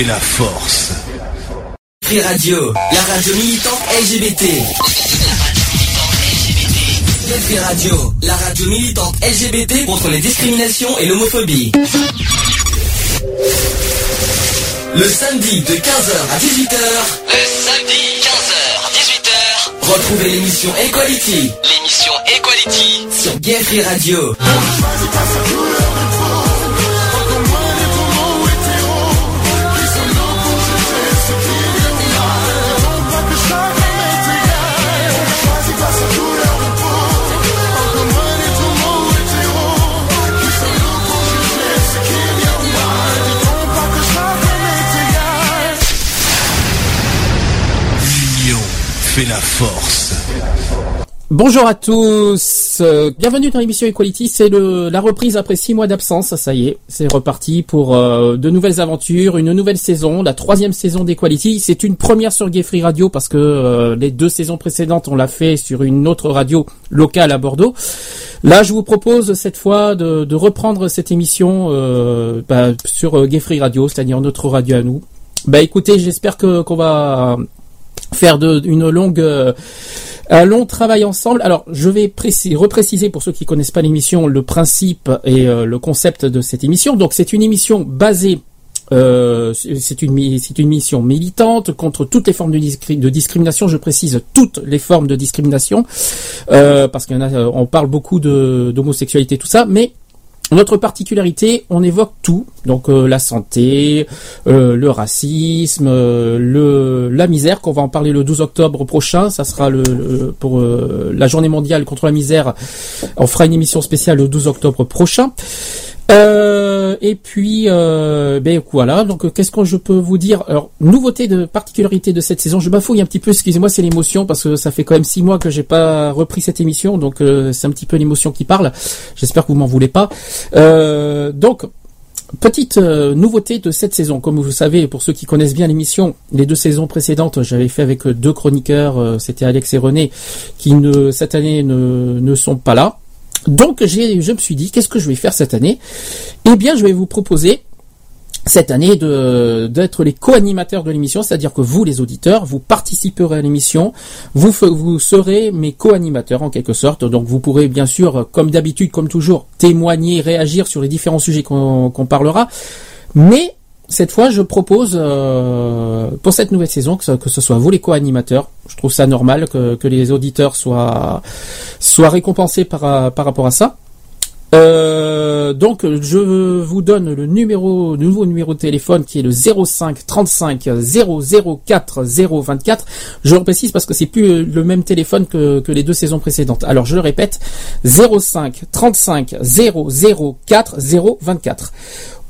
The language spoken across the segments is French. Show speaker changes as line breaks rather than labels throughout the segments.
fait la force.
Radio, la radio militante LGBT. Free Radio, la radio militante LGBT contre les discriminations et l'homophobie. Le samedi de 15h à 18h.
Le samedi 15h 18h.
Retrouvez l'émission Equality
L'émission Equality
sur Gay Radio.
La force.
Bonjour à tous, euh, bienvenue dans l'émission Equality, c'est la reprise après six mois d'absence, ça y est, c'est reparti pour euh, de nouvelles aventures, une nouvelle saison, la troisième saison d'Equality, c'est une première sur Gay Free Radio parce que euh, les deux saisons précédentes on l'a fait sur une autre radio locale à Bordeaux. Là je vous propose cette fois de, reprendre cette émission bah, sur Gay Free Radio, c'est-à-dire notre radio à nous. Bah écoutez, j'espère que qu'on va faire de, une longue euh, un long travail ensemble. Alors, je vais préciser, repréciser pour ceux qui connaissent pas l'émission le principe et euh, le concept de cette émission. Donc, c'est une émission basée euh, c'est une c'est une mission militante contre toutes les formes de, discri- de discrimination. Je précise toutes les formes de discrimination euh, parce qu'on a on parle beaucoup de d'homosexualité tout ça, mais notre particularité, on évoque tout, donc euh, la santé, euh, le racisme, euh, la misère, qu'on va en parler le 12 octobre prochain. Ça sera pour la journée mondiale contre la misère. On fera une émission spéciale le 12 octobre prochain. Euh, et puis, euh, ben voilà. Donc, euh, qu'est-ce que je peux vous dire? Alors, nouveauté de particularité de cette saison. Je bafouille un petit peu. Excusez-moi, c'est l'émotion parce que ça fait quand même six mois que j'ai pas repris cette émission, donc euh, c'est un petit peu l'émotion qui parle. J'espère que vous m'en voulez pas. Donc, Petite nouveauté de cette saison, comme vous savez, pour ceux qui connaissent bien l'émission, les deux saisons précédentes, j'avais fait avec deux chroniqueurs, c'était Alex et René, qui cette année ne sont pas là. Donc je me suis dit, qu'est-ce que je vais faire cette année? Eh bien, je vais vous proposer cette année de d'être les co-animateurs de l'émission, c'est-à-dire que vous, les auditeurs, vous participerez à l'émission, vous vous serez mes co-animateurs en quelque sorte. Donc vous pourrez bien sûr, comme d'habitude, comme toujours, témoigner, réagir sur les différents sujets qu'on qu'on parlera, mais cette fois, je propose euh, pour cette nouvelle saison que ce, soit vous les co-animateurs. Je trouve ça normal que, que les auditeurs soient soient récompensés par par rapport à ça. Euh, donc je vous donne le numéro, nouveau numéro de téléphone qui est le 05 35 004 024. Je le précise parce que c'est plus le même téléphone que, que les deux saisons précédentes. Alors je le répète, 05 35 004 024.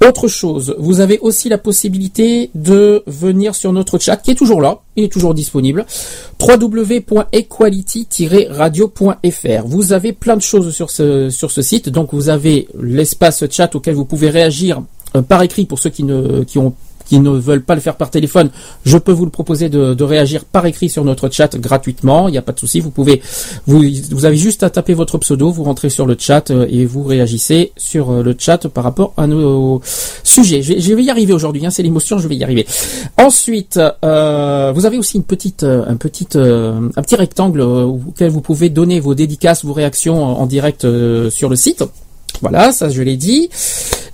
Autre chose, vous avez aussi la possibilité de venir sur notre chat qui est toujours là, il est toujours disponible. www.equality-radio.fr. Vous avez plein de choses sur ce sur ce site. Donc vous avez l'espace chat auquel vous pouvez réagir euh, par écrit pour ceux qui ne qui ont qui ne veulent pas le faire par téléphone, je peux vous le proposer de, de réagir par écrit sur notre chat gratuitement. Il n'y a pas de souci. Vous pouvez, vous, vous avez juste à taper votre pseudo, vous rentrez sur le chat euh, et vous réagissez sur euh, le chat par rapport à nos sujets. Je, vais- je vais y arriver aujourd'hui. Hein, c'est l'émotion, je vais y arriver. Ensuite, euh, vous avez aussi une petite, euh, un petit, un petit rectangle auquel vous pouvez donner vos dédicaces, vos réactions en, direct sur le site. Voilà, ça je l'ai dit.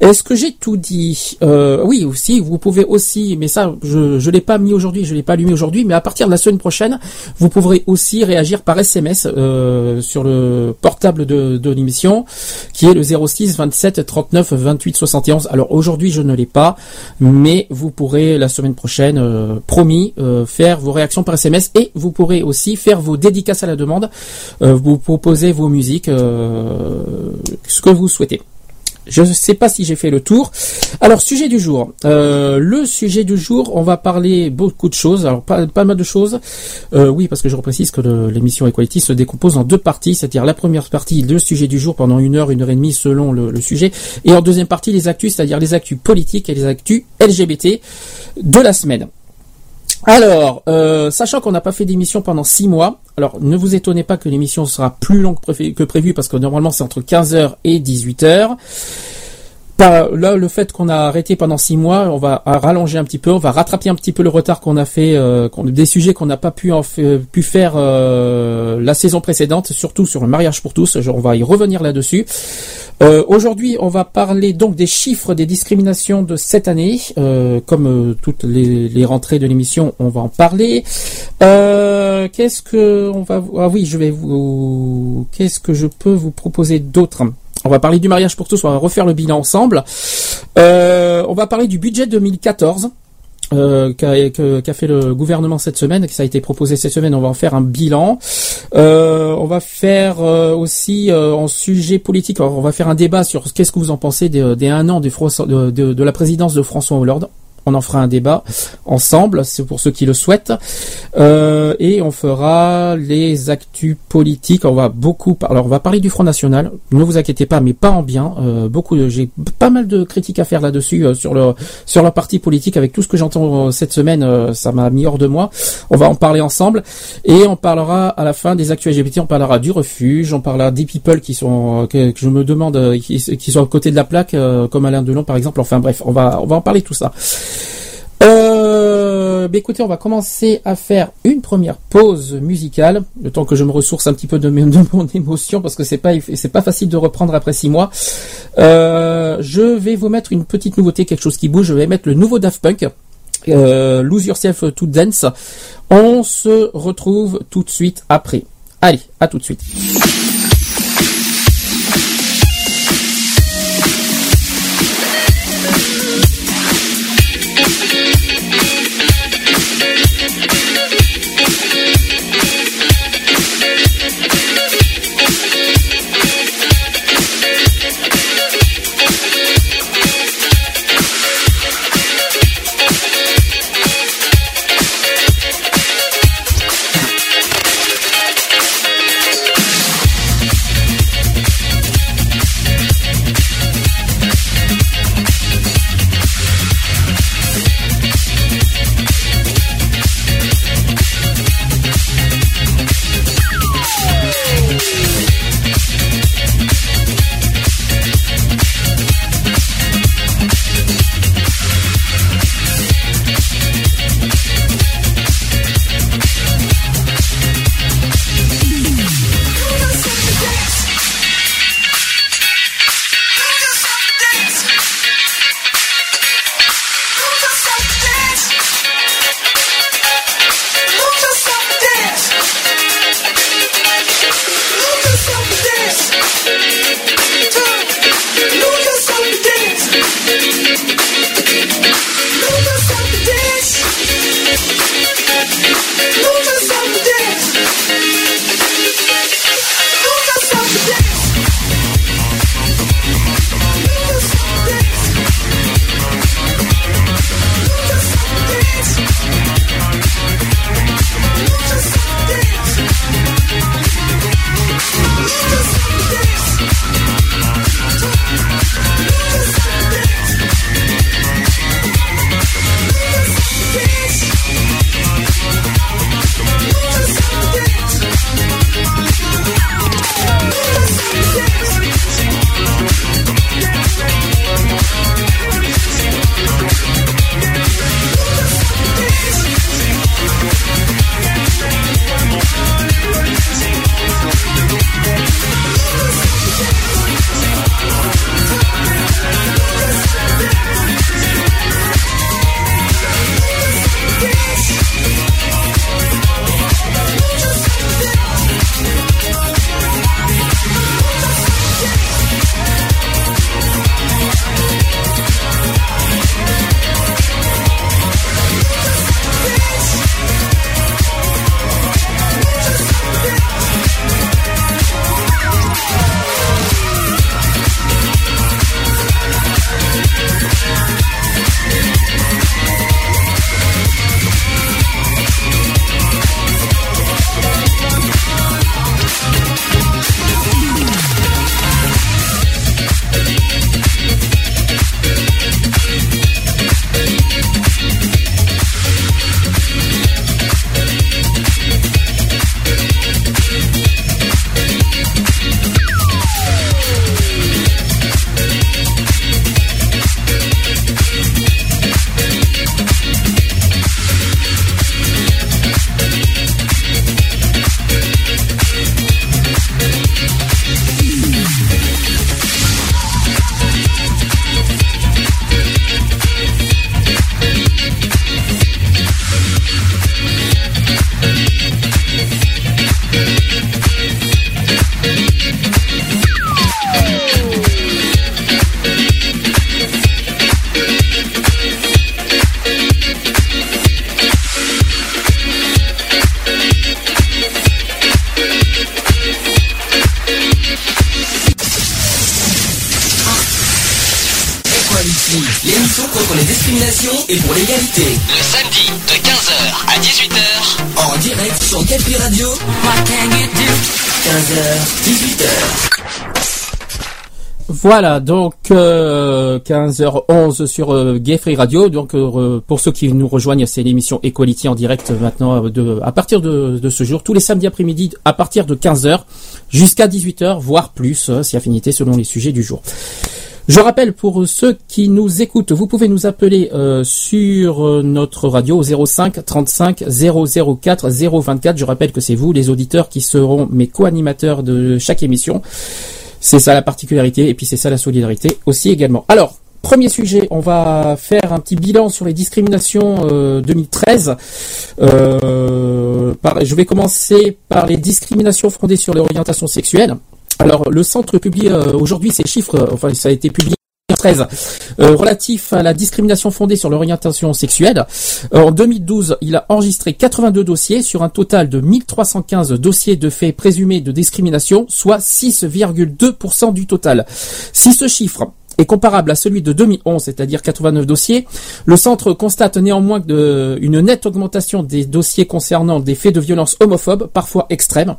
Est-ce que j'ai tout dit? Euh, Oui, aussi, vous pouvez aussi, mais ça, je je l'ai pas mis aujourd'hui, je l'ai pas allumé aujourd'hui, mais à partir de la semaine prochaine, vous pourrez aussi réagir par SMS euh, sur le portable de, de l'émission, qui est le 06 27 39 28 71. Alors aujourd'hui, je ne l'ai pas, mais vous pourrez la semaine prochaine, euh, promis, faire vos réactions par SMS et vous pourrez aussi faire vos dédicaces à la demande. Vous proposez vos musiques, ce que vous Je ne sais pas si j'ai fait le tour. Alors, sujet du jour. Euh, le sujet du jour, on va parler beaucoup de choses. Alors, pas, mal de choses. Euh, oui, parce que je reprécise que l'émission Equality se décompose en deux parties. C'est-à-dire la première partie, le sujet du jour pendant une heure, une heure et demie selon le, le sujet. Et en deuxième partie, les actus, c'est-à-dire les actus politiques et les actus LGBT de la semaine. Alors, euh, sachant qu'on n'a pas fait d'émission pendant six mois, alors ne vous étonnez pas que l'émission sera plus longue que prévu parce que normalement c'est entre 15h et 18h. Par- là, le fait qu'on a arrêté pendant six mois, on va rallonger un petit peu, on va rattraper un petit peu le retard qu'on a fait, euh, des sujets qu'on n'a pas pu pu faire euh, la saison précédente, surtout sur le mariage pour tous. On va y revenir là-dessus. Euh, Aujourd'hui, on va parler donc des chiffres des discriminations de cette année. Euh, comme euh, toutes les, rentrées de l'émission, on va en parler. Euh, Qu'est-ce que on va ah oui, je vais vous qu'est-ce que je peux vous proposer d'autre? On va parler du mariage pour tous. On va refaire le bilan ensemble. Euh, on va parler du budget 2014 euh, qu'a fait le gouvernement cette semaine, que ça a été proposé cette semaine. On va en faire un bilan. Euh, on va faire aussi en sujet politique. on va faire un débat sur qu'est-ce que vous en pensez des, un an de la présidence de François Hollande. On en fera un débat ensemble, c'est pour ceux qui le souhaitent. Euh, et on fera les actus politiques. On va beaucoup. Alors, on va parler du Front National. Ne vous inquiétez pas, mais pas en bien. Euh, beaucoup. J'ai pas mal de critiques à faire là-dessus euh, sur le sur la partie politique. Avec tout ce que j'entends cette semaine, ça m'a mis hors de moi. On va en parler ensemble et on parlera à la fin des actus LGBT. On parlera du refuge. On parlera des people qui sont que, je me demande qui, sont à côté de la plaque, comme Alain Delon par exemple. Enfin bref, on va on va en parler tout ça. Euh, bah on va commencer à faire une première pause musicale, le temps que je me ressource un petit peu de, mon émotion, parce que c'est pas pas facile de reprendre après six mois. Euh, je vais vous mettre une petite nouveauté, quelque chose qui bouge. Je vais mettre le nouveau Daft Punk, euh, Lose Yourself to Dance. On se retrouve tout de suite après. Allez, à tout de suite. Voilà, donc euh, 15h11 sur euh, Radio. Donc euh, pour ceux qui nous rejoignent, c'est l'émission Equality en direct maintenant euh, de, à partir de, de ce jour, tous les samedis après-midi à partir de 15h jusqu'à 18h, voire plus, euh, si affinité selon les sujets du jour. Je rappelle pour ceux qui nous écoutent, vous pouvez nous appeler euh, sur euh, notre radio au 05 35 004 024. Je rappelle que c'est vous, les auditeurs, qui seront mes co-animateurs de chaque émission. C'est ça la particularité et puis c'est ça la solidarité aussi également. Alors, premier sujet, on va faire un petit bilan sur les discriminations euh, 2013. Euh, par- je vais commencer par les discriminations fondées sur l'orientation sexuelle. Alors, le centre publie euh, aujourd'hui ces chiffres, euh, enfin ça a été publié en 13, euh, relatif à la discrimination fondée sur l'orientation sexuelle. Euh, en 2012, il a enregistré 82 dossiers sur un total de 1315 dossiers de faits présumés de discrimination, soit 6,2% du total. Si ce chiffre est comparable à celui de 2011, c'est-à-dire 89 dossiers, le centre constate néanmoins de- une nette augmentation des dossiers concernant des faits de violence homophobe, parfois extrêmes.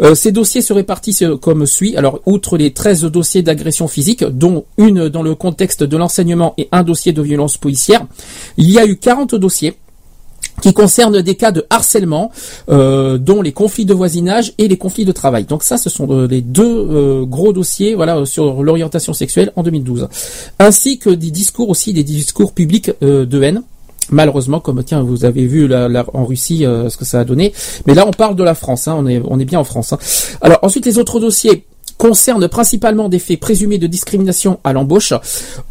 Euh, ces dossiers se répartissent euh, comme suit. Alors, outre les 13 dossiers d'agression physique, dont une dans le contexte de l'enseignement et un dossier de violence policière, il y a eu 40 dossiers qui concernent des cas de harcèlement, euh, dont les conflits de voisinage et les conflits de travail. Donc ça, ce sont euh, les deux euh, gros dossiers, voilà, sur l'orientation sexuelle en 2012, ainsi que des discours aussi, des discours publics euh, de haine. Malheureusement, comme tiens, vous avez vu en Russie ce que ça a donné, mais là on parle de la France, hein, on est on est bien en France. hein. Alors ensuite les autres dossiers concernent principalement des faits présumés de discrimination à l'embauche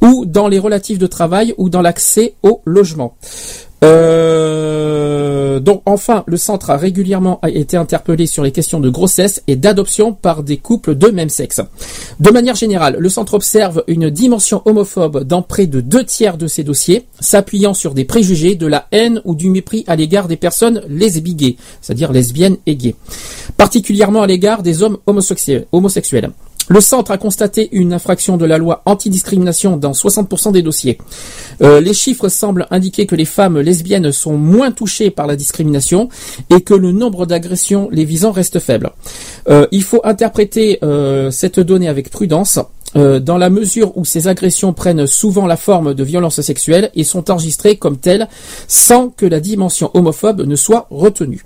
ou dans les relatifs de travail ou dans l'accès au logement. Euh, donc enfin, le centre a régulièrement été interpellé sur les questions de grossesse et d'adoption par des couples de même sexe. De manière générale, le centre observe une dimension homophobe dans près de deux tiers de ces dossiers, s'appuyant sur des préjugés, de la haine ou du mépris à l'égard des personnes lesbiguées, c'est-à-dire lesbiennes et gays, particulièrement à l'égard des hommes homosexuels. Le centre a constaté une infraction de la loi antidiscrimination dans 60% des dossiers. Euh, les chiffres semblent indiquer que les femmes lesbiennes sont moins touchées par la discrimination et que le nombre d'agressions les visant reste faible. Euh, il faut interpréter euh, cette donnée avec prudence. dans la mesure où ces agressions prennent souvent la forme de violences sexuelles et sont enregistrées comme telles sans que la dimension homophobe ne soit retenue.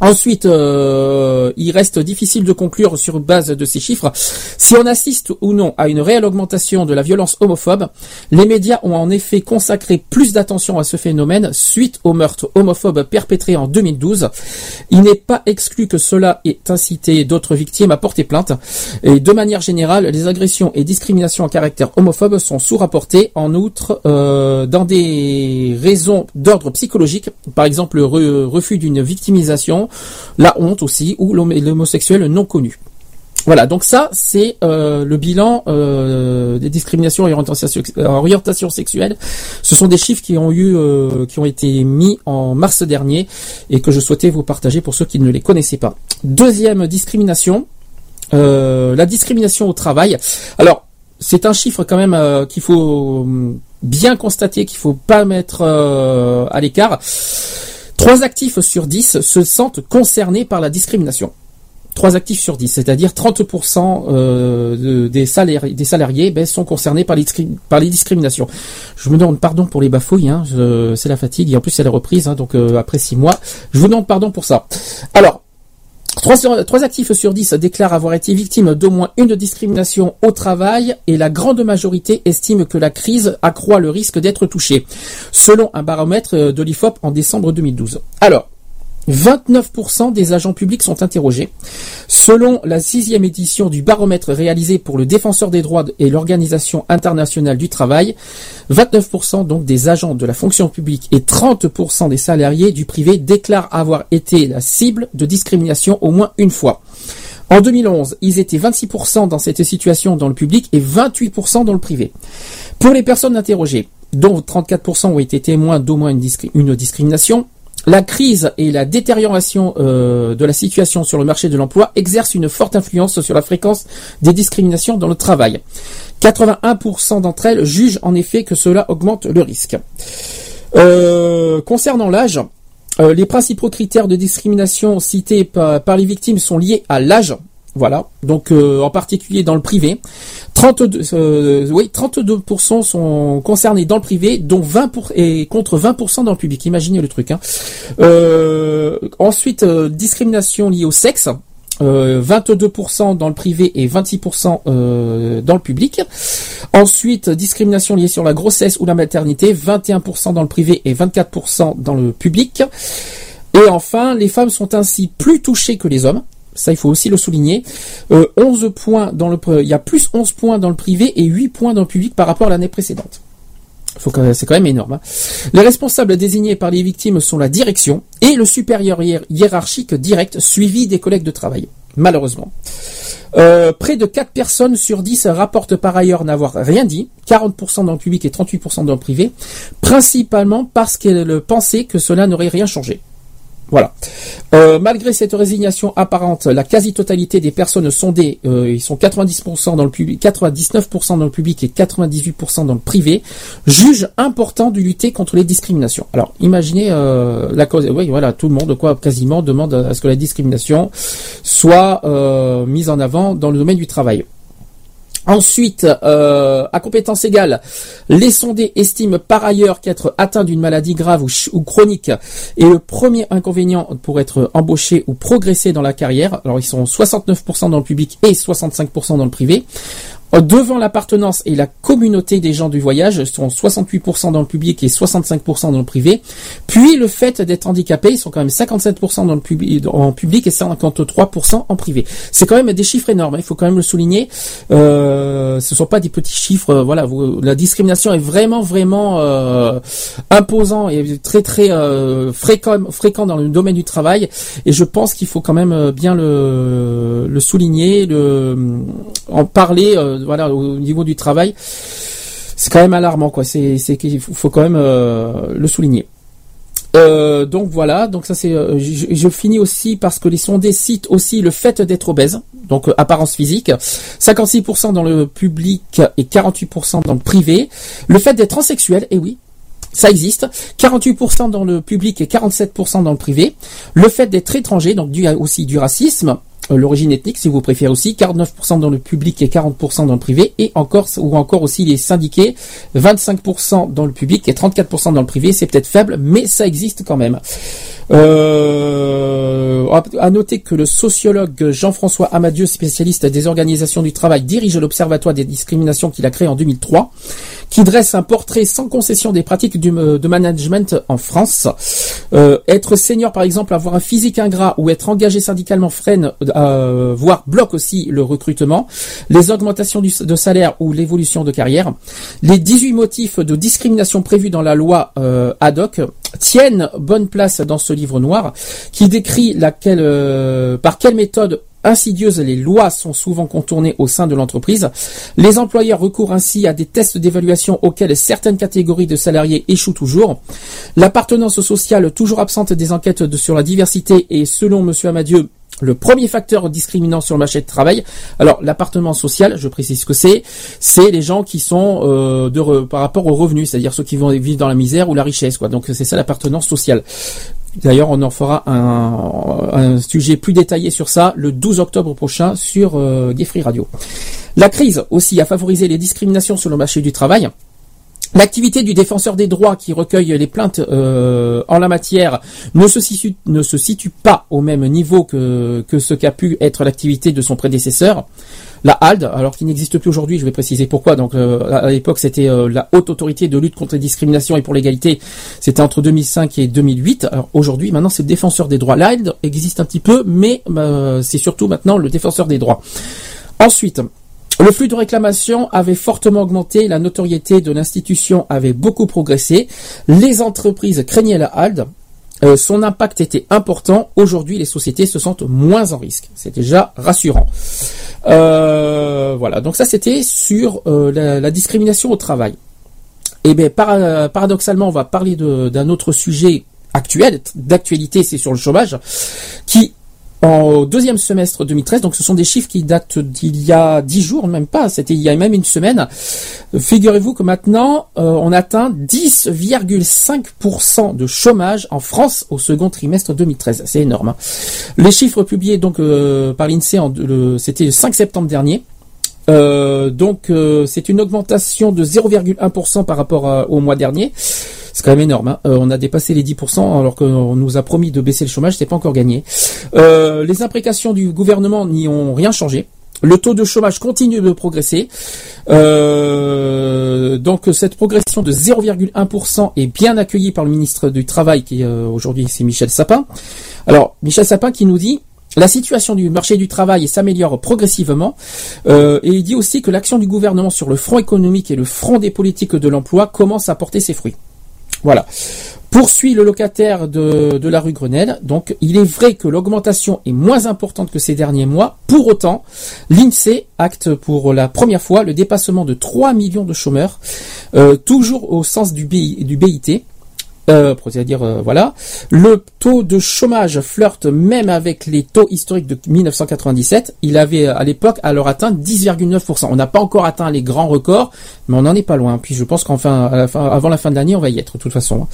Ensuite, euh, il reste difficile de conclure sur base de ces chiffres si on assiste ou non à une réelle augmentation de la violence homophobe. Les médias ont en effet consacré plus d'attention à ce phénomène suite au meurtre homophobe perpétré en 2012. Il n'est pas exclu que cela ait incité d'autres victimes à porter plainte. Et de manière générale, les agressions et discriminations à caractère homophobe sont sous-rapportées. En outre, euh, dans des raisons d'ordre psychologique, par exemple le re- refus d'une victimisation, la honte aussi, ou l'hom- l'homosexuel non connu. Voilà, donc ça c'est euh, le bilan euh, des discriminations et orientation, sex- euh, orientation sexuelle. Ce sont des chiffres qui ont eu, qui ont été mis en mars dernier et que je souhaitais vous partager pour ceux qui ne les connaissaient pas. Deuxième discrimination, la discrimination au travail. Alors c'est un chiffre quand même qu'il faut hum, bien constater, qu'il faut pas mettre à l'écart. Trois actifs sur 10 se sentent concernés par la discrimination. 3 actifs sur 10, c'est-à-dire 30% euh, de- des, salariés, des salariés ben, sont concernés par les, discriminations. Je me demande pardon pour les bafouilles, hein, c'est la fatigue, et en plus c'est la reprise, hein, donc euh, après 6 mois, je vous demande pardon pour ça. Alors, 3, sur- trois actifs sur 10 déclarent avoir été victimes d'au moins une discrimination au travail et la grande majorité estime que la crise accroît le risque d'être touché, selon un baromètre euh, de l'IFOP en décembre 2012. Alors, 29% des agents publics sont interrogés. Selon la sixième édition du baromètre réalisé pour le défenseur des droits et l'Organisation internationale du travail, 29% donc des agents de la fonction publique et 30% des salariés du privé déclarent avoir été la cible de discrimination au moins une fois. En 2011, ils étaient 26% dans cette situation dans le public et 28% dans le privé. Pour les personnes interrogées, dont 34% ont été témoins d'au moins une, une discrimination, La crise et la détérioration euh, de la situation sur le marché de l'emploi exercent une forte influence sur la fréquence des discriminations dans le travail. 81% d'entre elles jugent en effet que cela augmente le risque. Euh, concernant l'âge, euh, les principaux critères de discrimination cités par, par les victimes sont liés à l'âge. Voilà, donc euh, en particulier dans le privé. 32, euh, oui, 32% sont concernés dans le privé, dont 20 pour, et contre 20% dans le public. Imaginez le truc. Hein. Euh, ensuite, euh, discrimination liée au sexe. Euh, 22% dans le privé et 26% euh, dans le public. Ensuite, discrimination liée sur la grossesse ou la maternité, 21% dans le privé et 24% dans le public. Et enfin, les femmes sont ainsi plus touchées que les hommes. Ça, il faut aussi le souligner. Euh, 11 points dans le, il y a plus 11 points dans le privé et 8 points dans le public par rapport à l'année précédente. C'est quand même énorme. hein. Les responsables désignés par les victimes sont la direction et le supérieur hiér- hiérarchique direct, suivi des collègues de travail. Malheureusement. Euh, près de 4 personnes sur 10 rapportent par ailleurs n'avoir rien dit, 40% dans le public et 38% dans le privé, principalement parce qu'elles pensaient que cela n'aurait rien changé. Voilà. Euh, malgré cette résignation apparente, la quasi-totalité des personnes sondées, euh, ils sont 90% dans le public, 99% dans le public et 98% dans le privé, jugent important de lutter contre les discriminations. Alors, imaginez euh, la cause. Oui, voilà, tout le monde, quoi, quasiment demande à ce que la discrimination soit euh, mise en avant dans le domaine du travail. Ensuite, euh, à compétence égale, les sondés estiment par ailleurs qu'être atteint d'une maladie grave ou, ou chronique est le premier inconvénient pour être embauché ou progresser dans la carrière. Alors ils sont 69% dans le public et 65% dans le privé. Euh, Devant l'appartenance et la communauté des gens du voyage, sont 68% dans le public et 65% dans le privé. Puis le fait d'être handicapé, ils sont quand même 57% dans le public, en public et 53% en privé. C'est quand même des chiffres énormes. hein, Il faut quand même le souligner. Euh, ce sont pas des petits chiffres. euh, Voilà, vous- la discrimination est vraiment vraiment euh, imposant et très très euh, fréquent fréquent dans le domaine du travail. Et je pense qu'il faut quand même euh, bien le, le souligner, le en parler. Voilà, au niveau du travail, c'est quand même alarmant, quoi. C'est faut quand même euh, le souligner. Euh, donc voilà, donc ça c'est. euh, je, finis aussi parce que les sondés citent aussi le fait d'être obèse, donc apparence physique, 56% dans le public et 48% dans le privé. Le fait d'être transsexuel, et oui, ça existe. 48% dans le public et 47% dans le privé. Le fait d'être étranger, donc du, aussi du racisme. Euh, L'origine ethnique, si vous préférez aussi, 49% dans le public et 40% dans le privé, et encore ou encore aussi les syndiqués, 25% dans le public et 34% dans le privé. C'est peut-être faible, mais ça existe quand même. Euh, à noter que le sociologue Jean-François Amadieu, spécialiste des organisations du travail, dirige l'Observatoire des discriminations qu'il a créé en 2003, qui dresse un portrait sans concession des pratiques du- de management en France. Euh, être senior, par exemple, avoir un physique ingrat ou être engagé syndicalement freine, euh, voire bloque aussi le recrutement, les augmentations de salaire ou l'évolution de carrière, les 18 motifs de discrimination prévus dans la loi euh, ad hoc tiennent bonne place dans ce livre noir qui décrit laquelle, euh, par quelle méthode insidieuse les lois sont souvent contournées au sein de l'entreprise. Les employeurs recourent ainsi à des tests d'évaluation auxquels certaines catégories de salariés échouent toujours. L'appartenance sociale toujours absente des enquêtes sur la diversité est, selon Monsieur Amadieu, le premier facteur discriminant sur le marché de travail. Alors l'appartement social, je précise ce que c'est, c'est les gens qui sont euh, par rapport aux revenus, c'est-à-dire ceux qui vont vivre dans la misère ou la richesse, quoi. Donc c'est ça l'appartenance sociale. D'ailleurs, on en fera un, sujet plus détaillé sur ça le 12 octobre prochain sur euh, Radio. La crise aussi a favorisé les discriminations sur le marché du travail. L'activité du défenseur des droits qui recueille les plaintes euh, en la matière ne se, situe, pas au même niveau que ce qu'a pu être l'activité de son prédécesseur, la HALD, alors qu'il n'existe plus aujourd'hui, je vais préciser pourquoi. Donc euh, à l'époque c'était euh, la haute autorité de lutte contre les discriminations et pour l'égalité, c'était entre 2005 et 2008. Alors aujourd'hui, maintenant c'est le défenseur des droits. La HALD existe un petit peu, mais euh, c'est surtout maintenant le défenseur des droits. Ensuite, le flux de réclamations avait fortement augmenté, la notoriété de l'institution avait beaucoup progressé, les entreprises craignaient la HALD, euh, son impact était important, aujourd'hui les sociétés se sentent moins en risque. C'est déjà rassurant. Euh, voilà, donc ça c'était sur euh, la, discrimination au travail. Et bien par- paradoxalement, on va parler d'un autre sujet actuelle, d'actualité, c'est sur le chômage, qui en deuxième semestre 2013, donc ce sont des chiffres qui datent d'il y a dix jours, même pas, c'était il y a même une semaine. Figurez-vous que maintenant, euh, on atteint 10,5% de chômage en France au second trimestre 2013. C'est énorme. hein. Les chiffres publiés donc euh, par l'INSEE, c'était le 5 septembre dernier. Euh, donc c'est une augmentation de 0,1% par rapport au mois dernier. C'est quand même énorme. hein. Euh, on a dépassé les 10% alors qu'on nous a promis de baisser le chômage, c'est pas encore gagné. Euh, les imprécations du gouvernement n'y ont rien changé. Le taux de chômage continue de progresser. Euh, donc cette progression de 0,1% est bien accueillie par le ministre du Travail qui euh, aujourd'hui c'est Michel Sapin. Alors Michel Sapin qui nous dit la situation du marché du travail s'améliore progressivement et il dit aussi que l'action du gouvernement sur le front économique et le front des politiques de l'emploi commence à porter ses fruits. Voilà. Poursuit le locataire de, de la rue Grenelle. Donc, il est vrai que l'augmentation est moins importante que ces derniers mois. Pour autant, l'INSEE acte pour la première fois le dépassement de 3 millions de chômeurs, euh, toujours au sens du, du BIT. Euh, c'est-à-dire euh, voilà, le taux de chômage flirte même avec les taux historiques de 1997. Il avait à l'époque alors atteint 10,9%. On n'a pas encore atteint les grands records, mais on n'en est pas loin. Puis je pense qu'enfin, avant la fin de l'année, on va y être de toute façon.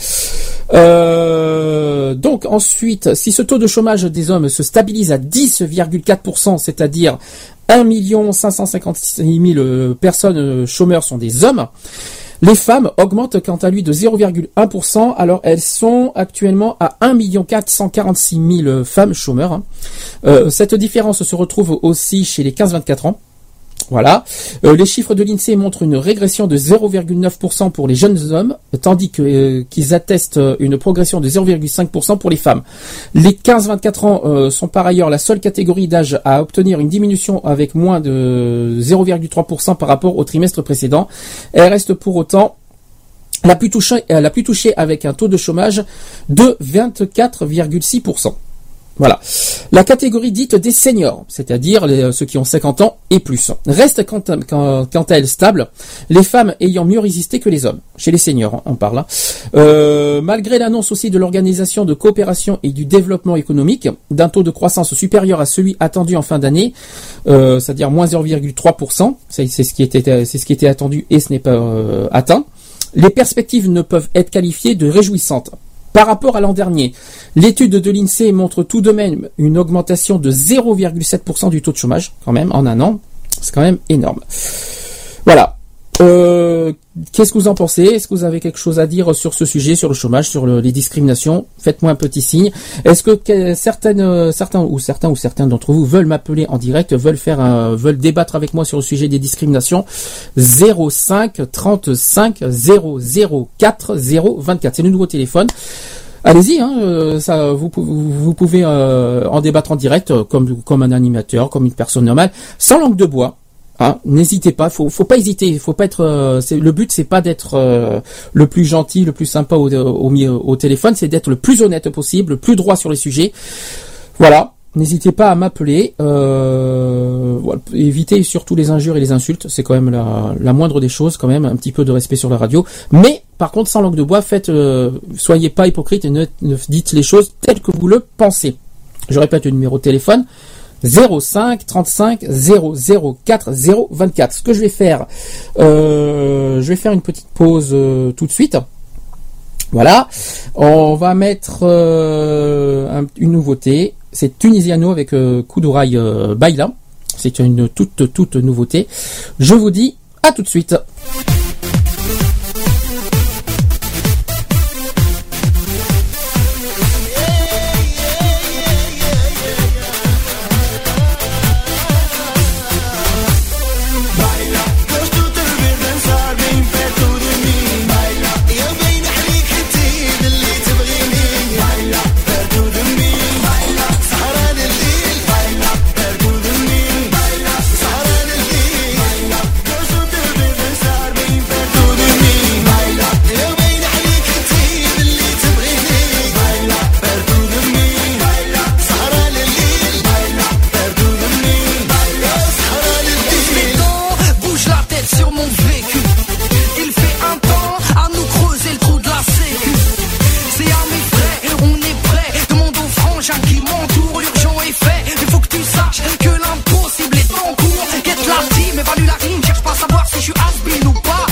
Euh, donc ensuite, si ce taux de chômage des hommes se stabilise à 10,4%, c'est-à-dire 1 556 000 euh, personnes euh, chômeurs sont des hommes. Les femmes augmentent quant à lui de 0,1%, alors elles sont actuellement à 1 446 000 femmes chômeurs. hein. Euh, cette différence se retrouve aussi chez les 15-24 ans. Voilà. Euh, les chiffres de l'INSEE montrent une régression de 0,9% pour les jeunes hommes, tandis euh, qu'ils attestent euh, une progression de 0,5% pour les femmes. Les 15-24 ans sont par ailleurs la seule catégorie d'âge à obtenir une diminution avec moins de 0,3% par rapport au trimestre précédent. Elle reste pour autant la plus touchée, la plus touchée avec un taux de chômage de 24,6%. Voilà. La catégorie dite des seniors, c'est-à-dire les- ceux qui ont 50 ans et plus, reste quant à, elle stable, les femmes ayant mieux résisté que les hommes. Chez les seniors, hein, on parle. hein. Euh, malgré l'annonce aussi de l'Organisation de coopération et du développement économique d'un taux de croissance supérieur à celui attendu en fin d'année, euh, c'est-à-dire moins 0,3%, c'est ce qui était attendu et ce n'est pas euh, atteint. Les perspectives ne peuvent être qualifiées de réjouissantes. Par rapport à l'an dernier, l'étude de l'INSEE montre tout de même une augmentation de 0,7% du taux de chômage, quand même, en un an. C'est quand même énorme. Voilà. Euh, Qu'est-ce que vous en pensez? Est-ce que vous avez quelque chose à dire sur ce sujet, sur le chômage, sur le- les discriminations? Faites-moi un petit signe. Est-ce que, certaines, euh, certains ou certains ou certains d'entre vous veulent m'appeler en direct, veulent faire, un- veulent débattre avec moi sur le sujet des discriminations? 05 35 004 024. C'est le nouveau téléphone. Allez-y, hein, euh, ça, vous, vous pouvez euh, en débattre en direct, comme, comme un animateur, comme une personne normale, sans langue de bois. Hein, N'hésitez pas, faut, faut pas hésiter, faut pas être. euh, le but, c'est pas d'être euh, le plus gentil, le plus sympa au, au, au téléphone, c'est d'être le plus honnête possible, le plus droit sur les sujets. Voilà. N'hésitez pas à m'appeler. Euh, voilà. Évitez surtout les injures et les insultes. C'est quand même la, la moindre des choses, quand même. Un petit peu de respect sur la radio. Mais par contre, sans langue de bois, faites, euh, soyez pas hypocrite et ne, ne dites les choses telles que vous le pensez. Je répète le numéro de téléphone. 05 35 004 024. Ce que je vais faire, euh, je vais faire une petite pause euh, tout de suite. Voilà, on va mettre euh, un- une nouveauté. C'est Tunisiano avec Koudouraï Baila. C'est une toute toute nouveauté. Je vous dis à tout de suite.
Falou la rime, cherche pas à savoir si je
suis has ou pas.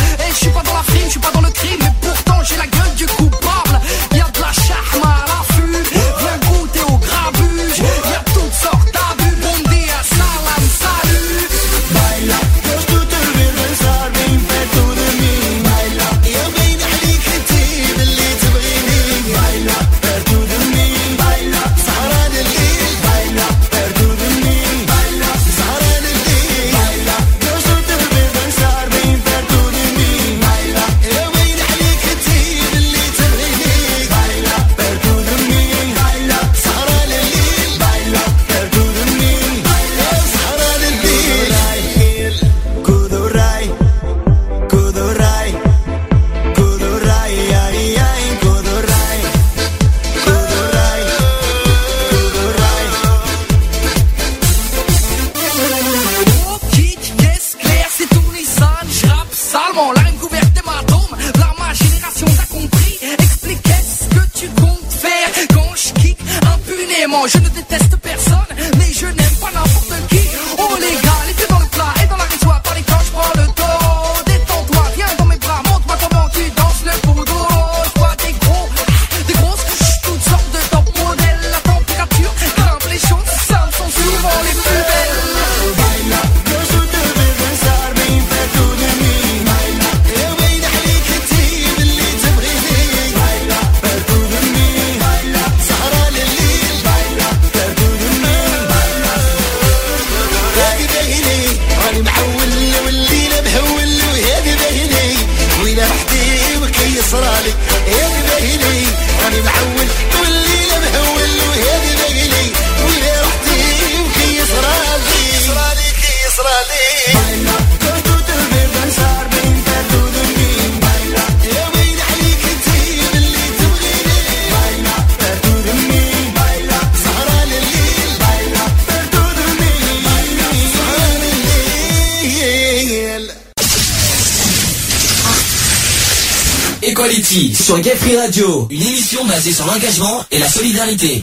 Radio, une émission basée sur l'engagement et la solidarité.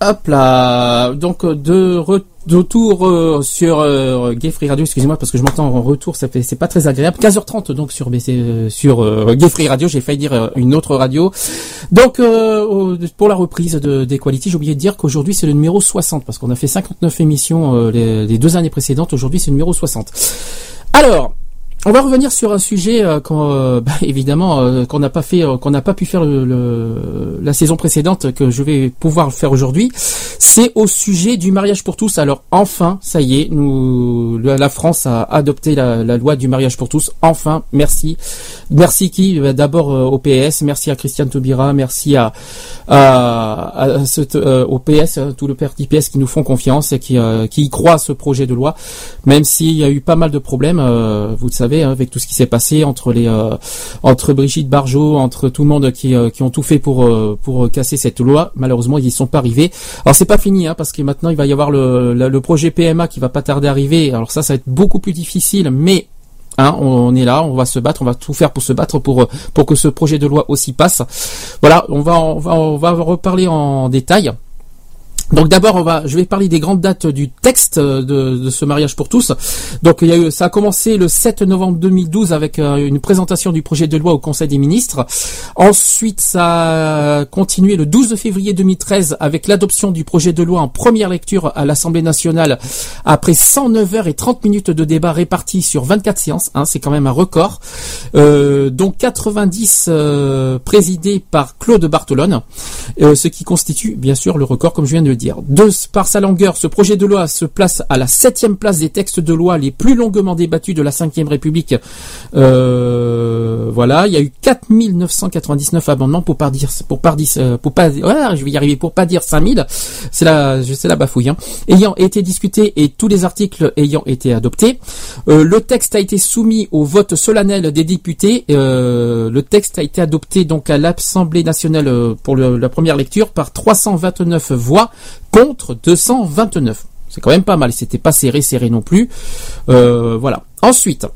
Hop là, donc euh, de re- de retour euh, sur euh, Gay Free Radio, excusez-moi parce que je m'entends en retour, c'est pas très agréable. 15h30 donc sur BC, euh, sur Gay Free Radio, j'ai failli dire une autre radio. Donc pour la reprise de d'Equality, j'ai oublié de dire qu'aujourd'hui c'est le numéro 60 parce qu'on a fait 59 émissions les, les deux années précédentes, aujourd'hui c'est le numéro 60. Alors, on va revenir sur un sujet euh, qu'on, euh, bah, évidemment euh, qu'on n'a pas fait, qu'on n'a pas pu faire la saison précédente que je vais pouvoir faire aujourd'hui. C'est au sujet du mariage pour tous. Alors enfin, ça y est, la France a adopté la, loi du mariage pour tous. Enfin, merci, merci qui D'abord au PS, merci à Christiane Taubira, merci à, à, à au PS, tout le parti PS qui nous font confiance et qui, y croient à ce projet de loi, même s'il y a eu pas mal de problèmes, vous savez, hein, avec tout ce qui s'est passé entre les euh, entre Brigitte Barjot, entre tout le monde qui, euh, qui ont tout fait pour euh, pour casser cette loi. Malheureusement, ils y sont pas arrivés. Alors c'est pas fini, hein, parce que maintenant il va y avoir le, projet PMA qui va pas tarder à arriver. Alors ça, ça va être beaucoup plus difficile, mais Hein, on, est là, on va se battre, on va tout faire pour se battre pour pour que ce projet de loi aussi passe. Voilà, on va on va on va reparler en détail. Donc d'abord, on va, je vais parler des grandes dates du texte euh, de, ce mariage pour tous. Donc il y a eu, ça a commencé le 7 novembre 2012 avec euh, une présentation du projet de loi au Conseil des ministres. Ensuite, ça a continué le 12 février 2013 avec l'adoption du projet de loi en première lecture à l'Assemblée nationale après 109 heures et 30 minutes de débat répartis sur 24 séances. Hein, c'est quand même un record. Euh, dont 90 euh, présidés par Claude Bartolone, ce qui constitue bien sûr le record comme je viens de par sa longueur, ce projet de loi se place à la septième place des textes de loi les plus longuement débattus de la Ve République. Euh, voilà, il y a eu 4999 amendements pour pas dire pour pas dire euh, pour pas ouais, je vais y arriver pour pas dire 5000. C'est la sais la bafouille hein. Ayant été discuté et tous les articles ayant été adoptés, euh, le texte a été soumis au vote solennel des députés. Euh, le texte a été adopté donc à l'Assemblée nationale euh, pour la première lecture par 329 voix contre 229. C'est quand même pas mal. C'était pas serré, serré non plus. Euh, voilà. Ensuite.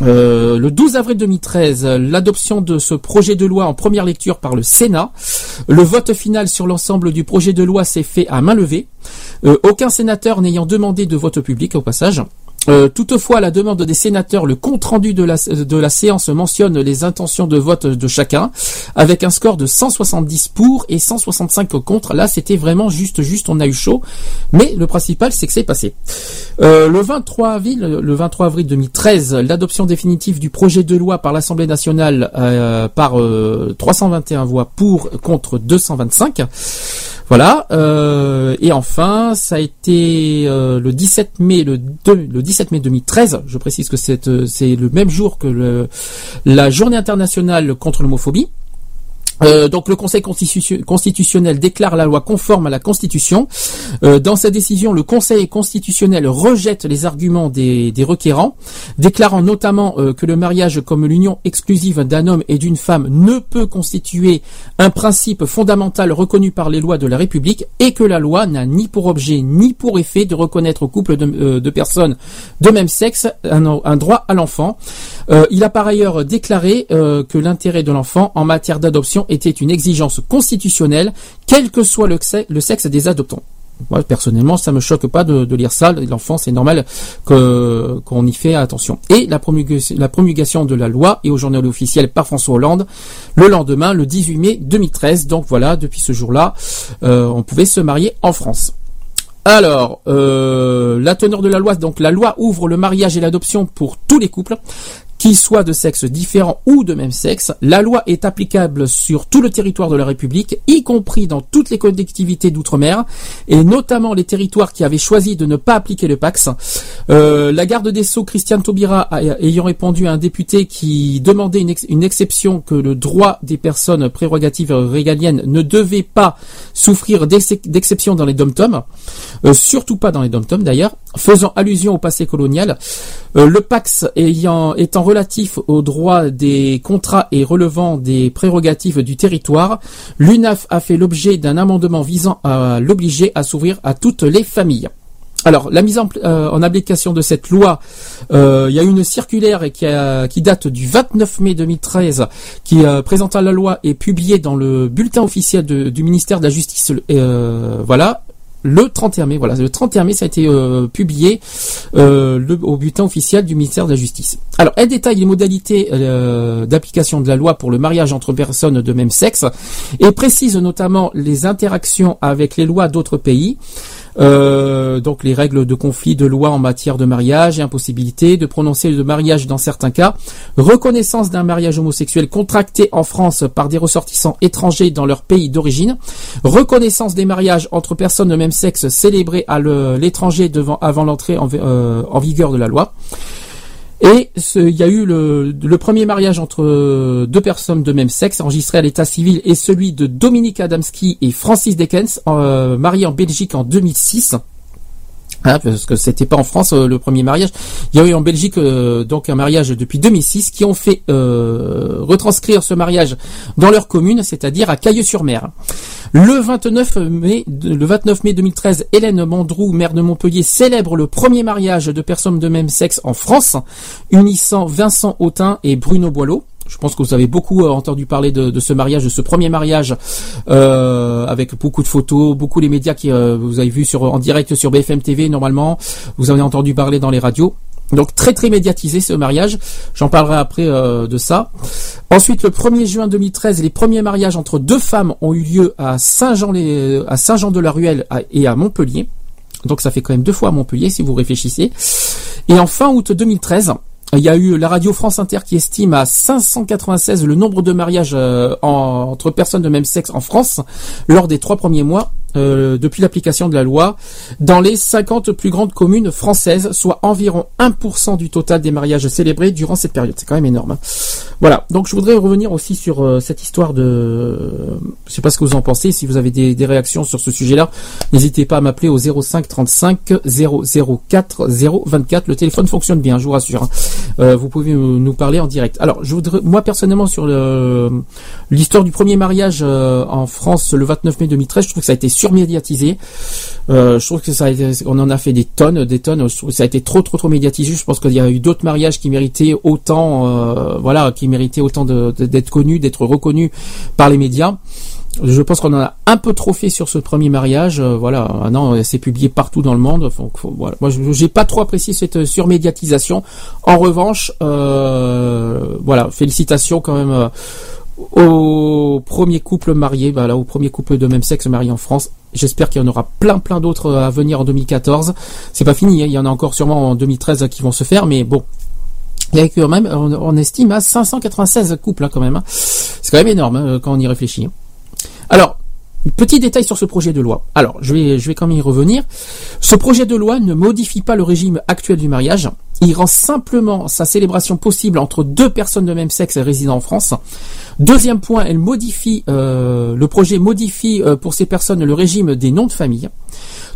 euh, le 12 avril 2013, euh, l'adoption de ce projet de loi en première lecture par le Sénat. Le vote final sur l'ensemble du projet de loi s'est fait à main levée. Euh, aucun sénateur n'ayant demandé de vote public au passage. Euh, toutefois, à la demande des sénateurs, le compte rendu de la, de la séance mentionne les intentions de vote de chacun, avec un score de 170 pour et 165 contre. Là, c'était vraiment juste, juste, on a eu chaud. Mais le principal, c'est que c'est passé. Euh, le 23 avril, le 23 avril 2013, l'adoption définitive du projet de loi par l'Assemblée nationale euh, par euh, 321 voix pour contre 225. Voilà. euh, et enfin, ça a été euh, le 17 mai, le, deux- le 17 mai 2013. Je précise que c'est euh, c'est le même jour que le, la Journée internationale contre l'homophobie. Euh, donc le Conseil constitu- constitutionnel déclare la loi conforme à la Constitution. Euh, dans sa décision, le Conseil constitutionnel rejette les arguments des, requérants, déclarant notamment euh, que le mariage comme l'union exclusive d'un homme et d'une femme ne peut constituer un principe fondamental reconnu par les lois de la République et que la loi n'a ni pour objet ni pour effet de reconnaître au couple de, personnes de même sexe un droit à l'enfant. Euh, il a par ailleurs déclaré euh, que l'intérêt de l'enfant en matière d'adoption était une exigence constitutionnelle, quel que soit le, xe- le sexe des adoptants. Moi, personnellement, ça me choque pas de, lire ça. L'enfant, c'est normal qu'on y fait attention. Et la promulgation, de la loi est au journal officiel par François Hollande le lendemain, le 18 mai 2013. Donc voilà, depuis ce jour-là, euh, on pouvait se marier en France. Alors, la teneur de la loi, donc la loi ouvre le mariage et l'adoption pour tous les couples, qu'ils soient de sexe différent ou de même sexe. La loi est applicable sur tout le territoire de la République, y compris dans toutes les collectivités d'outre-mer, et notamment les territoires qui avaient choisi de ne pas appliquer le Pax. Euh, la garde des Sceaux, Christiane Taubira, ayant répondu à un député qui demandait une, ex- une exception que le droit des personnes prérogatives régaliennes ne devait pas souffrir d'ex- d'exception dans les dom-toms, euh, surtout pas dans les dom-toms d'ailleurs, faisant allusion au passé colonial. Euh, le Pax ayant, étant relatif aux droits des contrats et relevant des prérogatives du territoire, l'UNAF a fait l'objet d'un amendement visant à l'obliger à s'ouvrir à toutes les familles. Alors, la mise en, euh, application de cette loi, euh, il y a une circulaire qui, date du 29 mai 2013, qui euh, présentant la loi est publiée dans le bulletin officiel du ministère de la Justice. voilà. Le 31 mai, voilà, le 31 mai, ça a été euh, publié euh, au bulletin officiel du ministère de la Justice. Alors, elle détaille les modalités euh, d'application de la loi pour le mariage entre personnes de même sexe et précise notamment les interactions avec les lois d'autres pays. Euh, donc les règles de conflit de loi en matière de mariage et impossibilité de prononcer le mariage dans certains cas, reconnaissance d'un mariage homosexuel contracté en France par des ressortissants étrangers dans leur pays d'origine, reconnaissance des mariages entre personnes de même sexe célébrés à l'étranger avant l'entrée euh, en vigueur de la loi. Et il y a eu le, premier mariage entre deux personnes de même sexe enregistré à l'état civil et celui de Dominique Adamski et Francis Dekens, euh, mariés en Belgique en 2006. Hein, parce que c'était pas en France euh, le premier mariage. Il y a eu en Belgique euh, donc un mariage depuis 2006 qui ont fait euh, retranscrire ce mariage dans leur commune, c'est-à-dire à Cailleux-sur-Mer. Le 29 mai, le 29 mai 2013, Hélène Mandrou, maire de Montpellier, célèbre le premier mariage de personnes de même sexe en France, unissant Vincent Autin et Bruno Boileau. Je pense que vous avez beaucoup euh, entendu parler de, de ce mariage, de ce premier mariage, euh, avec beaucoup de photos, beaucoup les médias qui euh, vous avez vu sur en direct sur BFM TV normalement. Vous avez entendu parler dans les radios. Donc très très médiatisé ce mariage. J'en parlerai après euh, de ça. Ensuite, le 1er juin 2013, les premiers mariages entre deux femmes ont eu lieu à Saint-Jean à Saint-Jean-de-la-Ruelle et à Montpellier. Donc ça fait quand même deux fois à Montpellier si vous réfléchissez. Et en fin août 2013, il y a eu la radio France Inter qui estime à 596 le nombre de mariages euh, en- entre personnes de même sexe en France lors des trois premiers mois euh, depuis l'application de la loi dans les 50 plus grandes communes françaises, soit environ 1% du total des mariages célébrés durant cette période. C'est quand même énorme. hein. Voilà. Donc je voudrais revenir aussi sur euh, cette histoire de. Je sais pas ce que vous en pensez. Si vous avez des, des réactions sur ce sujet-là, n'hésitez pas à m'appeler au 05 35 004 024. Le téléphone fonctionne bien, je vous rassure. hein. Euh, vous pouvez nous parler en direct. Alors, je voudrais, moi personnellement, sur l'histoire du premier mariage euh, en France le 29 mai 2013, je trouve que ça a été surmédiatisé. Euh, je trouve que ça on en a fait des tonnes, des tonnes. Ça a été trop, trop, trop médiatisé. Je pense qu'il y a eu d'autres mariages qui méritaient autant, euh, voilà, qui méritaient autant d'être connus, d'être reconnus par les médias. Je pense qu'on en a un peu trop fait sur ce premier mariage. euh, voilà, maintenant c'est publié partout dans le monde. Faut- faut- voilà. Moi, j'ai pas trop apprécié cette surmédiatisation. En revanche, euh, voilà, félicitations quand même au premier couple marié, voilà, au premier couple de même sexe marié en France. J'espère qu'il y en aura plein, plein d'autres à venir en 2014. C'est pas fini, hein, il y en a encore sûrement en 2013 qui vont se faire, mais bon. Il y a quand même, on, estime à 596 couples hein, quand même. hein. C'est quand même énorme hein, quand on y réfléchit. Alors, petit détail sur ce projet de loi. Alors, je vais, je vais quand même y revenir. Ce projet de loi ne modifie pas le régime actuel du mariage. Il rend simplement sa célébration possible entre deux personnes de même sexe résidant en France. Deuxième point, elle modifie, euh, le projet modifie euh, pour ces personnes le régime des noms de famille.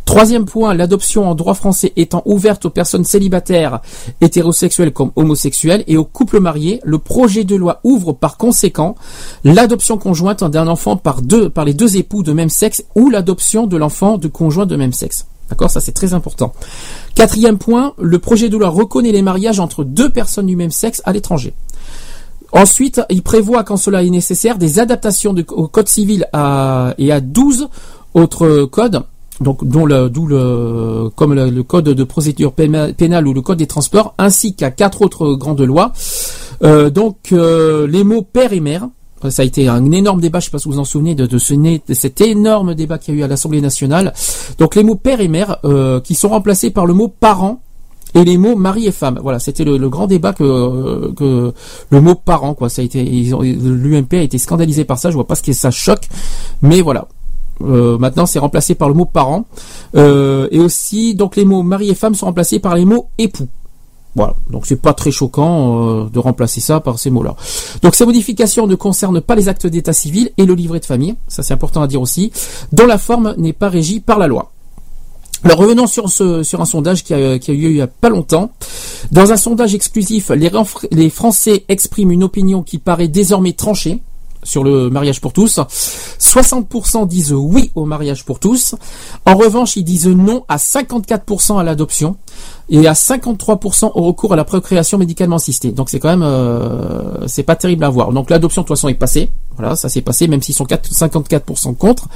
Troisième point, l'adoption en droit français étant ouverte aux personnes célibataires, hétérosexuelles comme homosexuelles et aux couples mariés, le projet de loi ouvre par conséquent l'adoption conjointe d'un enfant par deux, par les deux époux de même sexe ou l'adoption de l'enfant de conjoints de même sexe. D'accord, ça c'est très important. Quatrième point, le projet de loi reconnaît les mariages entre deux personnes du même sexe à l'étranger. Ensuite, il prévoit, quand cela est nécessaire, des adaptations au code civil à, et à 12 autres codes, donc dont le, d'où le, comme le, le code de procédure péna- pénale ou le code des transports, ainsi qu'à quatre autres grandes lois. Euh, donc euh, les mots père et mère. Ça a été un énorme débat, je sais pas si vous vous en souvenez de, de, ce de cet énorme débat qu'il y a eu à l'Assemblée nationale. Donc les mots père et mère euh, qui sont remplacés par le mot parent et les mots mari et femme. Voilà, c'était le, le grand débat que, que le mot parent quoi. Ça a été, l'UMP a été scandalisé par ça. Je vois pas ce que ça choque, mais voilà. Euh, maintenant, c'est remplacé par le mot parent Euh, et aussi donc les mots mari et femme sont remplacés par les mots époux. Voilà, donc c'est pas très choquant euh, de remplacer ça par ces mots-là. Donc ces modifications ne concernent pas les actes d'état civil et le livret de famille, ça c'est important à dire aussi, dont la forme n'est pas régie par la loi. Alors revenons sur, ce, sur un sondage qui a, eu lieu il y a pas longtemps. Dans un sondage exclusif, les Français expriment une opinion qui paraît désormais tranchée sur le mariage pour tous. 60% disent oui au mariage pour tous. En revanche, ils disent non à 54% à l'adoption et à 53% au recours à la procréation médicalement assistée. Donc c'est quand même euh, c'est pas terrible à voir. Donc l'adoption de toute façon est passée. Voilà, ça s'est passé même s'ils sont 4 54% contre.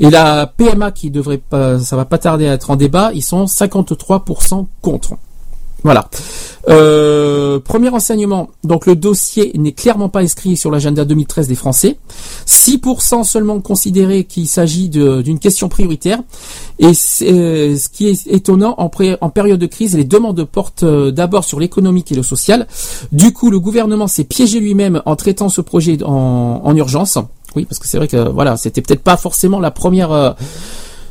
Et la PMA qui devrait pas ça va pas tarder à être en débat, ils sont 53% contre. Voilà. Euh, premier enseignement, donc le dossier n'est clairement pas inscrit sur l'agenda 2013 des Français. 6% seulement considéré qu'il s'agit d'une question prioritaire. Et euh, ce qui est étonnant, en période de crise, les demandes portent euh, d'abord sur l'économique et le social. Du coup, le gouvernement s'est piégé lui-même en traitant ce projet en, en urgence. Oui, parce que c'est vrai que voilà, c'était peut-être pas forcément la première.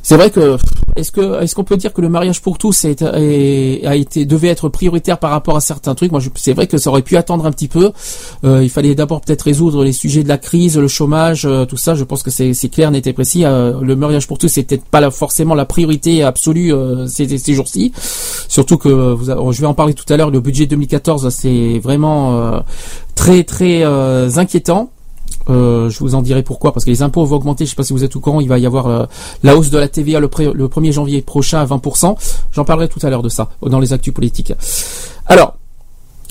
C'est vrai que est-ce que est-ce qu'on peut dire que le mariage pour tous a été devait être prioritaire par rapport à certains trucs? Moi, c'est vrai que ça aurait pu attendre un petit peu. Euh, il fallait d'abord peut-être résoudre les sujets de la crise, le chômage, euh, tout ça. Je pense que c'est clair, net et précis. Euh, le mariage pour tous, peut-être pas forcément la priorité absolue euh, ces, ces jours-ci. Surtout que vous, je vais en parler tout à l'heure. Le budget 2014, c'est vraiment euh, très très euh, inquiétant. Euh, je vous en dirai pourquoi, parce que les impôts vont augmenter. Je sais pas si vous êtes au courant, il va y avoir euh, la hausse de la TVA le, le 1er janvier prochain à 20%. J'en parlerai tout à l'heure de ça, dans les actus politiques. Alors,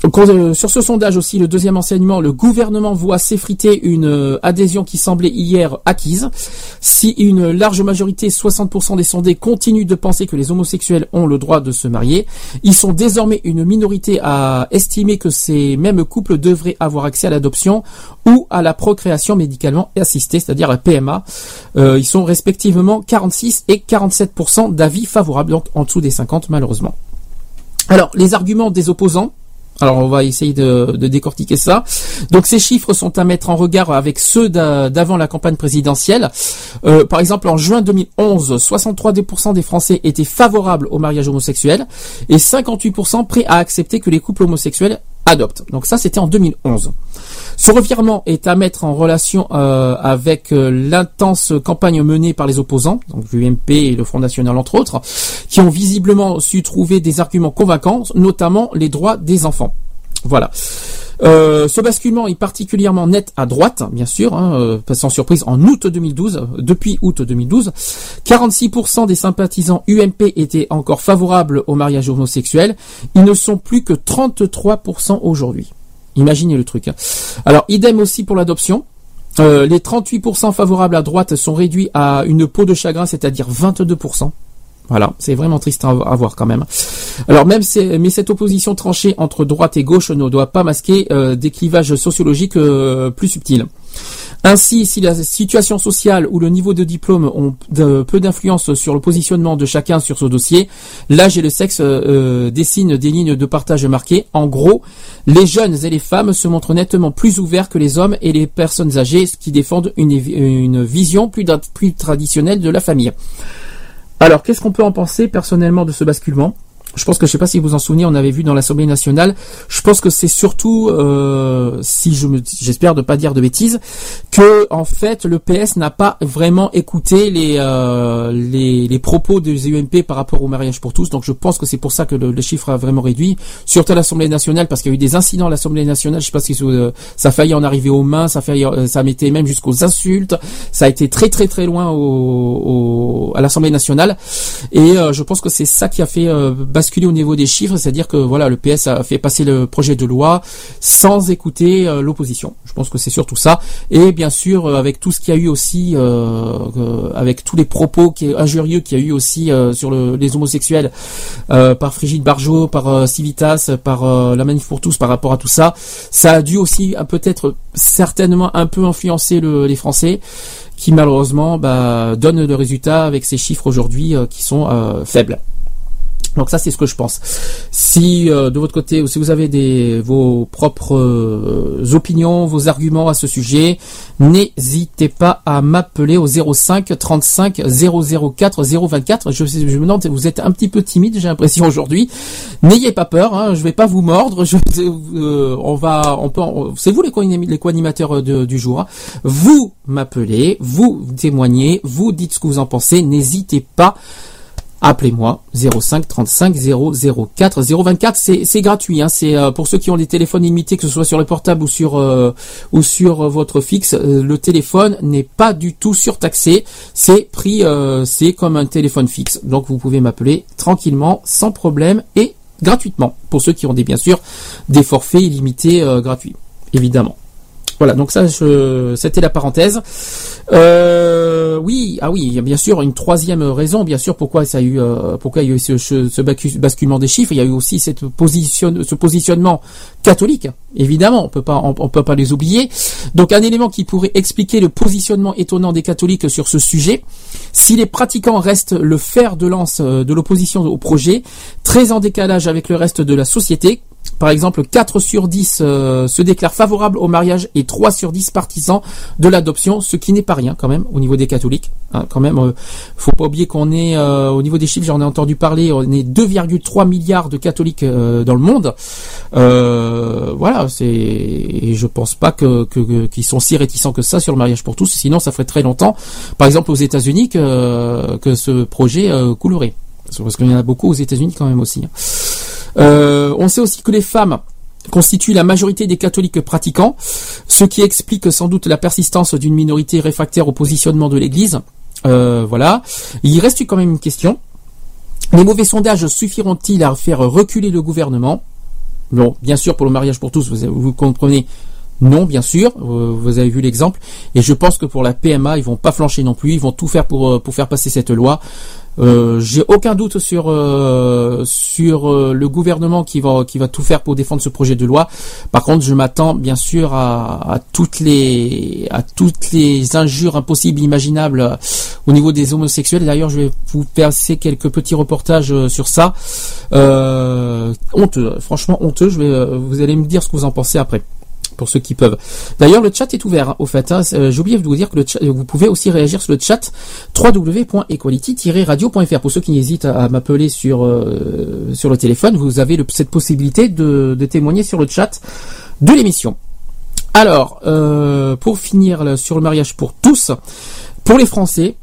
Sur ce sondage aussi, le deuxième enseignement, le gouvernement voit s'effriter une euh, adhésion qui semblait hier acquise. Si une large majorité, 60% des sondés, continuent de penser que les homosexuels ont le droit de se marier, ils sont désormais une minorité à estimer que ces mêmes couples devraient avoir accès à l'adoption ou à la procréation médicalement assistée, c'est-à-dire la PMA. Euh, ils sont respectivement 46 et 47% d'avis favorables, donc en dessous des 50 malheureusement. Alors, les arguments des opposants. Alors on va essayer de, décortiquer ça. Donc ces chiffres sont à mettre en regard avec ceux d'a- d'avant la campagne présidentielle. Euh, par exemple, en juin 2011, 63% des Français étaient favorables au mariage homosexuel et 58% prêts à accepter que les couples homosexuels adoptent. Donc ça, c'était en 2011. Ce revirement est à mettre en relation euh, avec euh, l'intense campagne menée par les opposants, donc l'UMP et le Front National entre autres, qui ont visiblement su trouver des arguments convaincants, notamment les droits des enfants. Voilà. Euh, ce basculement est particulièrement net à droite, bien sûr, hein, euh, pas sans surprise, en août 2012, euh, depuis août 2012, 46% des sympathisants UMP étaient encore favorables au mariage homosexuel. Ils ne sont plus que 33% aujourd'hui. Imaginez le truc. hein. Alors, idem aussi pour l'adoption. Euh, les 38% favorables à droite sont réduits à une peau de chagrin, c'est-à-dire 22%. Voilà, c'est vraiment triste à voir quand même. Alors même mais cette opposition tranchée entre droite et gauche ne doit pas masquer euh, des clivages sociologiques euh, plus subtils. Ainsi, si la situation sociale ou le niveau de diplôme ont peu d'influence sur le positionnement de chacun sur ce dossier, l'âge et le sexe euh, dessinent des lignes de partage marquées. En gros, les jeunes et les femmes se montrent nettement plus ouverts que les hommes et les personnes âgées qui défendent une, une vision plus, plus traditionnelle de la famille. Alors, qu'est-ce qu'on peut en penser personnellement de ce basculement? Je pense que je sais pas si vous en souvenez, on avait vu dans l'Assemblée nationale. Je pense que c'est surtout, euh, si je me, j'espère de pas dire de bêtises, que en fait le PS n'a pas vraiment écouté les, euh, les les propos des UMP par rapport au mariage pour tous. Donc je pense que c'est pour ça que le, le chiffre a vraiment réduit. Surtout à l'Assemblée nationale, parce qu'il y a eu des incidents à l'Assemblée nationale. Je sais pas si euh, ça a failli en arriver aux mains, ça a failli, euh, ça mettait même jusqu'aux insultes. Ça a été très très très loin au, au- à l'Assemblée nationale. Et euh, je pense que c'est ça qui a fait basculé au niveau des chiffres, c'est-à-dire que voilà, le PS a fait passer le projet de loi sans écouter euh, l'opposition. Je pense que c'est surtout ça. Et bien sûr, euh, avec tout ce qu'il y a eu aussi, euh, avec tous les propos qui, injurieux qu'il y a eu aussi sur le- les homosexuels par Frigide Barjot, par Civitas, par la Manif pour tous, par rapport à tout ça, ça a dû aussi peut-être certainement un peu influencer le- les Français qui malheureusement bah, donnent le résultat avec ces chiffres aujourd'hui qui sont faibles. Donc ça c'est ce que je pense. Si euh, de votre côté, ou si vous avez des vos propres euh, opinions, vos arguments à ce sujet, n'hésitez pas à m'appeler au 05 35 004 024. Je, je me demande, vous êtes un petit peu timide, j'ai l'impression aujourd'hui. N'ayez pas peur, hein, je vais pas vous mordre. Je, euh, on va, on peut, c'est vous les co- les co-animateurs de- du jour. hein. Vous m'appelez, vous témoignez, vous dites ce que vous en pensez. N'hésitez pas. Appelez-moi 05 35 004 024. C'est c'est gratuit. Hein. C'est euh, pour ceux qui ont des téléphones limités, que ce soit sur le portable ou sur euh, ou sur euh, votre fixe. euh, le téléphone n'est pas du tout surtaxé. C'est pris, euh, c'est comme un téléphone fixe. Donc vous pouvez m'appeler tranquillement, sans problème et gratuitement. Pour ceux qui ont des bien sûr des forfaits illimités gratuits, évidemment. Voilà, donc ça, je- c'était la parenthèse. Euh, oui, ah oui, il y a bien sûr une troisième raison, bien sûr, pourquoi ça a eu, euh, pourquoi il y a eu ce, ce- basculement des chiffres. Il y a eu aussi cette position, ce positionnement catholique. Évidemment, on peut pas, on, on peut pas les oublier. Donc, un élément qui pourrait expliquer le positionnement étonnant des catholiques sur ce sujet. Si les pratiquants restent le fer de lance euh, de l'opposition au projet, très en décalage avec le reste de la société, par exemple, 4 sur 10 euh, se déclarent favorables au mariage et 3 sur 10 partisans de l'adoption, ce qui n'est pas rien quand même au niveau des catholiques. Hein, quand même, euh, faut pas oublier qu'on est euh, au niveau des chiffres, j'en ai entendu parler, on est 2,3 milliards de catholiques euh, dans le monde. Euh, voilà, c'est et je pense pas que qu'ils sont si réticents que ça sur le mariage pour tous. Sinon, ça ferait très longtemps, par exemple aux États-Unis, que que ce projet euh, coulerait. Parce qu'il y en a beaucoup aux États-Unis quand même aussi. Euh, on sait aussi que les femmes constituent la majorité des catholiques pratiquants, ce qui explique sans doute la persistance d'une minorité réfractaire au positionnement de l'Église. Euh, voilà. Il reste quand même une question. Les mauvais sondages suffiront-ils à faire reculer le gouvernement? Bon, bien sûr, pour le mariage pour tous, vous, comprenez. Non, bien sûr, vous avez vu l'exemple. Et je pense que pour la PMA, ils vont pas flancher non plus. Ils vont tout faire pour euh, pour faire passer cette loi. Euh, J'ai aucun doute sur euh, sur euh, le gouvernement qui va qui va tout faire pour défendre ce projet de loi. Par contre, je m'attends bien sûr à, à toutes les à toutes les injures impossibles, imaginables euh, au niveau des homosexuels. D'ailleurs, je vais vous passer quelques petits reportages euh, sur ça. Honteux, franchement honteux. Je vais, vous allez me dire ce que vous en pensez après pour ceux qui peuvent. D'ailleurs, le chat est ouvert, hein, au fait. hein. Euh, J'ai oublié de vous dire que chat- vous pouvez aussi réagir sur le chat www.equality-radio.fr. Pour ceux qui hésitent à, m'appeler sur euh, sur le téléphone, vous avez cette possibilité de, de témoigner sur le chat de l'émission. Alors, euh, pour finir sur le mariage pour tous, pour les Français,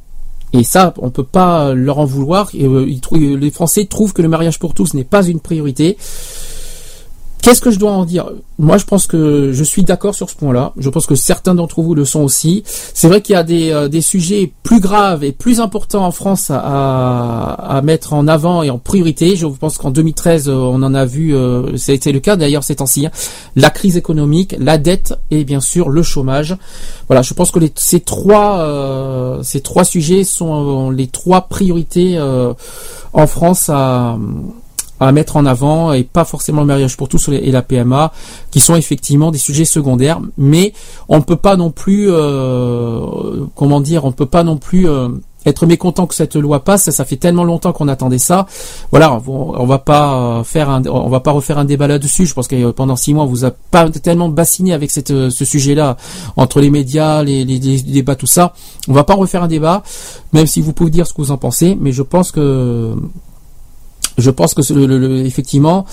et ça, on peut pas leur en vouloir. euh, les Français trouvent que le mariage pour tous n'est pas une priorité. Qu'est-ce que je dois en dire? Moi, je pense que je suis d'accord sur ce point-là. Je pense que certains d'entre vous le sont aussi. C'est vrai qu'il y a des, euh, des sujets plus graves et plus importants en France à, à, mettre en avant et en priorité. Je pense qu'en 2013, euh, on en a vu, euh, été le cas d'ailleurs ces temps-ci, hein. la crise économique, la dette et bien sûr le chômage. Voilà, je pense que les, ces trois euh, ces trois sujets sont euh, les trois priorités euh, en France à à mettre en avant et pas forcément le mariage pour tous et la PMA qui sont effectivement des sujets secondaires. Mais on ne peut pas non plus euh, comment dire on peut pas non plus euh, être mécontent que cette loi passe. Ça fait tellement longtemps qu'on attendait ça. Voilà on, va pas faire un, on va pas refaire un débat là-dessus. Je pense que euh, pendant six mois on vous a pas tellement bassiné avec cette, euh, ce sujet-là entre les médias les, les, les débats tout ça. On va pas refaire un débat même si vous pouvez dire ce que vous en pensez. Mais je pense que je pense que le, le- effectivement,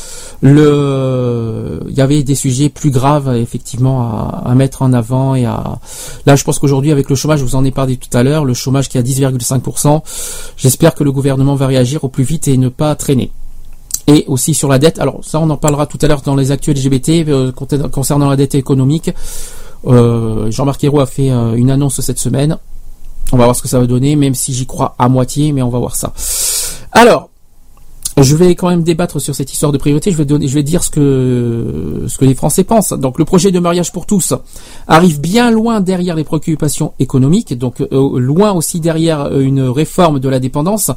le, il y avait des sujets plus graves effectivement à, à mettre en avant et à. Là, je pense qu'aujourd'hui, avec le chômage, je vous en ai parlé tout à l'heure, le chômage qui est à 10,5%. J'espère que le gouvernement va réagir au plus vite et ne pas traîner. Et aussi sur la dette. Alors ça, on en parlera tout à l'heure dans les actuels LGBT euh, concernant- concernant la dette économique. Euh, Jean-Marc Ayrault a fait euh, une annonce cette semaine. On va voir ce que ça va donner, même si j'y crois à moitié, mais on va voir ça. Alors, Je vais quand même débattre sur cette histoire de priorité. Je vais donner, je vais dire ce que ce que les Français pensent. Donc le projet de mariage pour tous arrive bien loin derrière les préoccupations économiques, donc euh, loin aussi derrière euh, une réforme de la dépendance.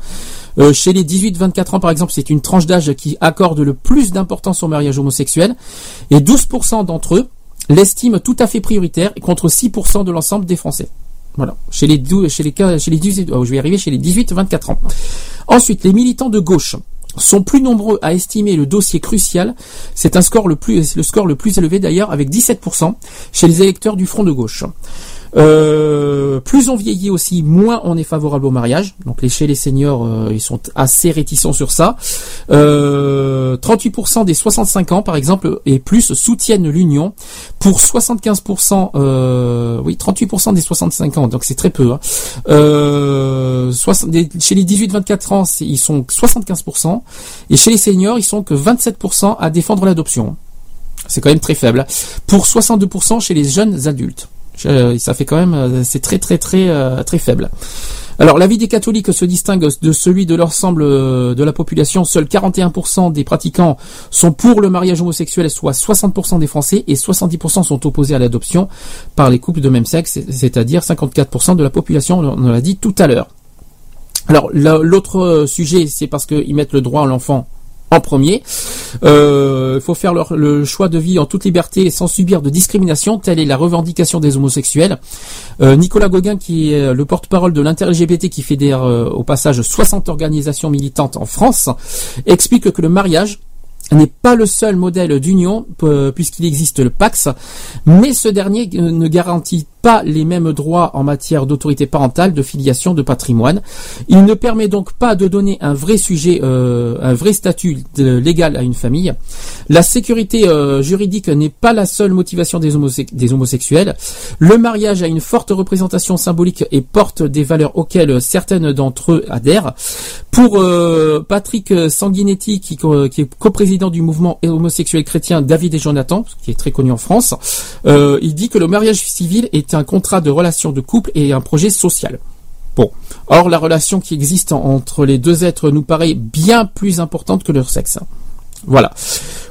Euh, chez les 18-24 ans, par exemple, c'est une tranche d'âge qui accorde le plus d'importance au mariage homosexuel, et 12% d'entre eux l'estiment tout à fait prioritaire, contre 6% de l'ensemble des Français. Voilà. Chez les, dou- chez les, cas- chez les 18, oh, je vais arriver chez les 18-24 ans. Ensuite, les militants de gauche sont plus nombreux à estimer le dossier crucial. C'est un score le plus, le score le plus élevé d'ailleurs, avec 17% chez les électeurs du Front de gauche. Euh, plus on vieillit aussi, moins on est favorable au mariage. Donc chez les seniors, euh, ils sont assez réticents sur ça. Euh, 38% des 65 ans, par exemple, et plus soutiennent l'union. Pour 75%, euh, oui, 38% des 65 ans, donc c'est très peu. hein. Euh, chez les 18-24 ans, ils sont 75%, et chez les seniors, ils sont que 27% à défendre l'adoption. C'est quand même très faible. Pour 62% chez les jeunes adultes. Euh, ça fait quand même, euh, c'est très très très euh, très faible. Alors l'avis des catholiques se distingue de celui de l'ensemble de la population. Seuls 41% des pratiquants sont pour le mariage homosexuel, soit 60% des Français, et 70% sont opposés à l'adoption par les couples de même sexe, c'est-à-dire 54% de la population, on l'a dit tout à l'heure. Alors la- l'autre sujet, c'est parce qu'ils mettent le droit à l'enfant en premier. Euh, Il faut faire le choix de vie en toute liberté et sans subir de discrimination. Telle est la revendication des homosexuels. Euh, Nicolas Gauguin, qui est le porte-parole de l'inter-LGBT, qui fédère euh, au passage 60 organisations militantes en France, explique que le mariage n'est pas le seul modèle d'union puisqu'il existe le Pax, mais ce dernier ne garantit pas les mêmes droits en matière d'autorité parentale, de filiation, de patrimoine. Il ne permet donc pas de donner un vrai sujet, euh, un vrai statut légal à une famille. La sécurité euh, juridique n'est pas la seule motivation des, homose- des homosexuels. Le mariage a une forte représentation symbolique et porte des valeurs auxquelles certaines d'entre eux adhèrent. Pour euh, Patrick Sanguinetti, qui, qui est coprésident du mouvement homosexuel chrétien David et Jonathan, qui est très connu en France, euh, il dit que le mariage civil est un contrat de relation de couple et un projet social. Bon. Or, la relation qui existe en- entre les deux êtres nous paraît bien plus importante que leur sexe. Voilà.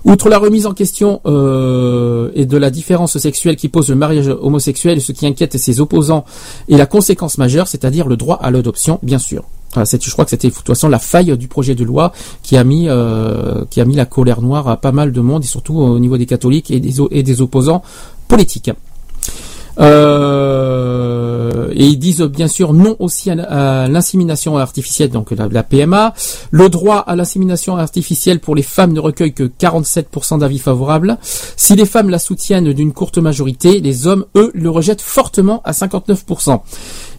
Outre la remise en question euh, et de la différence sexuelle qui pose le mariage homosexuel, ce qui inquiète ses opposants est la conséquence majeure, c'est-à-dire le droit à l'adoption, bien sûr. Je crois que c'était de toute façon la faille du projet de loi qui a mis euh, qui a mis la colère noire à pas mal de monde et surtout au niveau des catholiques et des, et des opposants politiques. Euh, et ils disent bien sûr non aussi à, l'insémination artificielle, donc la, la PMA. Le droit à l'insémination artificielle pour les femmes ne recueille que 47% d'avis favorables. Si les femmes la soutiennent d'une courte majorité, les hommes, eux, le rejettent fortement à 59%.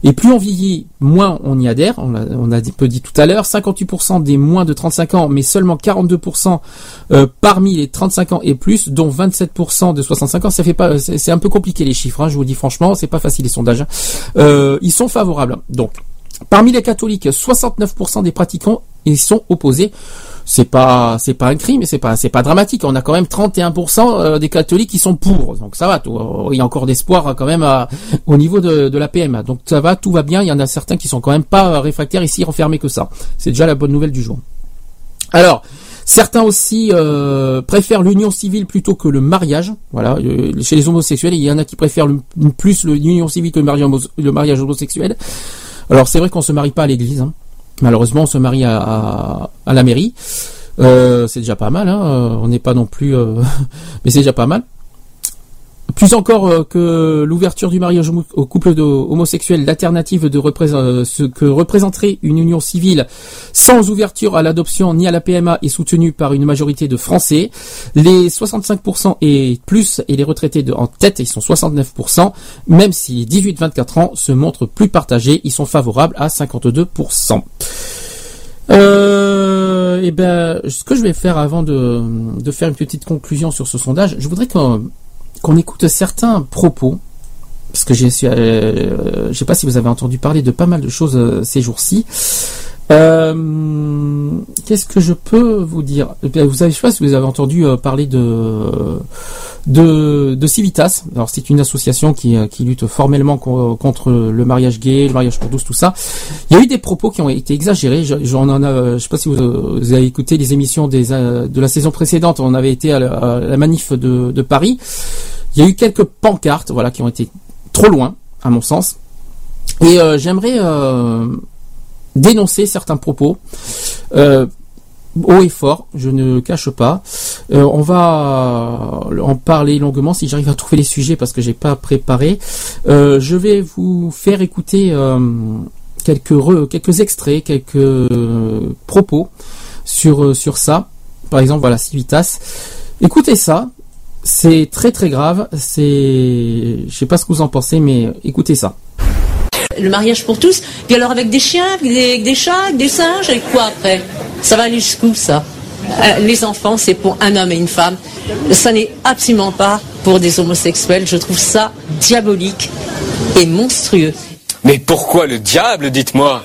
Et plus on vieillit, moins on y adhère. On a, on peu dit tout à l'heure. 58% des moins de 35 ans, mais seulement 42% euh, parmi les 35 ans et plus, dont 27% de 65 ans. Ça fait pas, c'est un peu compliqué les chiffres. hein, je vous dis franchement, c'est pas facile les sondages. hein. Euh, ils sont favorables. Donc, parmi les catholiques, 69% des pratiquants y sont opposés. C'est pas, c'est pas un crime, c'est pas, c'est pas dramatique. On a quand même 31% euh, des catholiques qui sont pour. Donc ça va. tout- Il y a encore d'espoir hein, quand même au niveau de, la PMA. Donc ça va, tout va bien. Il y en a certains qui sont quand même pas euh, réfractaires ici, renfermés que ça. C'est déjà la bonne nouvelle du jour. Alors, certains aussi euh, préfèrent l'union civile plutôt que le mariage. Voilà, euh, chez les homosexuels, il y en a qui préfèrent plus l'union civile que le mariage, homo- le mariage homosexuel. Alors c'est vrai qu'on se marie pas à l'église. hein. Malheureusement, on se marie à, à, la mairie. Euh, c'est déjà pas mal. Hein. euh, On n'est pas non plus, euh, mais c'est déjà pas mal. Plus encore euh, que l'ouverture du mariage homo- au couple de homosexuels, l'alternative de euh, ce que représenterait une union civile sans ouverture à l'adoption ni à la PMA est soutenue par une majorité de Français. Les 65% et plus et les retraités en tête, ils sont 69%, même si 18-24 ans se montrent plus partagés, ils sont favorables à 52%. Euh, et ben, ce que je vais faire avant de, de faire une petite conclusion sur ce sondage, je voudrais qu'on qu'on écoute certains propos, parce que euh, je sais pas si vous avez entendu parler de pas mal de choses euh, ces jours-ci. Euh, qu'est-ce que je peux vous dire? Eh Vous savez, je sais pas si vous avez entendu euh, parler de de, de Civitas. Alors c'est une association qui, euh, qui lutte formellement co- contre le mariage gay, le mariage pour tous, tout ça. Il y a eu des propos qui ont été exagérés. Je, j'en en a, je sais pas si vous, vous avez écouté les émissions des, de la saison précédente. On avait été à la, à la manif de, de Paris. Il y a eu quelques pancartes, voilà, qui ont été trop loin, à mon sens. Et euh, j'aimerais euh, dénoncer certains propos. Euh, haut et fort, je ne cache pas. Euh, on va en parler longuement si j'arrive à trouver les sujets parce que j'ai pas préparé. Euh, je vais vous faire écouter quelques quelques extraits, quelques propos sur sur ça. Par exemple, voilà Civitas. Écoutez ça. C'est très très grave. C'est, je sais pas ce que vous en pensez, mais écoutez ça.
Le mariage pour tous, puis alors avec des chiens, avec des, avec des chats, avec des singes, et quoi après? Ça va aller jusqu'où ça? Euh, Les enfants, c'est pour un homme et une femme. Ça n'est absolument pas pour des homosexuels. Je trouve ça diabolique et monstrueux.
Mais pourquoi le diable, dites-moi?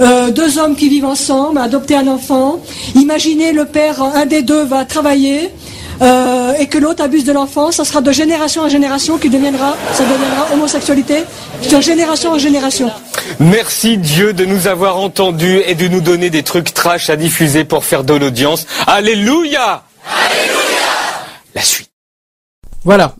Euh, deux hommes qui vivent ensemble, adopter un enfant. Imaginez le père, un des deux va travailler euh, et que l'autre abuse de l'enfant. Ça sera de génération en génération qui deviendra, ça deviendra homosexualité de génération en génération.
Merci Dieu de nous avoir entendus et de nous donner des trucs trash à diffuser pour faire de l'audience. Alléluia La suite.
Voilà.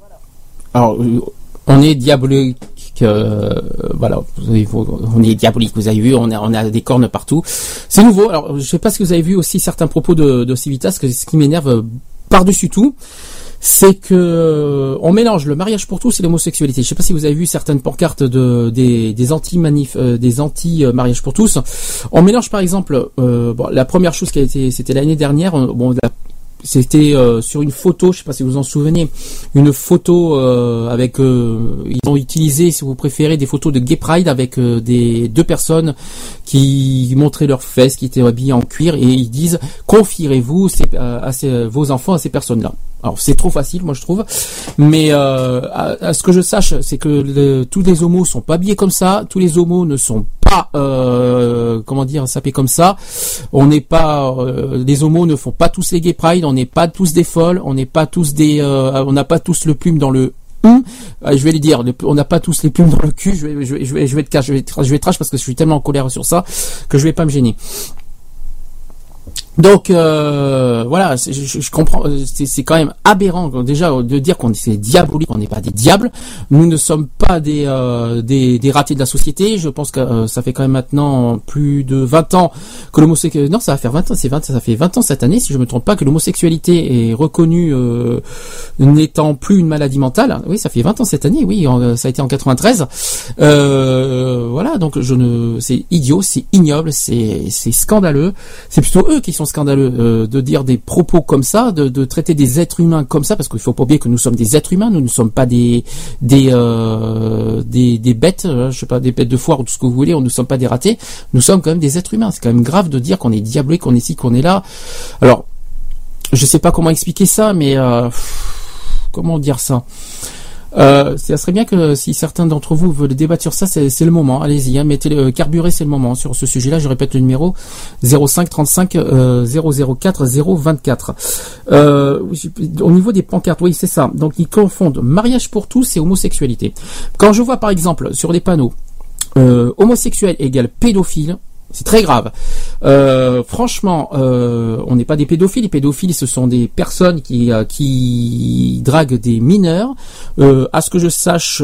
Alors, euh, on est diabolique. euh, voilà, vous avez- on est diabolique. Vous avez vu, on a, on a des cornes partout. C'est nouveau. Alors, je sais pas si vous avez vu aussi certains propos de, de Civitas. Que ce qui m'énerve par-dessus tout, c'est que euh, on mélange le mariage pour tous et l'homosexualité. Je sais pas si vous avez vu certaines pancartes de des, des anti manif, des anti euh, mariage pour tous. On mélange par exemple, euh, bon, la première chose qui a été, c'était l'année dernière. euh, Bon, c'était euh, sur une photo, je sais pas si vous en souvenez, une photo euh, avec euh, ils ont utilisé, si vous préférez, des photos de Gay Pride avec des deux personnes qui montraient leurs fesses, qui étaient habillées en cuir et ils disent confierez-vous à ces- vos enfants à ces personnes-là. Alors c'est trop facile, moi je trouve, mais euh, à, ce que je sache, c'est que tous les homos sont pas habillés comme ça, tous les homos ne sont pas, euh, comment dire, sapés comme ça. On n'est pas, euh, les homos ne font pas tous les gay pride, on n'est pas tous des folles, on n'est pas tous des, euh, on n'a pas tous le plume dans le je vais les dire, on n'a pas tous les plumes dans le cul. Je vais, je vais, je vais, je je vais, trash parce que je suis tellement en colère sur ça que je vais pas me gêner. Donc euh, voilà, je, je comprends, euh, c'est quand même aberrant déjà de dire qu'on est diabolique, on n'est pas des diables. Nous ne sommes pas des des, des, des ratés de la société. Je pense que euh, ça fait quand même maintenant plus de 20 ans que l'homosexualité... Non, ça va faire 20 ans, c'est 20, ça fait 20 ans cette année, si je me trompe pas, que l'homosexualité est reconnue euh, n'étant plus une maladie mentale. Oui, ça fait 20 ans cette année, oui, en- ça a été en 93. Euh, voilà, donc je ne... C'est idiot, c'est ignoble, c'est c'est scandaleux. C'est plutôt eux qui sont scandaleux euh, de dire des propos comme ça, de, traiter des êtres humains comme ça, parce qu'il faut pas oublier que nous sommes des êtres humains, nous ne sommes pas des des euh, bêtes, euh, je sais pas, des bêtes de foire ou tout ce que vous voulez, nous ne sommes pas des ratés, nous sommes quand même des êtres humains. C'est quand même grave de dire qu'on est diabolé, qu'on est ici, qu'on est là. Alors, je sais pas comment expliquer ça, mais euh, comment dire ça? Euh, ça serait bien que si certains d'entre vous veulent débattre sur ça, c'est le moment. Allez-y, hein, mettez le carburé, c'est le moment sur ce sujet-là. Je répète le numéro 05 35 euh, 004 024. Euh, au niveau des pancartes, oui, c'est ça. Donc ils confondent mariage pour tous et homosexualité. Quand je vois par exemple sur les panneaux euh, homosexuel égale pédophile, c'est très grave. Euh, franchement, euh, on n'est pas des pédophiles. Les pédophiles, ce sont des personnes qui euh, qui draguent des mineurs. À ce que je sache,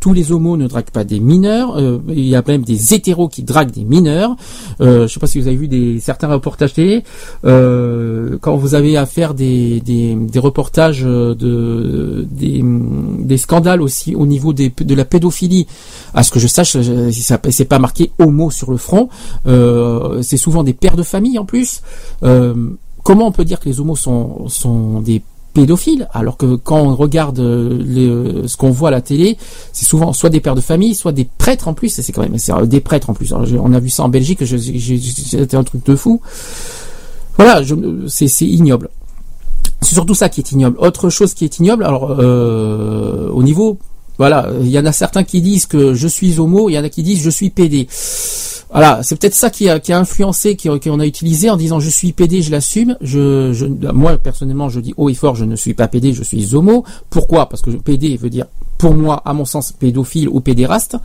tous les homos ne draguent pas des mineurs. Il y a même des hétéros qui draguent des mineurs. Je sais pas si vous avez vu des certains reportages télé. Quand vous avez à faire des des, reportages de des, scandales aussi au niveau de la pédophilie. À ce que je sache, c'est pas marqué homo sur le front. Euh, c'est souvent des pères de famille en plus. Euh, comment on peut dire que les homos sont, sont des pédophiles alors que quand on regarde euh, ce qu'on voit à la télé, c'est souvent soit des pères de famille, soit des prêtres en plus. C'est quand même c'est des prêtres en plus. On a vu ça en Belgique, c'était un truc de fou. Voilà, c'est ignoble. C'est surtout ça qui est ignoble. Autre chose qui est ignoble, alors au niveau, voilà, il y en a certains qui disent que je suis homo, il y en a qui disent je suis PD. Voilà, c'est peut-être ça qui a, qui a influencé, qui, qu'on a utilisé en disant je suis PD, je l'assume. Je, moi personnellement, je dis haut et fort, je ne suis pas PD, je suis homo. Pourquoi? Parce que PD veut dire, pour moi, à mon sens, pédophile ou pédéraste,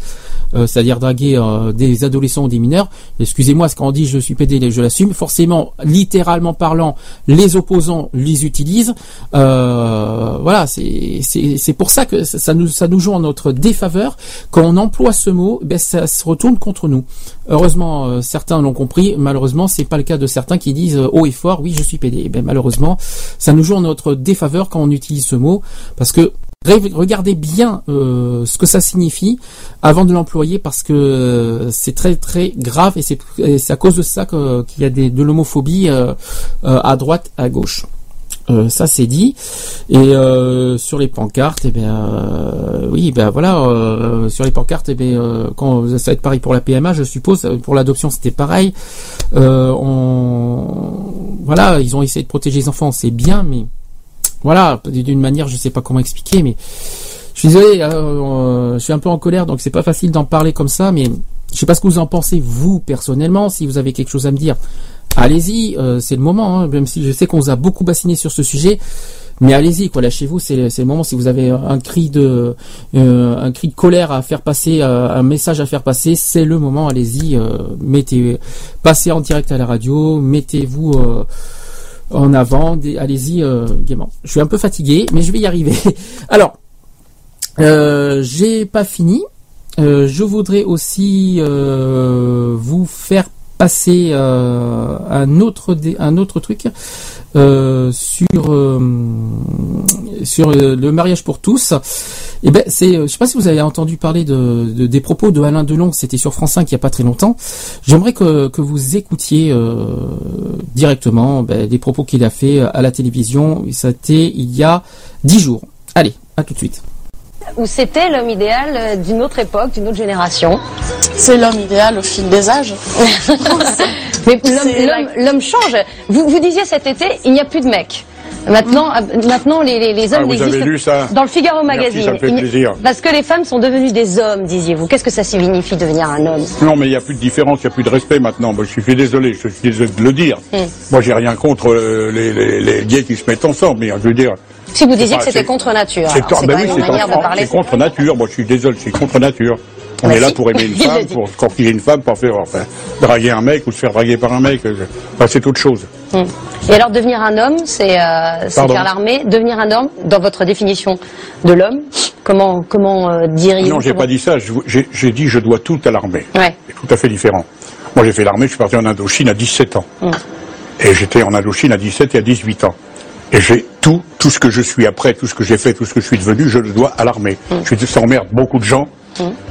euh, c'est-à-dire draguer euh, des adolescents ou des mineurs. Excusez-moi, ce qu'on dit je suis PD, je l'assume. Forcément, littéralement parlant, les opposants les utilisent. Euh, voilà, c'est pour ça que ça nous ça nous joue en notre défaveur quand on emploie ce mot, ben ça se retourne contre nous. Heureusement, euh, certains l'ont compris. Malheureusement, c'est pas le cas de certains qui disent euh, haut et fort, oui, je suis PD. Eh ben malheureusement, ça nous joue en notre défaveur quand on utilise ce mot, parce que regardez bien euh, ce que ça signifie avant de l'employer, parce que euh, c'est très très grave et c'est et à cause de ça qu'il y a des, de l'homophobie euh, à droite, à gauche. Ça c'est dit. Et sur les pancartes, eh bien, oui, ben voilà, sur les pancartes, eh bien, quand ça va être pareil pour la PMA, je suppose. Pour l'adoption, c'était pareil. On, voilà, ils ont essayé de protéger les enfants, c'est bien, mais voilà, d'une manière, je sais pas comment expliquer, mais je suis désolé, euh, euh, je suis un peu en colère, donc c'est pas facile d'en parler comme ça, mais je sais pas ce que vous en pensez vous personnellement. Si vous avez quelque chose à me dire, allez-y, euh, c'est le moment. hein, même si je sais qu'on vous a beaucoup bassiné sur ce sujet, mais allez-y, quoi. Lâchez-vous, c'est le moment. Si vous avez un cri de euh, un cri de colère à faire passer, un message à faire passer, c'est le moment. Allez-y, mettez, passez en direct à la radio, mettez-vous. En avant, allez-y euh, gaiement. Je suis un peu fatigué, mais je vais y arriver. Alors, euh, j'ai pas fini. Euh, je voudrais aussi euh, vous faire passer euh, un autre un autre truc euh, sur euh, euh, le mariage pour tous. Et ben c'est je sais pas si vous avez entendu parler de, de- des propos de Alain Delon, c'était sur France 5 il y a pas très longtemps. J'aimerais que, que vous écoutiez directement ben, des propos qu'il a fait à la télévision. C'était il y a dix jours. Allez, à tout de suite.
Où c'était l'homme idéal euh, d'une autre époque, d'une autre génération.
C'est l'homme idéal au fil des âges.
Mais l'homme- change. Vous, vous disiez cet été, il n'y a plus de mecs. Maintenant, euh, maintenant les, les, les hommes
Ah, vous avez lu ça
dans le Figaro
Merci,
magazine.
ça me fait plaisir.
Parce que les femmes sont devenues des hommes, disiez-vous. Qu'est-ce que ça signifie devenir un homme?
Non, mais il n'y a plus de différence, il n'y a plus de respect maintenant. Moi, je suis désolé, je suis désolé de le dire.
Hmm.
Moi, j'ai rien contre euh, les, les, les gays qui se mettent ensemble, mais je veux dire.
Si vous disiez que c'était contre nature.
C'est ben oui, c'est contre nature. Moi, je suis désolé, c'est contre nature. On
Bah
est là pour aimer une femme, pour corriger une femme, pour faire enfin, draguer un mec ou se faire draguer par un mec. Enfin, c'est autre chose.
Hmm. Et alors devenir un homme, c'est euh, faire l'armée. Devenir un homme, dans votre définition de l'homme, comment comment euh, diriez-vous
Non, j'ai
comment-
pas dit ça. J'ai dit je dois tout à l'armée.
Ouais.
C'est tout à fait différent. Moi, j'ai fait l'armée, je suis parti en Indochine à 17 ans.
Hmm.
Et j'étais en Indochine à 17 et à 18 ans. Et j'ai tout, tout ce que je suis après, tout ce que j'ai fait, tout ce que je suis devenu, je le dois à l'armée. Je suis ça emmerde beaucoup de gens.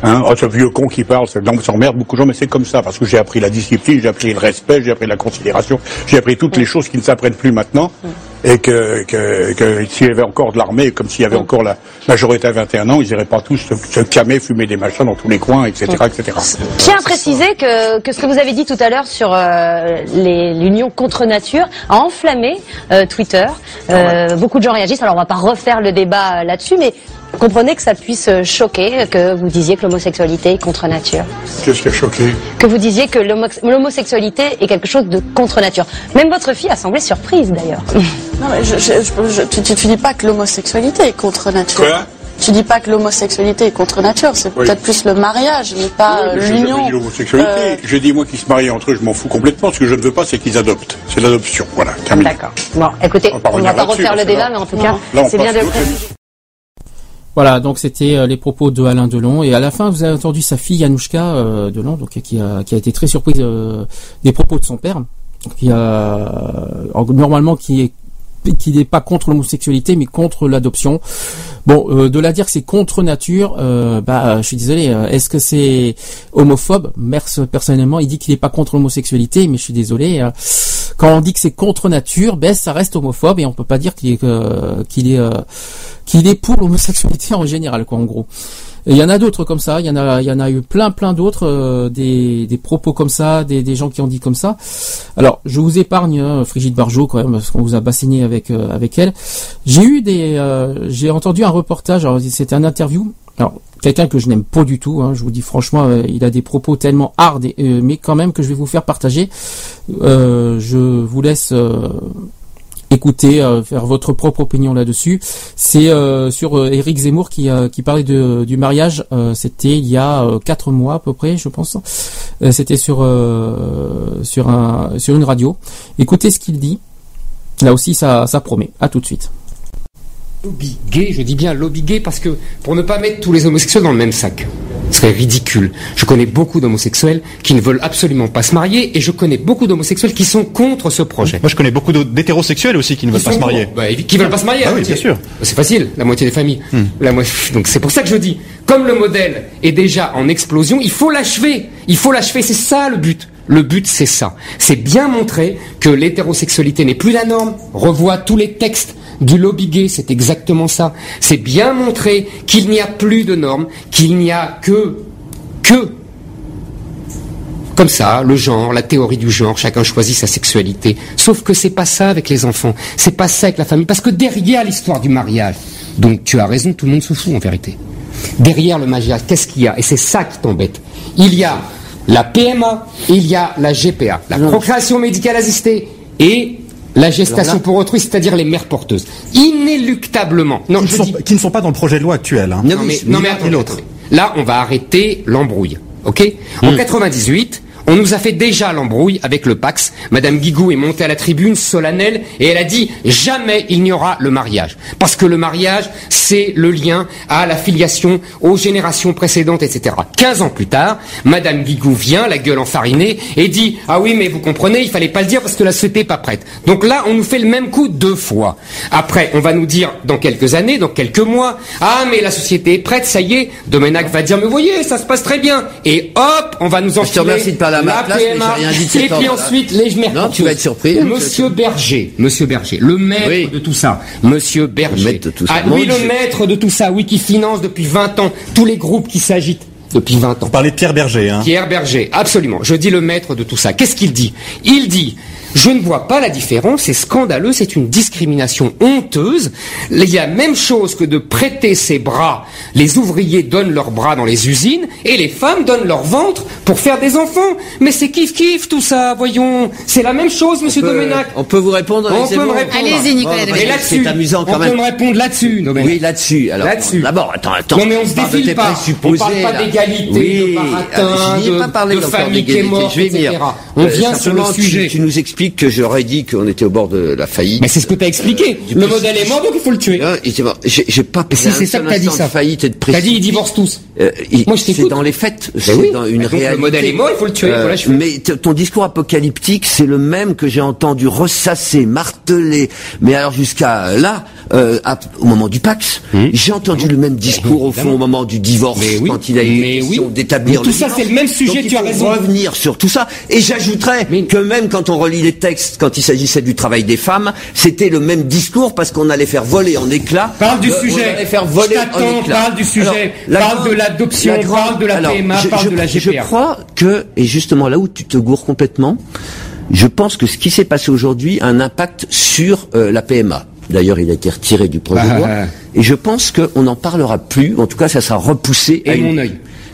Hein, oh, ce vieux con qui parle, ça non, ça emmerde beaucoup de gens, mais c'est comme ça, parce que j'ai appris la discipline, j'ai appris le respect, j'ai appris la considération, j'ai appris toutes les choses qui ne s'apprennent plus maintenant, et que, que, que s'il y avait encore de l'armée, comme s'il y avait encore la majorité à 21 ans, ils iraient pas tous se, se camer, fumer des machins dans tous les coins, etc., etc.
Je tiens à préciser que, que ce que vous avez dit tout à l'heure sur euh, l'union contre nature a enflammé euh, Twitter. Euh, Beaucoup de gens réagissent. Alors on va pas refaire le débat là-dessus, mais comprenez que ça puisse choquer que vous disiez que l'homosexualité est contre nature.
Qu'est-ce qui a choqué?
Que vous disiez que l'homo- l'homosexualité est quelque chose de contre nature. Même votre fille a semblé surprise d'ailleurs.
Non, mais je, je- je- je- tu, tu, tu dis pas que l'homosexualité est contre nature.
Quoi?
Tu dis pas que l'homosexualité est contre nature, c'est
Oui.
peut-être plus le mariage, mais pas
Oui, mais
euh, l'union.
dit l'homosexualité.
Euh,
J'ai dit, moi, qu'ils se marient entre eux, je m'en fous complètement. Ce que je ne veux pas, c'est qu'ils adoptent. C'est l'adoption. Voilà, terminé.
D'accord. Bon, écoutez,
On va pas
on va pas refaire le débat,
là-
mais en tout cas, c'est bien de.
Voilà, donc c'était euh, les propos de Alain Delon et à la fin vous avez entendu sa fille Anouchka euh, Delon, donc qui a qui a été très surprise euh, des propos de son père, qui a en- normalement qui est qui n'est pas contre l'homosexualité mais contre l'adoption. Bon, euh, de la dire que c'est contre nature, euh, bah je suis désolé. euh, Est-ce que c'est homophobe? Merce personnellement, il dit qu'il n'est pas contre l'homosexualité, mais je suis désolé. euh, quand on dit que c'est contre nature, ben ça reste homophobe et on peut pas dire qu'il est euh, qu'il est euh, qu'il est pour l'homosexualité en général, quoi, en gros. Il y en a d'autres comme ça, il y en a, il y en a eu plein, plein d'autres, euh, des, des propos comme ça, des, des gens qui ont dit comme ça. Alors, je vous épargne hein, Frigide Barjot quand même, parce qu'on vous a bassiné avec euh, avec elle. J'ai eu des, euh, j'ai entendu un reportage, c'était un interview alors quelqu'un que je n'aime pas du tout. hein, je vous dis franchement, euh, il a des propos tellement hard, euh, mais quand même que je vais vous faire partager. Euh, je vous laisse euh, écouter, euh, faire votre propre opinion là-dessus. C'est euh, sur euh, Éric Zemmour qui, euh, qui parlait de, du mariage. euh, C'était il y a euh, quatre mois à peu près, je pense. Euh, C'était sur euh, sur un sur une radio. Écoutez ce qu'il dit. Là aussi, ça, ça promet. À tout de suite.
lobby gay, je dis bien lobby gay parce que pour ne pas mettre tous les homosexuels dans le même sac, ce serait ridicule. Je connais beaucoup d'homosexuels qui ne veulent absolument pas se marier et je connais beaucoup d'homosexuels qui sont contre ce projet.
Moi, je connais beaucoup d'hé- d'hétérosexuels aussi qui ne veulent pas se marier.
Bah, qui veulent pas se marier.
Ah
la
oui, bien sûr.
C'est facile, la moitié des familles. La mo- Donc c'est pour ça que je dis, comme le modèle est déjà en explosion, il faut l'achever. Il faut l'achever, c'est ça le but. Le but, c'est ça. C'est bien montrer que l'hétérosexualité n'est plus la norme. Revois tous les textes du lobby gay, c'est exactement ça. C'est bien montrer qu'il n'y a plus de normes, qu'il n'y a que, que comme ça, le genre, la théorie du genre, chacun choisit sa sexualité. Sauf que c'est pas ça avec les enfants, c'est pas ça avec la famille, parce que derrière l'histoire du mariage, donc tu as raison, tout le monde se fout en vérité. Derrière le mariage, qu'est-ce qu'il y a? Et c'est ça qui t'embête. Il y a la PMA et il y a la GPA, la procréation médicale assistée et la gestation
là-
pour autrui, c'est-à-dire les mères porteuses. Inéluctablement. Non,
Qui ne
je
sont,
dis-
qui ne sont pas dans le projet de loi actuel. hein.
non, mais, non, mais attendez. Là, on va arrêter l'embrouille. OK? En 98, on nous a fait déjà l'embrouille avec le Pax. Madame Guigou est montée à la tribune solennelle et elle a dit jamais il n'y aura le mariage. Parce que le mariage, c'est le lien à la filiation aux générations précédentes, etc. 15 ans plus tard, Madame Guigou vient, la gueule enfarinée, et dit Ah oui, mais vous comprenez, il fallait pas le dire parce que la société n'est pas prête. Donc là, on nous fait le même coup deux fois. Après, on va nous dire dans quelques années, dans quelques mois, Ah, mais la société est prête, ça y est. Domenac va dire Mais vous voyez, ça se passe très bien. Et hop, on va nous
Je
enfiler
remercie de à ma
la
place, mais
PMA.
j'ai rien dit de
Et puis ensuite, les mères
Non, tu vas être surpris.
Monsieur Berger, Monsieur Berger, le maître de tout ça, Monsieur Berger.
ça.
Ah, lui, le maître de tout ça, oui, qui finance depuis 20 ans tous les groupes qui s'agitent depuis 20 ans. Vous
parlez de Pierre Berger, hein
Pierre Berger, absolument. Je dis le maître de tout ça. Qu'est-ce qu'il dit? Il dit je ne vois pas la différence, c'est scandaleux, c'est une discrimination honteuse. Il y a la même chose que de prêter ses bras. Les ouvriers donnent leurs bras dans les usines et les femmes donnent leur ventre pour faire des enfants. Mais c'est kiff kiff tout ça, voyons. C'est la même chose, monsieur
peut-
Domenac.
on peut vous répondre,
On peut me répondre.
Allez-y, Nicolas
Bon,
C'est amusant quand
on
même.
peut me répondre là-dessus.
Oui, là-dessus. Alors,
Là-dessus.
D'abord, attends, attends.
Non, mais on se défile pas. On parle pas d'égalité,
Oui,
de baratin,
ah,
de-
pas
de famille qui est morte, etc. On vient sur le
tu-
sujet.
Tu, nous expliques que j'aurais dit qu'on était au bord de la faillite.
Mais c'est ce que tu as expliqué. Le modèle est mort, donc il faut le tuer.
J'ai pas
Si,
parlé
c'est ça que t'as dit, ça.
de faillite et de
T'as dit ils divorcent tous.
Euh,
Moi, je
c'est dans les faits, c'est
oui.
dans une
Donc, le
réalité.
modèle est mort, il faut le tuer,
Euh,
voilà, je fais.
mais ton discours apocalyptique, c'est le même que j'ai entendu ressasser, marteler. Mais alors jusqu'à là, euh, à- au moment du Pax, j'ai entendu le même discours au fond au moment du divorce, quand il a
Mais
question
oui.
d'établir
Mais tout
le
ça, c'est le même sujet,
Donc,
tu as raison.
Revenir sur tout ça. Et j'ajouterais que même quand on relit les textes, quand il s'agissait du travail des femmes, c'était le même discours parce qu'on allait faire voler en éclats.
Parle du
euh,
sujet.
On allait faire
Je
voler en
t'attends,
éclats.
parle du sujet.
la
Parle
grande-
de l'adoption,
la
parle de la
alors,
PMA,
je-
parle
je-
de la
Je
GPA.
crois que, et justement là où tu te gourres complètement, je pense que ce qui s'est passé aujourd'hui a un impact sur euh, la PMA. D'ailleurs, il a été retiré du projet de loi.
Ah.
Et je pense qu'on n'en parlera plus. En tout cas, ça sera repoussé.
Et
à une-
mon œil.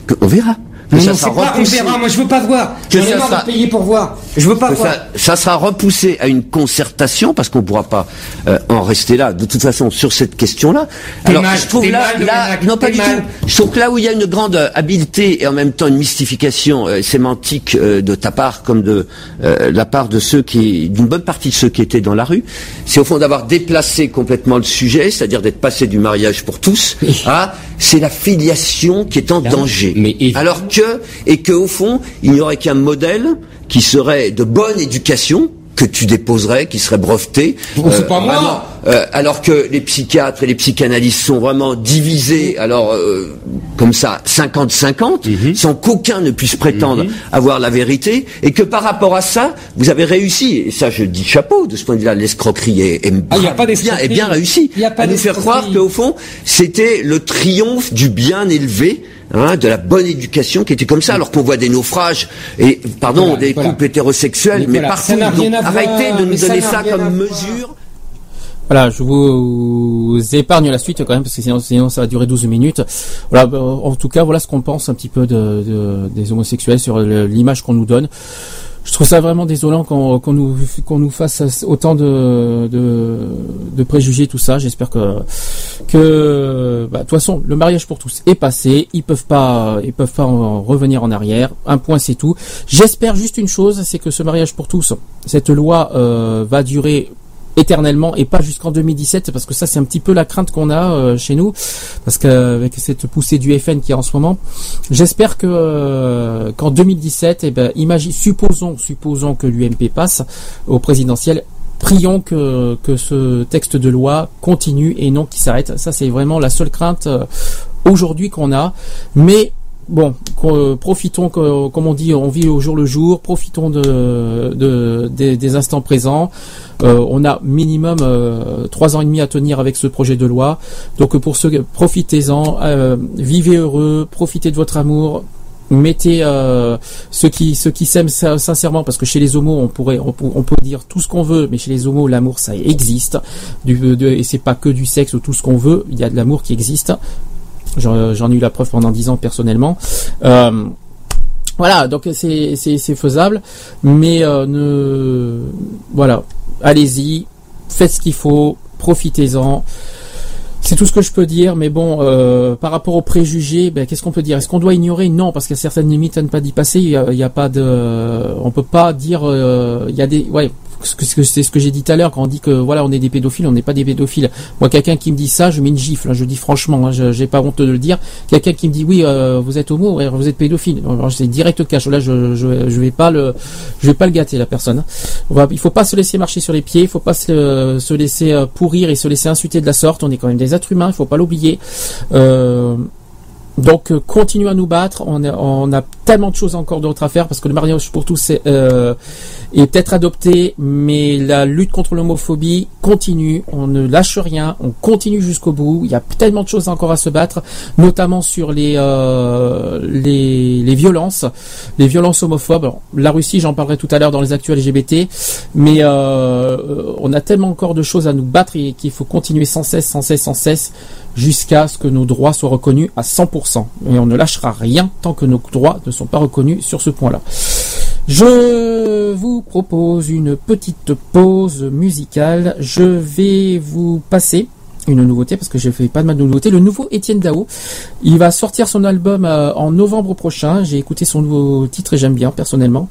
que- on verra. Ça
non,
sera
on
repoussé.
verra. Moi, je veux pas voir.
Que ça sera-
payer pour voir. Je veux pas voir.
ça, ça sera repoussé à une concertation parce qu'on pourra pas euh, en rester là. De toute façon, sur cette question-là. Alors,
mal,
je trouve là,
mal,
là-
Domenac,
non pas du
mal.
tout. Je trouve que là où il y a une grande euh, habileté et en même temps une mystification euh, sémantique euh, de ta part comme de la part de ceux qui, d'une bonne partie de ceux qui étaient dans la rue, c'est au fond d'avoir déplacé complètement le sujet, c'est-à-dire d'être passé du mariage pour tous à c'est la filiation qui est en danger. Alors que et que au fond il n'y aurait qu'un modèle qui serait de bonne éducation que tu déposerais, qui serait breveté.
C'est pas moi.
euh, alors que les psychiatres et les psychanalystes sont vraiment divisés, alors euh, comme ça, 50-50,
Mhm.
sans qu'aucun ne puisse prétendre avoir la vérité, et que par rapport à ça, vous avez réussi, et ça je dis chapeau, de ce point de vue-là, l'escroquerie est, est
Ah,
bien, est bien réussi.
Y a pas
à nous faire croire qu'au fond, c'était le triomphe du bien élevé, hein, de la bonne éducation qui était comme ça, alors qu'on voit des naufrages, et pardon,
Voilà,
des
voilà.
couples hétérosexuels, mais
Nicolas,
partout.
ça n'a rien
Donc,
voir,
arrêtez de
mais
nous donner ça comme
voir.
mesure.
Voilà, je vous épargne la suite quand même parce que sinon, sinon ça va durer 12 minutes. Voilà, en tout cas, voilà ce qu'on pense un petit peu de, de- des homosexuels sur l'image qu'on nous donne. Je trouve ça vraiment désolant qu'on qu'on nous qu'on nous fasse autant de, de de préjugés tout ça. J'espère que que bah, de toute façon le mariage pour tous est passé. Ils peuvent pas ils peuvent pas en revenir en arrière. Un point c'est tout. J'espère juste une chose, c'est que ce mariage pour tous, cette loi euh, va durer éternellement et pas jusqu'en 2017 parce que ça c'est un petit peu la crainte qu'on a euh, chez nous parce qu'avec cette poussée du FN qui est en ce moment. J'espère que euh, qu'en 2017 eh ben imagine supposons supposons que l'UMP passe au présidentiel prions que que ce texte de loi continue et non qu'il s'arrête. Ça c'est vraiment la seule crainte euh, aujourd'hui qu'on a. Mais Bon, euh, profitons, que- comme on dit, on vit au jour le jour. Profitons de, de- des, instants présents. Euh, on a minimum euh, trois ans et demi à tenir avec ce projet de loi. Donc pour ceux, profitez-en, euh, vivez heureux, profitez de votre amour. Mettez euh, ceux qui s'aiment sin- sincèrement parce que chez les homos on pourrait on, peut- dire tout ce qu'on veut mais chez les homos l'amour ça existe et c'est pas que du sexe ou tout ce qu'on veut il y a de l'amour qui existe J'en ai eu la preuve pendant dix ans personnellement. Euh, voilà, donc c'est faisable, mais euh, ne voilà, allez-y, faites ce qu'il faut, profitez-en. C'est tout ce que je peux dire, mais bon, euh, par rapport aux préjugés, ben, qu'est-ce qu'on peut dire? Est-ce qu'on doit ignorer? Non, parce qu'il y a certaines limites à ne pas d'y passer. Il y a, y pas de, on peut pas dire, il y a des, ouais, c'est ce que j'ai dit tout à l'heure quand on dit que voilà, on est des pédophiles, on n'est pas des pédophiles. Moi, quelqu'un qui me dit ça, je mets une gifle. hein, je dis franchement, hein, j'ai pas honte de le dire. Quelqu'un qui me dit oui, euh, vous êtes homo, ouais, vous êtes pédophile. C'est direct cash. Là, je, je je vais pas le, je vais pas le gâter la personne. hein. On va- il faut pas se laisser marcher sur les pieds, il faut pas se, se laisser euh, pourrir et se laisser insulter de la sorte. On est quand même des êtres humains, il faut pas l'oublier. Euh, donc euh, continue à nous battre. On a, tellement de choses encore d'autres à faire parce que le mariage pour tous est, euh, est peut-être adopté, mais la lutte contre l'homophobie continue. On ne lâche rien. On continue jusqu'au bout. Il y a tellement de choses encore à se battre, notamment sur les euh, les, violences, les violences homophobes. La Russie, j'en parlerai tout à l'heure dans les actuels LGBT, mais euh, on a tellement encore de choses à nous battre et qu'il faut continuer sans cesse, sans cesse, sans cesse jusqu'à ce que nos droits soient reconnus à 100%. Et on ne lâchera rien tant que nos droits ne sont pas reconnus sur ce point-là. Je vous propose une petite pause musicale. Je vais vous passer une nouveauté parce que j'ai fait pas mal de nouveautés. Le nouveau Étienne Dao, il va sortir son album euh, en novembre prochain. J'ai écouté son nouveau titre et j'aime bien personnellement.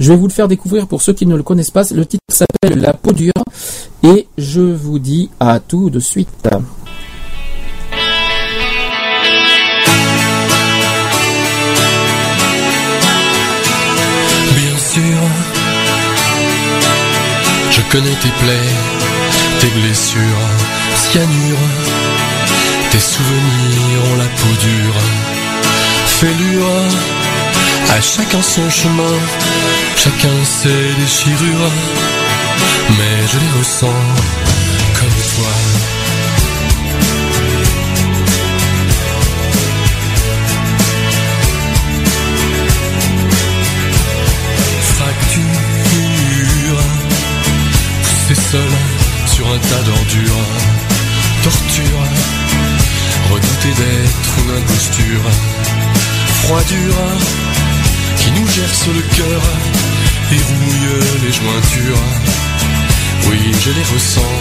Je vais vous le faire découvrir pour ceux qui ne le connaissent pas. Le titre s'appelle La peau dure et je vous dis à tout de suite.
Connais tes plaies, tes blessures, cyanure, tes souvenirs ont la peau dure, fêlure, à chacun son chemin, chacun ses déchirures, mais je les ressens comme toi. Seul sur un tas d'ordures Torture Redouter d'être une imposture Froidure Qui nous gerce le cœur Et rouille les jointures. Oui je les ressens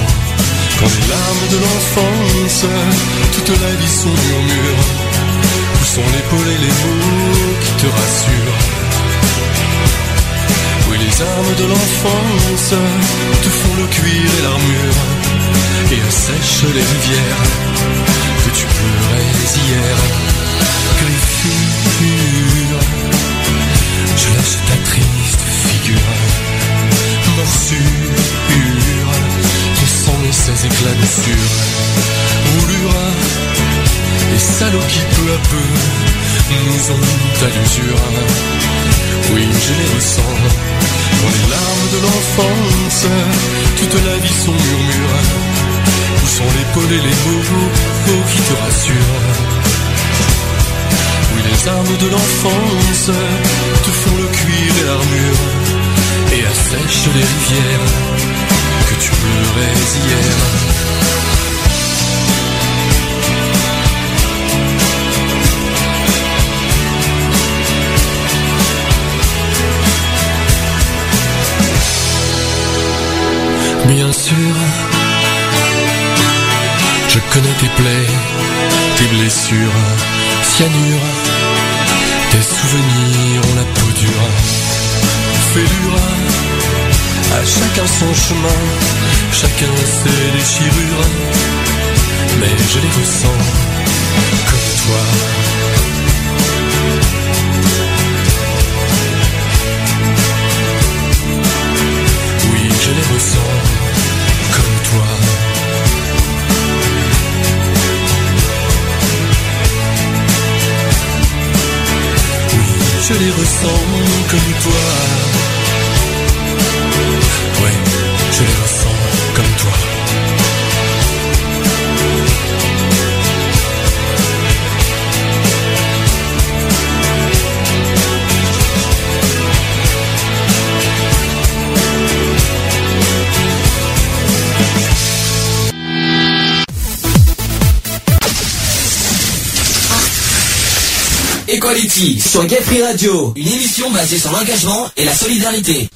Quand les larmes de l'enfance Toute la vie sont murmures Où sont l'épaule et les mots qui te rassurent? Oui, les armes de l'enfance te font le cuir et l'armure et assèchent les rivières que tu pleurais hier. Griffure, je lâche ta triste figure. Morsure, ton sang et ses éclats de sueur. Roulure, les salauds qui peu à peu nous ont à l'usure. Oui, je les ressens dans les larmes de l'enfance. Toute la vie sont murmures. Où sont l'épaule et les mots mots qui te rassurent Oui, les armes de l'enfance te font le cuir et l'armure et assèchent les rivières que tu pleurais hier. Nature. Je connais tes plaies, tes blessures, cyanure. Tes souvenirs ont la peau dure, fêlure. À chacun son chemin, chacun ses déchirures. Mais je les ressens comme toi. Je les ressens comme toi. Oui, je les ressens comme toi. Oui, je les ressens
Equality sur Gay Free Radio, une émission basée sur l'engagement et la solidarité.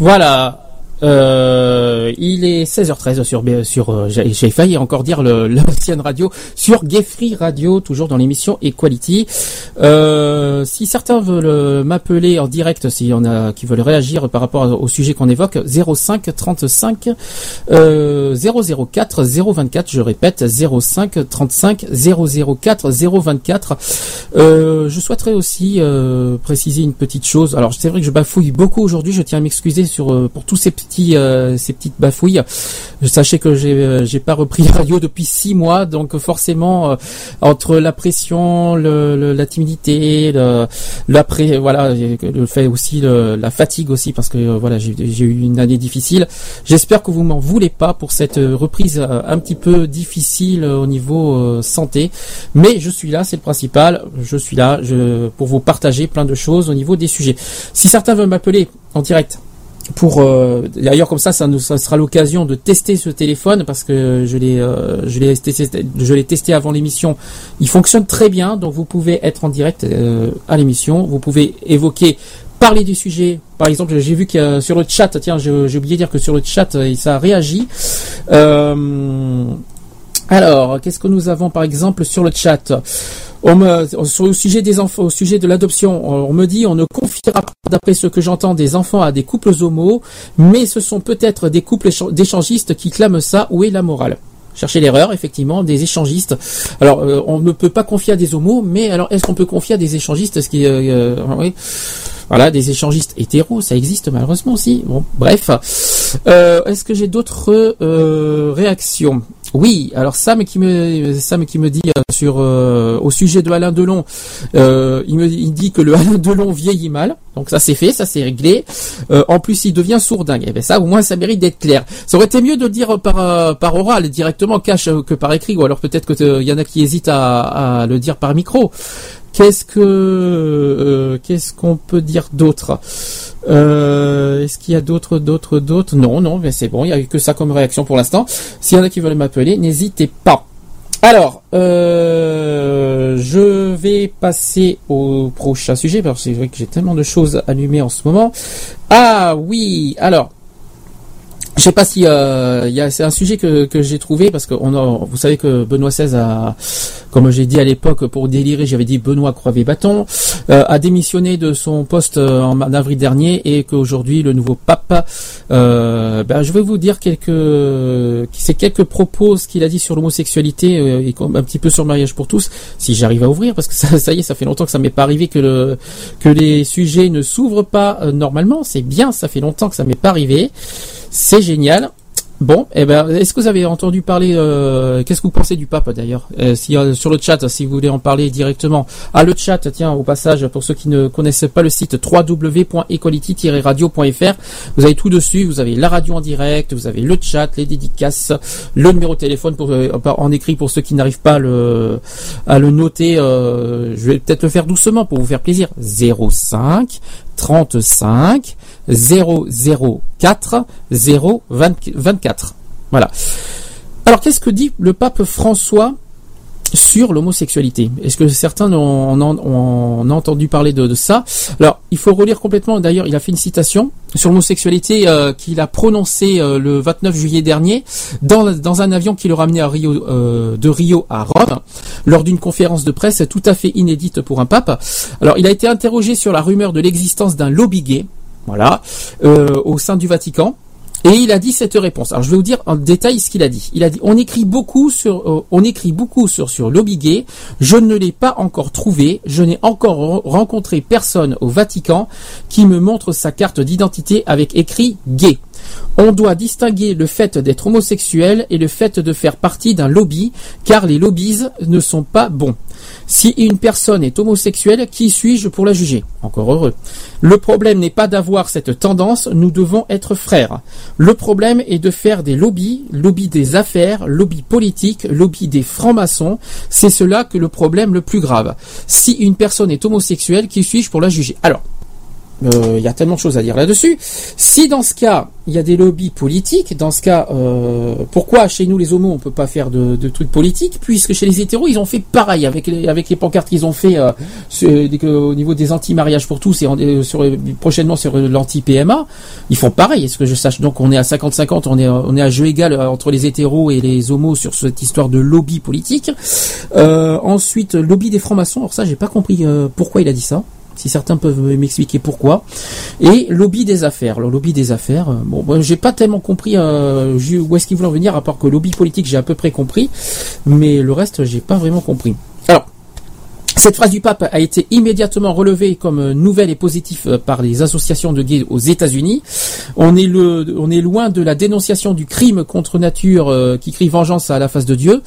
Voilà. Euh, il est 16h13 sur sur euh, j'ai failli encore dire l'ancienne radio sur Gay Free Radio toujours dans l'émission Equality. Euh, si certains veulent euh, m'appeler en direct s'il y en a qui veulent réagir par rapport au sujet qu'on évoque 05 35 euh, 004 024 je répète 05 35 004 024 euh, je souhaiterais aussi euh, préciser une petite chose. Alors c'est vrai que je bafouille beaucoup aujourd'hui. Je tiens à m'excuser sur euh, pour tous ces petits ces petites bafouilles. Sachez que j'ai euh, j'ai pas repris la radio depuis six mois, donc forcément euh, entre la pression, le, la timidité, l'après voilà le fait aussi le- la fatigue aussi parce que euh, voilà j'ai eu une année difficile. J'espère que vous m'en voulez pas pour cette reprise un petit peu difficile au niveau santé, mais je suis là, c'est le principal. Je suis là je, pour vous partager plein de choses au niveau des sujets. Si certains veulent m'appeler en direct pour euh, d'ailleurs comme ça ça nous ça sera l'occasion de tester ce téléphone parce que je l'ai euh, je l'ai testé je l'ai testé avant l'émission. Il fonctionne très bien donc vous pouvez être en direct euh, à l'émission. Vous pouvez évoquer parler du sujet. Par exemple j'ai vu que sur le chat tiens j'ai oublié de dire que sur le chat euh, ça a réagi euh, alors, qu'est-ce que nous avons par exemple sur le chat? On me, sur sujet des enfants, au sujet de l'adoption, on me dit on ne confiera pas, d'après ce que j'entends, des enfants à des couples homos, mais ce sont peut-être des couples écha- d'échangistes qui clament ça. Où est la morale? Cherchez l'erreur, effectivement, des échangistes. Alors, euh, on ne peut pas confier à des homos, mais alors est-ce qu'on peut confier à des échangistes qui, euh, euh. Voilà, des échangistes hétéros, ça existe malheureusement aussi. Bon, bref. Est-ce que j'ai d'autres réactions? Oui. Alors Sam qui me Sam qui me dit euh, sur euh, au sujet de Alain Delon, euh, il me il dit que le Alain Delon vieillit mal. Donc ça c'est fait, ça c'est réglé. En plus il devient sourdingue. Et ben ça au moins ça mérite d'être clair. Ça aurait été mieux de le dire par par oral directement cash que par écrit ou alors peut-être que euh, il y en a qui hésitent à, à le dire par micro. Qu'est-ce que qu'est-ce qu'on peut dire d'autre? Euh, Est-ce qu'il y a d'autres d'autres d'autres? Non, non, mais c'est bon. Il y a que ça comme réaction pour l'instant. S'il y en a qui veulent m'appeler, n'hésitez pas. Alors, euh, je vais passer au prochain sujet parce que c'est vrai que j'ai tellement de choses allumées en ce moment. Ah oui, alors. Je sais pas si euh, y a c'est un sujet que, que j'ai trouvé parce que on a, vous savez que Benoît XVI a comme j'ai dit à l'époque pour délirer j'avais dit Benoît croivé bâton euh, a démissionné de son poste euh, en avril dernier et qu'aujourd'hui le nouveau pape euh, ben, je vais vous dire quelques c'est quelques propos ce qu'il a dit sur l'homosexualité euh, et un petit peu sur le mariage pour tous si j'arrive à ouvrir parce que ça, ça y est ça fait longtemps que ça m'est pas arrivé que le que les sujets ne s'ouvrent pas euh, normalement. C'est bien ça fait longtemps que ça m'est pas arrivé c'est génial. Bon, eh ben, est-ce que vous avez entendu parler euh, Qu'est-ce que vous pensez du pape d'ailleurs euh, si, Sur le chat, si vous voulez en parler directement. Ah, le chat, tiens, au passage, pour ceux qui ne connaissent pas le site www.equality-radio.fr, vous avez tout dessus. Vous avez la radio en direct, vous avez le chat, les dédicaces, le numéro de téléphone pour, euh, en écrit pour ceux qui n'arrivent pas à le, noter. je vais peut-être le faire doucement pour vous faire plaisir. 05 35 004 024. Voilà. Alors qu'est-ce que dit le pape François sur l'homosexualité. Est-ce que certains ont, ont entendu parler de, de ça Alors, il faut relire complètement. D'ailleurs, il a fait une citation sur l'homosexualité euh, qu'il a prononcée euh, le 29 juillet dernier dans, dans un avion qui le ramenait à Rio, euh, de Rio à Rome lors d'une conférence de presse tout à fait inédite pour un pape. Alors, il a été interrogé sur la rumeur de l'existence d'un lobby gay, voilà, euh, au sein du Vatican. Et il a dit cette réponse. Alors je vais vous dire en détail ce qu'il a dit. Il a dit on écrit beaucoup sur euh, on écrit beaucoup sur sur. Je ne l'ai pas encore trouvé. Je n'ai encore re- rencontré personne au Vatican qui me montre sa carte d'identité avec écrit gay. On doit distinguer le fait d'être homosexuel et le fait de faire partie d'un lobby, car les lobbies ne sont pas bons. Si une personne est homosexuelle, qui suis-je pour la juger? Encore heureux. Le problème n'est pas d'avoir cette tendance, nous devons être frères. Le problème est de faire des lobbies, lobby des affaires, lobby politique, lobby des francs-maçons. C'est cela que le problème le plus grave. Si une personne est homosexuelle, qui suis-je pour la juger? Alors, euh, il y a tellement de choses à dire là-dessus. Si dans ce cas, il y a des lobbies politiques, dans ce cas, euh, pourquoi chez nous les homos on peut pas faire de, de trucs politiques, puisque chez les hétéros ils ont fait pareil avec les, avec les pancartes qu'ils ont fait euh, que- au niveau des anti-mariages pour tous et en- euh, sur, prochainement sur l'anti-PMA, ils font pareil, est-ce que je sache? Donc on est à 50-50, on est on est à jeu égal euh, entre les hétéros et les homos sur cette histoire de lobby politique. Euh, ensuite, lobby des francs-maçons. Alors ça, j'ai pas compris euh, pourquoi il a dit ça. Si certains peuvent m'expliquer pourquoi. Et lobby des affaires. Le lobby des affaires, euh, bon, j'ai pas tellement compris euh, où est-ce qu'ils voulaient en venir, à part que lobby politique, j'ai à peu près compris, mais le reste, j'ai pas vraiment compris. Alors, cette phrase du pape a été immédiatement relevée comme euh, nouvelle et positive par les associations de gays aux États-Unis. On est loin de la dénonciation du crime contre nature qui crie vengeance à la face de Dieu,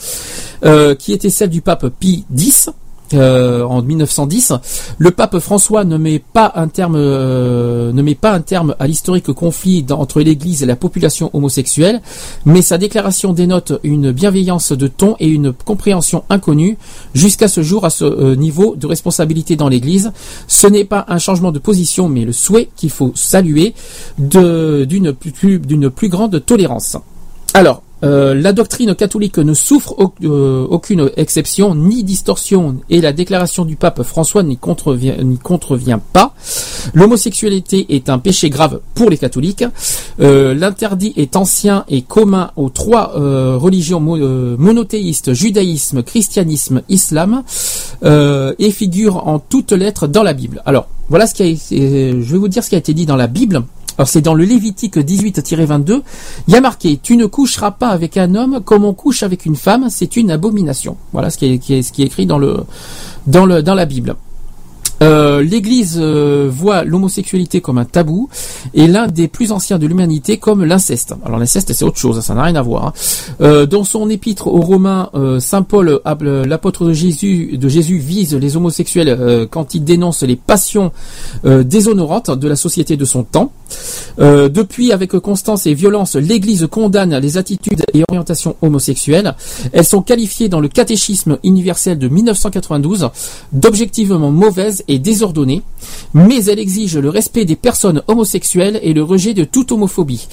qui était celle du pape Pie X. euh, en 1910, le pape François ne met pas un terme, euh, ne met pas un terme à l'historique conflit entre l'Église et la population homosexuelle, mais sa déclaration dénote une bienveillance de ton et une compréhension inconnue jusqu'à ce jour à ce euh, niveau de responsabilité dans l'Église. Ce n'est pas un changement de position, mais le souhait qu'il faut saluer d'une plus grande tolérance. Alors, euh, la doctrine catholique ne souffre euh, aucune exception ni distorsion et la déclaration du pape François n'y contrevient, pas. L'homosexualité est un péché grave pour les catholiques. Euh, L'interdit est ancien et commun aux trois religions mo- monothéistes, judaïsme, christianisme, islam, et figure en toutes lettres dans la Bible. Alors, voilà ce qui a été, je vais vous dire ce qui a été dit dans la Bible. Alors c'est dans le Lévitique 18-22, il y a marqué tu ne coucheras pas avec un homme comme on couche avec une femme, c'est une abomination. Voilà ce qui est, écrit dans la Bible. Euh, L'Église euh, voit l'homosexualité comme un tabou et l'un des plus anciens de l'humanité comme l'inceste. Alors l'inceste c'est autre chose, hein, ça n'a rien à voir. hein. Euh, dans son épître aux Romains, euh, saint Paul, euh, l'apôtre de Jésus, de Jésus vise les homosexuels quand il dénonce les passions déshonorantes de la société de son temps. Depuis, avec constance et violence, l'Église condamne les attitudes et orientations homosexuelles. Elles sont qualifiées dans le catéchisme universel de 1992 d'objectivement mauvaises et désordonnées, mais elle exige le respect des personnes homosexuelles et le rejet de toute homophobie.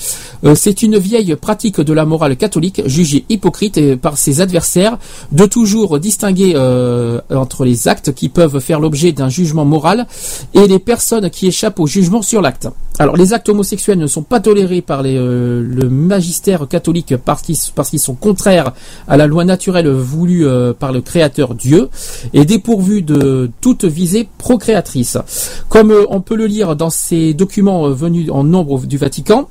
Euh, C'est une vieille pratique de la morale catholique jugée hypocrite euh, par ses adversaires de toujours distinguer euh, entre les actes qui peuvent faire l'objet d'un jugement moral et les personnes qui échappent au jugement sur l'acte. Alors les actes homosexuels ne sont pas tolérés par le magistère catholique parce qu'ils parce qu'ils sont contraires à la loi naturelle voulue par le Créateur Dieu et dépourvus de toute visée procréatrice. Comme euh, on peut le lire dans ces documents euh, venus en nombre du Vatican,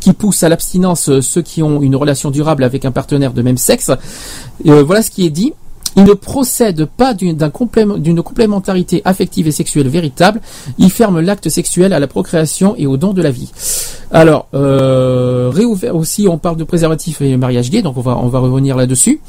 qui poussent à l'abstinence euh, ceux qui ont une relation durable avec un partenaire de même sexe. Voilà ce qui est dit. Il ne procède pas d'une d'un complément- d'une complémentarité affective et sexuelle véritable. Il ferme l'acte sexuel à la procréation et au don de la vie. Alors, réouvert aussi, on parle de préservatif et mariage gay, donc on va revenir là-dessus.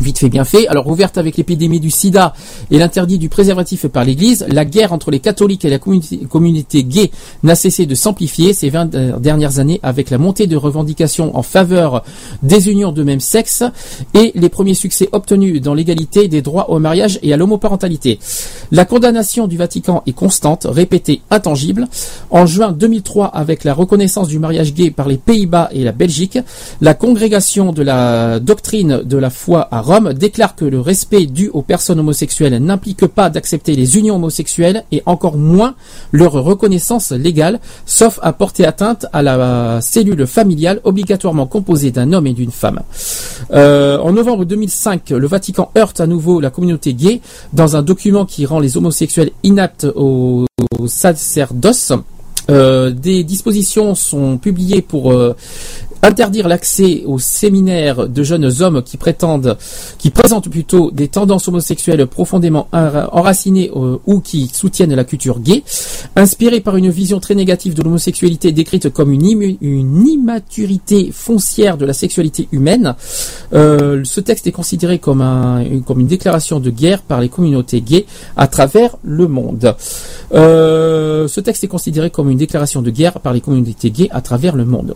Vite fait, bien fait. Alors, ouverte avec l'épidémie du sida et l'interdit du préservatif par l'Église, la guerre entre les catholiques et la communauté, gay n'a cessé de s'amplifier ces 20 euh, dernières années avec la montée de revendications en faveur des unions de même sexe et les premiers succès obtenus dans l'égalité des droits au mariage et à l'homoparentalité. La condamnation du Vatican est constante, répétée, intangible. En juin 2003, avec la reconnaissance du mariage gay par les Pays-Bas et la Belgique, la congrégation de la doctrine de la foi à Rome, déclare que le respect dû aux personnes homosexuelles n'implique pas d'accepter les unions homosexuelles et encore moins leur reconnaissance légale, sauf à porter atteinte à la cellule familiale obligatoirement composée d'un homme et d'une femme. Euh, en novembre 2005, le Vatican heurte à nouveau la communauté gay dans un document qui rend les homosexuels inaptes au, au sacerdoce. Euh, des dispositions sont publiées pour euh, interdire l'accès aux séminaires de jeunes hommes qui prétendent, qui présentent plutôt des tendances homosexuelles profondément enra- enracinées euh, ou qui soutiennent la culture gay, inspirée par une vision très négative de l'homosexualité décrite comme une, immaturité foncière de la sexualité humaine. Ce texte est considéré comme, un, une- déclaration de guerre par les communautés gays à travers le monde. Ce texte est considéré comme une déclaration de guerre par les communautés gays à travers le monde.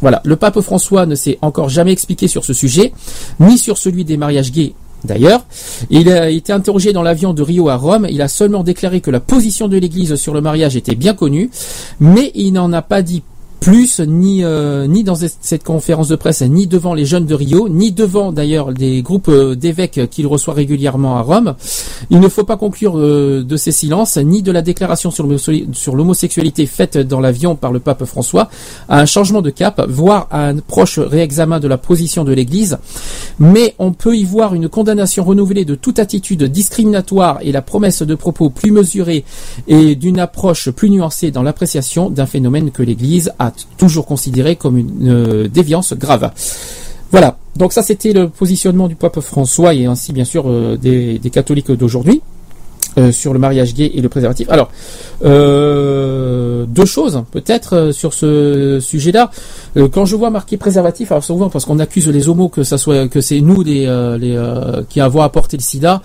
Voilà, le pape François ne s'est encore jamais expliqué sur ce sujet, ni sur celui des mariages gays. D'ailleurs, il a été interrogé dans l'avion de Rio à Rome. Il a seulement déclaré que la position de l'Église sur le mariage était bien connue, mais il n'en a pas dit plus ni euh, ni dans cette conférence de presse ni devant les jeunes de Rio ni devant d'ailleurs des groupes euh, d'évêques qu'il reçoit régulièrement à Rome. Il ne faut pas conclure euh, de ces silences ni de la déclaration sur l'homo- sur l'homosexualité faite dans l'avion par le pape François à un changement de cap, voire à un proche réexamen de la position de l'Église. Mais on peut y voir une condamnation renouvelée de toute attitude discriminatoire et la promesse de propos plus mesurés et d'une approche plus nuancée dans l'appréciation d'un phénomène que l'Église a toujours considéré comme une euh, déviance grave. Voilà, donc ça c'était le positionnement du pape François et ainsi bien sûr euh, des, catholiques d'aujourd'hui. euh, sur le mariage gay et le préservatif. Alors, deux choses peut-être sur ce sujet-là. Quand je vois marqué préservatif, alors souvent parce qu'on accuse les homos que ça soit que c'est nous qui avons apporté le SIDA.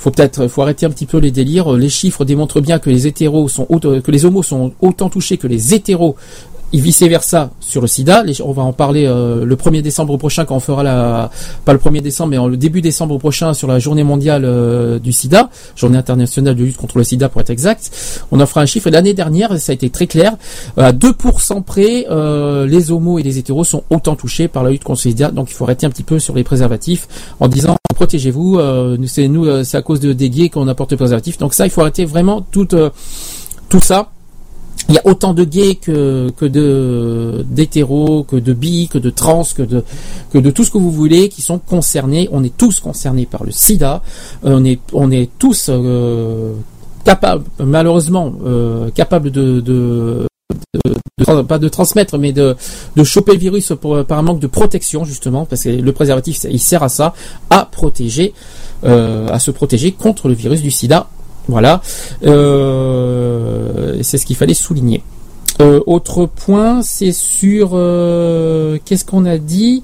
Faut peut-être faut arrêter un petit peu les délires. Les chiffres démontrent bien que les hétéros sont que les homos sont autant touchés que les hétéros et vice versa sur le sida. On va en parler euh, le 1er décembre prochain quand on fera la pas le 1er décembre mais en- le début décembre prochain sur la journée mondiale euh, du sida, journée internationale de lutte contre le sida pour être exact. On en fera un chiffre et l'année dernière ça a été très clair Euh, à 2% près euh, les homos et les hétéros sont autant touchés par la lutte contre le sida donc il faut arrêter un petit peu sur les préservatifs en disant protégez-vous euh, c'est nous euh, c'est à cause de des qu'on apporte le préservatif donc ça il faut arrêter vraiment tout euh, tout ça il y a autant de gays que, que de d'hétéros, que de bi, que de trans, que de que de tout ce que vous voulez qui sont concernés. On est tous concernés par le SIDA. Euh, on est on est tous euh, capables, malheureusement, euh, capables de, de de- de- pas de transmettre, mais de, de choper le virus par un manque de protection, justement, parce que le préservatif, il sert à ça, à protéger, euh, à se protéger contre le virus du sida. Voilà. Euh, c'est ce qu'il fallait souligner. Euh, autre point, c'est sur... euh, Qu'est-ce qu'on a dit?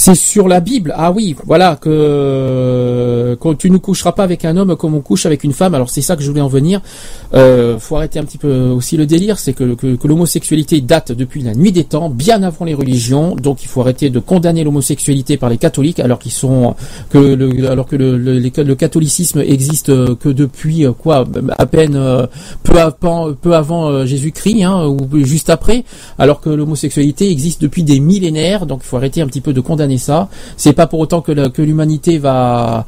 C'est sur la Bible. Ah oui, voilà que, tu ne coucheras pas avec un homme comme on couche avec une femme. Alors c'est ça que je voulais en venir. Euh, faut arrêter un petit peu aussi le délire, c'est que, l'homosexualité date depuis la nuit des temps, bien avant les religions. Donc il faut arrêter de condamner l'homosexualité par les catholiques, alors qu'ils sont que le, alors que le, catholicisme existe euh, que depuis euh, quoi, à peine euh, peu avant, Jésus-Christ, hein, ou juste après, alors que l'homosexualité existe depuis des millénaires. Donc il faut arrêter un petit peu de condamner ça. C'est pas pour autant que, l'humanité va,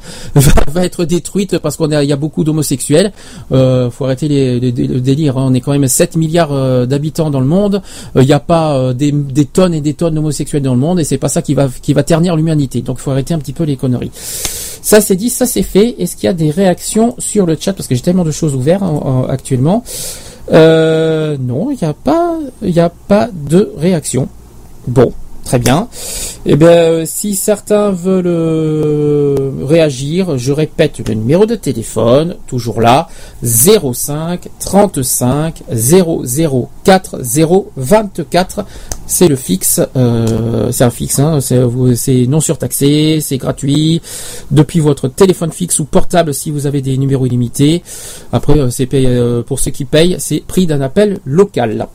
être détruite parce qu'on a il y a beaucoup d'homosexuels. Euh, faut arrêter les, le délire. hein. On est quand même 7 milliards euh, d'habitants dans le monde. Euh, Il n'y a pas euh, des, tonnes et des tonnes d'homosexuels dans le monde et c'est pas ça qui va ternir l'humanité. Donc faut arrêter un petit peu les conneries. Ça c'est dit, ça c'est fait. Est-ce qu'il y a des réactions sur le chat? Parce que j'ai tellement de choses ouvertes hein, en- actuellement. Non, il n'y a pas, il a pas de réaction. Bon, très bien. Eh bien, euh, si certains veulent euh, réagir, je répète le numéro de téléphone, toujours là, 05 35 004 024. C'est le fixe, euh, c'est un fixe, hein, c'est non surtaxé, c'est gratuit, depuis votre téléphone fixe ou portable si vous avez des numéros illimités. Après, c'est pour ceux qui payent, c'est prix d'un appel local.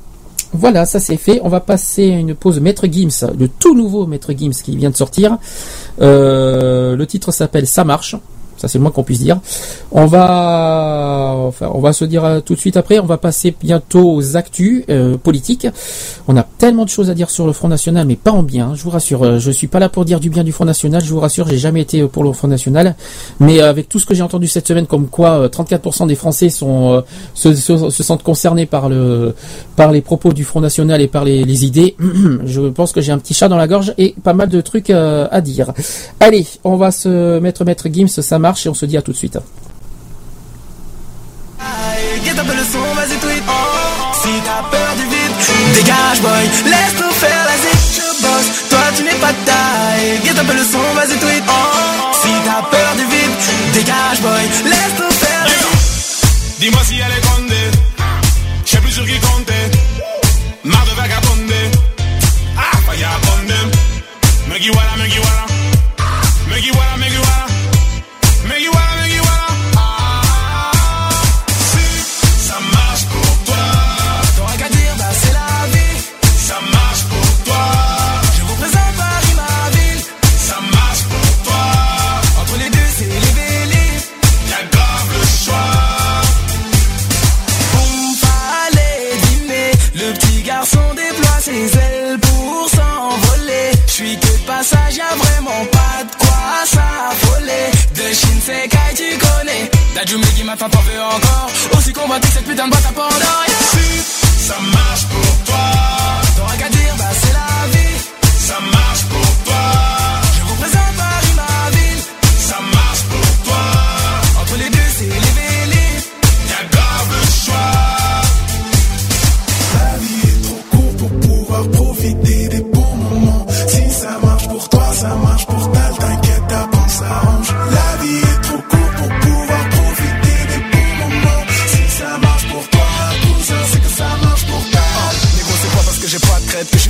Voilà, ça c'est fait. On va passer à une pause Maître Gims, le tout nouveau Maître Gims qui vient de sortir. Euh, le titre s'appelle Ça marche. Ça c'est le moins qu'on puisse dire. On va enfin, on va se dire euh, tout de suite après. On va passer bientôt aux actus euh, politiques. On a tellement de choses à dire sur le Front National, mais pas en bien. Je vous rassure. euh, je suis pas là pour dire du bien du Front National. Je vous rassure, j'ai jamais été pour le Front National. Mais avec tout ce que j'ai entendu cette semaine, comme quoi euh, 34% des Français sont se, se- se sentent concernés par le par les propos du Front National et par les, idées, je pense que j'ai un petit chat dans la gorge et pas mal de trucs à dire. Allez, on va se mettre maître Gims, ça marche et on se dit à tout de suite.
Get up le son, vas-y tweet. Si t'as peur du vide, dégage boy. Laisse-nous faire la zik, je bosse. Toi tu n'es pas de taille. Get up le son, vas-y tweet. Si t'as peur du vide, dégage boy. Laisse-nous faire la zik
Dis-moi si elle est condée. Je sais plus sur qui compter.
M'attend, t'en veux encore. Aussi combattu cette putain de boîte à.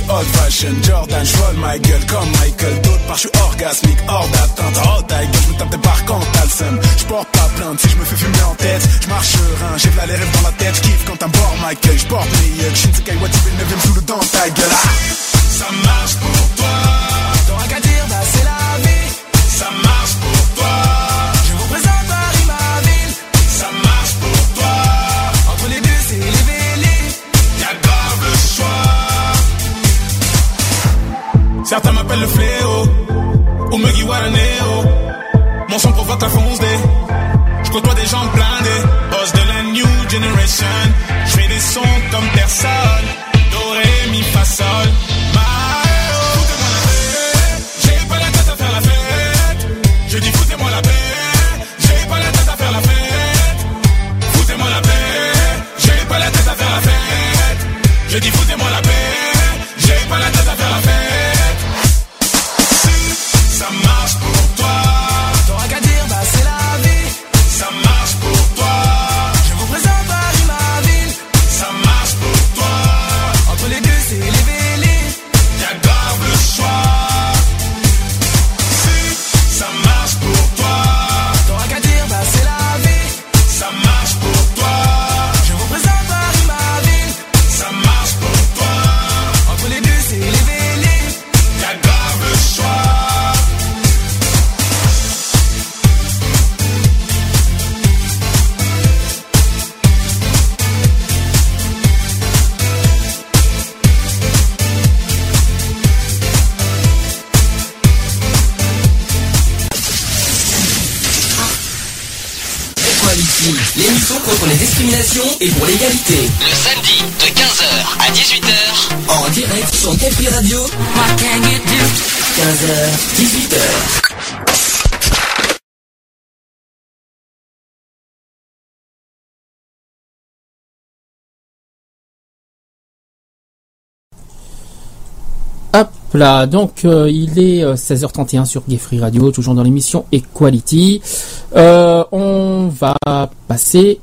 Old fashion. Jordan, je ma gueule comme Michael. D'autres part, je suis orgasmique, hors d'atteinte. Oh, ta gueule, je me tape des barres quand t'as le seum. Je porte pas plainte si je me fais fumer en tête. Je marche j'ai v'là les rêves dans la tête. Je kiffe quand un bord Michael. Je porte mes yeux. Shinsekai 9ème sous le dans ta gueule. Ah, ça marche pour toi.
Qu'à dire, bah c'est la vie.
Ça marche
Hop là, donc euh, il est euh, 16h31 sur Gay Free Radio, toujours dans l'émission Equality. Euh, on va passer.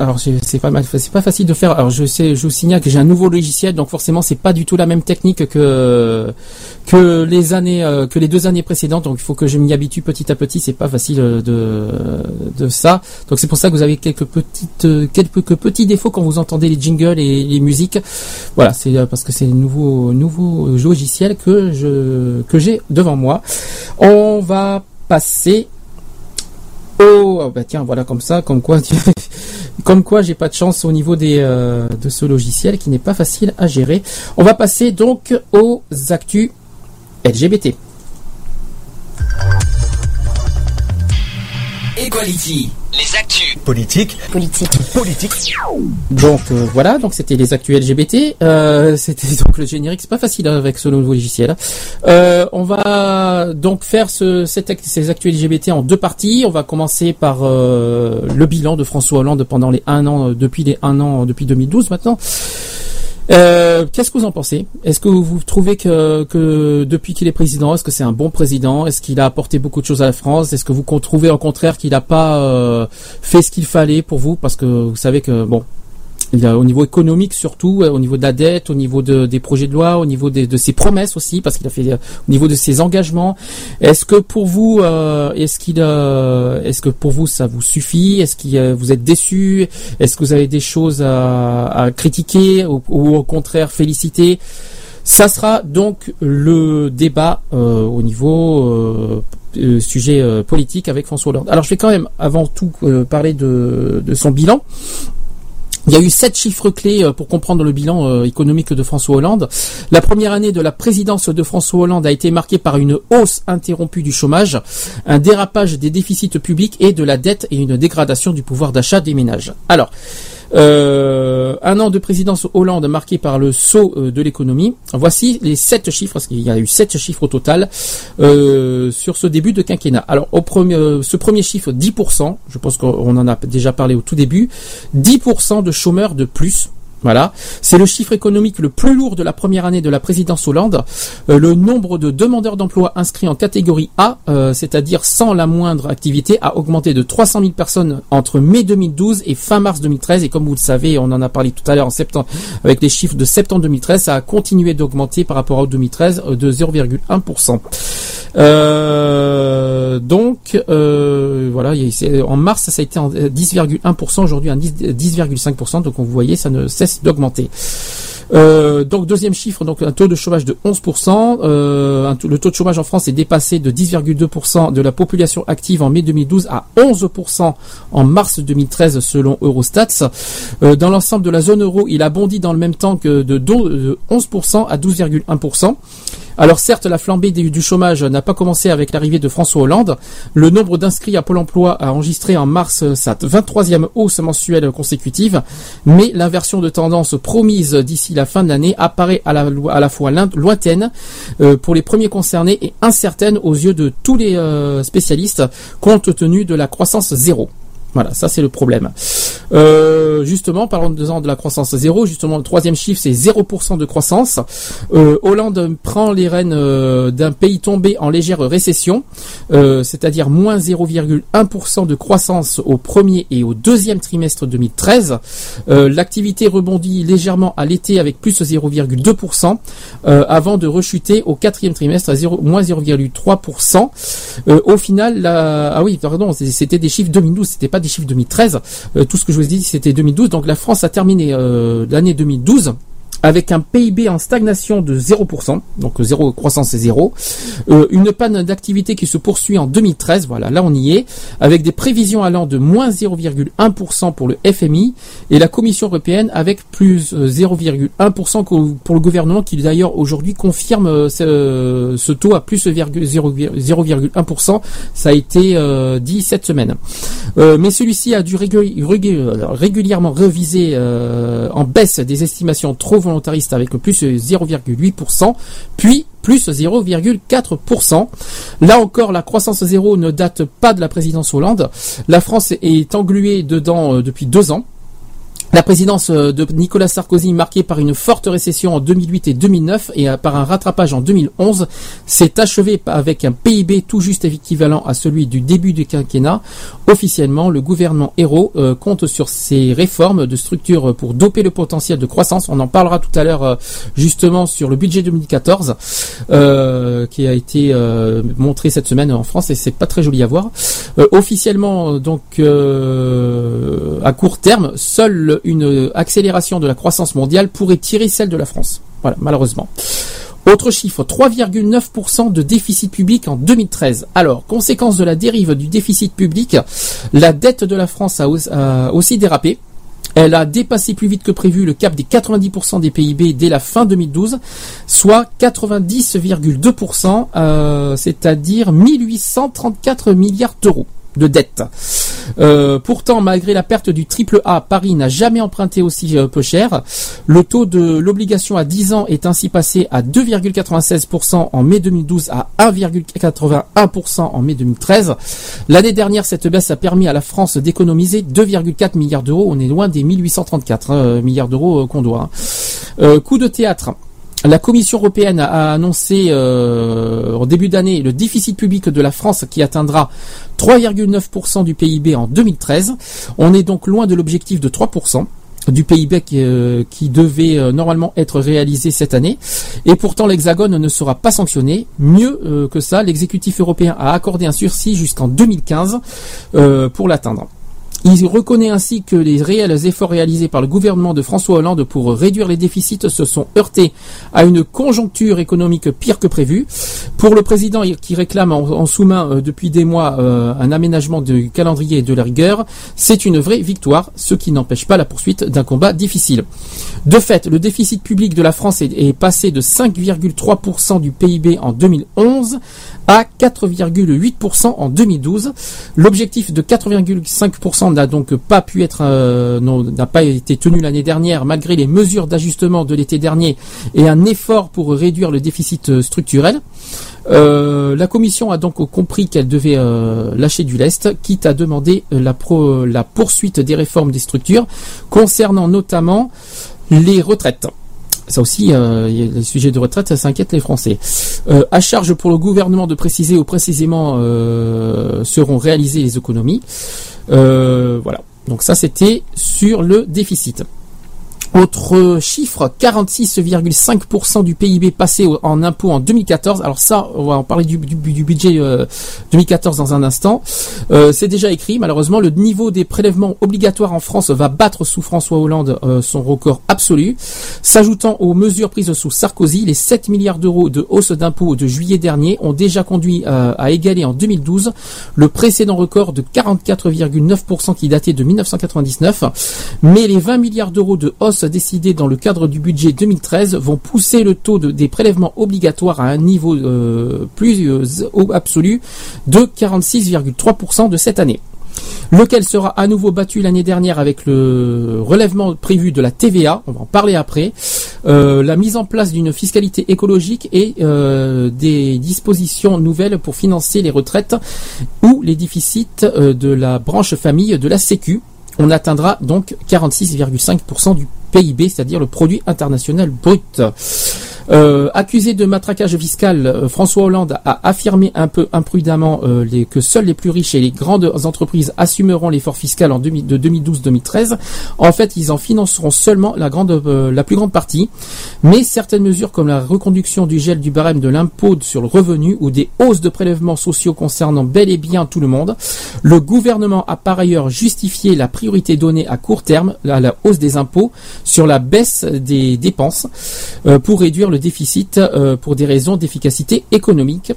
Alors c'est pas mal, c'est pas facile de faire. Alors je sais, je vous signale que j'ai un nouveau logiciel, donc forcément c'est pas du tout la même technique que que les années, euh, que les deux années précédentes. Donc il faut que je m'y habitue petit à petit. C'est pas facile de de ça. Donc c'est pour ça que vous avez quelques petites quelques petits défauts quand vous entendez les jingles et les musiques. Voilà, c'est euh, parce que c'est le nouveau nouveau logiciel que je que j'ai devant moi. On va passer Oh, bah tiens, voilà comme ça, comme quoi Comme quoi, j'ai pas de chance au niveau euh, de ce logiciel qui n'est pas facile à gérer. On va passer donc aux actus LGBT.
Equality.
Les actus.
Politique.
Politique.
Politique.
Donc euh, voilà, donc c'était les actus LGBT. Euh, c'était donc le générique. C'est pas facile hein, avec ce nouveau logiciel. Euh, on va donc faire ce, cette ces actus LGBT en deux parties. On va commencer par euh, le bilan de François Hollande pendant les un an, euh, depuis les un an, depuis 2012 maintenant. Euh, Qu'est-ce que vous en pensez? Est-ce que vous trouvez que, depuis qu'il est président, est-ce que c'est un bon président? Est-ce qu'il a apporté beaucoup de choses à la France? Est-ce que vous trouvez au contraire qu'il n'a pas euh, fait ce qu'il fallait pour vous? Parce que vous savez que bon, a, au niveau économique surtout, euh, au niveau de la dette, au niveau de, des projets de loi, au niveau des- de ses promesses aussi, parce qu'il a fait euh, au niveau de ses engagements. Est-ce que pour vous, euh, est-ce qu'il, euh, est-ce que pour vous ça vous suffit? Est-ce que vous êtes déçu? Est-ce que vous avez des choses à, à critiquer ou, ou au contraire féliciter? Ça sera donc le débat euh, au niveau euh, euh, sujet euh, politique avec François Hollande. Alors je vais quand même avant tout euh, parler de, de son bilan. Il y a eu sept chiffres clés euh, pour comprendre le bilan euh, économique de François Hollande. La première année de la présidence de François Hollande a été marquée par une hausse interrompue du chômage, un dérapage des déficits publics et de la dette et une dégradation du pouvoir d'achat des ménages. Alors, euh, un an de présidence Hollande marqué par le saut euh, de l'économie. Voici les sept chiffres, parce qu'il y a eu sept chiffres au total euh, sur ce début de quinquennat. Alors, ce premier chiffre, 10%, je pense qu'on en a déjà parlé au tout début, 10% de chômeurs de plus. Voilà, c'est le chiffre économique le plus lourd de la première année de la présidence Hollande. Euh, le nombre de demandeurs d'emploi inscrits en catégorie A, euh, c'est-à-dire sans la moindre activité, a augmenté de 300 000 personnes entre mai 2012 et fin mars 2013. Et comme vous le savez, on en a parlé tout à l'heure en septembre avec les chiffres de septembre 2013, ça a continué d'augmenter par rapport à 2013 euh, de 0,1%. Euh, donc euh, voilà, en mars ça a été en euh, 10,1%, aujourd'hui 10 10,5%. Donc vous voyez, ça ne cesse d'augmenter. Euh, donc deuxième chiffre, donc un taux de chômage de 11%. Euh, le taux de chômage en France est dépassé de 10,2% de la population active en mai 2012 à 11% en mars 2013 selon Eurostats. Euh, dans l'ensemble de la zone euro, il a bondi dans le même temps que de 11% à 12,1%. Alors certes, la flambée du, chômage n'a pas commencé avec l'arrivée de François Hollande. Le nombre d'inscrits à Pôle Emploi a enregistré en mars euh, sa 23e hausse mensuelle consécutive, mais l'inversion de tendance promise d'ici la fin de l'année apparaît à la, fois loin- lointaine euh, pour les premiers concernés et incertaine aux yeux de tous les euh, spécialistes, compte tenu de la croissance zéro. Voilà, ça c'est le problème. Euh, justement, parlons de, de la croissance zéro. Justement, le troisième chiffre, c'est 0% de croissance. Euh, Hollande prend les rênes euh, d'un pays tombé en légère récession, c'est-à-dire moins 0,1% de croissance au premier et au deuxième trimestre 2013. Euh, L'activité rebondit légèrement à l'été avec plus 0,2%, euh, avant de rechuter au quatrième trimestre à 0, moins 0,3%. Euh, au final, la... ah oui, pardon, c'était des chiffres 2012, c'était pas des chiffres 2013. Euh, tout ce que je vous ai dit, c'était 2012. Donc la France a terminé euh, l'année 2012 avec un PIB en stagnation de 0%, donc zéro croissance c'est zéro, Euh, une panne d'activité qui se poursuit en 2013, voilà, là on y est, avec des prévisions allant de moins 0,1% pour le FMI et la Commission européenne avec plus euh, 0,1% qu'au- pour le gouvernement qui d'ailleurs aujourd'hui confirme euh, ce, ce taux à plus 0,1%, ça a été euh, dit cette semaine. Euh, mais celui-ci a dû régul- régul- régulièrement reviser euh, en baisse des estimations trop volontaristes avec plus 0,8%, puis plus 0,4%. Là encore, la croissance zéro ne date pas de la présidence Hollande. La France est engluée dedans euh, depuis deux ans. La présidence euh, de Nicolas Sarkozy, marquée par une forte récession en 2008 et 2009 et euh, par un rattrapage en 2011, s'est achevée avec un PIB tout juste équivalent à celui du début du quinquennat. Officiellement, le gouvernement Hérault euh, compte sur ces réformes de structure pour doper le potentiel de croissance. On en parlera tout à l'heure justement sur le budget 2014 euh, qui a été euh, montré cette semaine en France et c'est pas très joli à voir. Officiellement, donc à court terme, seule une accélération de la croissance mondiale pourrait tirer celle de la France. Voilà, malheureusement. Autre chiffre, 3,9% de déficit public en 2013. Alors, conséquence de la dérive du déficit public, la dette de la France a aussi dérapé. Elle a dépassé plus vite que prévu le cap des 90% des PIB dès la fin 2012, soit 90,2%, euh, c'est-à-dire 1834 milliards d'euros de dette. Euh, pourtant, malgré la perte du triple A, Paris n'a jamais emprunté aussi euh, peu cher. Le taux de l'obligation à 10 ans est ainsi passé à 2,96% en mai 2012 à 1,81% en mai 2013. L'année dernière, cette baisse a permis à la France d'économiser 2,4 milliards d'euros. On est loin des 1834 hein, milliards d'euros euh, qu'on doit. hein. Euh, coup de théâtre. La Commission européenne a annoncé euh, en début d'année le déficit public de la France qui atteindra 3,9% du PIB en 2013. On est donc loin de l'objectif de 3% du PIB qui, euh, qui devait euh, normalement être réalisé cette année. Et pourtant, l'Hexagone ne sera pas sanctionné. Mieux euh, que ça, l'exécutif européen a accordé un sursis jusqu'en 2015 euh, pour l'atteindre. Il reconnaît ainsi que les réels efforts réalisés par le gouvernement de François Hollande pour réduire les déficits se sont heurtés à une conjoncture économique pire que prévu. Pour le président qui réclame en, sous-main euh, depuis des mois euh, un aménagement du calendrier et de la rigueur, c'est une vraie victoire, ce qui n'empêche pas la poursuite d'un combat difficile. De fait, le déficit public de la France est passé de 5,3% du PIB en 2011 à 4,8% en 2012. L'objectif de 4,5% n'a donc pas pu être euh, n'a pas été tenu l'année dernière malgré les mesures d'ajustement de l'été dernier et un effort pour réduire le déficit euh, structurel. Euh, la commission a donc compris qu'elle devait lâcher du lest, quitte à demander la poursuite des réformes des structures, concernant notamment les retraites. Ça aussi, euh, les sujets de retraite, ça s'inquiète les Français. Euh, à charge pour le gouvernement de préciser où précisément euh, seront réalisées les économies. Euh, voilà. Donc ça, c'était sur le déficit. Autre chiffre, 46,5% du PIB passé en impôts en 2014. Alors ça, on va en parler du, budget euh, 2014 dans un instant. Euh, c'est déjà écrit. Malheureusement, le niveau des prélèvements obligatoires en France va battre sous François Hollande euh, son record absolu. S'ajoutant aux mesures prises sous Sarkozy, les 7 milliards d'euros de hausse d'impôts de juillet dernier ont déjà conduit euh, à égaler en 2012 le précédent record de 44,9% qui datait de 1999. Mais les 20 milliards d'euros de hausse décidés dans le cadre du budget 2013 vont pousser le taux de- des prélèvements obligatoires à un niveau euh, plus euh, absolu de 46,3% de cette année lequel sera à nouveau battu l'année dernière avec le relèvement prévu de la TVA, on va en parler après, euh, la mise en place d'une fiscalité écologique et des dispositions nouvelles pour financer les retraites ou les déficits de la branche famille de la Sécu. On atteindra donc 46,5% du PIB, c'est-à-dire le produit international brut. Euh, accusé de matraquage fiscal, euh, François Hollande a affirmé un peu imprudemment euh, que seuls les plus riches et les grandes entreprises assumeront l'effort fiscal en 2000 de 2012-2013. En fait, ils en financeront seulement la, grande, la plus grande partie. Mais certaines mesures comme la reconduction du gel du barème de l'impôt sur le revenu ou des hausses de prélèvements sociaux concernant bel et bien tout le monde, le gouvernement a par ailleurs justifié la priorité donnée à court terme à la hausse des impôts sur la baisse des dépenses euh, pour réduire le déficit euh, pour des raisons d'efficacité économique.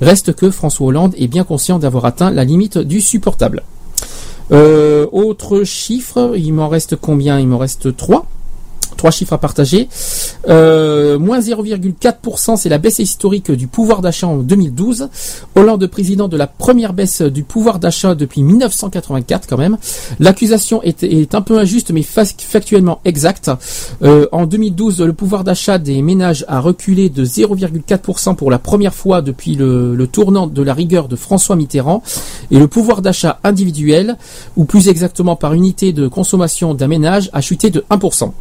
Reste que François Hollande est bien conscient d'avoir atteint la limite du supportable. Euh, autre chiffre, il m'en reste combien? Il m'en reste trois. Trois chiffres à partager. Euh, moins 0,4%, c'est la baisse historique du pouvoir d'achat en 2012. Hollande, président de la première baisse du pouvoir d'achat depuis 1984 quand même. L'accusation est, un peu injuste mais fa- factuellement exacte. Euh, en 2012, le pouvoir d'achat des ménages a reculé de 0,4% pour la première fois depuis le, le tournant de la rigueur de François Mitterrand. Et le pouvoir d'achat individuel, ou plus exactement par unité de consommation d'un ménage, a chuté de 1%.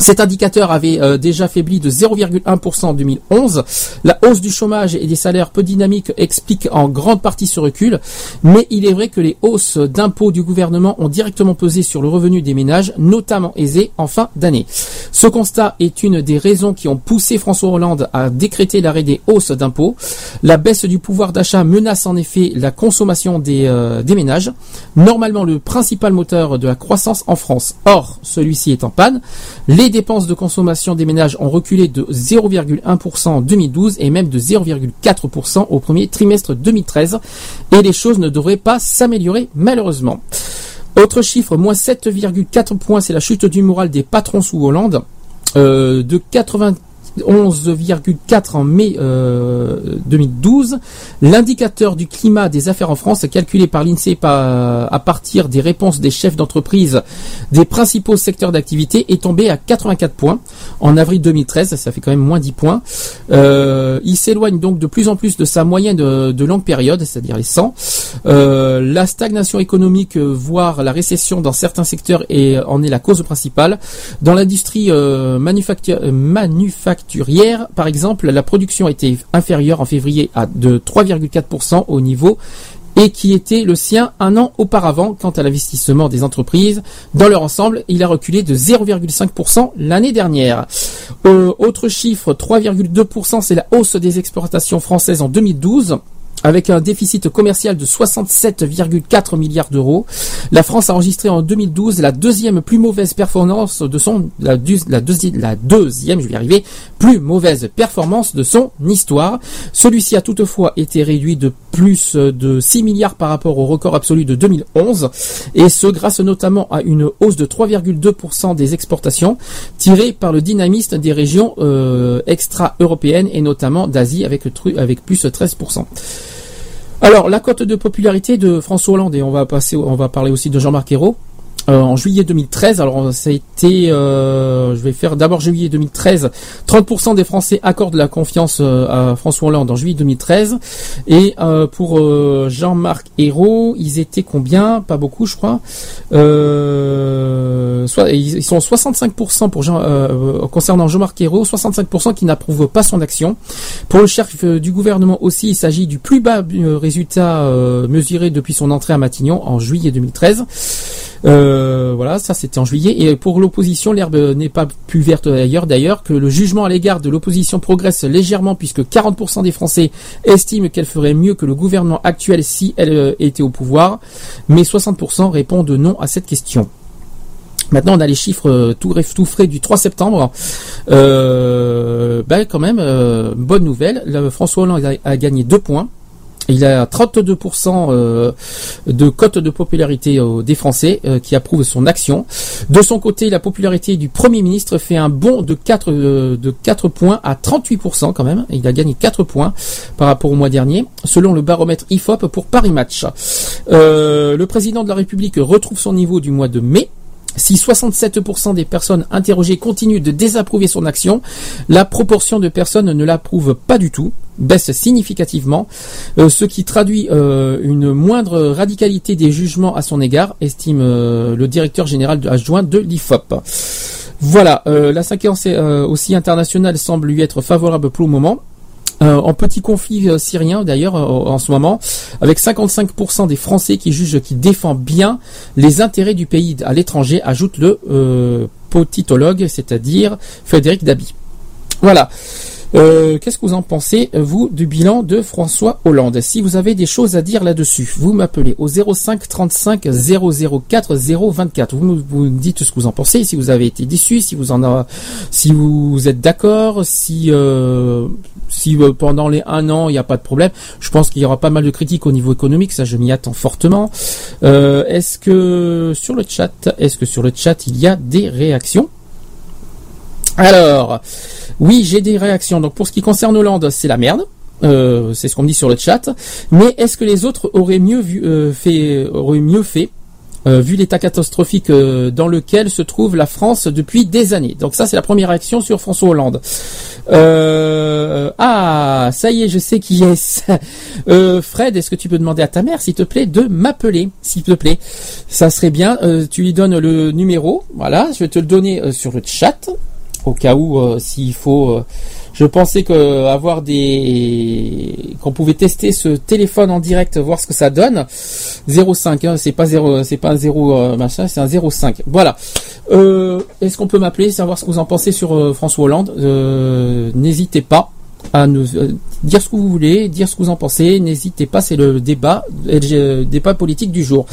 Cet indicateur avait euh, déjà faibli de 0,1% en 2011. La hausse du chômage et des salaires peu dynamiques explique en grande partie ce recul, mais il est vrai que les hausses d'impôts du gouvernement ont directement pesé sur le revenu des ménages, notamment aisés en fin d'année. Ce constat est une des raisons qui ont poussé François Hollande à décréter l'arrêt des hausses d'impôts. La baisse du pouvoir d'achat menace en effet la consommation des, euh, des ménages, normalement le principal moteur de la croissance en France. Or, celui-ci est en panne. Les dépenses de consommation des ménages ont reculé de 0,1% en 2012 et même de 0,4% au premier trimestre 2013 et les choses ne devraient pas s'améliorer malheureusement. Autre chiffre, moins 7,4 points, c'est la chute du moral des patrons sous Hollande. Euh, de 91,4 en mai euh, 2012. L'indicateur du climat des affaires en France, calculé par l'INSEE à partir des réponses des chefs d'entreprise des principaux secteurs d'activité, est tombé à 84 points en avril 2013. Ça fait quand même moins 10 points. Euh, il s'éloigne donc de plus en plus de sa moyenne de, longue période, c'est-à-dire les 100. Euh, la stagnation économique, euh, voire la récession dans certains secteurs, en est la cause principale. Dans l'industrie euh, manufactu- euh, manufacturière, par exemple, la production était inférieure en février à de 3,4% au niveau et qui était le sien un an auparavant. Quant à l'investissement des entreprises, dans leur ensemble, il a reculé de 0,5% l'année dernière. Euh, autre chiffre, 3,2%, c'est la hausse des exportations françaises en 2012 avec un déficit commercial de 67,4 milliards d'euros. La France a enregistré en 2012 la deuxième plus mauvaise performance de son la, deuxi- la, deuxi- la deuxième, je vais y arriver, plus mauvaise performance de son histoire. Celui-ci a toutefois été réduit de plus de 6 milliards par rapport au record absolu de 2011 et ce grâce notamment à une hausse de 3,2% des exportations tirée par le dynamisme des régions euh, extra-européennes et notamment d'Asie avec, avec plus de 13%. Alors, la cote de popularité de François Hollande, et on va passer, on va parler aussi de Jean-Marc Ayrault. Euh, en juillet 2013, alors ça a été, euh, je vais faire d'abord juillet 2013, 30% des Français accordent la confiance euh, à François Hollande en juillet 2013, et pour Jean-Marc Ayrault, ils étaient combien? Pas beaucoup, je crois. Soit, ils sont 65% pour Jean, euh, concernant Jean-Marc Ayrault, 65% qui n'approuvent pas son action. Pour le chef du gouvernement aussi, il s'agit du plus bas résultat mesuré depuis son entrée à Matignon en juillet 2013. Euh, voilà, ça c'était en juillet. Et pour l'opposition, l'herbe n'est pas plus verte ailleurs d'ailleurs, que le jugement à l'égard de l'opposition progresse légèrement puisque 40% des Français estiment qu'elle ferait mieux que le gouvernement actuel si elle euh, était au pouvoir, mais 60% répondent non à cette question. Maintenant, on a les chiffres euh, tout, tout frais du 3 septembre. Euh, ben, quand même, bonne nouvelle. Le- François Hollande a, gagné 2 points. Il a 32% euh, de cote de popularité euh, des Français euh, qui approuvent son action. De son côté, la popularité du Premier ministre fait un bond de 4, euh, de 4 points à 38% quand même. Il a gagné 4 points par rapport au mois dernier, selon le baromètre IFOP pour Paris Match. Le président de la République retrouve son niveau du mois de mai. Si 67% des personnes interrogées continuent de désapprouver son action, la proportion de personnes ne l'approuve pas du tout, baisse significativement, euh, ce qui traduit euh, une moindre radicalité des jugements à son égard, estime euh, le directeur général adjoint de l'IFOP. Voilà, la séquence aussi internationale semble lui être favorable pour le moment. En petit conflit syrien d'ailleurs en ce moment, avec 55% des Français qui jugent qu'il défend bien les intérêts du pays à l'étranger, ajoute le politologue, c'est-à-dire Frédéric Dabi. Voilà. Euh, Qu'est-ce que vous en pensez, vous, du bilan de François Hollande? Si vous avez des choses à dire là-dessus, vous m'appelez au 05 35 004 024. Vous, me- vous me dites ce que vous en pensez, si vous avez été déçu, si vous en a, si vous êtes d'accord, si euh, si euh, pendant les un an il n'y a pas de problème. Je pense qu'il y aura pas mal de critiques au niveau économique, ça je m'y attends fortement. Euh, est-ce que sur le chat, est-ce que sur le chat il y a des réactions? Alors, oui, j'ai des réactions. Donc pour ce qui concerne Hollande, c'est la merde. Euh, c'est ce qu'on me dit sur le chat. Mais est-ce que les autres auraient mieux vu, euh, fait, auraient mieux fait euh, vu l'état catastrophique euh, dans lequel se trouve la France depuis des années? Donc ça, c'est la première réaction sur François Hollande. Ah, ça y est, je sais qui est. Fred, est-ce que tu peux demander à ta mère, s'il te plaît, de m'appeler, s'il te plaît? Ça serait bien. Tu lui donnes le numéro. Voilà, je vais te le donner sur le chat au cas où euh, s'il faut. euh, je pensais que avoir des qu'on pouvait tester ce téléphone en direct, voir ce que ça donne. 05, hein, c'est pas 0, c'est pas un 0 euh, machin, c'est un 05. Voilà. Est-ce qu'on peut m'appeler, savoir ce que vous en pensez sur François Hollande? N'hésitez pas à nous dire ce que vous voulez, dire ce que vous en pensez. N'hésitez pas, c'est le débat, débat politique du jour.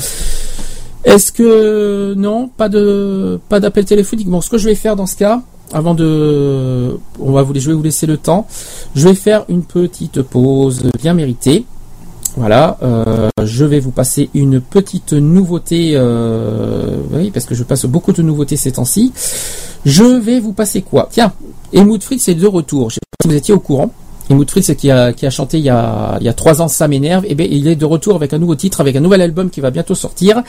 Est-ce que non, pas de pas d'appel téléphonique. Bon, ce que je vais faire dans ce cas, avant de, on vous, je vais vous laisser le temps. Je vais faire une petite pause bien méritée. Voilà, euh, je vais vous passer une petite nouveauté, euh, oui, parce que je passe beaucoup de nouveautés ces temps-ci. Je vais vous passer quoi? Tiens, Helmut Fritz est de retour. Je sais pas si vous étiez au courant. Helmut Fritz qui a, qui a chanté il y a, il y a trois ans Ça m'énerve, et bien il est de retour avec un nouveau titre, avec un nouvel album qui va bientôt sortir.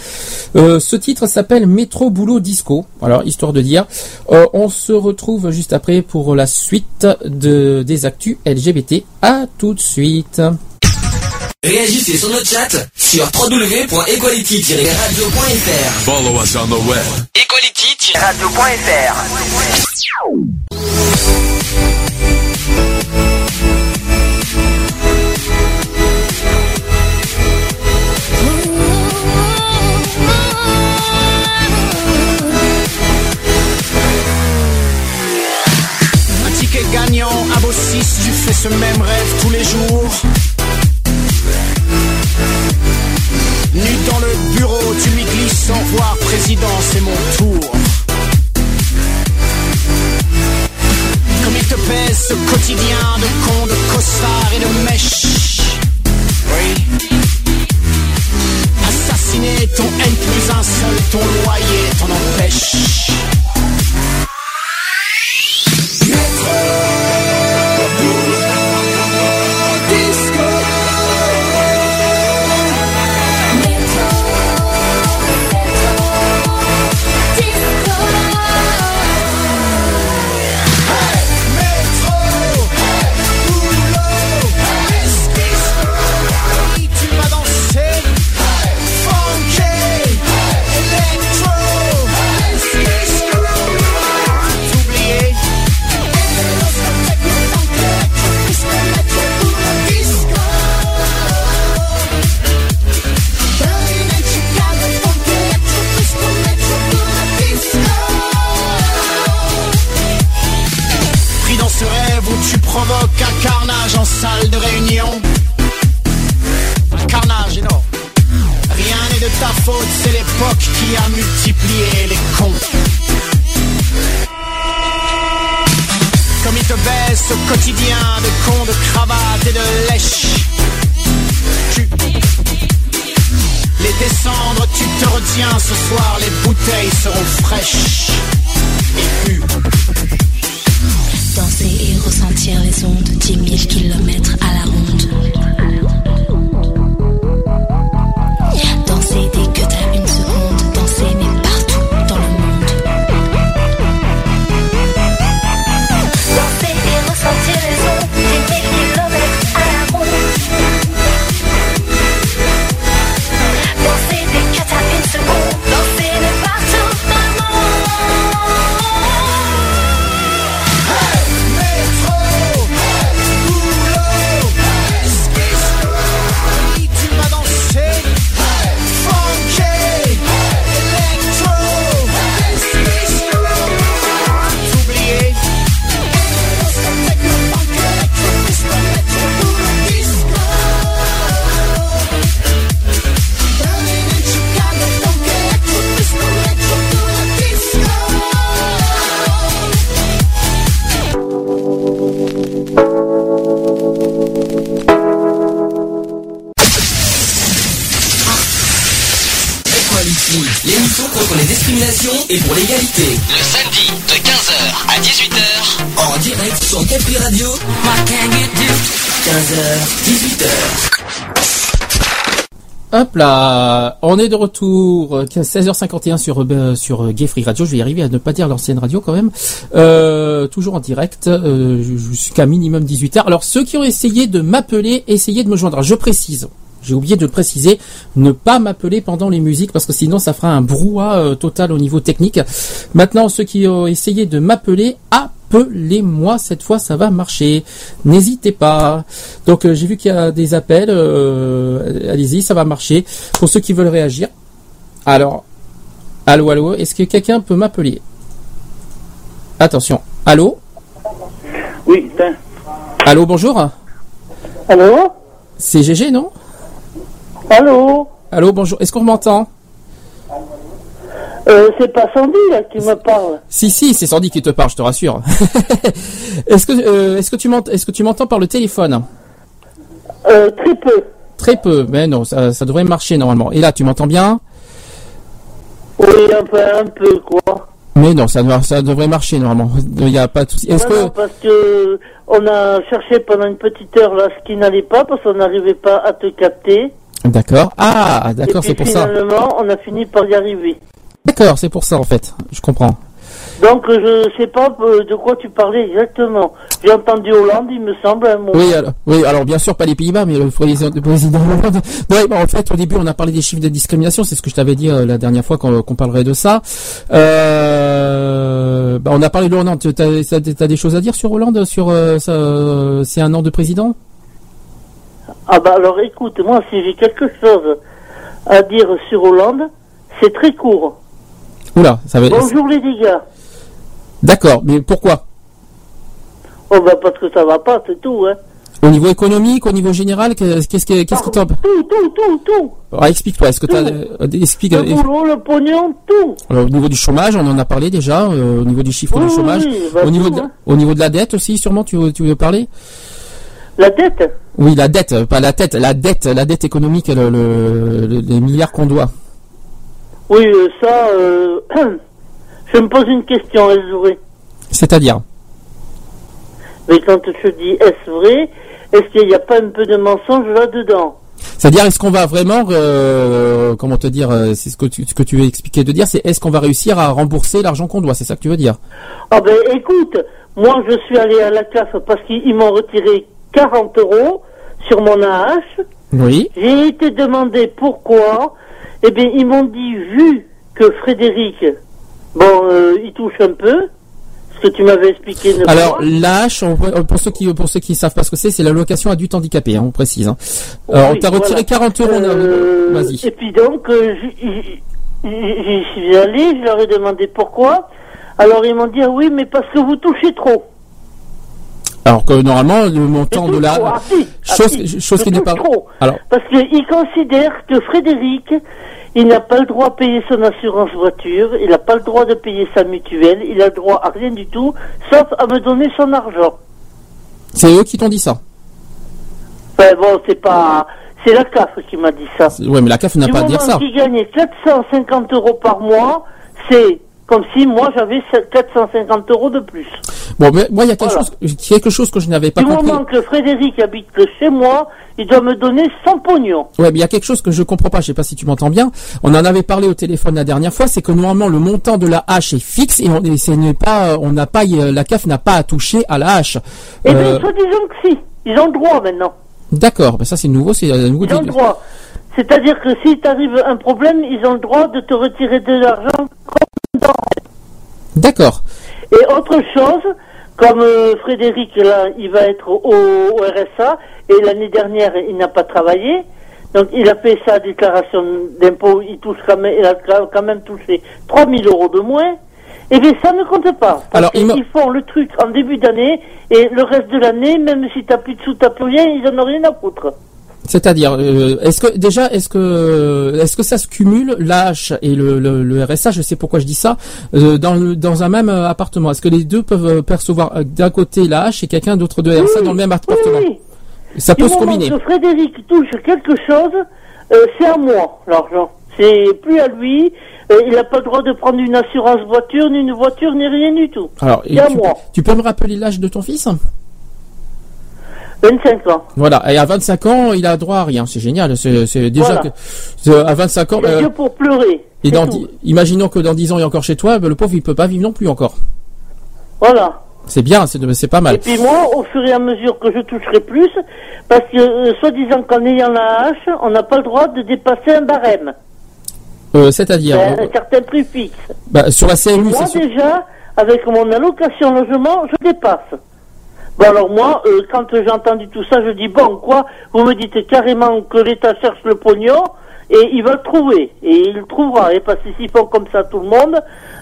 Euh, ce titre s'appelle Métro Boulot Disco. Alors histoire de dire, Euh, on se retrouve juste après pour la suite de des actus LGBT. À tout de suite.
Réagissez sur notre chat sur www.equality-radio.fr
Follow us on the web.
Equality-radio.fr
ce même rêve tous les jours. Nu dans le bureau, tu m'y glisses sans voir président, c'est mon tour. Comme il te pèse ce quotidien de con, de costard et de mèche. Oui. Assassiner ton N plus un seul, ton loyer t'en empêche. Tu provoques un carnage en salle de réunion. Un carnage énorme. Rien n'est de ta faute, c'est l'époque qui a multiplié les cons. Comme il te baisse au quotidien de cons, de cravates et de lèche. Tu les descendre, tu te retiens ce soir, les bouteilles seront fraîches et.
Danser et ressentir les ondes, 10 000 kilomètres à la ronde.
Hop là, on est de retour, euh, 16h51 sur euh, sur Gay Radio. Je vais y arriver à ne pas dire l'ancienne radio quand même. Euh, toujours en direct, euh, jusqu'à minimum 18h. Alors ceux qui ont essayé de m'appeler, essayez de me joindre. Je précise. J'ai oublié de le préciser, ne pas m'appeler pendant les musiques parce que sinon ça fera un brouhaha euh, total au niveau technique. Maintenant, ceux qui ont essayé de m'appeler, appelez-moi cette fois, ça va marcher. N'hésitez pas. Donc euh, j'ai vu qu'il y a des appels. euh, Allez-y, ça va marcher. Pour ceux qui veulent réagir. Alors, allô, allô, est-ce que quelqu'un peut m'appeler? Attention, allô?
Oui.
Allô, bonjour
Allô?
C'est GG, non?
Allô
Allô, bonjour. Est-ce qu'on m'entend
euh, C'est pas Sandy là, qui me parle.
Si, si, c'est Sandy qui te parle, je te rassure. est-ce que, euh, est-ce que tu m'entends, est-ce que tu m'entends par le téléphone
Euh, très peu.
très peu, mais non, ça, ça devrait marcher normalement. Et là, tu m'entends bien
Oui, un peu, un peu, quoi.
Mais non, ça, ça devrait marcher normalement. Il n'y a pas de souci. Est-ce que
parce que on a cherché pendant une petite heure là ce qui n'allait pas parce qu'on n'arrivait pas à te capter.
D'accord. Ah, d'accord, c'est pour ça.
finalement, on a fini par y arriver.
D'accord, c'est pour ça en fait. Je comprends.
Donc je sais pas euh, de quoi tu parlais exactement. J'ai entendu Hollande, il me semble, un moment.
Oui, alors, oui, alors bien sûr pas les Pays-Bas, mais le président, le président Hollande. Ouais, bah, en fait, au début, on a parlé des chiffres de discrimination. C'est ce que je t'avais dit euh, la dernière fois qu'on parlerait de ça. Euh, bah, on a parlé de Hollande. Tu as, des choses à dire sur Hollande Sur euh, c'est un an de président?
Ah bah alors écoute, moi si j'ai quelque chose à dire sur Hollande, c'est très court.
Oula, ça va.
Bonjour les dégâts.
D'accord, mais pourquoi?
Oh bah parce que ça va pas, c'est tout, hein.
Au niveau économique, au niveau général, qu'est-ce qu'est-ce qui qu'est-ce qui t'en-
Tout, tout, tout, tout.
Explique-toi. Est-ce que tu as explique
Le
euh,
boulot, le pognon, tout.
Alors, au niveau du chômage, on en a parlé déjà. euh, au niveau du chiffre
Oui,
du
oui,
chômage,
oui, bah,
au niveau
tout,
de,
hein.
au niveau de la dette aussi, sûrement, tu, veux- tu veux parler?
La dette.
Oui, la dette, pas la tête, la dette, la dette économique, le, le- le- les milliards qu'on doit.
Oui, euh, ça, euh, je me pose une question, est-ce vrai?
C'est-à-dire?
Mais quand je dis est-ce vrai, est-ce qu'il n'y a pas un peu de mensonge là-dedans?
C'est-à-dire, est-ce qu'on va vraiment, euh, comment te dire, c'est ce que tu, ce que tu veux expliquer de dire, c'est est-ce qu'on va réussir à rembourser l'argent qu'on doit, c'est ça que tu veux dire?
Ah ben écoute, moi je suis allé à la CAF parce qu'ils m'ont retiré 40 euros sur mon AH.
Oui.
J'ai été demandé pourquoi. Eh bien, ils m'ont dit, vu que Frédéric, bon, euh, il touche un peu, ce que tu m'avais expliqué
Alors l'AH, on- pour ceux qui pour ceux qui savent pas ce que c'est, c'est l'allocation adulte handicapé, hein, on précise. hein. Alors, on
Oui,
t'a retiré
voilà.
40 euros. on
Euh,
Vas-y.
Et puis donc, euh, j'y suis allé, je leur ai demandé pourquoi. Alors ils m'ont dit, ah oui, mais parce que vous touchez trop.
Alors que normalement le montant de la
trop, ah si, ah
chose,
si,
chose qui n'est pas.
trop.
Alors
Parce qu'ils considèrent que Frédéric, il n'a pas le droit de payer son assurance voiture, il n'a pas le droit de payer sa mutuelle, il a le droit à rien du tout, sauf à me donner son argent.
c'est eux qui t'ont dit ça.
Enfin bon, c'est pas... C'est la CAF qui m'a dit ça.
Ouais, mais la CAF n'a pas à dire ça.
qu'il gagnait 450 euros par mois, c'est comme si moi j'avais 450 euros de plus.
Bon, mais moi il y a quelque chose, quelque chose que je n'avais pas
du
compris.
moment que Frédéric habite que chez moi, il doit me donner son pognon.
Ouais, mais il y a quelque chose que je comprends pas. Je sais pas si tu m'entends bien. On en avait parlé au téléphone la dernière fois. C'est que normalement le montant de la hache est fixe et, on, et ce n'est pas, on n'a pas, euh, la CAF n'a pas à toucher à la hache.
Eh bien,
Euh,
soi-disant que si. Ils ont le droit maintenant.
D'accord. Ben ça c'est nouveau. C'est euh, nouveau.
Ils ont le droit. C'est-à-dire que s'il t'arrive un problème, ils ont le droit de te retirer de l'argent.
D'accord.
Et autre chose, comme euh, Frédéric, là, il va être au, au RSA, et l'année dernière, il n'a pas travaillé, donc il a fait sa déclaration d'impôt, il, touche quand même, il a quand même touché 3000 euros de moins, et bien ça ne compte pas. Parce
Alors, il m'a-
qu'ils font le truc en début d'année, et le reste de l'année, même si t'as plus de sous, t'as plus rien, ils en ont rien à foutre.
C'est-à-dire, euh, est-ce que déjà, est-ce que, est-ce que ça se cumule l'AH et le, le, le RSA Je sais pourquoi je dis ça. euh, dans le, dans un même euh, appartement, est-ce que les deux peuvent percevoir d'un côté l'AH et quelqu'un d'autre de RSA dans le même appartement? Ça
Du
peut se combiner.
que Frédéric touche quelque chose, euh, c'est à moi, l'argent. C'est plus à lui. Il n'a pas le droit de prendre une assurance voiture, ni une voiture, ni rien du tout.
Alors, et
c'est à
tu,
moi.
tu peux me rappeler l'âge de ton fils?
25 ans.
Voilà. Et à 25 ans, il a droit à rien. C'est génial. C'est déjà
Voilà.
que c'est- à 25 ans. Euh,
Dieu pour pleurer.
et dans,
tout.
imaginons que dans 10 ans il est encore chez toi, ben, le pauvre il peut pas vivre non plus encore.
Voilà.
C'est bien, c'est pas mal.
Et puis moi, au fur et à mesure que je toucherai plus, parce que, euh, soi-disant qu'en ayant la hache, on n'a pas le droit de dépasser un barème.
Euh, C'est-à-dire,
un,
euh,
un certain prix fixe.
bah, sur la CMU,
Moi,
c'est sûr.
déjà, avec mon allocation logement, je dépasse. Bon, alors moi, euh, quand j'ai entendu tout ça, je dis, bon, quoi, vous me dites carrément que l'État cherche le pognon, et il va le trouver. Et il le trouvera. Et parce que s'ils font comme ça tout le monde,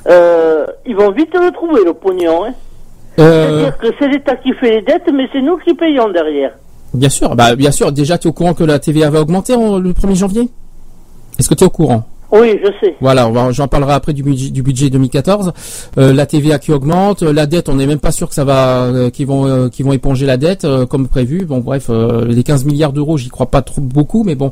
euh, ils vont vite le trouver, le pognon. Hein.
Euh,
C'est-à-dire que c'est l'État qui fait les dettes, mais c'est nous qui payons derrière.
Bien sûr, bah bien sûr. Déjà, tu es au courant que la TVA va augmenter en- le 1er janvier? Est-ce que tu es au courant?
Oui, je sais.
Voilà, j'en parlerai après du budget, du budget 2014. Euh, la TVA qui augmente, euh, la dette, on n'est même pas sûr que ça va, euh, qu'ils vont, euh, qu'ils vont éponger la dette comme prévu. Bon, bref, les 15 milliards d'euros, j'y crois pas trop beaucoup, mais bon.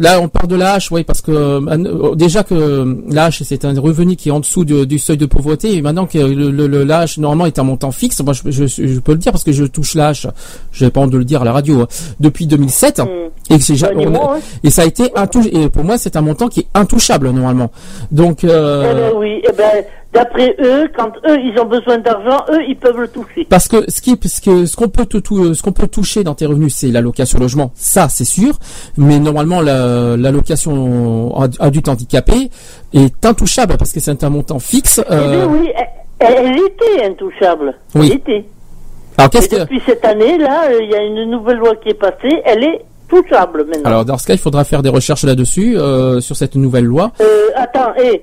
Là, on part de la hache, oui, parce que déjà que la hache, c'est un revenu qui est en dessous de- du seuil de pauvreté, et maintenant que le, le, le- la hache normalement est un montant fixe, moi je, je, je peux le dire parce que je touche la hache, je n'ai pas honte de le dire à la radio, hein, depuis 2007, et que j'ai a-
ouais.
et ça a été intouchable. Et pour moi, c'est un montant qui est intouchable normalement. Donc,
Eh
euh,
ben oui, eh ben, d'après eux, quand eux, ils ont besoin d'argent, eux, ils peuvent le toucher.
parce que ce qui, ce que ce qu'on peut te tou- ce qu'on peut toucher dans tes revenus, c'est l'allocation logement, ça c'est sûr. Mais normalement, la- l'allocation ad- adulte handicapé est intouchable parce que c'est un montant fixe.
Eh
euh,
bien oui, elle, elle était intouchable.
Oui.
Elle était.
alors qu'est-ce que
depuis cette année, là, euh, il y a une nouvelle loi qui est passée, elle est maintenant.
alors dans ce cas, il faudra faire des recherches là-dessus euh, sur cette nouvelle loi.
Euh, attends, et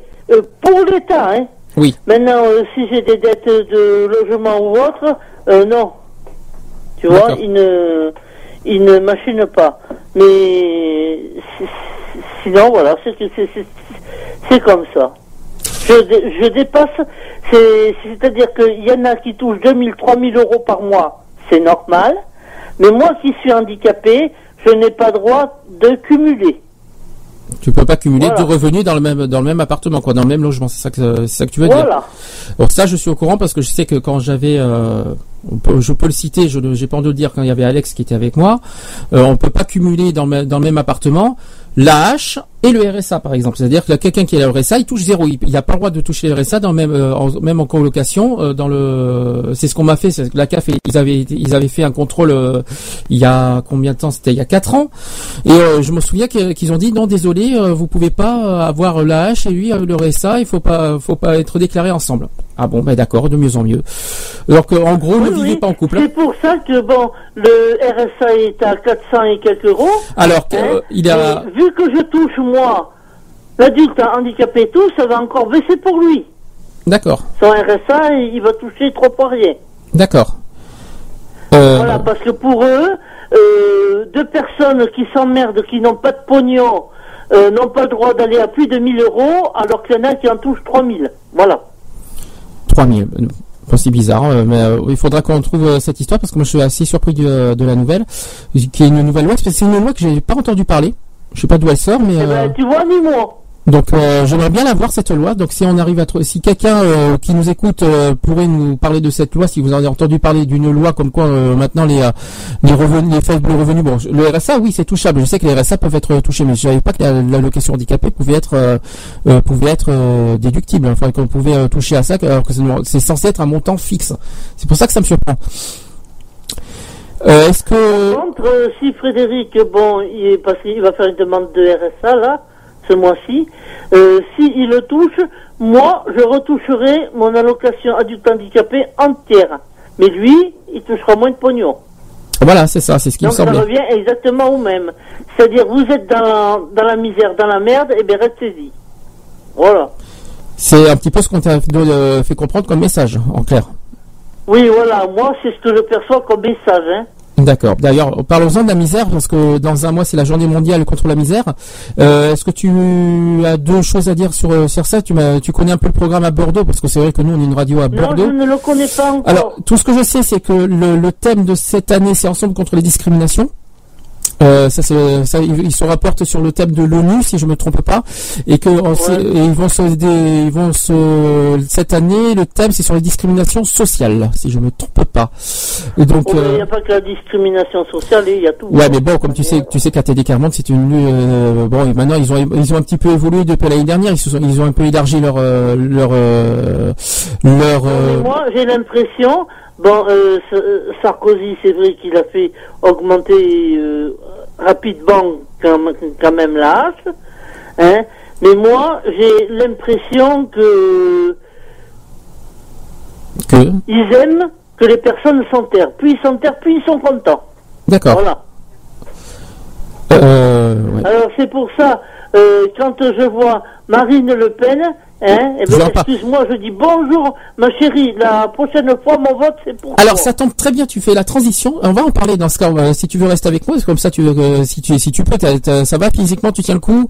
pour l'État, hein.
Oui.
Maintenant, euh, si j'ai des dettes de logement ou autre, euh, non. Tu vois, ils ne, ils ne machinent pas. Mais si- si- sinon, voilà, c'est c'est- c'est- c'est comme ça. Je, dé- je dépasse, c'est- c'est-à-dire qu'il y en a qui touchent 2000, 3000 euros par mois, c'est normal. Mais moi qui suis handicapé, je n'ai pas droit de cumuler.
Tu peux pas cumuler
Voilà.
deux revenus dans le même dans le même appartement, quoi, dans le même logement. C'est ça que c'est ça que tu veux dire.
Voilà.
Donc ça, je suis au courant parce que je sais que quand j'avais, euh, je peux le citer, je j'ai pas envie de le dire quand il y avait Alex qui était avec moi, euh, on peut pas cumuler dans, le même- dans le même appartement la H et le RSA par exemple. C'est-à-dire que quelqu'un qui a le RSA, il touche zéro. Il n'a pas le droit de toucher le RSA dans même, euh, en, même en colocation. euh, dans le, c'est ce qu'on m'a fait. La CAF, ils avaient, ils avaient fait un contrôle euh, il y a combien de temps? C'était il y a quatre ans. Et euh, je me souviens qu'ils ont dit non, désolé, vous pouvez pas avoir la H et lui le RSA. Il faut pas, faut pas être déclarés ensemble. Ah bon, ben d'accord, de mieux en mieux. Alors qu'en gros, ne
Oui,
vivez
oui.
pas en couple. hein.
C'est pour ça que bon, le RSA est à 400 et quelques euros.
Alors euh, il a,
vu que je touche moi, l'adulte handicapé tout, ça va encore baisser pour lui.
d'accord,
Son RSA, il va toucher trois fois rien.
d'accord. Euh,
Voilà, parce que pour eux, euh, deux personnes qui s'emmerdent, qui n'ont pas de pognon, euh, n'ont pas le droit d'aller à plus de 1000 euros, alors qu'il y en a qui en touchent 3000. Voilà.
3000. Bon, c'est bizarre, mais il faudra qu'on trouve cette histoire parce que moi je suis assez surpris de la nouvelle, qui est une nouvelle loi. C'est une loi que j'ai pas entendu parler. Je sais pas d'où elle sort, mais
Eh
euh,
ben, tu vois, ni moi.
donc euh, j'aimerais bien la voir cette loi. Donc si on arrive à trouver, si quelqu'un euh, qui nous écoute euh, pourrait nous parler de cette loi, si vous en avez entendu parler d'une loi comme quoi euh, maintenant les euh, les revenus, les faibles revenus, bon, le RSA oui c'est touchable. Je sais que les RSA peuvent être touchés, mais je savais pas que la- l'allocation handicapée pouvait être euh, euh, pouvait être euh, déductible. Enfin qu'on pouvait euh, toucher à ça, alors que c'est censé être un montant fixe. C'est pour ça que ça me surprend. Euh, Est-ce que
Par contre, euh, si Frédéric, bon, il, est passé, il va faire une demande de RSA, là, ce mois-ci, euh, si il le touche, moi, je retoucherai mon allocation adulte handicapé entière. Mais lui, il touchera moins de pognon.
voilà, c'est ça, c'est ce qui
Donc
me
ça
semblait.
revient exactement au même. C'est-à-dire, vous êtes dans la, dans la misère, dans la merde, et bien restez-y. Voilà.
C'est un petit peu ce qu'on t'a euh, fait comprendre comme message, en clair.
Oui, voilà, moi, c'est ce que je perçois comme message, hein.
D'accord. D'ailleurs, parlons-en de la misère, parce que dans un mois, c'est la journée mondiale contre la misère. Euh, Est-ce que tu as deux choses à dire sur, euh, sur ça? Tu, connais un peu le programme à Bordeaux, parce que c'est vrai que nous, on est une radio à
Non,
Bordeaux.
je ne le connais pas encore.
Alors, tout ce que je sais, c'est que le, le thème de cette année, c'est Ensemble contre les discriminations. Euh, ça, c'est, ça, ils se rapportent sur le thème de l'ONU, si je me trompe pas, et que on et ils vont se, ils vont se, cette année, le thème c'est sur les discriminations sociales, si je me trompe pas. Et donc,
Oh, Il
euh,
n'y a pas que la discrimination sociale, il y a tout.
Ouais, mais bon, comme tu sais, tu sais qu'ATD Carmonde, c'est une euh, bon. et Maintenant, ils ont ils ont un petit peu évolué depuis l'année dernière. Ils se sont, ils ont un peu élargi leur euh, leur euh, leur. euh,
Mais moi, j'ai l'impression, bon, euh, euh, Sarkozy, c'est vrai qu'il a fait augmenter euh, rapidement quand, même- quand même la hache, hein, mais moi, j'ai l'impression que
que?
ils aiment que les personnes s'enterrent. Plus ils s'enterrent, plus ils sont contents.
d'accord.
Voilà.
Euh, ouais.
Alors c'est pour ça, euh, quand je vois Marine Le Pen, hein, eh ben, excuse-moi, je dis bonjour, ma chérie, la prochaine fois mon vote c'est pour
Alors
toi.
ça tombe très bien, tu fais la transition. On va en parler dans ce cas. euh, si tu veux rester avec moi, c'est comme ça, tu, euh, si tu si tu peux, ça va physiquement, tu tiens le coup?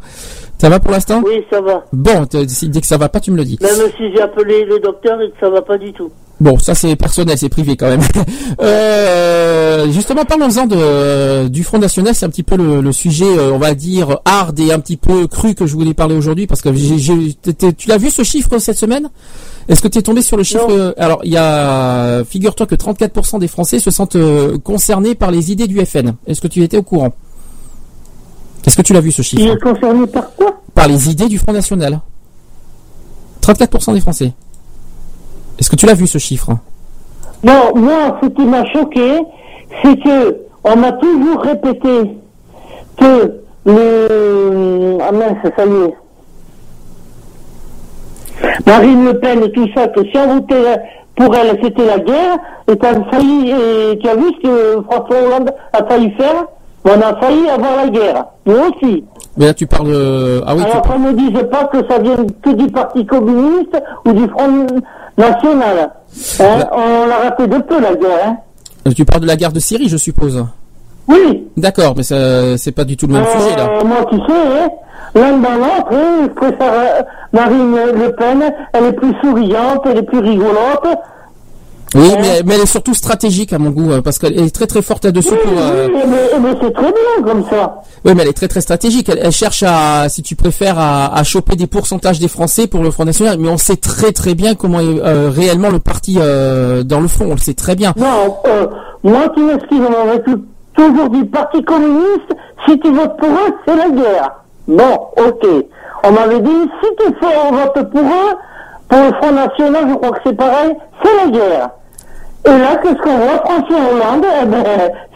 Ça va pour l'instant?
Oui, ça va.
Bon, dès que ça va pas, tu me le dis.
Même si j'ai appelé le docteur et que ça va pas du tout.
Bon, ça c'est personnel, c'est privé quand même. Euh, justement, parlons-en de du Front National. C'est un petit peu le, le sujet, euh, on va dire hard et un petit peu cru que je voulais parler aujourd'hui parce que j'ai, j'ai- tu l'as vu ce chiffre cette semaine? Est-ce que tu es tombé sur le chiffre euh, Alors, il y a, figure-toi que 34% des Français se sentent euh, concernés par les idées du FN. Est-ce que tu étais au courant? Est-ce que tu l'as vu ce chiffre?
Il est concerné par quoi?
Par les idées du Front National. 34% des Français. Est-ce que tu l'as vu ce chiffre?
Non, moi, ce qui m'a choqué, c'est que on m'a toujours répété que le... Ah mince, ça y est. Marine Le Pen et tout ça, que si on votait pour elle, c'était la guerre, et t'as failli, et tu as vu ce que François Hollande a failli faire? On a failli avoir la guerre. Nous aussi.
Mais là, tu parles. de- Ah oui, tu
Alors qu'on ne dise pas que ça vient que du Parti communiste ou du Front National. Hein, on l'a raté de peu la guerre. Hein.
Euh, Tu parles de la guerre de Syrie, je suppose.
Oui.
D'accord, mais ça, c'est pas du tout le même sujet là.
Euh, moi, tu sais, hein, l'un dans l'autre, hein, je préfère euh, Marine Le Pen, elle est plus souriante, elle est plus rigolote.
Oui,
Hein
mais, mais elle est surtout stratégique à mon goût, euh, parce qu'elle est très très forte là-dessus. pour, euh,
Oui, mais, mais c'est très bien comme ça.
Oui, mais elle est très très stratégique. Elle, elle cherche à, si tu préfères, à, à choper des pourcentages des Français pour le Front National. Mais on sait très très bien comment est euh, réellement le parti euh, dans le fond. On le sait très bien.
Non, euh, moi, tu m'excuses, on m'avait tou- toujours dit Parti communiste, si tu votes pour eux, c'est la guerre. Bon, ok. On m'avait dit, si tu fais un vote pour eux, pour le Front National, je crois que c'est pareil, c'est la guerre. Et là, qu'est-ce qu'on voit François Hollande, eh ben,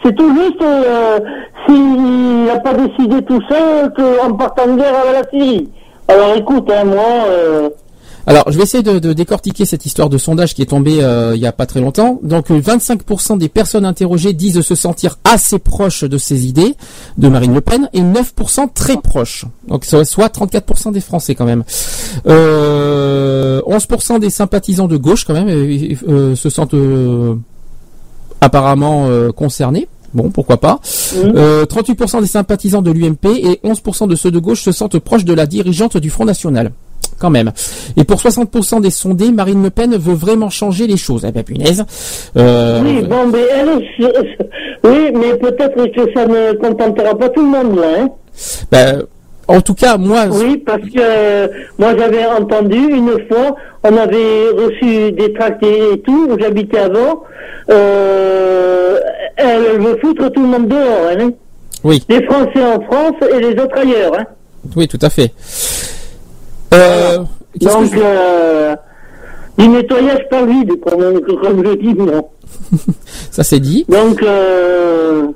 c'est tout juste euh, s'il n'a pas décidé tout seul qu'on parte en guerre avec la Syrie. Alors écoute, hein, moi... euh,
Alors, je vais essayer de, de décortiquer cette histoire de sondage qui est tombée euh, il y a pas très longtemps. Donc, euh, 25% des personnes interrogées disent se sentir assez proches de ces idées de Marine Le Pen et 9% très proches. Donc, soit soit 34% des Français quand même. Euh, 11% des sympathisants de gauche quand même euh, euh, se sentent euh, apparemment euh, concernés. Bon, pourquoi pas. Euh, 38% des sympathisants de l'UMP et 11% de ceux de gauche se sentent proches de la dirigeante du Front National. Quand même. Et pour 60% des sondés, Marine Le Pen veut vraiment changer les choses. Eh ben, punaise. Euh,
Oui, bon, mais elle, je- oui, mais peut-être que ça ne contentera pas tout le monde, là, hein.
ben, en tout cas, moi,
Oui, parce que euh, moi j'avais entendu une fois, on avait reçu des tracts et, tout, où j'habitais avant, euh, elle, veut foutre tout le monde dehors, hein.
oui,
Les Français en France et les autres ailleurs, hein.
oui, tout à fait. Euh, qu'est-ce que
Donc, euh, du nettoyage par vide, comme, comme je dis, moi.
ça c'est dit.
Donc, euh,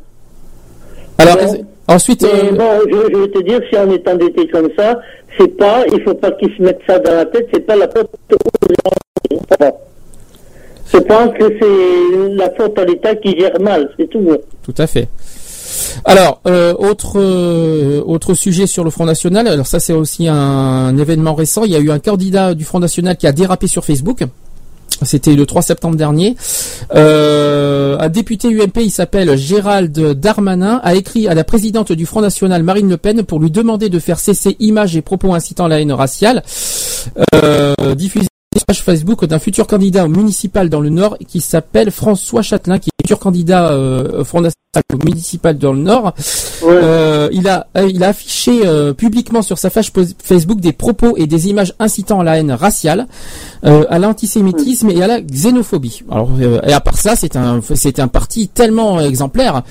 Alors,
bon.
ensuite,
Mais bon, je, je vais te dire, si on est endetté comme ça, c'est pas, il faut pas qu'ils se mettent ça dans la tête, c'est pas la faute aux gens. Je pense que c'est la faute à l'État qui gère mal, c'est tout.
Tout à fait. Alors, euh, autre euh, autre sujet sur le Front National. Alors ça, c'est aussi un, événement récent. Il y a eu un candidat du Front National qui a dérapé sur Facebook. C'était le 3 septembre dernier. Euh, un député UMP, il s'appelle Gérald Darmanin, a écrit à la présidente du Front National, Marine Le Pen, pour lui demander de faire cesser images et propos incitant la haine raciale. Euh, diffusé sur Facebook d'un futur candidat municipal dans le Nord qui s'appelle François Châtelain, futur candidat euh, Front National municipal dans le Nord. Euh, il a euh, il a affiché euh, publiquement sur sa page Facebook des propos et des images incitant à la haine raciale, euh, à l'antisémitisme et à la xénophobie. Alors euh, et à part ça, c'est un c'est un parti tellement exemplaire.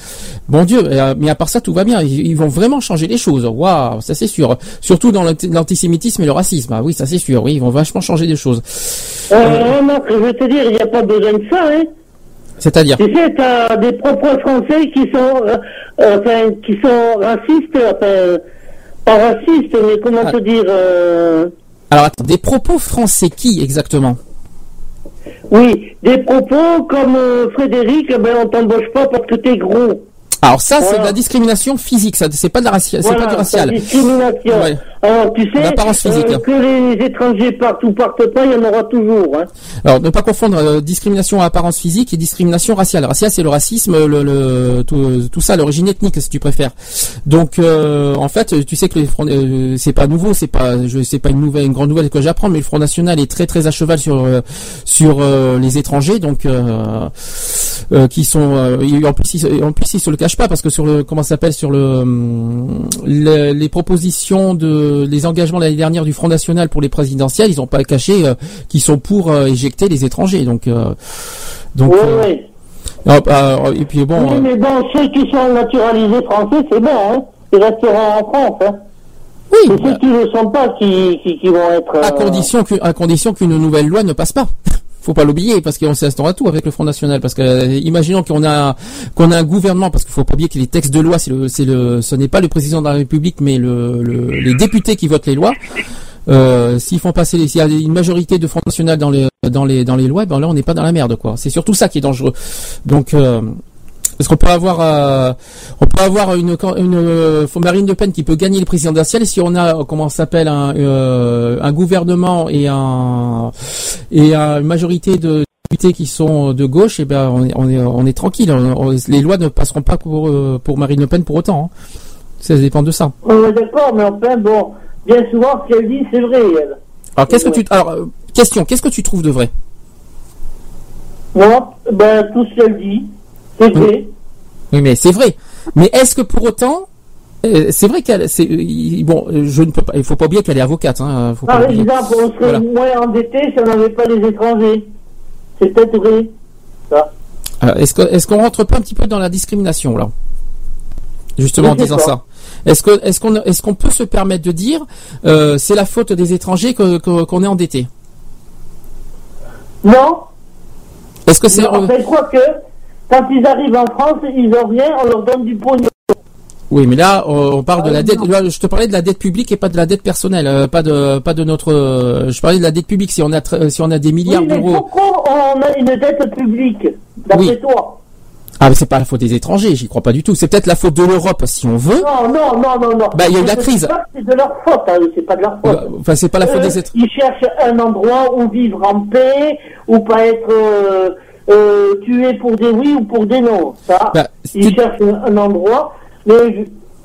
Bon Dieu, euh, mais à part ça, tout va bien. Ils, ils vont vraiment changer les choses. Waouh, ça c'est sûr. Surtout dans l'anti- l'antisémitisme et le racisme. Ah oui, ça c'est sûr. Oui, ils vont vachement changer les choses.
Euh, Marc, je vais te dire, il n'y a pas besoin de ça, hein.
C'est-à-dire
Tu sais, t'as des propres Français qui sont, euh, euh, enfin, qui sont racistes, enfin, pas racistes, mais comment te dire, euh,
Alors attends, des propos français qui exactement?
Oui, des propos comme euh, Frédéric, eh ben, on t'embauche pas parce que t'es gros.
Alors ça, c'est de la discrimination physique, ça, c'est pas de la raciale, c'est pas du racial.
c'est la discrimination.
Ouais.
Alors, tu sais,
L'apparence physique,
euh,
hein.
que les étrangers partent ou partent pas, il y en aura toujours. Hein.
Alors, ne pas confondre euh, discrimination à apparence physique et discrimination raciale. Raciale, c'est le racisme, le, le- tout, tout ça, l'origine ethnique, si tu préfères. Donc, euh, en fait, tu sais que les euh, c'est pas nouveau, c'est pas, je sais pas une nouvelle, une grande nouvelle que j'apprends, mais le Front National est très très à cheval sur euh, sur euh, les étrangers, donc euh, euh, qui sont, euh, en plus, ils, en plus, ils se le cachent pas parce que sur le, comment ça s'appelle, sur le, hum, le- les propositions de, les engagements l'année dernière du Front National pour les présidentielles, ils ont pas caché euh, qu'ils sont pour euh, éjecter les étrangers, donc. euh, donc, euh,
ouais.
ah, bah, et puis bon,
oui,
euh,
mais bon, ceux qui sont naturalisés français, c'est bon, hein. Ils resteront en France, hein.
Oui.
C'est ceux qui ne le sont pas qui, qui, qui vont être.
à
euh,
condition qu'une à condition qu'une nouvelle loi ne passe pas. Faut pas l'oublier parce qu'on s'attend à tout avec le Front National parce que euh, imaginons qu'on a qu'on a un gouvernement parce qu'il faut pas oublier que les textes de loi c'est le c'est le ce n'est pas le président de la République mais le, le- les députés qui votent les lois. Euh, s'ils font passer les- s'il y a une majorité de Front National dans les dans les dans les lois ben là on n'est pas dans la merde quoi. C'est surtout ça qui est dangereux. Donc euh, parce qu'on peut avoir, euh, on peut avoir une, une euh, Marine Le Pen qui peut gagner le présidentiel si on a, comment ça s'appelle, un, euh, un gouvernement et un et un- une majorité de députés qui sont de gauche, et ben on est, on est, on est tranquille. On- les lois ne passeront pas pour euh, pour Marine Le Pen pour autant. hein. Ça dépend de ça.
on est d'accord, mais enfin, bon, bien souvent, ce qu'elle dit, c'est vrai, elle.
Alors qu'est-ce que tu, alors euh, question, qu'est-ce que tu trouves de vrai?
Moi, ben, tout ce qu'elle dit, c'est vrai.
Oui, mais c'est vrai. Mais est-ce que pour autant, euh, c'est vrai qu'elle, c'est euh, bon, euh, je ne peux pas, il faut pas oublier qu'elle est avocate. Hein, faut pas
exemple, on serait
Voilà.
moins endetté si on n'avait pas les étrangers. C'est peut-être vrai. Ça.
Alors, est-ce qu'on rentre pas un petit peu dans la discrimination là? Justement en disant
pas.
ça. Est-ce que est-ce qu'on est-ce qu'on peut se permettre de dire euh, c'est la faute des étrangers que- qu'on est endetté?
Non.
Est-ce que c'est
je crois que quand ils arrivent en France, ils ont rien, on leur donne du pognon.
Oui, mais là on parle de la dette. je te parlais de la dette publique et pas de la dette personnelle, euh, pas de pas de notre. euh, je parlais de la dette publique. Si on a tr- si on a des milliards
Oui, mais
d'euros.
pourquoi on a une dette publique D'après
Oui.
toi?
Ah, mais c'est pas la faute des étrangers. J'y crois pas du tout. C'est peut-être la faute de l'Europe si on veut.
Non, non, non, non, non.
Bah, il y a eu la crise.
C'est de leur faute, hein, c'est pas de leur faute.
Enfin, c'est pas la faute
Euh,
des étrangers.
Ils cherchent un endroit où vivre en paix, où pas être euh, euh, tué pour des oui ou pour des non. Ça,
Bah,
ils cherchent un, endroit, mais je,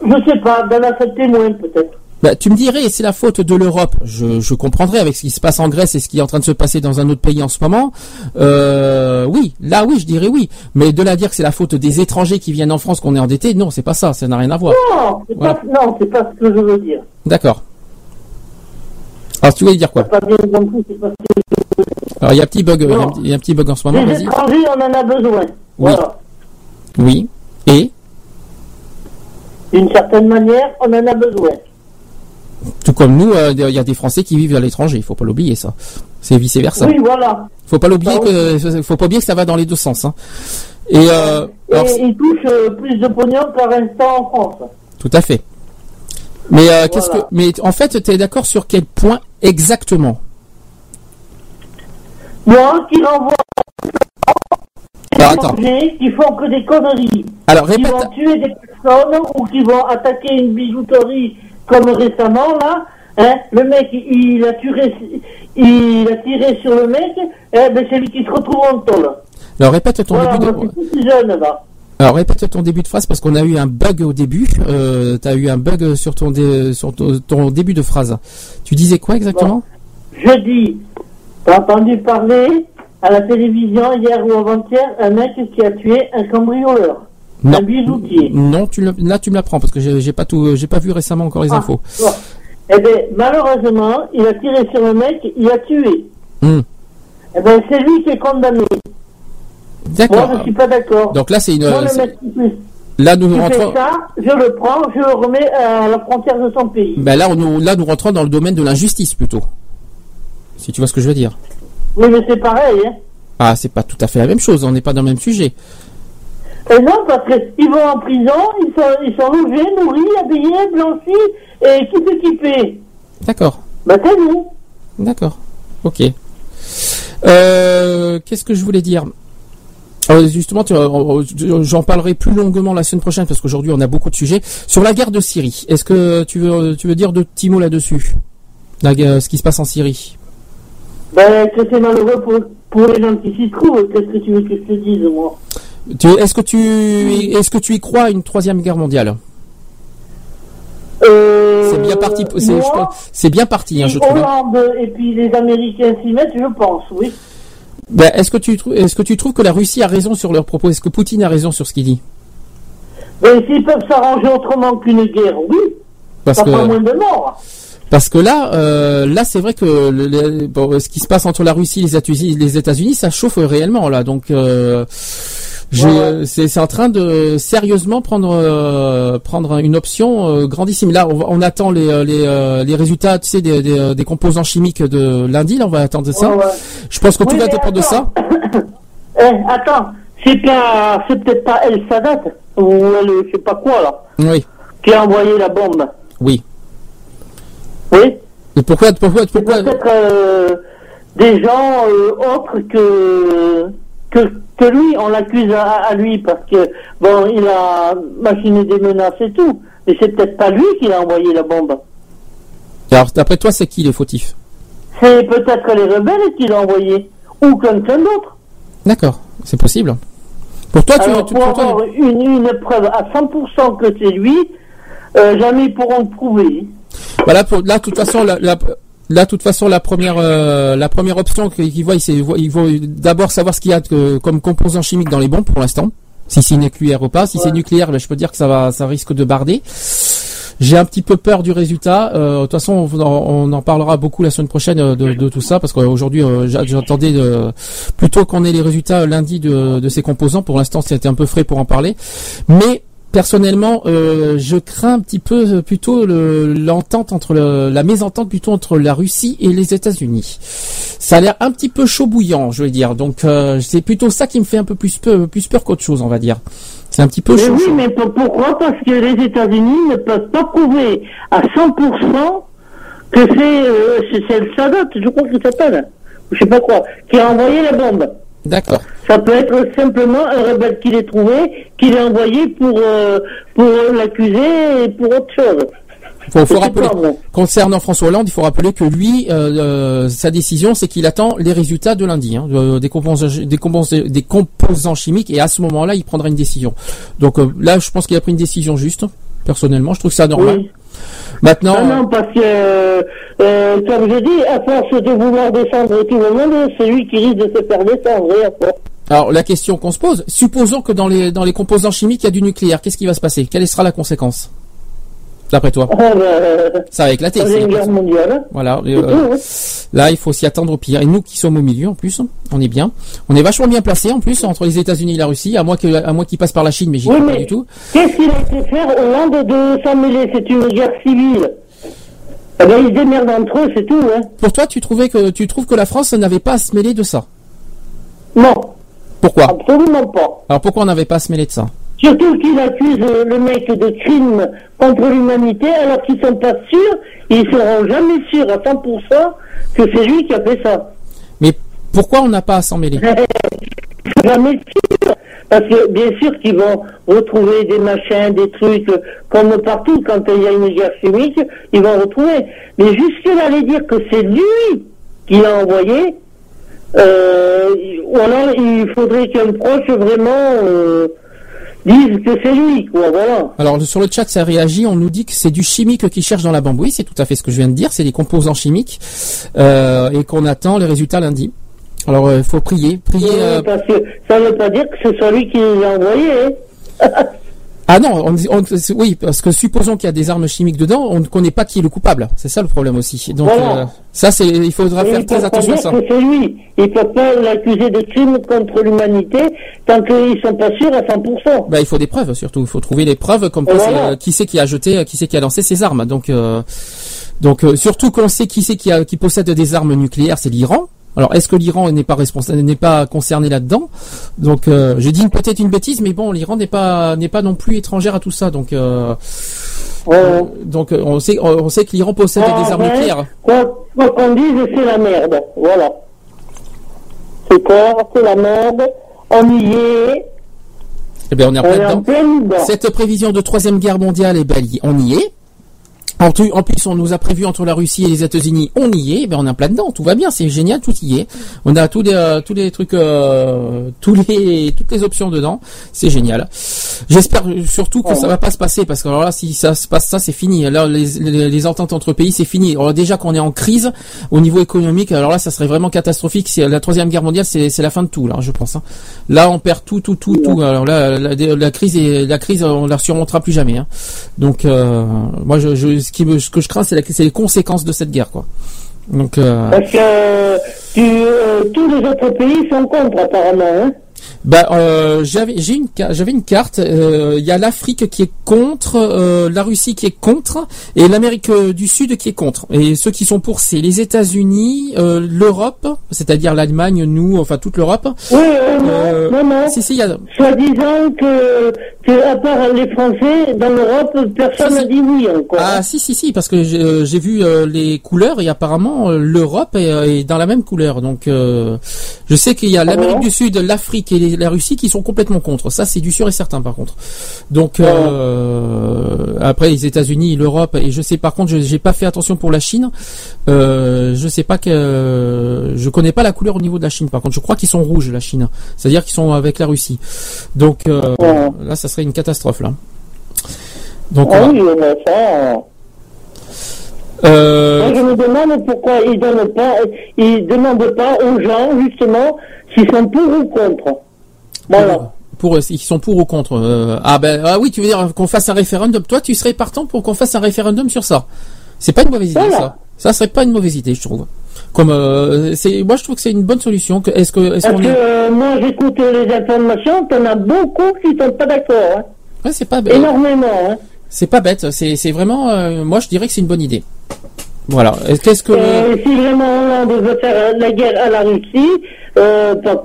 je sais pas, dans la fête témoin peut-être.
Bah, tu me dirais, c'est la faute de l'Europe. Je, je comprendrais avec ce qui se passe en Grèce et ce qui est en train de se passer dans un autre pays en ce moment. Euh, oui, là, oui, je dirais oui. Mais de là à dire que c'est la faute des étrangers qui viennent en France qu'on est endettés, non, c'est pas ça. Ça n'a rien à voir.
Non, c'est
Voilà.
pas, non, c'est pas ce que je veux dire.
D'accord. Alors, tu voulais dire quoi?
Pas bien compris, c'est pas ce que je veux dire.
Alors, il y a un petit bug. Il y a un petit- bug en ce moment.
Les étrangers, on en a besoin. Voilà.
Oui. Et
D'une certaine manière, on en a besoin.
tout comme nous, euh, il y a des Français qui vivent à l'étranger. Il faut pas l'oublier, ça. C'est vice versa.
Oui, voilà.
Faut pas l'oublier que, faut pas oublier que ça va dans les deux sens. Hein. Et euh,
Et
alors,
ils touchent euh, plus de pognon par instant en France.
Tout à fait. Mais euh, qu'est-ce que mais en fait tu es d'accord sur quel point exactement?
Moi, qui renvoie des
Alors,
qui font que des conneries.
Alors,
qui
répète-
vont tuer des personnes ou qui vont attaquer une bijouterie comme récemment là. Hein, le mec, il, a tiré, il a tiré sur le mec, eh ben c'est lui qui se retrouve en tôle.
Alors répète ton
Voilà,
début de
jeune là.
Alors répète ton début de phrase parce qu'on a eu un bug au début. Euh, tu as eu un bug sur ton dé- sur ton, ton début de phrase. Tu disais quoi exactement?
Je dis, t'as entendu parler à la télévision hier ou avant-hier un mec qui a tué un cambrioleur,
Non.
un bijoutier.
Non, tu le- là tu me l'apprends parce que j'ai pas tout j'ai pas vu récemment encore les
Ah,
infos.
bon. Eh bien, malheureusement, il a tiré sur le mec, il a tué.
Hmm.
Eh bien, c'est lui qui est condamné.
D'accord.
Moi, je suis pas d'accord.
Donc là c'est une
Moi, le mec fait,
là nous rentrons
ça, je le prends, je le remets à la frontière de son pays.
ben là on nous là nous rentrons dans le domaine de l'injustice plutôt. Si tu vois ce que je veux dire.
Oui, mais c'est pareil, hein.
Ah, c'est pas tout à fait la même chose, on n'est pas dans le même sujet.
Et non, parce qu'ils vont en prison, ils sont, ils sont logés, nourris, habillés, blanchis, et qui s'équiper
D'accord.
Bah, c'est nous.
D'accord. Ok. Euh, Qu'est-ce que je voulais dire? Euh, justement, euh, j'en parlerai plus longuement la semaine prochaine parce qu'aujourd'hui on a beaucoup de sujets sur la guerre de Syrie. Est-ce que tu veux, tu veux dire deux petits mots là-dessus, La guerre- ce qui se passe en Syrie
Ben, que c'est malheureux pour, pour les gens qui s'y trouvent. Qu'est-ce que tu veux que je te dise, moi
Tu- Est-ce que tu, est-ce que tu y crois à une troisième guerre mondiale?
Euh,
C'est bien parti. C'est, bien parti, hein, je trouve. hein.
Hollande et puis les Américains s'y mettent, je pense, oui.
Ben, est-ce que tu, est-ce que tu trouves que la Russie a raison sur leurs propos? Est-ce que Poutine a raison sur ce qu'il dit?
Mais s'ils peuvent s'arranger autrement qu'une guerre, oui.
Parce
ça
que-
moins de morts.
Parce que là, euh, là, c'est vrai que le- le- bon, ce qui se passe entre la Russie et les États-Unis, ça chauffe réellement là. Donc, euh, c'est en train de sérieusement prendre euh, prendre une option euh, grandissime. Là, on, va- on attend les euh, les, euh, les résultats, tu sais, des, des, des composants chimiques de lundi. Là, on va attendre ça.
Ouais, ouais.
Je pense que tout
Oui,
va
mais
dépendre de ça.
Eh, attends, c'est pas, c'est peut-être pas El Sadat ou je sais pas quoi là,
Oui,
qui a envoyé la bombe.
oui.
Oui.
Et pourquoi pourquoi pourquoi
peut-être euh, des gens euh, autres que, que que lui. On l'accuse à, à lui parce que bon, il a machiné des menaces et tout. Mais c'est peut-être pas lui qui a envoyé la bombe.
Alors, d'après toi, c'est qui les fautifs
C'est peut-être les rebelles qui l'ont envoyé ou quelqu'un d'autre.
D'accord, c'est possible. Pour toi, tu,
Alors,
tu-
pour
pour toi-
avoir une, une preuve à 100% que c'est lui, euh, jamais ils pourront le prouver.
Voilà, pour, là, de toute façon, la, la- là, de toute façon, la première, euh, la première option qu'ils voient, c'est ils vont d'abord savoir ce qu'il y a de- comme composants chimiques dans les bombes pour l'instant. Si c'est nucléaire ou pas. Si c'est nucléaire, ben, je peux dire que ça va, ça risque de barder. J'ai un petit peu peur du résultat. Euh, de toute façon, on, en- on en parlera beaucoup la semaine prochaine euh, de, de tout ça parce qu'aujourd'hui, euh, j'a- j'attendais plutôt qu'on ait les résultats lundi de, de ces composants. Pour l'instant, c'était un peu frais pour en parler, mais personnellement, euh, je crains un petit peu euh, plutôt le- l'entente entre le- la mésentente plutôt entre la Russie et les États-Unis. Ça a l'air un petit peu chaud bouillant, je vais dire. Donc euh, c'est plutôt ça qui me fait un peu plus peur, plus peur qu'autre chose, on va dire. C'est un petit peu
Mais
chaud.
oui,
chaud.
mais pour- pourquoi? Parce que les États-Unis ne peuvent pas prouver à 100% que c'est euh, le Sadat, je crois qu'il s'appelle, je sais pas quoi, qui a envoyé la bombe.
D'accord.
Ça peut être simplement un rebelle qui l'ait trouvé, qui l'a envoyé pour, euh, pour l'accuser et pour autre chose.
Faut, faut rappeler, concernant François Hollande, il faut rappeler que lui, euh, euh, sa décision, c'est qu'il attend les résultats de lundi, hein, de- des, composants, des, composants, des composants chimiques, et à ce moment-là, il prendra une décision. Donc euh, là, je pense qu'il a pris une décision juste. Personnellement, je trouve ça normal.
Oui.
Maintenant,
Non, non, parce que, euh, euh, comme je dis, à force de vouloir descendre tout le monde, c'est lui qui risque de se faire descendre. et à force.
Alors la question qu'on se pose, supposons que dans les dans les composants chimiques, il y a du nucléaire. Qu'est-ce qui va se passer? Quelle sera la conséquence? D'après toi?
Ah, bah, euh,
Ça va éclater. c'est-
guerre mondiale.
Voilà. Euh,
tout, hein.
Là, il faut s'y attendre au pire. Et nous qui sommes au milieu, en plus, on est bien. On est vachement bien placés, en plus, entre les États-Unis et la Russie, à moins qu'ils passent par la Chine, mais j'y
Oui,
crois pas du tout.
qu'est-ce qu'il a été faire Hollande de s'en mêler? C'est une guerre civile. Eh ben, ils se démerdent entre eux, c'est tout. Hein.
Pour toi, tu trouvais que, tu trouves que la France n'avait pas à se mêler de ça?
Non,
Pourquoi
absolument pas.
Alors pourquoi on n'avait pas à se mêler de ça
Surtout qu'il accuse le mec de crime contre l'humanité alors qu'ils sont pas sûrs, ils seront jamais sûrs à 100% que c'est lui qui a fait ça.
Mais pourquoi on n'a pas à s'en mêler
Ils jamais sûrs. Parce que bien sûr qu'ils vont retrouver des machins, des trucs, comme partout, quand il y a une guerre chimique, ils vont retrouver. Mais jusque-là, aller dire que c'est lui qui l'a envoyé, euh, ou alors il faudrait qu'un proche vraiment euh, dise que c'est lui, quoi, voilà.
Alors sur le chat, ça réagit. On nous dit que c'est du chimique qui cherche dans la bombe. Oui, c'est tout à fait ce que je viens de dire. C'est des composants chimiques euh, et qu'on attend les résultats lundi. Alors il faut prier, prier. euh,
Parce que ça ne veut pas dire que ce soit lui qui l'a envoyé, hein.
Ah non, on, on- oui, parce que supposons qu'il y a des armes chimiques dedans, on ne connaît pas qui est le coupable. C'est ça le problème aussi. Donc
Voilà.
euh, ça, c'est, il faudra
Et
faire très attention à ça.
c'est lui. Ils ne peuvent pas l'accuser de crime contre l'humanité tant qu'ils ne sont pas sûrs à 100%.
Bah, il faut des preuves surtout. Il faut trouver les preuves comme quoi
Voilà.
c'est, euh, qui c'est qui a jeté, euh, qui c'est qui a lancé ces armes. Donc, euh, donc euh, surtout qu'on sait qui c'est qui, a, qui possède des armes nucléaires, c'est l'Iran. Alors, est-ce que l'Iran n'est pas responsable, n'est pas concerné là-dedans? Donc, euh, j'ai dit une- peut-être une bêtise, mais bon, l'Iran n'est pas n'est pas non plus étrangère à tout ça. Donc, euh, donc euh, on sait on sait que l'Iran possède des armes
Ouais,
nucléaires.
Quoi quoi qu'on dise, c'est la merde. Voilà. C'est clair, c'est la merde. on y est.
Eh bien, on est en
On
plein
est en
dedans.
plein dedans.
Cette prévision de troisième guerre mondiale, eh ben, on y est. En, plus, on nous a prévu entre la Russie et les États-Unis, on y est. Ben, on est en plein dedans. Tout va bien, c'est génial, tout y est. On a tous les euh, tous les trucs, euh, tous les toutes les options dedans. C'est génial. J'espère surtout que ça va pas se passer parce que alors là, si ça se passe ça, c'est fini. Là, les, les, les ententes entre pays, c'est fini. Alors déjà qu'on est en crise au niveau économique, alors là, ça serait vraiment catastrophique. C'est la troisième guerre mondiale, c'est la fin de tout là, je pense. hein. Là, on perd tout, tout, tout, tout. Alors là, la, la crise est la crise, on la surmontera plus jamais. hein. Donc, euh, moi, je, je, ce qui me, ce que je crains, c'est la- les conséquences de cette guerre, quoi. Donc, euh,
Parce que tu, euh, tous les autres pays sont contre, apparemment. Hein.
Bah, euh, j'avais j'ai une j'avais une carte. euh, Il y a l'Afrique qui est contre, euh, la Russie qui est contre, et l'Amérique euh, du Sud qui est contre. Et ceux qui sont pour, c'est les États-Unis, euh, l'Europe, c'est-à-dire l'Allemagne, nous, enfin toute l'Europe.
Oui, euh, non,
Euh,
non, non.
Si si, y a.
Soi-disant que, que, à part les Français, dans l'Europe, personne n'a dit oui encore.
Ah si si si parce que j'ai euh, j'ai vu euh, les couleurs et apparemment euh, l'Europe est, euh, est dans la même couleur donc euh, je sais qu'il y a l'Amérique
bon?
du Sud, l'Afrique et la Russie qui sont complètement contre. Ça c'est du sûr et certain par contre. Donc euh, après les États-Unis l'Europe et je sais par contre je j'ai pas fait attention pour la Chine. Euh, je sais pas que je connais pas la couleur au niveau de la Chine par contre. Je crois qu'ils sont rouges la Chine. C'est à dire qu'ils sont avec la Russie. Donc euh, là ça serait une catastrophe là. Donc
Ah oui, mais ça...
euh,
Moi, je me demande pourquoi ils donnent pas, ils demandent pas aux gens, justement, s'ils sont pour ou contre. Voilà.
Pour eux, ils sont pour ou contre. euh, ah ben ah oui, tu veux dire qu'on fasse un référendum. Toi, tu serais partant pour qu'on fasse un référendum sur ça. C'est pas une mauvaise idée
Voilà.
ça. Ça serait pas une mauvaise idée, je trouve. Comme euh, c'est, moi je trouve que c'est une bonne solution. Est-ce que est-ce
Parce
qu'on
que
est,
euh, moi, j'écoute les informations, t'en as beaucoup qui sont pas d'accord. Hein.
Ouais, c'est pas.
Énormément. Hein.
C'est pas bête. C'est vraiment. euh, moi, je dirais que c'est une bonne idée. Voilà. Est-ce- Qu'est-ce que
Et si vraiment Hollande veut faire la guerre à la Russie, euh, pas,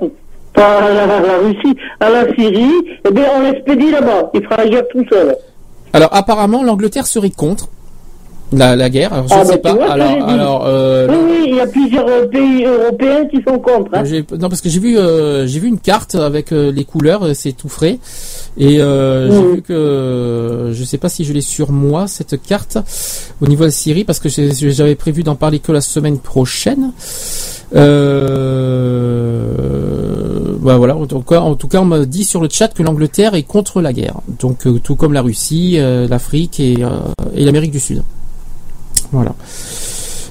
pas à la, à la Russie, à la Syrie, eh bien, on l'expédie là-bas. Il fera la guerre tout seul.
Alors apparemment, l'Angleterre serait contre la, la guerre. Alors, je
Ah,
ne sais
bah,
pas. Alors alors. euh,
Oui, oui, il y a plusieurs euh, pays européens qui sont contre. Hein.
Non parce que j'ai vu euh, j'ai vu une carte avec euh, les couleurs, c'est tout frais et euh, j'ai vu que je sais pas si je l'ai sur moi cette carte au niveau de la Syrie parce que j'avais prévu d'en parler que la semaine prochaine. Euh, bah voilà, en tout cas, en tout cas, on m'a dit sur le chat que l'Angleterre est contre la guerre, donc tout comme la Russie, l'Afrique et, et l'Amérique du Sud. Voilà.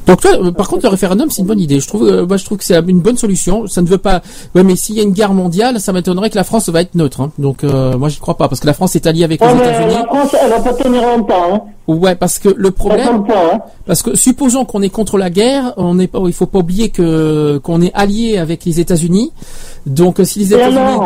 Donc toi, euh, par contre, le référendum, c'est une bonne idée. Je trouve, euh, moi, je trouve que c'est une bonne solution. Ça ne veut pas. Ouais, mais s'il y a une guerre mondiale, ça m'étonnerait que la France va être neutre. hein. Donc euh, moi, j'y crois pas parce que la France est alliée avec les États-Unis.
la France, elle va pas tenir longtemps. Hein.
Ouais, parce que le problème,
pas. Hein.
parce que supposons qu'on est contre la guerre, on est pas, il faut pas oublier que qu'on est allié avec les États-Unis. Donc euh, si les États-Unis,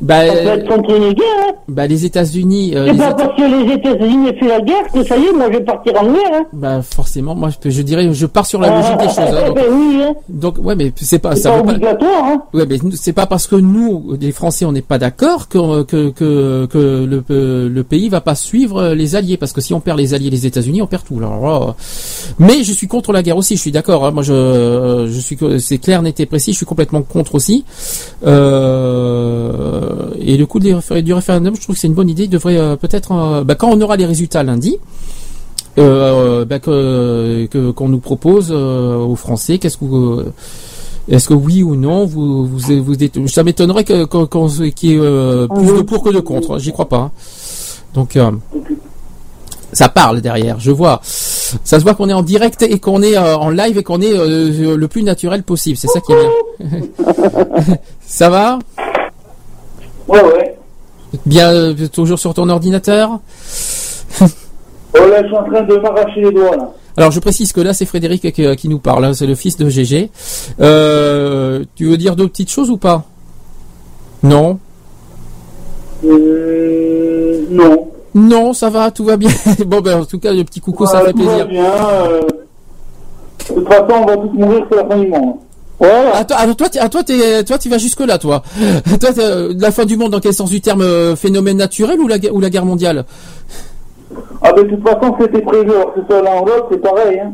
bah,
On peut être contre une guerre. Hein.
bah les États-Unis, euh,
C'est pas parce que les États-Unis ont fait la guerre que ça y est, moi je vais partir en guerre. Hein.
bah forcément, moi je, je dirais, je pars sur la logique des choses. hein, donc,
ben oui, hein.
donc, ouais, mais c'est pas, ça
pas
pas.
obligatoire. Hein.
Ouais, mais c'est pas parce que nous, les Français, on n'est pas d'accord que, que, que, que le, euh, le pays va pas suivre les alliés. Parce que si on perd les alliés, les États-Unis, on perd tout. Alors, euh, mais je suis contre la guerre aussi. Je suis d'accord. hein. moi, je, euh, je suis, c'est clair, net et précis. Je suis complètement contre aussi. Euh, et le coup du référendum, je trouve que c'est une bonne idée. Devrait euh, peut-être, euh, bah, quand on aura les résultats lundi. Euh, bah, qu'on nous propose euh, aux Français, qu'est-ce que est-ce que oui ou non, vous, vous, vous ça m'étonnerait que, qu'il y ait euh, plus de pour que de contre. J'y crois pas. hein. Donc, euh, ça parle derrière, je vois. Ça se voit qu'on est en direct et qu'on est euh, en live et qu'on est euh, le plus naturel possible. C'est ça qui est bien. ça va?
Ouais, ouais.
Bien, toujours sur ton ordinateur
Oh là, je suis en train de m'arracher les doigts là.
Alors je précise que là c'est Frédéric qui, qui nous parle, hein, c'est le fils de GG. Euh, tu veux dire d'autres petites choses ou pas? Non?
Euh, non.
Non, ça va, tout va bien. bon ben en tout cas le petit coucou ça fait
tout va
plaisir.
bien. euh, De toute façon, on va tous mourir sur la fin du monde.
Voilà. Ah, toi, ah, toi, tu- toi, tu vas jusque là, toi. toi, euh, la fin du monde dans quel sens du terme euh, phénomène naturel ou la, ou la guerre mondiale?
Ah, ben, de toute façon, c'était prévu. Alors que ce soit ou l'autre, c'est pareil. Hein.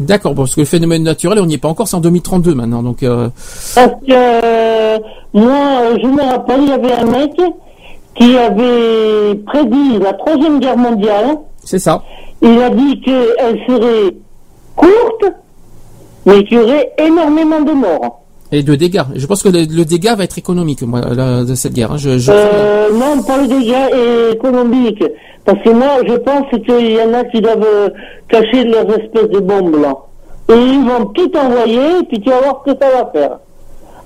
D'accord, parce que le phénomène naturel, on n'y est pas encore, c'est en 2032 maintenant, donc. Euh...
Parce que, euh, moi, euh, je me rappelle, il y avait un mec qui avait prédit la troisième guerre mondiale.
C'est ça.
Il a dit qu'elle serait courte, mais qu'il y aurait énormément de morts.
Et de dégâts. Je pense que le, le dégât va être économique, moi, la- de cette guerre. hein. Je, je-
Euh, non, pas les dégâts économiques. Parce que moi, je pense qu'il y en a qui doivent euh, cacher leurs espèces de bombes là. Et ils vont tout envoyer, et puis tu vas voir ce que ça va faire.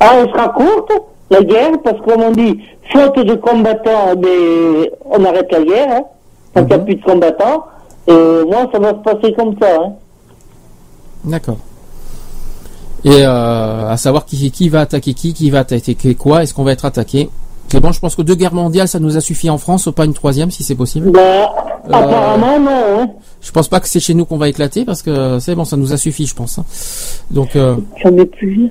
Alors, elle sera courte, la guerre, parce que comme on dit, faute de combattants, ben, on arrête la guerre, hein, quand il n'y a plus de combattants. Et moi, ça va se passer comme ça. Hein.
D'accord. Et euh, à savoir qui, qui va attaquer qui, qui va attaquer quoi, est-ce qu'on va être attaqué C'est bon, je pense que deux guerres mondiales, ça nous a suffi en France, pas une troisième si c'est possible.
Ben,
Euh,
apparemment, non. Hein.
Je pense pas que c'est chez nous qu'on va éclater parce que c'est bon, ça nous a suffi, je pense. hein. Donc. Euh,
J'en ai plus.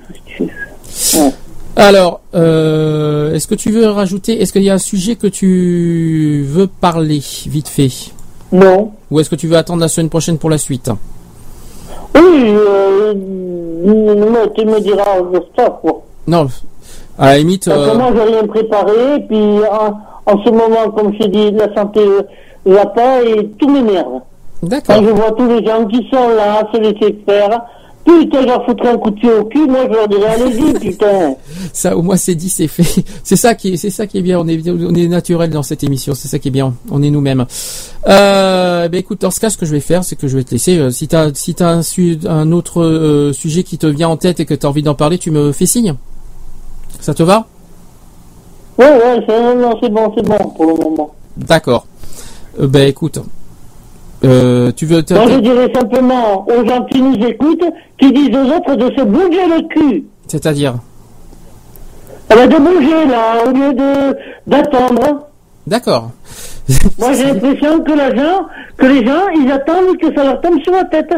Alors, euh, est-ce que tu veux rajouter Est-ce qu'il y a un sujet que tu veux parler vite fait?
Non.
Ou est-ce que tu veux attendre la semaine prochaine pour la suite?
Oui, euh, tu me diras le stuff, quoi.
Non. À la limite.
Parce que
euh,
moi, j'ai rien préparé, puis en, en ce moment, comme je dit, la santé euh, va pas et tout m'énerve.
D'accord.
Quand je vois tous les gens qui sont là, se laisser faire, putain, je leur foutrais un coup de pied au cul, moi, je leur dirais, allez-y, putain.
Ça, au moins, c'est dit, c'est fait. C'est ça qui, est- c'est ça qui est bien. On est, on est naturel dans cette émission. C'est ça qui est bien. On est nous-mêmes. Euh, ben écoute, dans ce cas, ce que je vais faire, c'est que je vais te laisser. euh, si t'as, si t'as un, su- un autre euh, sujet qui te vient en tête et que t'as envie d'en parler, tu me fais signe. Ça te va?
Ouais, ouais, c'est, non, non, c'est bon, c'est bon pour le moment.
D'accord. Euh, ben écoute. Euh, tu veux.
Moi, je dirais simplement aux gens qui nous écoutent, qui disent aux autres de se bouger le cul.
C'est-à-dire
Ah ben, de bouger, là, au lieu de, d'attendre.
D'accord.
Moi, j'ai l'impression que, la gens, que les gens, ils attendent que ça leur tombe sur la tête.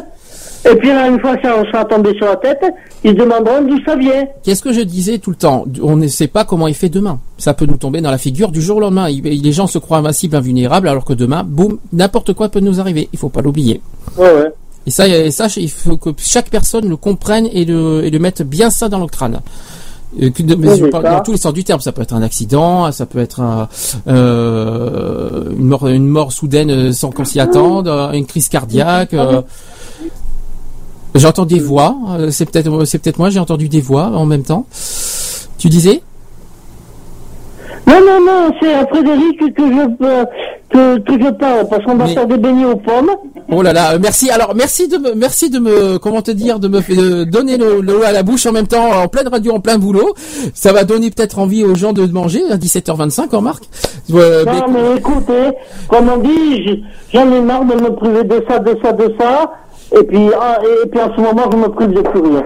Et puis, là, une fois que ça sera tombé sur la tête, ils demanderont d'où ça vient.
Qu'est-ce que je disais tout le temps? On ne sait pas comment il fait demain. Ça peut nous tomber dans la figure du jour au lendemain. Les gens se croient invincibles, invulnérables, alors que demain, boum, n'importe quoi peut nous arriver. Il faut pas l'oublier.
Ouais, ouais.
Et ça, et ça, il faut que chaque personne le comprenne et le, et le mette bien ça dans le crâne. Mais je parle dans tous les sens du terme. Ça peut être un accident, ça peut être un, euh, une mort, une mort soudaine euh, sans qu'on s'y attende, euh, une crise cardiaque. euh. J'entends des voix. euh, C'est peut-être, c'est peut-être moi. J'ai entendu des voix en même temps. Tu disais?
Non, non, non, c'est à Frédéric que je, euh, que, que je parle, parce qu'on va
Mais-
faire des beignets aux pommes.
Oh là là, euh, merci. Alors merci de me, merci de me, comment te dire, de me de donner le, le à la bouche en même temps, en pleine radio, en plein boulot. Ça va donner peut-être envie aux gens de manger à 17h25, en marque. Euh, mais-
Non, mais écoutez, comme on dit, j'en ai marre de me priver de ça, de ça, de ça. Et puis, ah, et puis en ce moment, je me prive de plus rien.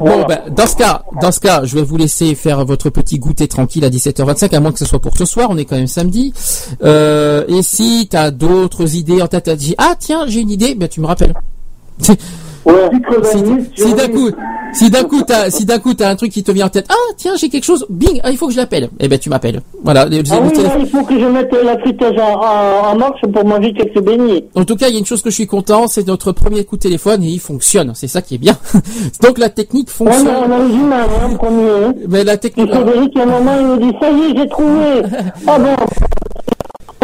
Bon, ben, dans ce cas, dans ce cas, je vais vous laisser faire votre petit goûter tranquille à 17h25, à moins que ce soit pour ce soir. On est quand même samedi. Euh, et si t'as d'autres idées en tête, t'as dit ah tiens, j'ai une idée, ben tu me rappelles. Si si d'un coup, si d'un coup t'as, si d'un coup t'as un truc qui te vient en tête, ah tiens, j'ai quelque chose, bing, ah, il faut que je l'appelle. Eh ben tu m'appelles. Voilà. le-
Ah
le
oui,
téléphone-
là, il faut que je mette la friteuse en, en, en marche pour manger quelques beignets.
En tout cas, il y a une chose que je suis content, c'est notre premier coup de téléphone et il fonctionne. C'est ça qui est bien. Donc la technique
On
fonctionne.
a, on a les humains, hein, premier. hein.
Mais la
Et
technique.
Frédéric, à un moment, il me dit, ça y est, j'ai trouvé. ah bon.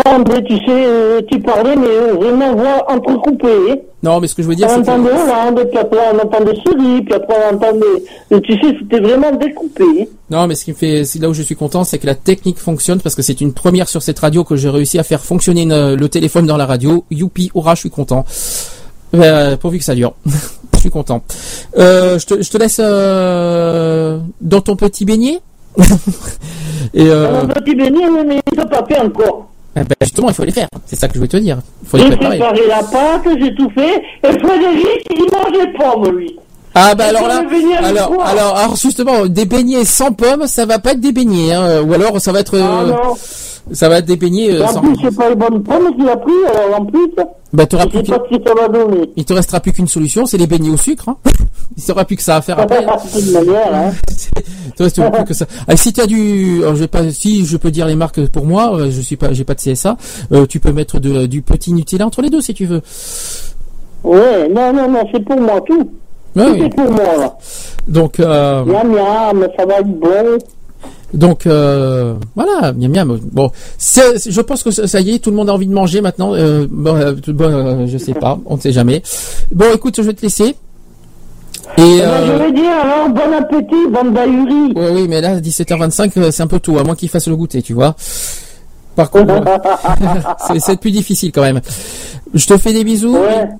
Ah, mais tu sais, euh, tu parlais, mais euh, vraiment voix entrecoupée.
Non, mais ce que je veux dire,
on
c'est que-
entendait Hollande, puis après on entendait Syrie, puis après on entendait... Tu sais, c'était vraiment découpé.
Non, mais ce qui me fait, là où je suis content, c'est que la technique fonctionne parce que c'est une première sur cette radio que j'ai réussi à faire fonctionner une- le téléphone dans la radio. Youpi, hurrah, je suis content. Euh, pourvu que ça dure. je suis content. Euh, je, te, je te laisse euh, dans ton petit beignet. Et euh,
Un petit beignet, mais il n'a pas fait encore.
Eh ben, justement, il faut les faire. C'est ça que je veux te dire. Il faut les
J'ai
préparer.
préparé la pâte, j'ai tout fait, et Frédéric, il mange les pommes, lui.
Ah bah alors là, alors, alors, alors justement, des beignets sans pommes, ça va pas être des beignets, hein, ou alors ça va être,
Ah
euh, ça va être des beignets euh,
en
sans.
plus, c'est pas les bonnes pommes qu'il a pris, alors en plus,
Bah t'auras
je
plus
sais
qu'une-
pas ce que ça va donner.
Il te restera plus qu'une solution, c'est les beignets au sucre. Hein. Il ne plus que ça à faire après. hein.
Manière, hein.
Plus que ça. Ah, si tu as du, alors, je vais pas, si je peux dire les marques pour moi, euh, je suis pas, j'ai pas de CSA. euh, tu peux mettre de- du petit Nutella entre les deux si tu veux.
Ouais, non, non, non, c'est pour moi, tout. Tout
oui.
est pour moi, là.
Donc, euh,
Miam, miam, ça va être bon.
Donc euh, voilà, miam miam. Bon, je pense que ça y est, tout le monde a envie de manger maintenant. Euh, bon, euh, bon, euh, je sais pas, on ne sait jamais. Bon, écoute, je vais te laisser. Et
Eh ben,
euh,
Je vais dire alors bon appétit, bande d'ahuris.
oui, oui, mais là, 17h25, euh, c'est un peu tôt, à moins qu'il fasse le goûter, tu vois. Par contre, c'est plus difficile quand même. Je te fais des bisous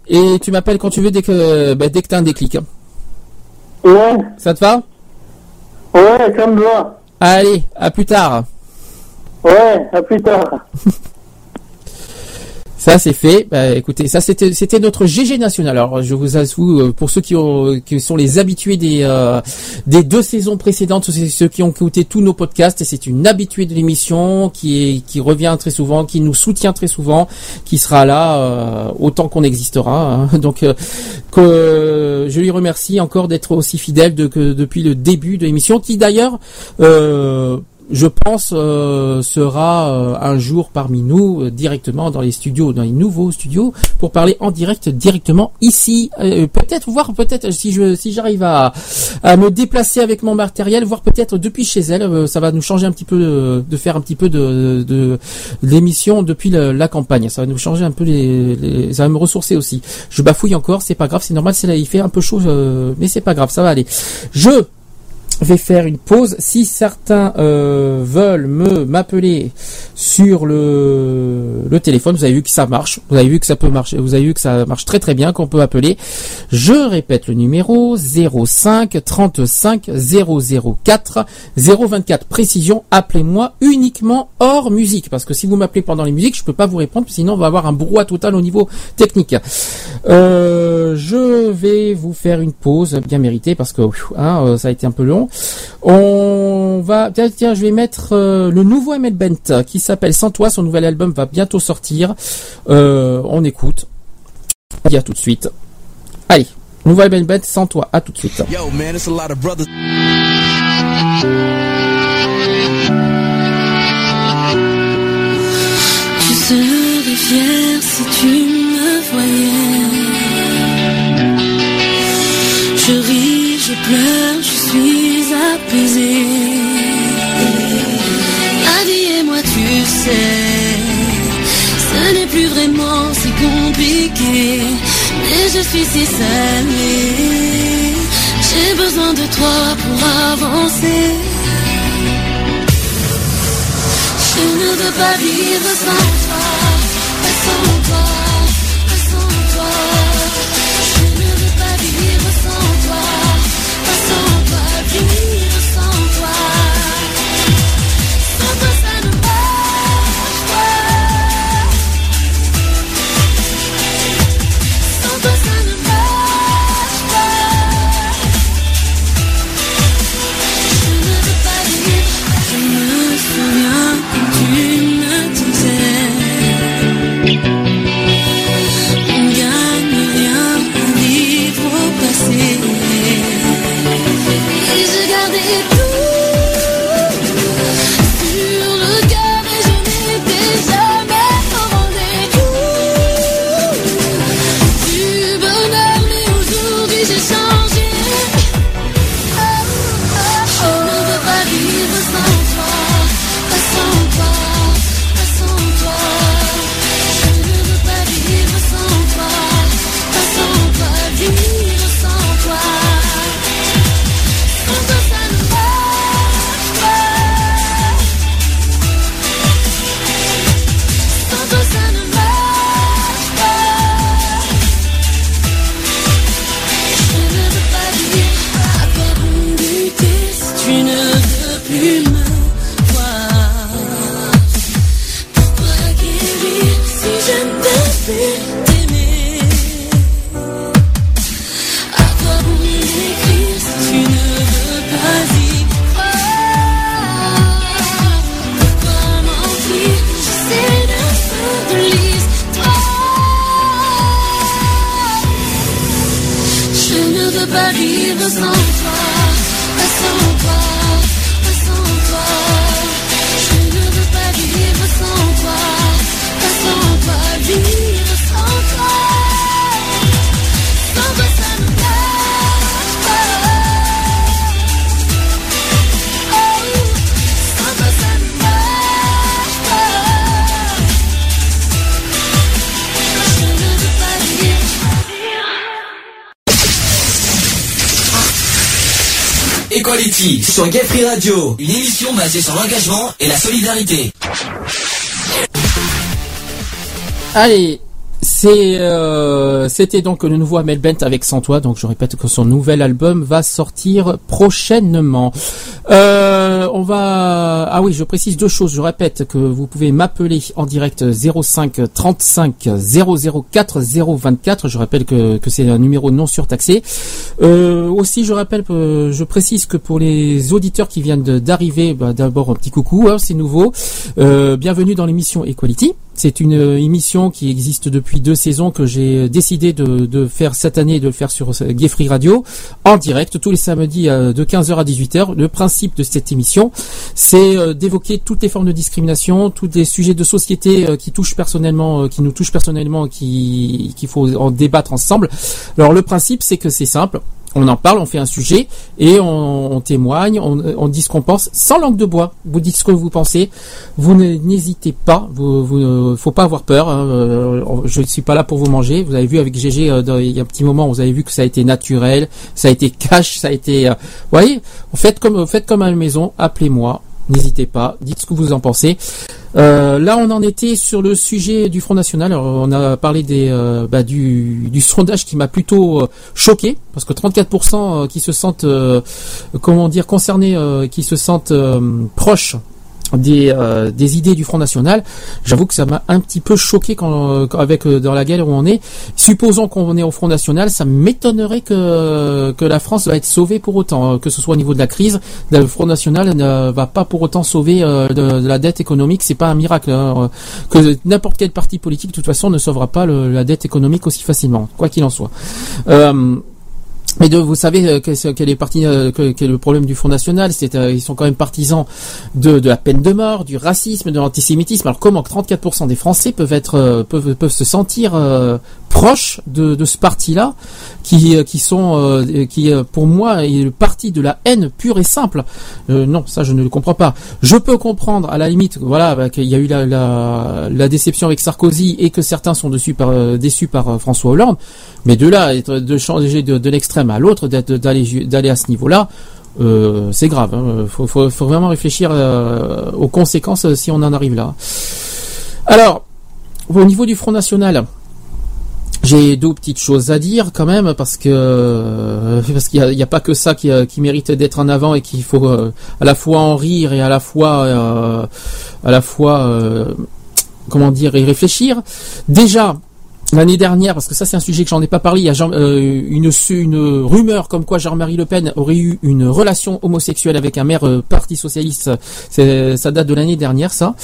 et tu m'appelles quand tu veux dès que bah, dès que t'as un déclic. hein.
Ouais.
Ça te va?
Ouais, ça me va.
Allez, à plus tard.
Ouais, à plus tard.
Ça c'est fait. Bah, écoutez, ça c'était c'était notre GG national. Alors je vous avoue euh, pour ceux qui ont qui sont les habitués des euh, des deux saisons précédentes, ceux qui ont écouté tous nos podcasts, c'est une habituée de l'émission qui est qui revient très souvent, qui nous soutient très souvent, qui sera là euh, autant qu'on existera. hein. Donc euh, que je lui remercie encore d'être aussi fidèle de, que depuis le début de l'émission, qui d'ailleurs euh, je pense euh, sera euh, un jour parmi nous euh, directement dans les studios, dans les nouveaux studios, pour parler en direct directement ici. Euh, peut-être voir peut-être si je si j'arrive à, à me déplacer avec mon matériel, voir peut-être depuis chez elle, euh, ça va nous changer un petit peu de, de faire un petit peu de, de, l'émission depuis la campagne. Ça va nous changer un peu les, les- ça va me ressourcer aussi. Je bafouille encore, c'est pas grave, c'est normal, c'est là il fait un peu chaud, euh, mais c'est pas grave, ça va aller. Je vais faire une pause. Si certains euh, veulent me m'appeler sur le, le téléphone, vous avez vu que ça marche. Vous avez vu que ça peut marcher. Vous avez vu que ça marche très très bien qu'on peut appeler. Je répète le numéro 05 35 004 024. Précision. Appelez-moi uniquement hors musique parce que si vous m'appelez pendant les musiques, je peux pas vous répondre sinon on va avoir un brouhaha total au niveau technique. Euh, je vais vous faire une pause bien méritée parce que hein, euh, ça a été un peu long. On va tiens, tiens je vais mettre euh, le nouveau Emel Bent qui s'appelle Sans toi. Son nouvel album va bientôt sortir. Euh, on écoute. On dit à tout de suite. Allez, nouveau Emel Bent Sans toi. À tout de suite.
Yo, man, it's a lot of brothers.
Tu serais fier si tu me voyais. Je ris, je pleure, je apaisée. Ma vie et moi, tu sais, ce n'est plus vraiment si compliqué. Mais je suis si salée. J'ai besoin de toi pour avancer. Je ne veux pas vivre sans toi, sans toi, ne veux
Equality sur Gay Radio, une émission basée sur l'engagement et la solidarité.
Allez, euh, c'était donc le nouveau Amel Bent avec Sans toi. Donc je répète que son nouvel album va sortir prochainement. Euh, on va ah oui, je précise deux choses. Je répète que vous pouvez m'appeler en direct 05 35 004 024. Je rappelle que, que c'est un numéro non surtaxé. Euh, aussi, je rappelle, je précise que pour les auditeurs qui viennent d'arriver, bah, d'abord un petit coucou, hein, c'est nouveau. Bienvenue dans l'émission Equality. C'est une euh, émission qui existe depuis deux saisons que j'ai décidé de, faire cette année, de le faire sur euh, Gay Radio en direct tous les samedis euh, de 15h à 18h. Le principe de cette émission, c'est d'évoquer toutes les formes de discrimination, tous les sujets de société qui touchent personnellement, qui nous touchent personnellement, qui qu'il faut en débattre ensemble. Alors le principe, c'est que c'est simple. On en parle, on fait un sujet et on, témoigne, on, on dit ce qu'on pense sans langue de bois. Vous dites ce que vous pensez. Vous n'hésitez pas. Vous, vous, faut pas avoir peur. hein. Euh, Je ne suis pas là pour vous manger. Vous avez vu avec GG euh, il y a un petit moment, vous avez vu que ça a été naturel, ça a été cash, ça a été. euh, vous voyez, faites comme faites comme à la maison. Appelez-moi. N'hésitez pas. Dites ce que vous en pensez. Euh, là, on en était sur le sujet du Front National. Alors, on a parlé des, euh, bah, du, du sondage qui m'a plutôt euh, choqué parce que 34% qui se sentent, comment dire, concernés, qui se sentent proches des, euh, des idées du Front National. J'avoue que ça m'a un petit peu choqué quand, quand- avec euh, dans la galère où on est. Supposons qu'on est au Front National, ça m'étonnerait que que la France va être sauvée pour autant, euh, que ce soit au niveau de la crise. Le Front National ne va pas pour autant sauver euh, de, de la dette économique. C'est pas un miracle hein, euh, que n'importe quel parti politique de toute façon ne sauvera pas le- la dette économique aussi facilement, quoi qu'il en soit. Euh, mais de, vous savez euh, euh, que- quel est le problème du Front National? C'est euh, ils sont quand même partisans de, la peine de mort, du racisme, de l'antisémitisme. Alors comment que 34% des Français peuvent être peuvent, peuvent se sentir proches de, ce parti-là, qui qui sont qui pour moi est le parti de la haine pure et simple? Non, ça je ne le comprends pas. Je peux comprendre à la limite, voilà, bah, qu'il y a eu la, la, déception avec Sarkozy et que certains sont déçus par François Hollande. Mais de là, de changer de l'extrême à l'autre, d'aller à ce niveau-là, euh, c'est grave. Hein. Faut, vraiment réfléchir euh, aux conséquences euh, si on en arrive là. Alors, au niveau du Front National, j'ai deux petites choses à dire quand même parce que parce qu'il n'y a, pas que ça qui, mérite d'être en avant et qu'il faut à la fois en rire et à la fois à la fois comment dire y réfléchir. Déjà L'année dernière, parce que ça c'est un sujet que j'en ai pas parlé, il y a Jean- euh, une, une rumeur comme quoi Jean-Marie Le Pen aurait eu une relation homosexuelle avec un maire euh, parti socialiste. Ça date de l'année dernière, ça.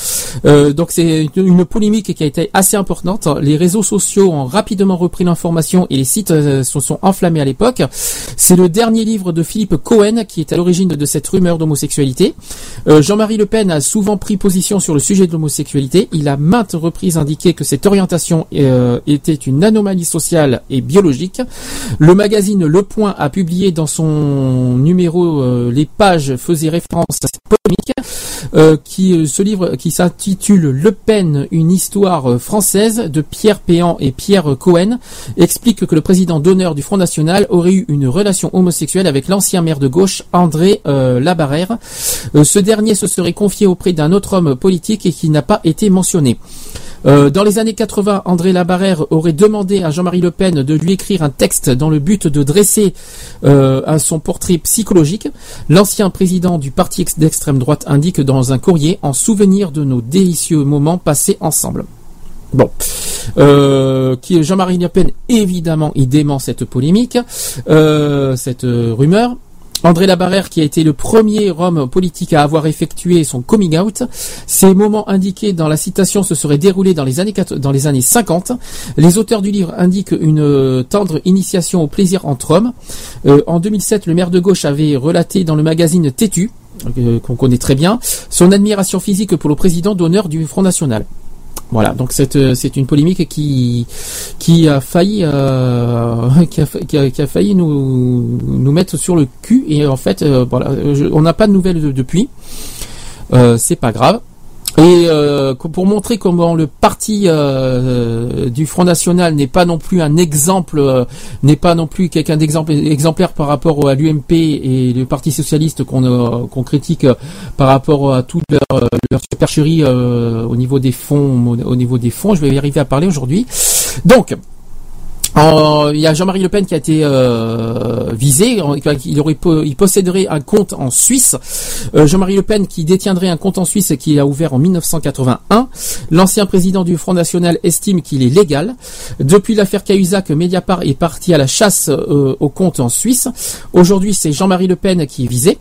Euh, donc c'est une, une polémique qui a été assez importante. Les réseaux sociaux ont rapidement repris l'information et les sites euh, se sont enflammés à l'époque. C'est le dernier livre de Philippe Cohen qui est à l'origine de cette rumeur d'homosexualité. Euh, Jean-Marie Le Pen a souvent pris position sur le sujet de l'homosexualité. Il a maintes reprises indiqué que cette orientation euh, était une anomalie sociale et biologique. Le magazine Le Point a publié dans son numéro euh, les pages faisaient référence à cette polémique. Euh, qui euh, ce livre qui s'intitule Le Pen, une histoire française de Pierre Péan et Pierre Cohen explique que le président d'honneur du Front National aurait eu une relation homosexuelle avec l'ancien maire de gauche André euh, Labarrère. Euh, ce dernier se serait confié auprès d'un autre homme politique et qui n'a pas été mentionné. Euh, dans les années 80, André Labarrère aurait demandé à Jean-Marie Le Pen de lui écrire un texte dans le but de dresser euh, son portrait psychologique. L'ancien président du parti ex- d'extrême droite indique dans un courrier en souvenir de nos délicieux moments passés ensemble. Bon, euh, Jean-Marie Le Pen évidemment il dément cette polémique, euh, cette euh, rumeur. André Labarrère, qui a été le premier homme politique à avoir effectué son coming out, ces moments indiqués dans la citation se seraient déroulés dans les années, les années 50. Les auteurs du livre indiquent une euh, tendre initiation au plaisir entre hommes. Euh, en 2007, le maire de gauche avait relaté dans le magazine Tétu, euh, qu'on connaît très bien, son admiration physique pour le président d'honneur du Front National. Voilà, donc c'est euh, c'est une polémique qui a failli nous mettre sur le cul et en fait euh, on n'a pas de nouvelles de- depuis. Euh, c'est pas grave. Et euh, pour montrer comment le parti euh, du Front National n'est pas non plus un exemple, euh, n'est pas non plus quelqu'un d'exemple exemplaire par rapport à l'UMP et le Parti socialiste qu'on euh, critique euh, par rapport à toute leur, euh, leur supercherie euh, au niveau des fonds, au niveau des fonds. Je vais y arriver à parler aujourd'hui. Donc. Il y a Jean-Marie Le Pen qui a été euh, visé. Il aurait, posséderait un compte en Suisse. Euh, Jean-Marie Le Pen qui détiendrait un compte en Suisse qu'il a ouvert en 1981. L'ancien président du Front National estime qu'il est légal. Depuis l'affaire Cahuzac, Mediapart est parti à la chasse euh, au compte en Suisse. Aujourd'hui, c'est Jean-Marie Le Pen qui est visé.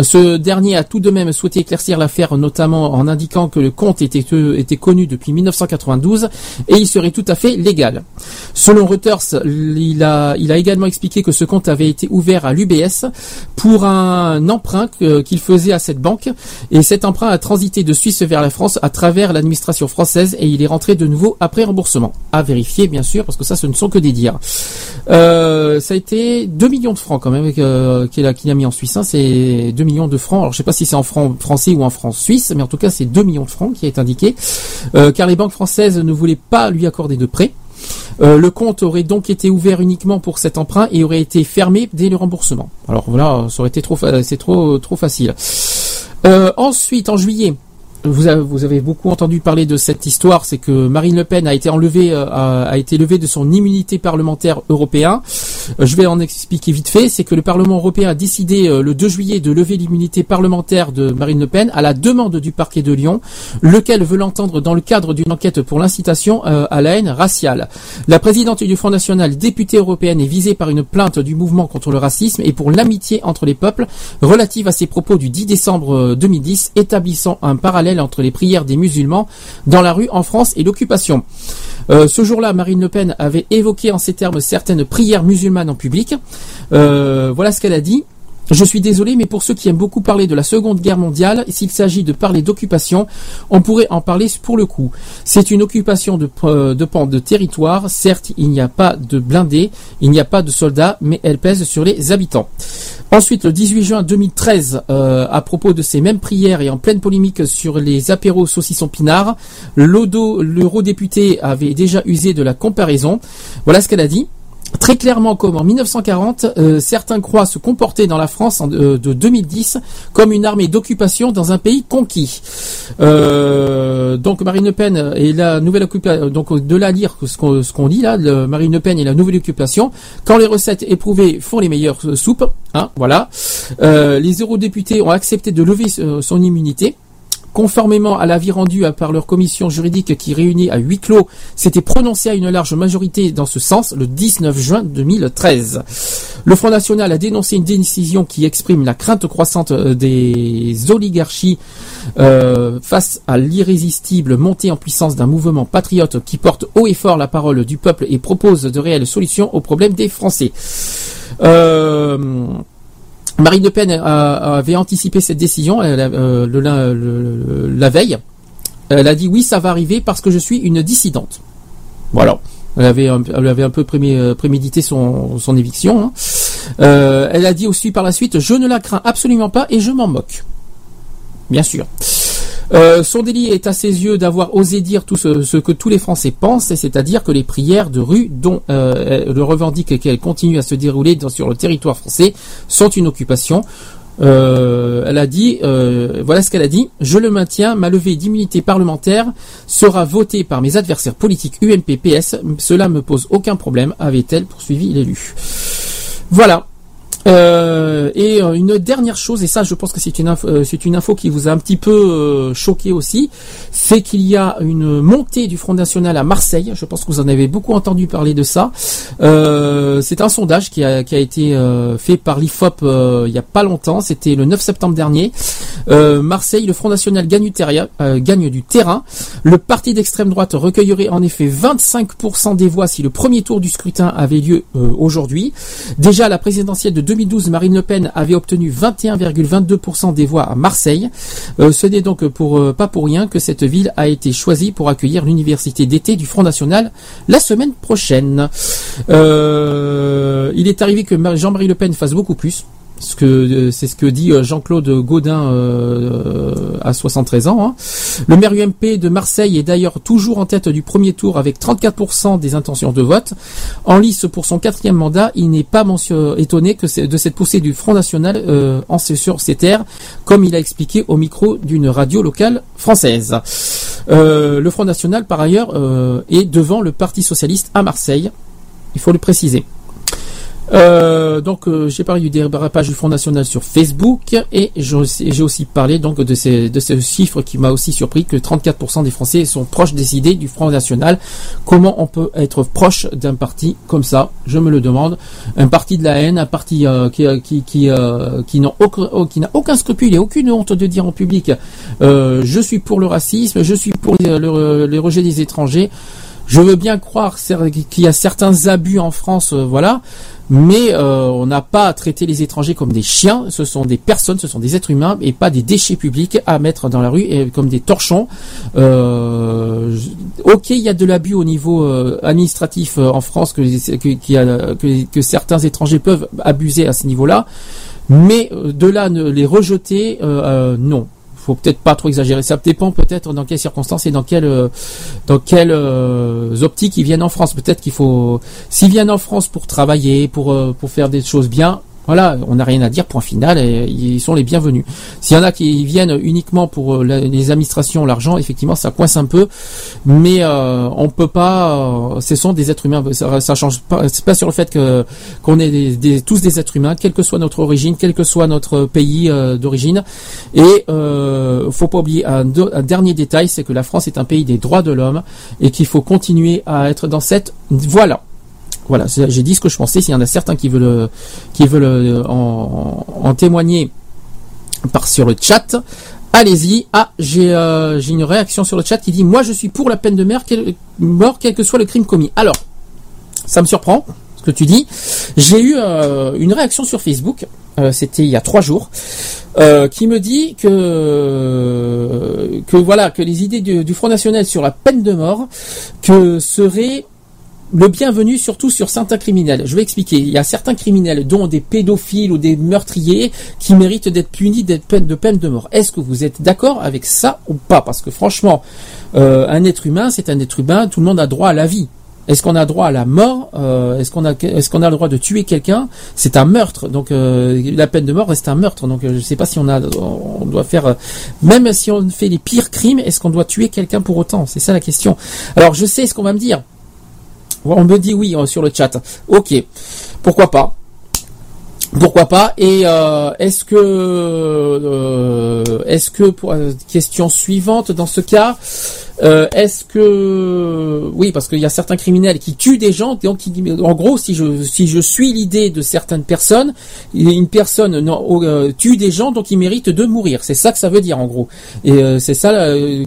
Ce dernier a tout de même souhaité éclaircir l'affaire, notamment en indiquant que le compte était, euh, connu depuis 1992 et il serait tout à fait légal. Selon Reuters, il a, également expliqué que ce compte avait été ouvert à l'UBS pour un emprunt que- qu'il faisait à cette banque et cet emprunt a transité de Suisse vers la France à travers l'administration française et il est rentré de nouveau après remboursement. À vérifier bien sûr parce que ça ce ne sont que des dires. Euh, ça a été 2 millions de francs quand même euh, qu'il a, mis en Suisse. hein. c'est 2 millions de francs. Alors je sais pas si c'est en francs français ou en francs suisses, mais en tout cas c'est 2 millions de francs qui est indiqué. Euh, car les banques françaises ne voulaient pas lui accorder de prêt. Euh, le compte aurait donc été ouvert uniquement pour cet emprunt et aurait été fermé dès le remboursement. Alors voilà, ça aurait été trop, c'est trop, trop facile. Euh, ensuite, en juillet, vous avez, vous avez beaucoup entendu parler de cette histoire, c'est que Marine Le Pen a été enlevée, euh, a, a été levée de son immunité parlementaire européen. Euh, je vais en expliquer vite fait. C'est que le Parlement européen a décidé euh, le 2 juillet de lever l'immunité parlementaire de Marine Le Pen à la demande du parquet de Lyon, lequel veut l'entendre dans le cadre d'une enquête pour l'incitation à la haine raciale. La présidente du Front National, députée européenne, est visée par une plainte du mouvement contre le racisme et pour l'amitié entre les peuples relative à ses propos du 10 décembre euh, 2010, établissant un parallèle entre les prières des musulmans dans la rue en France et l'occupation. Euh, ce jour-là, Marine Le Pen avait évoqué en ces termes certaines prières musulmanes en public. Euh, voilà ce qu'elle a dit. Je suis désolé, mais pour ceux qui aiment beaucoup parler de la Seconde Guerre mondiale, s'il s'agit de parler d'occupation, on pourrait en parler pour le coup. C'est une occupation de, euh, de de territoire. Certes, il n'y a pas de blindés, il n'y a pas de soldats, mais elle pèse sur les habitants. Ensuite, le 18 juin 2013, euh, à propos de ces mêmes prières et en pleine polémique sur les apéros saucissons pinards, l'odo- l'eurodéputé avait déjà usé de la comparaison. Voilà ce qu'elle a dit. Très clairement, comme en 1940, euh, certains croient se comporter dans la France euh, de 2010 comme une armée d'occupation dans un pays conquis. Euh, donc Marine Le Pen et la nouvelle occupation, donc de là lire ce qu'on dit là, Marine Le Pen et la nouvelle occupation, quand les recettes éprouvées font les meilleures euh, soupes, hein, voilà. Euh, les eurodéputés ont accepté de lever euh, son immunité. Conformément à l'avis rendu par leur commission juridique qui réunit à huis clos, s'était prononcé à une large majorité dans ce sens le 19 juin 2013. Le Front National a dénoncé une décision qui exprime la crainte croissante euh, des oligarchies euh, face à l'irrésistible montée en puissance d'un mouvement patriote qui porte haut et fort la parole du peuple et propose de réelles solutions aux problèmes des Français. Euh, Marine Le Pen avait anticipé cette décision a- euh, le, la, le- la veille. Elle a dit oui, ça va arriver parce que je suis une dissidente. Voilà. Elle avait, un, elle avait un peu euh, prémédité son, son éviction. hein. Euh, elle a dit aussi par la suite, je ne la crains absolument pas et je m'en moque. Bien sûr. Euh, son délit est à ses yeux d'avoir osé dire tout ce, que tous les Français pensent, et c'est-à-dire que les prières de rue dont euh, elle le revendique qu'elles continuent à se dérouler sur le territoire français sont une occupation. Euh, elle a dit, voilà ce qu'elle a dit, je le maintiens, ma levée d'immunité parlementaire sera votée par mes adversaires politiques UMP-PS, cela me pose aucun problème, avait-elle poursuivi l'élu. Voilà. Euh, et euh, une dernière chose, et ça je pense que c'est une, info, euh, c'est une info qui vous a un petit peu euh, choqué aussi, c'est qu'il y a une montée du Front National à Marseille. Je pense que vous en avez beaucoup entendu parler de ça. Euh, c'est un sondage qui a, qui a été euh, fait par l'IFOP il y a pas longtemps. C'était le 9 septembre dernier. Marseille, le Front National gagne du, terrain, gagne du terrain. Le parti d'extrême droite recueillerait en effet 25% des voix si le premier tour du scrutin avait lieu aujourd'hui. Déjà la présidentielle de 2012, Marine Le Pen avait obtenu 21,22% des voix à Marseille. Euh, ce n'est donc pour euh, pas pour rien que cette ville a été choisie pour accueillir l'université d'été du Front National la semaine prochaine. Euh, il est arrivé que Mar- Jean-Marie Le Pen fasse beaucoup plus. Ce que euh, c'est ce que dit euh, Jean-Claude Gaudin euh, à 73 ans. hein. Le maire UMP de Marseille est d'ailleurs toujours en tête du premier tour avec 34% des intentions de vote. En lice pour son quatrième mandat, il n'est pas étonné que de cette poussée du Front National euh, en sur ces terres, comme il a expliqué au micro d'une radio locale française. Euh, le Front National, par ailleurs, euh, est devant le Parti Socialiste à Marseille. Il faut le préciser. Euh, donc euh, j'ai parlé du dérapage du Front National sur Facebook et j'ai aussi parlé donc de ces de ce chiffre qui m'a aussi surpris que 34% des Français sont proches des idées du Front National. Comment on peut être proche d'un parti comme ça? Je me le demande. Un parti de la haine, un parti euh, qui qui qui, euh, qui n'a aucun oh, qui n'a aucun scrupule et aucune honte de dire en public euh, je suis pour le racisme, je suis pour les, le- les rejets des étrangers. Je veux bien croire qu'il y a certains abus en France, euh, voilà, mais euh, on n'a pas à traiter les étrangers comme des chiens. Ce sont des personnes, ce sont des êtres humains et pas des déchets publics à mettre dans la rue et comme des torchons. Euh, ok, il y a de l'abus au niveau euh, administratif en France que, certains étrangers peuvent abuser à ce niveau-là, mais de là ne les rejeter, non faut peut-être pas trop exagérer. Ça dépend peut-être dans quelles circonstances et dans quelles euh, dans quelles euh, optiques ils viennent en France. Peut-être qu'il faut s'ils viennent en France pour travailler, pour euh, pour faire des choses bien. Voilà, on n'a rien à dire. Point final. Et ils sont les bienvenus. S'il y en a qui viennent uniquement pour euh, les administrations, l'argent, effectivement, ça coince un peu. Mais euh, on peut pas. euh, ce sont des êtres humains. Ça, change pas. C'est pas sur le fait qu'on est tous des êtres humains, quelle que soit notre origine, quel que soit notre pays euh, d'origine. Et euh, faut pas oublier un dernier détail, c'est que la France est un pays des droits de l'homme et qu'il faut continuer à être dans cette voilà. Voilà, j'ai dit ce que je pensais. S'il y en a certains qui veulent, euh, qui veulent euh, en, témoigner par sur le chat, allez-y. Ah, j'ai euh, j'ai une réaction sur le chat qui dit moi je suis pour la peine de mort, quel, que soit le crime commis. Alors, ça me surprend ce que tu dis. J'ai eu une réaction sur Facebook. C'était il y a trois jours. qui me dit que voilà que les idées du, du Front National sur la peine de mort que seraient le bienvenu surtout sur certains criminels. Je vais expliquer. Il y a certains criminels, dont des pédophiles ou des meurtriers, qui méritent d'être punis de peine de mort. Est-ce que vous êtes d'accord avec ça ou pas? Parce que franchement, euh, un être humain, c'est un être humain. Tout le monde a droit à la vie. Est-ce qu'on a droit à la mort? Euh, Est-ce qu'on a le droit de tuer quelqu'un? C'est un meurtre. Donc euh, la peine de mort reste un meurtre. Donc je ne sais pas si on a on doit faire même si on fait les pires crimes, est-ce qu'on doit tuer quelqu'un pour autant? C'est ça la question. Alors je sais ce qu'on va me dire. On me dit oui euh, sur le chat. Ok, pourquoi pas pourquoi pas Et euh, est-ce que euh, est-ce que pour euh, question suivante dans ce cas, est-ce que oui parce qu'il y a certains criminels qui tuent des gens donc qui- en gros si je si je suis l'idée de certaines personnes une personne tue des gens donc il mérite de mourir. C'est ça que ça veut dire en gros. Et c'est ça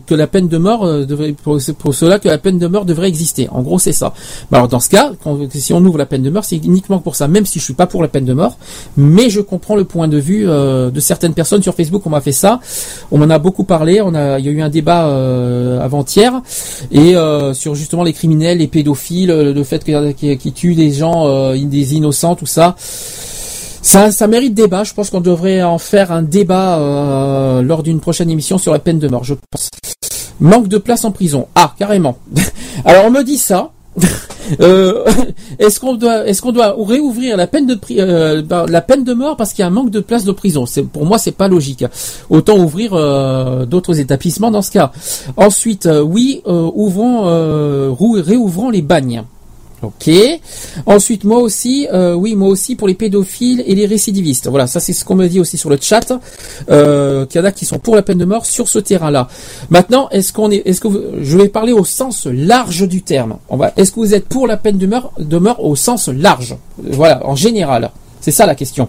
que la peine de mort devrait pour, pour cela que la peine de mort devrait exister. En gros c'est ça. Bah, alors dans ce cas si on ouvre la peine de mort c'est uniquement pour ça. Même si je suis pas pour la peine de mort mais je comprends le point de vue euh, de certaines personnes sur Facebook on m'a fait ça on m'en a beaucoup parlé on a il y a eu un débat euh, avant-hier et euh, sur justement les criminels les pédophiles le fait qu'ils qui tuent des gens des innocents tout ça ça, mérite débat. Je pense qu'on devrait en faire un débat lors d'une prochaine émission sur la peine de mort, je pense. Manque de place en prison. Ah, carrément. Alors on me dit ça. Euh, est-ce qu'on doit, est-ce qu'on doit réouvrir la peine de euh, bah, la peine de mort parce qu'il y a un manque de place de prison? C'est pour moi c'est pas logique. Autant ouvrir euh, d'autres établissements dans ce cas. Ensuite, oui, ouvrons, réouvrons les bagnes. Ok. Ensuite, moi aussi, euh, oui, moi aussi pour les pédophiles et les récidivistes. Voilà, ça c'est ce qu'on me dit aussi sur le chat. Euh, qu'il y en a qui sont pour la peine de mort sur ce terrain-là. Maintenant, est-ce qu'on est, est-ce que vous- je vais parler au sens large du terme. Est-ce que vous êtes pour la peine de mort, de mort au sens large? Voilà, en général. C'est ça la question.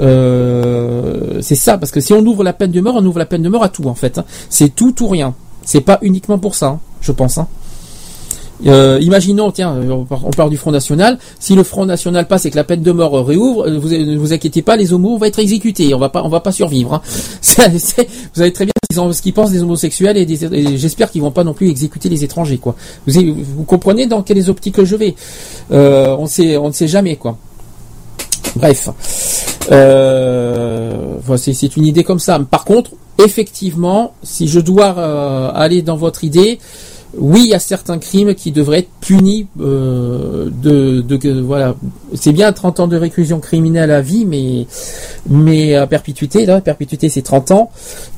Euh, c'est ça, parce que si on ouvre la peine de mort, on ouvre la peine de mort à tout en fait. hein. C'est tout ou rien. C'est pas uniquement pour ça, hein, je pense. hein. Euh, imaginons, tiens, on part- du Front National. Si le Front National passe et que la peine de mort réouvre, euh, ne vous inquiétez pas, les homos vont être exécutés. On va pas, on va pas survivre. hein. Vous savez très bien ce qu'ils pensent des homosexuels et, et j'espère qu'ils vont pas non plus exécuter les étrangers, quoi. Vous, comprenez dans quelles optiques je vais? Euh, On sait, on ne sait jamais, quoi. Bref. Euh, c'est, une idée comme ça. Par contre, effectivement, si je dois aller dans votre idée, oui, il y a certains crimes qui devraient être punis euh, de, de, voilà. C'est bien 30 ans de réclusion criminelle à vie, mais mais à perpétuité là, perpétuité c'est 30 ans,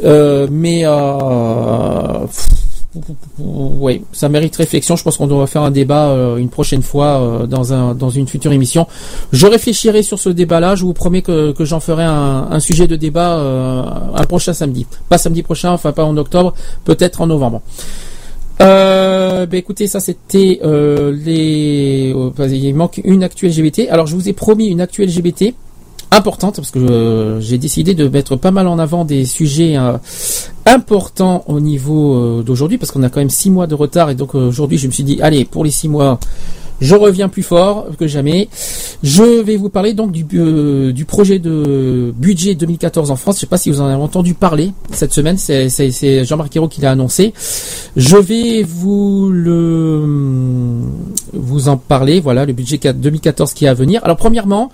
Euh, mais euh, ça mérite réflexion. Je pense qu'on doit faire un débat euh, une prochaine fois dans un dans une future émission. Je réfléchirai sur ce débat-là. Je vous promets que, que j'en ferai un, sujet de débat un prochain samedi. Pas samedi prochain, enfin pas en octobre, peut-être en novembre. Euh, ben écoutez, ça c'était euh, les. oh, il manque une actu LGBT. Alors je vous ai promis une actu LGBT importante parce que euh, j'ai décidé de mettre pas mal en avant des sujets euh, importants au niveau euh, d'aujourd'hui parce qu'on a quand même six mois de retard et donc aujourd'hui je me suis dit allez pour les six mois je reviens plus fort que jamais. Je vais vous parler donc du, euh, projet de budget 2014 en France. Je sais pas si vous en avez entendu parler cette semaine. C'est, Jean-Marc Ayrault qui l'a annoncé. Je vais vous le vous en parler. Voilà le budget 4 2014 qui est à venir. Alors premièrement,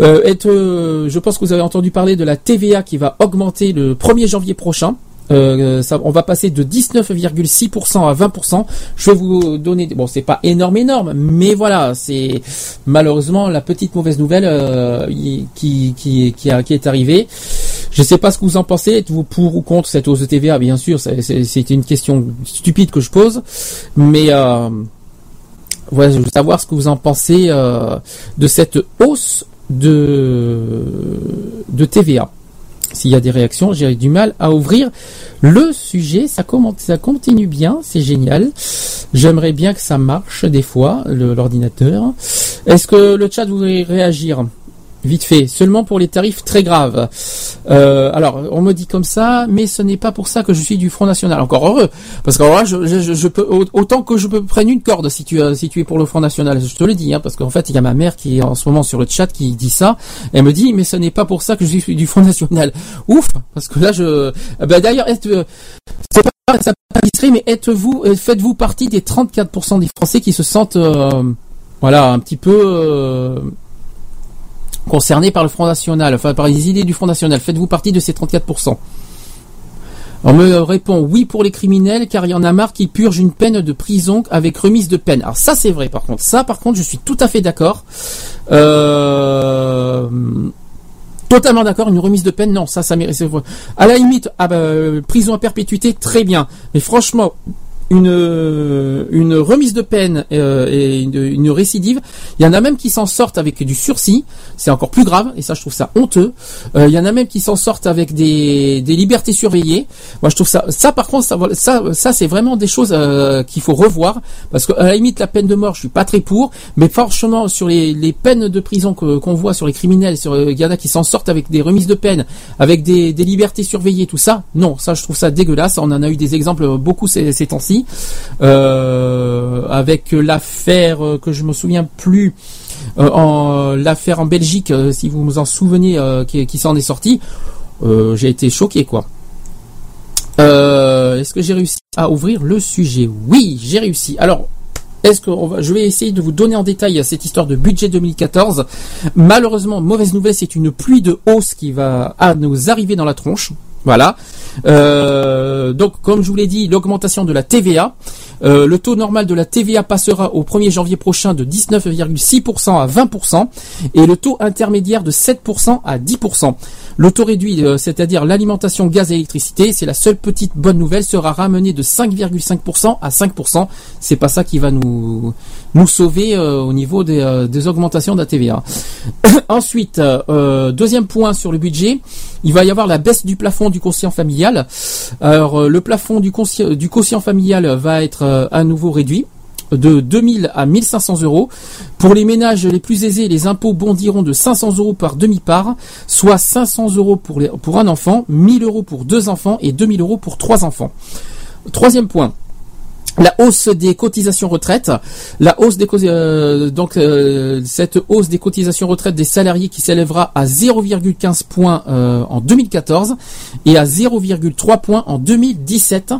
euh, euh, je pense que vous avez entendu parler de la TVA qui va augmenter le 1er janvier prochain. Euh, on va passer de 19,6% à 20%. Je vais vous donner, bon, c'est pas énorme, énorme, mais voilà, c'est malheureusement la petite mauvaise nouvelle euh, qui, est arrivée. Je sais pas ce que vous en pensez. Êtes-vous pour ou contre cette hausse de TVA Bien sûr, c'est- une question stupide que je pose, mais euh, voilà, je veux savoir ce que vous en pensez de cette hausse de de TVA. S'il y a des réactions, j'ai du mal à ouvrir le sujet. Ça, commente, ça continue bien, c'est génial. J'aimerais bien que ça marche des fois, l'ordinateur. Est-ce que le chat voudrait réagir? Vite fait, seulement pour les tarifs très graves. Euh, alors, on me dit comme ça, mais ce n'est pas pour ça que je suis du Front National. Encore heureux, parce que je, peux autant que je peux prendre une corde si tu euh, si tu es pour le Front National. Je te le dis, hein, parce qu'en fait, il y a ma mère qui est en ce moment sur le chat qui dit ça. Elle me dit, mais ce n'est pas pour ça que je suis du Front National. Ouf, parce que là, je. bah, D'ailleurs, c'est pas ça mais êtes-vous, faites-vous partie des 34% des Français qui se sentent, voilà, un petit peu. Concernés par le Front National, enfin par les idées du Front National. Faites-vous partie de ces 34% On me répond oui pour les criminels car il y en a marre qui purgent une peine de prison avec remise de peine. Alors ça c'est vrai par contre. Ça par contre je suis tout à fait d'accord. Euh... Totalement d'accord, une remise de peine, non, ça, ça mérite. À la limite, ah bah, euh, prison à perpétuité, très bien. Mais franchement, une, une remise de peine euh, et une, récidive. Il y en a même qui s'en sortent avec du sursis, c'est encore plus grave, et ça je trouve ça honteux. Euh, il y en a même qui s'en sortent avec des, libertés surveillées. Moi je trouve ça, ça par contre, ça, ça, c'est vraiment des choses euh, qu'il faut revoir, parce qu'à la limite la peine de mort, je suis pas très pour, mais franchement sur les, peines de prison que- qu'on voit sur les criminels, sur il y en a qui s'en sortent avec des remises de peine, avec des, libertés surveillées, tout ça. Non, ça je trouve ça dégueulasse. On en a eu des exemples beaucoup ces temps-ci, Euh, avec l'affaire euh, que je me souviens plus. euh, en l'affaire en Belgique, si vous vous en souvenez, qui, s'en est sorti, euh, j'ai été choqué quoi. Est-ce que j'ai réussi à ouvrir le sujet? Oui, j'ai réussi. Alors, est-ce que je vais essayer de vous donner en détail cette histoire de budget 2014 Malheureusement, mauvaise nouvelle, c'est une pluie de hausse qui va à nous arriver dans la tronche. Voilà. Euh, donc, comme je vous l'ai dit, l'augmentation de la TVA. Euh, le taux normal de la TVA passera au 1er janvier prochain de 19,6% à 20% et le taux intermédiaire de 7% à 10%. Le taux réduit, euh, c'est-à-dire l'alimentation gaz et électricité, c'est la seule petite bonne nouvelle, sera ramené de 5,5% à 5%. C'est pas ça qui va nous nous sauver euh, au niveau des, euh, des augmentations de TVA. Ensuite, euh, deuxième point sur le budget, il va y avoir la baisse du plafond du quotient familial. Alors, euh, le plafond du, du quotient familial va être euh, à nouveau réduit de 2000 à 1500 euros. Pour les ménages les plus aisés, les impôts bondiront de 500 euros par demi-part, soit 500 euros pour, les, pour un enfant, 1000 euros pour deux enfants et 2000 euros pour trois enfants. Troisième point. La hausse des cotisations retraite, la hausse des euh, donc euh, cette hausse des cotisations retraite des salariés qui s'élèvera à 0,15 points euh, en 2014 et à 0,3 points en 2017.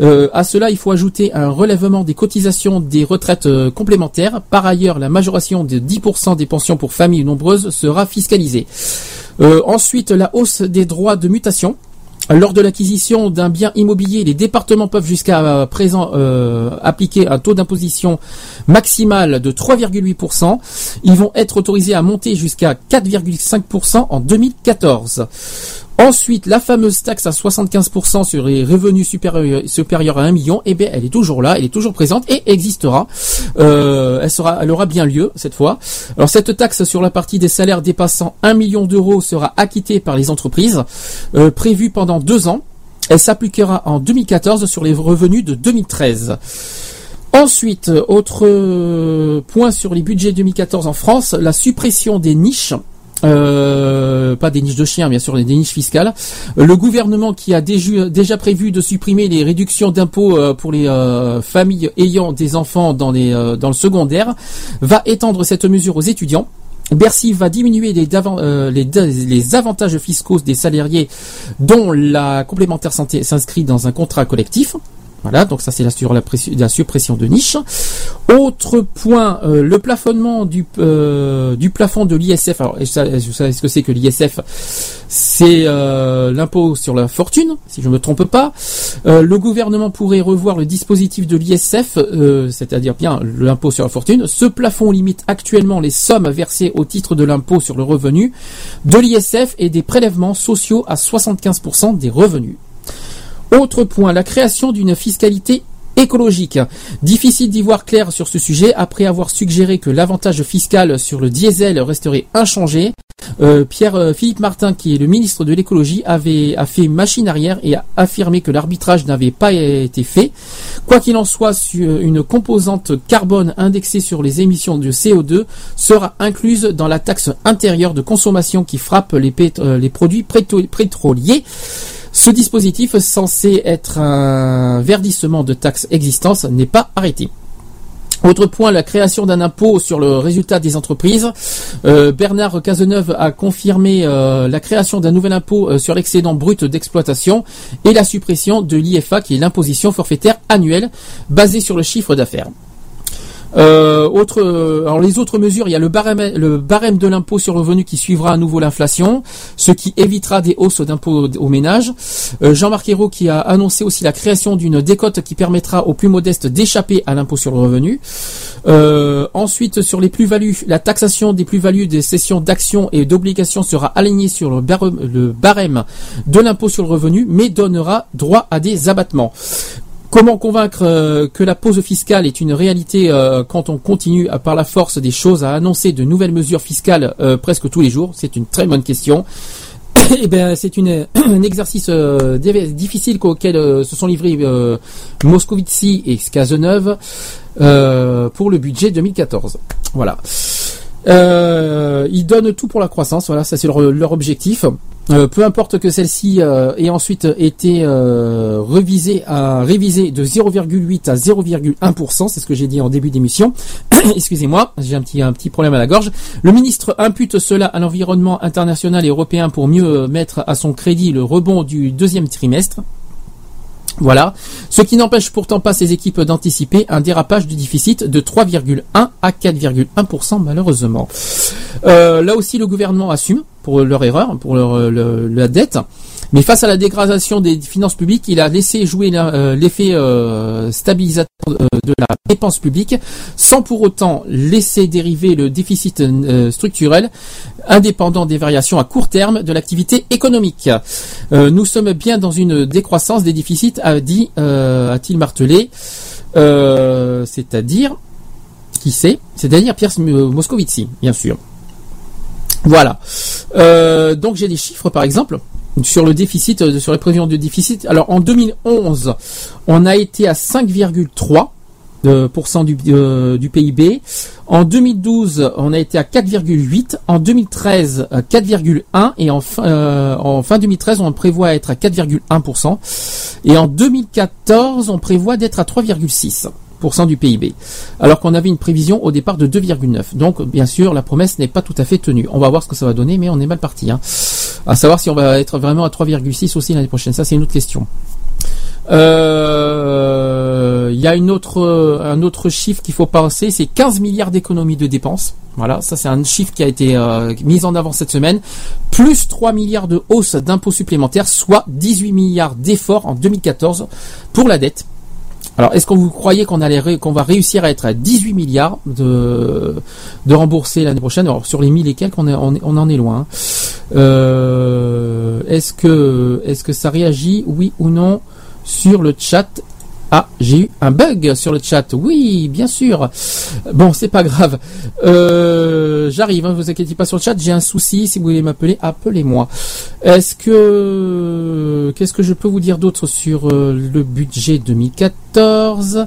Euh, à cela, il faut ajouter un relèvement des cotisations des retraites complémentaires. Par ailleurs, la majoration de 10% des pensions pour familles nombreuses sera fiscalisée. Ensuite, la hausse des droits de mutation. Lors de l'acquisition d'un bien immobilier, les départements peuvent jusqu'à euh, présent euh, appliquer un taux d'imposition maximal de 3,8%. Ils vont être autorisés à monter jusqu'à 4,5% en 2014. Ensuite, la fameuse taxe à 75% sur les revenus supérieurs, à 1 million, eh bien, elle est toujours là, elle est toujours présente et existera. Euh, elle aura bien lieu cette fois. Alors, cette taxe sur la partie des salaires dépassant 1 million d'euros sera acquittée par les entreprises, euh, prévue pendant deux ans. Elle s'appliquera en 2014 sur les revenus de 2013. Ensuite, autre euh, point sur les budgets 2014 en France, la suppression des niches. Euh, pas des niches de chiens, bien sûr, des niches fiscales. Euh, Le gouvernement qui a déjà, prévu de supprimer les réductions d'impôts euh, pour les familles ayant des enfants dans, le secondaire va étendre cette mesure aux étudiants. Bercy va diminuer les avantages fiscaux des salariés dont la complémentaire santé s'inscrit dans un contrat collectif. Voilà, donc ça c'est la, suppression de niche. Autre point, euh, le plafonnement du, euh, du plafond de l'ISF. Alors, vous savez ce que c'est que l'ISF? C'est euh, l'impôt sur la fortune, si je ne me trompe pas. Le gouvernement pourrait revoir le dispositif de l'ISF, c'est-à-dire bien l'impôt sur la fortune. Ce plafond limite actuellement les sommes versées au titre de l'impôt sur le revenu, de l'ISF et des prélèvements sociaux à 75% des revenus. Autre point, la création d'une fiscalité écologique. Difficile d'y voir clair sur ce sujet après avoir suggéré que l'avantage fiscal sur le diesel resterait inchangé. Euh, Pierre euh, Philippe Martin, qui est le ministre de l'écologie, avait a fait machine arrière et a affirmé que l'arbitrage n'avait pas été fait. Quoi qu'il en soit, une composante carbone indexée sur les émissions de CO2 sera incluse dans la taxe intérieure de consommation qui frappe les, euh, les produits pétroliers. Ce dispositif, censé être un verdissement de taxes existantes, n'est pas arrêté. Autre point, la création d'un impôt sur le résultat des entreprises. Euh, Bernard Cazeneuve a confirmé euh, la création d'un nouvel impôt euh, sur l'excédent brut d'exploitation et la suppression de l'IFA, qui est l'imposition forfaitaire annuelle basée sur le chiffre d'affaires. Euh, autre, euh, alors les autres mesures, il y a le barème, le barème de l'impôt sur le revenu qui suivra à nouveau l'inflation, ce qui évitera des hausses d'impôts aux ménages. Euh, Jean-Marc Ayrault qui a annoncé aussi la création d'une décote qui permettra aux plus modestes d'échapper à l'impôt sur le revenu. Euh, ensuite, sur les plus-values, la taxation des plus-values des cessions d'actions et d'obligations sera alignée sur le barème, le barème de l'impôt sur le revenu, mais donnera droit à des abattements. Comment convaincre euh, que la pause fiscale est une réalité euh, quand on continue à, par la force des choses à annoncer de nouvelles mesures fiscales euh, presque tous les jours? C'est une très bonne question. Eh ben, c'est un exercice difficile auquel se sont livrés Moscovici et Cazeneuve euh, pour le budget 2014. Voilà. Ils donnent tout pour la croissance. Voilà, ça c'est leur objectif. Euh, peu importe que celle-ci euh, ait ensuite été euh, à révisée de 0,8 à 0,1%, c'est ce que j'ai dit en début d'émission. Excusez-moi, j'ai un petit problème à la gorge. Le ministre impute cela à l'environnement international et européen pour mieux mettre à son crédit le rebond du deuxième trimestre. Voilà. Ce qui n'empêche pourtant pas ces équipes d'anticiper un dérapage du déficit de 3,1 à 4,1% malheureusement. Euh, là aussi, le gouvernement assume pour leur erreur, pour leur, le- la dette. Mais face à la dégradation des finances publiques, il a laissé jouer euh, l'effet euh, stabilisateur euh, de la dépense publique, sans pour autant laisser dériver le déficit structurel, indépendant des variations à court terme de l'activité économique. Nous sommes bien dans une décroissance des déficits, a dit, a-t-il martelé. C'est-à-dire, qui c'est? C'est-à-dire Pierre Moscovici, bien sûr. Voilà. Euh, donc j'ai des chiffres par exemple sur le déficit, euh, sur les prévisions de déficit. Alors en 2011, on a été à 5,3 euh, du, euh, du PIB. En 2012, on a été à 4,8. En 2013, à 4,1. Et en fin, euh, en fin 2013, on prévoit être à 4,1%. Et en 2014, on prévoit d'être à 3,6% du PIB. Alors qu'on avait une prévision au départ de 2,9. Donc, bien sûr, la promesse n'est pas tout à fait tenue. On va voir ce que ça va donner, mais on est mal parti. Hein. À savoir si on va être vraiment à 3,6 aussi l'année prochaine. Ça, c'est une autre question. Euh, Il y a une autre, un autre chiffre qu'il faut penser, c'est 15 milliards d'économies de dépenses. Voilà, ça c'est un chiffre qui a été euh, mis en avant cette semaine. Plus 3 milliards de hausse d'impôts supplémentaires, soit 18 milliards d'efforts en 2014 pour la dette. Alors, est-ce que vous croyez qu'on qu'on va réussir à être à 18 milliards de, de rembourser l'année prochaine? Alors, sur les 1000 et quelques, on, est- on, est- on en est loin. Euh, est-ce que est-ce que ça réagit, oui ou non, sur le chat ah, j'ai eu un bug sur le chat. Oui, bien sûr. Bon, c'est pas grave. Euh, J'arrive, hein, vous inquiétez pas sur le chat. J'ai un souci. Si vous voulez m'appeler, appelez-moi. Est-ce que qu'est-ce que je peux vous dire d'autre sur euh, le budget 2014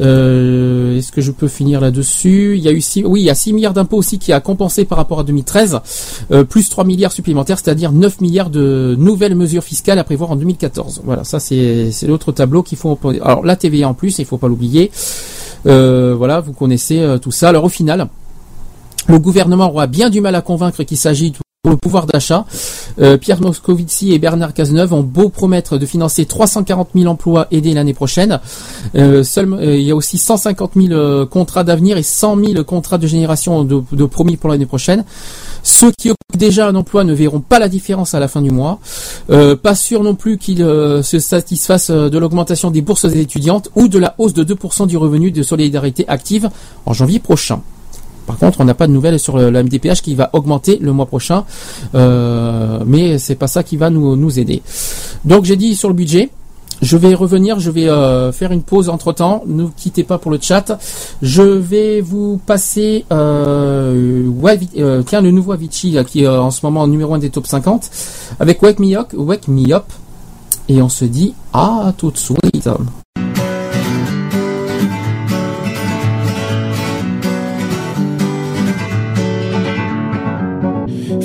Euh, Est-ce que je peux finir là-dessus? Il y oui, il y a 6 milliards d'impôts aussi qui a compensé par rapport à 2013, euh, plus 3 milliards supplémentaires, c'est-à-dire 9 milliards de nouvelles mesures fiscales à prévoir en 2014. Voilà, ça c'est l'autre tableau qu'il faut. Alors la TVA en plus, il faut pas l'oublier. Euh, voilà, vous connaissez euh, tout ça. Alors au final, le gouvernement aura bien du mal à convaincre qu'il s'agit le pouvoir d'achat. Euh, Pierre Moscovici et Bernard Cazeneuve ont beau promettre de financer 340 000 emplois aidés l'année prochaine. Euh, euh, il y a aussi 150 000 euh, contrats d'avenir et 100 000 contrats de génération de, de promis pour l'année prochaine. Ceux qui occupent déjà un emploi ne verront pas la différence à la fin du mois. Pas sûr non plus qu'ils se satisfassent de l'augmentation des bourses étudiantes ou de la hausse de 2% du revenu de solidarité active en janvier prochain. Par contre, on n'a pas de nouvelles sur le, la MDPH qui va augmenter le mois prochain, euh, mais c'est pas ça qui va nous, aider. Donc j'ai dit sur le budget. Je vais revenir, je vais euh, faire une pause entre temps. Ne quittez pas pour le chat. Je vais vous passer euh, euh, tiens, le nouveau Avicii qui est euh, en ce moment numéro 1 des top 50 avec Wake. Et on se dit à tout de suite.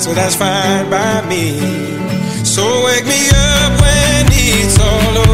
So that's fine by me. So wake me up when it's all over.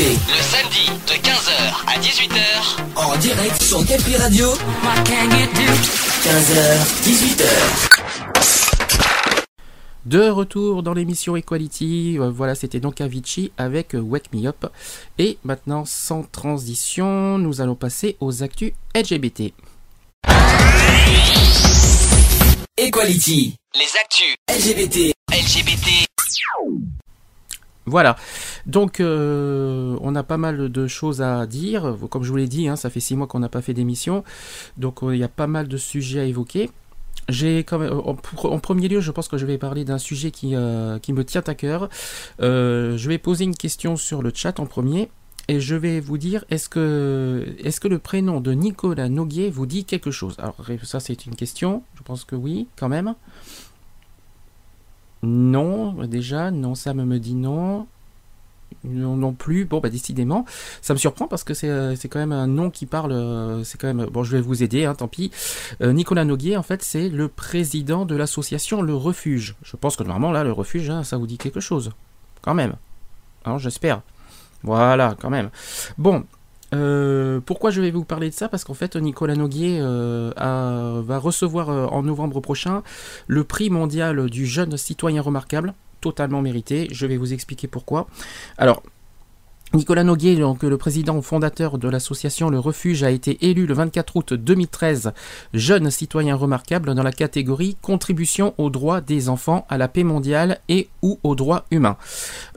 Le samedi de 15h à 18h.
En direct sur Capri Radio. 15h, 18h.
De retour dans l'émission Equality, euh, voilà c'était donc Avicii avec euh, Wake Me Up. Et maintenant sans transition, nous allons passer aux actus LGBT.
Equality.
Les actus.
LGBT.
LGBT.
Voilà, donc euh, on a pas mal de choses à dire. Comme je vous l'ai dit, hein, ça fait six mois qu'on n'a pas fait d'émission, donc euh, il y a pas mal de sujets à évoquer. J'ai quand en, premier lieu, je pense que je vais parler d'un sujet qui, euh, me tient à cœur. Je vais poser une question sur le chat en premier. Et je vais vous dire, est-ce que, que le prénom de Nicolas Noguier vous dit quelque chose? Alors ça c'est une question, je pense que oui, quand même. Non, déjà, non, ça me dit non. Non, non plus. Bon, bah décidément, ça me surprend parce que c'est euh, quand même un nom qui parle. euh, C'est quand même. Bon, je vais vous aider, hein, tant pis. Euh, Nicolas Noguier, en fait, c'est le président de l'association Le Refuge. Je pense que normalement, là, le Refuge, hein, ça vous dit quelque chose. Quand même. Hein, J'espère. Voilà, quand même. Bon. Euh, pourquoi je vais vous parler de ça? Parce qu'en fait, Nicolas Noguier euh, va recevoir euh, en novembre prochain le prix mondial du jeune citoyen remarquable, totalement mérité. Je vais vous expliquer pourquoi. Alors, Nicolas Noguier, donc le président fondateur de l'association Le Refuge, a été élu le 24 août 2013 jeune citoyen remarquable dans la catégorie contribution aux droits des enfants, à la paix mondiale et ou aux droits humains.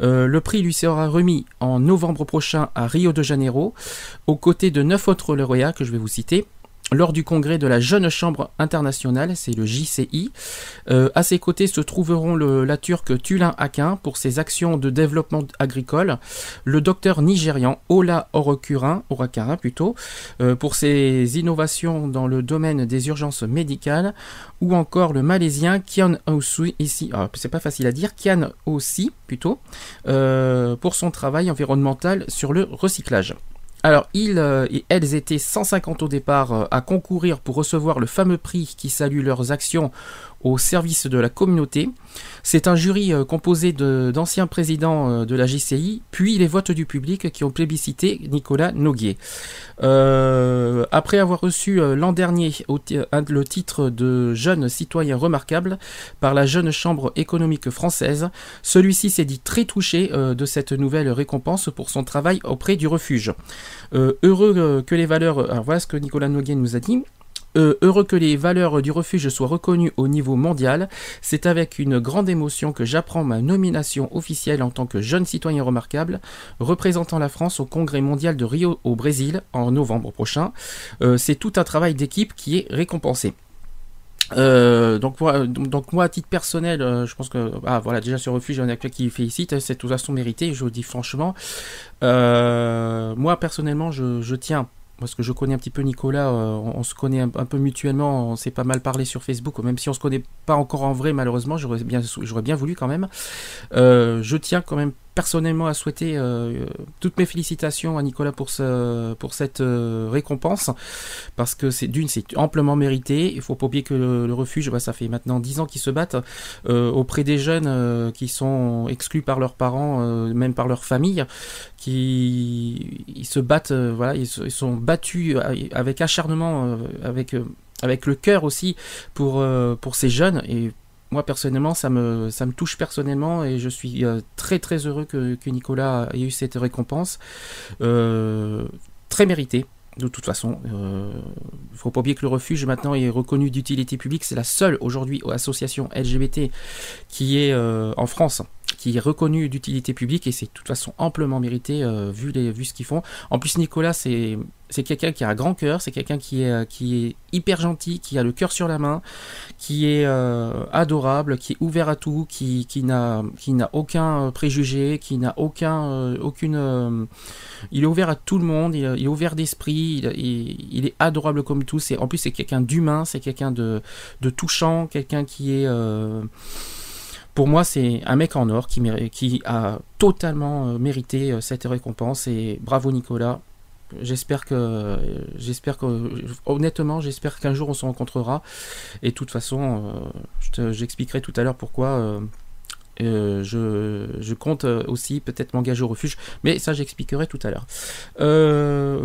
Euh, le prix lui sera remis en novembre prochain à Rio de Janeiro, aux côtés de neuf autres lauréats que je vais vous citer. Lors du congrès de la Jeune Chambre internationale, c'est le JCI, euh, à ses côtés se trouveront la Turque Tulin Akin pour ses actions de développement agricole, le docteur nigérian Ola Orokurin, plutôt, euh, pour ses innovations dans le domaine des urgences médicales, ou encore le malaisien Kian Ousui, ici, ah, c'est pas facile à dire, Kian aussi plutôt, euh, pour son travail environnemental sur le recyclage. Alors, ils euh, et elles étaient 150 au départ euh, à concourir pour recevoir le fameux prix qui salue leurs actions au service de la communauté. C'est un jury euh, composé d'anciens présidents euh, de la JCI, puis les votes du public qui ont plébiscité Nicolas Noguier. Euh, après avoir reçu l'an dernier le titre de jeune citoyen remarquable par la jeune chambre économique française, celui-ci s'est dit très touché de cette nouvelle récompense pour son travail auprès du refuge. Heureux que les valeurs, alors voilà ce que Nicolas Noguier nous a dit. Euh, heureux que les valeurs du refuge soient reconnues au niveau mondial, c'est avec une grande émotion que j'apprends ma nomination officielle en tant que jeune citoyen remarquable, représentant la France au Congrès mondial de Rio au Brésil en novembre prochain. Euh, c'est tout un travail d'équipe qui est récompensé. Euh, donc, moi, à titre personnel, je pense que ah voilà déjà ce refuge, il y en a quelqu'un qui félicite, c'est de toute façon mérité, je vous dis franchement. Moi personnellement, je tiens parce que je connais un petit peu Nicolas, euh, on, se connaît un, peu mutuellement, on s'est pas mal parlé sur Facebook, même si on se connaît pas encore en vrai malheureusement, j'aurais bien, j'aurais bien voulu quand même. Euh, je tiens quand même personnellement à souhaiter euh, toutes mes félicitations à Nicolas pour, ce, pour cette euh, récompense, parce que c'est d'une, c'est amplement mérité. Il faut pas oublier que le, refuge, bah, ça fait maintenant 10 ans qu'ils se battent euh, auprès des jeunes euh, qui sont exclus par leurs parents, euh, même par leur famille, qui se battent, euh, voilà, ils, sont battus euh, avec acharnement, euh, avec euh, le cœur aussi pour euh, pour ces jeunes et moi personnellement ça me touche personnellement et je suis euh, très très heureux que, Nicolas ait eu cette récompense Euh, très méritée de toute façon. Il faut pas oublier que le refuge maintenant est reconnu d'utilité publique. C'est la seule aujourd'hui association LGBT qui est euh, en France qui est reconnue d'utilité publique et c'est de toute façon amplement mérité euh, vu, les, vu ce qu'ils font. En plus Nicolas c'est c'est quelqu'un qui a un grand cœur, c'est quelqu'un qui est, qui est hyper gentil, qui a le cœur sur la main, qui est euh, adorable, qui est ouvert à tout, qui, qui n'a aucun euh, préjugé, qui n'a aucun euh, aucune euh, il est ouvert à tout le monde, il, est ouvert d'esprit, il, est adorable comme tous. Et en plus c'est quelqu'un d'humain, c'est quelqu'un de, de touchant, quelqu'un qui est euh, pour moi, c'est un mec en or qui, qui a totalement euh, mérité euh, cette récompense et bravo Nicolas. J'espère que, j'espère que, honnêtement, j'espère qu'un jour on se rencontrera. Et de toute façon, euh, j'expliquerai tout à l'heure pourquoi. euh, Euh, je, je compte aussi peut-être m'engager au refuge, mais ça j'expliquerai tout à l'heure.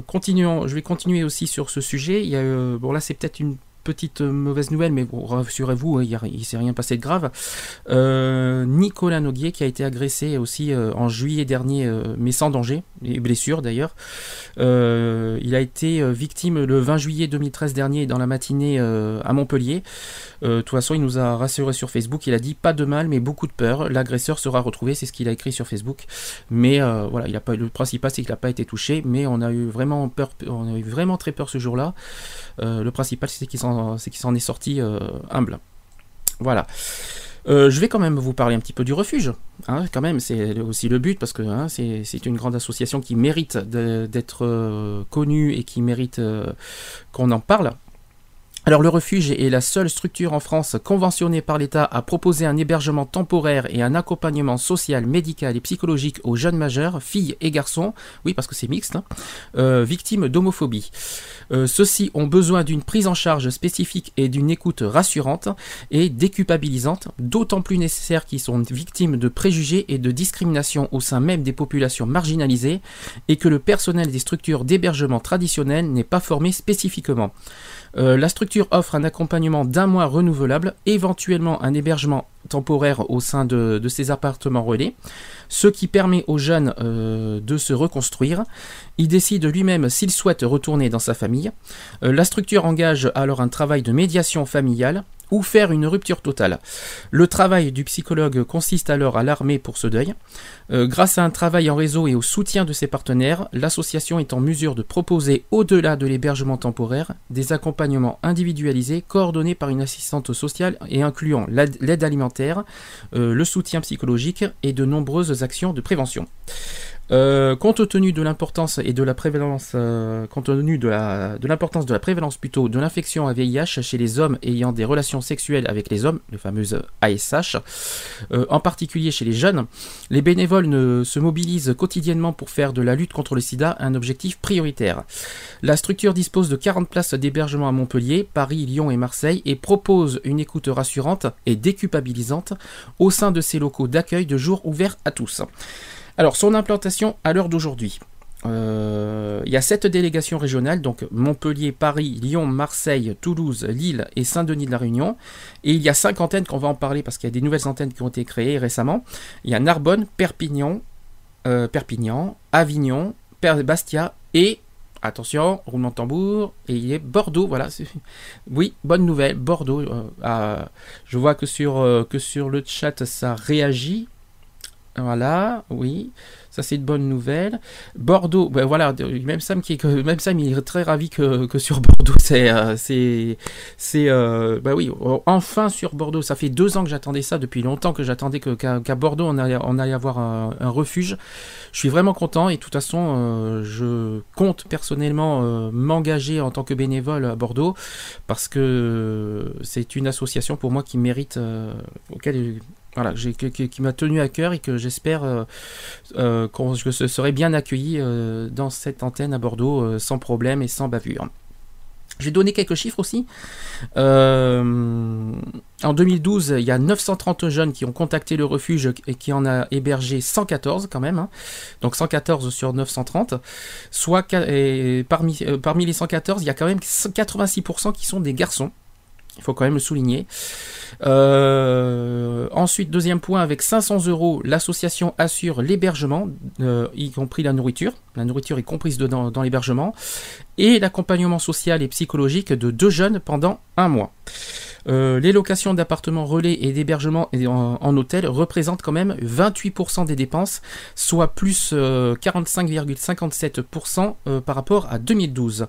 Continuons, je vais continuer aussi sur ce sujet. Bon là c'est peut-être une petite euh, mauvaise nouvelle, mais rassurez-vous, hein, il ne s'est rien passé de grave. Euh, Nicolas Noguier qui a été agressé aussi euh, en juillet dernier, mais sans danger, et blessure d'ailleurs. Il a été victime le 20 juillet 2013 dernier dans la matinée à Montpellier. De toute façon, il nous a rassuré sur Facebook. Il a dit pas de mal, mais beaucoup de peur. L'agresseur sera retrouvé, c'est ce qu'il a écrit sur Facebook. Mais voilà, il a pas, le principal c'est qu'il n'a pas été touché, mais on a eu vraiment peur, on a eu vraiment très peur ce jour-là. Le principal c'est qu'il s'en, c'est qu'il s'en est sorti euh, humble. Voilà. Euh, je vais quand même vous parler un petit peu du refuge. Hein, quand même, c'est aussi le but parce que hein, c'est une grande association qui mérite d'être euh, connue et qui mérite euh, qu'on en parle. Alors le refuge est la seule structure en France conventionnée par l'État à proposer un hébergement temporaire et un accompagnement social, médical et psychologique aux jeunes majeurs, filles et garçons, oui parce que c'est mixte, hein, euh, victimes d'homophobie. Euh, Ceux-ci ont besoin d'une prise en charge spécifique et d'une écoute rassurante et déculpabilisante, d'autant plus nécessaire qu'ils sont victimes de préjugés et de discrimination au sein même des populations marginalisées et que le personnel des structures d'hébergement traditionnelles n'est pas formé spécifiquement. Euh, la structure offre un accompagnement d'un mois renouvelable, éventuellement un hébergement temporaire au sein de, de ces appartements relais, ce qui permet aux jeunes euh, de se reconstruire. Il décide lui-même s'il souhaite retourner dans sa famille. Euh, la structure engage alors un travail de médiation familiale ou faire une rupture totale. Le travail du psychologue consiste alors à l'armer pour ce deuil. Euh, grâce à un travail en réseau et au soutien de ses partenaires, l'association est en mesure de proposer, au-delà de l'hébergement temporaire, des accompagnements individualisés coordonnés par une assistante sociale et incluant l'aide alimentaire, euh, le soutien psychologique et de nombreuses actions de prévention. Euh, compte tenu de l'importance de la prévalence, compte de l'infection à VIH chez les hommes ayant des relations sexuelles avec les hommes, les fameuses ASH, en particulier chez les jeunes, les bénévoles se mobilisent quotidiennement pour faire de la lutte contre le SIDA un objectif prioritaire. La structure dispose de 40 places d'hébergement à Montpellier, Paris, Lyon et Marseille et propose une écoute rassurante et déculpabilisante au sein de ses locaux d'accueil de jour ouverts à tous. Alors, son implantation à l'heure d'aujourd'hui. Euh, il y a sept délégations régionales, donc Montpellier, Paris, Lyon, Marseille, Toulouse, Lille et Saint-Denis de la Réunion. Et il y a cinq antennes qu'on va en parler parce qu'il y a des nouvelles antennes qui ont été créées récemment. Il y a Narbonne, Perpignan, euh, Perpignan, Avignon, Bastia et attention, roulement de tambour, et il est Bordeaux, voilà. Oui, bonne nouvelle, Bordeaux. euh, je vois que sur, que sur le chat ça réagit. Voilà, oui, ça c'est une bonne nouvelle. Bordeaux, ben voilà, même Sam qui même Sam il est très ravi que, sur Bordeaux, c'est euh, euh, bah oui, oh, enfin sur Bordeaux, ça fait deux ans que j'attendais ça, depuis longtemps que j'attendais que- qu'à Bordeaux on allait avoir un, refuge. Je suis vraiment content et de toute façon euh, je compte personnellement m'engager en tant que bénévole à Bordeaux parce que c'est une association pour moi qui mérite auquel voilà, j'ai- qui m'a tenu à cœur et que j'espère euh, euh, que ce serait bien accueilli euh, dans cette antenne à Bordeaux sans problème et sans bavure. Je vais donner quelques chiffres aussi. En 2012, il y a 930 jeunes qui ont contacté le refuge et qui en a hébergé 114 quand même. hein. Donc 114 sur 930. Soit parmi, parmi les 114, il y a quand même 86% qui sont des garçons. Il faut quand même le souligner. Euh, ensuite, deuxième point, avec 500 euros, l'association assure l'hébergement, euh, y compris la nourriture. La nourriture est comprise dans l'hébergement. Et l'accompagnement social et psychologique de deux jeunes pendant un mois. Euh, les locations d'appartements relais et d'hébergement en, hôtel représentent quand même 28% des dépenses, soit plus euh, 45,57% euh, par rapport à 2012.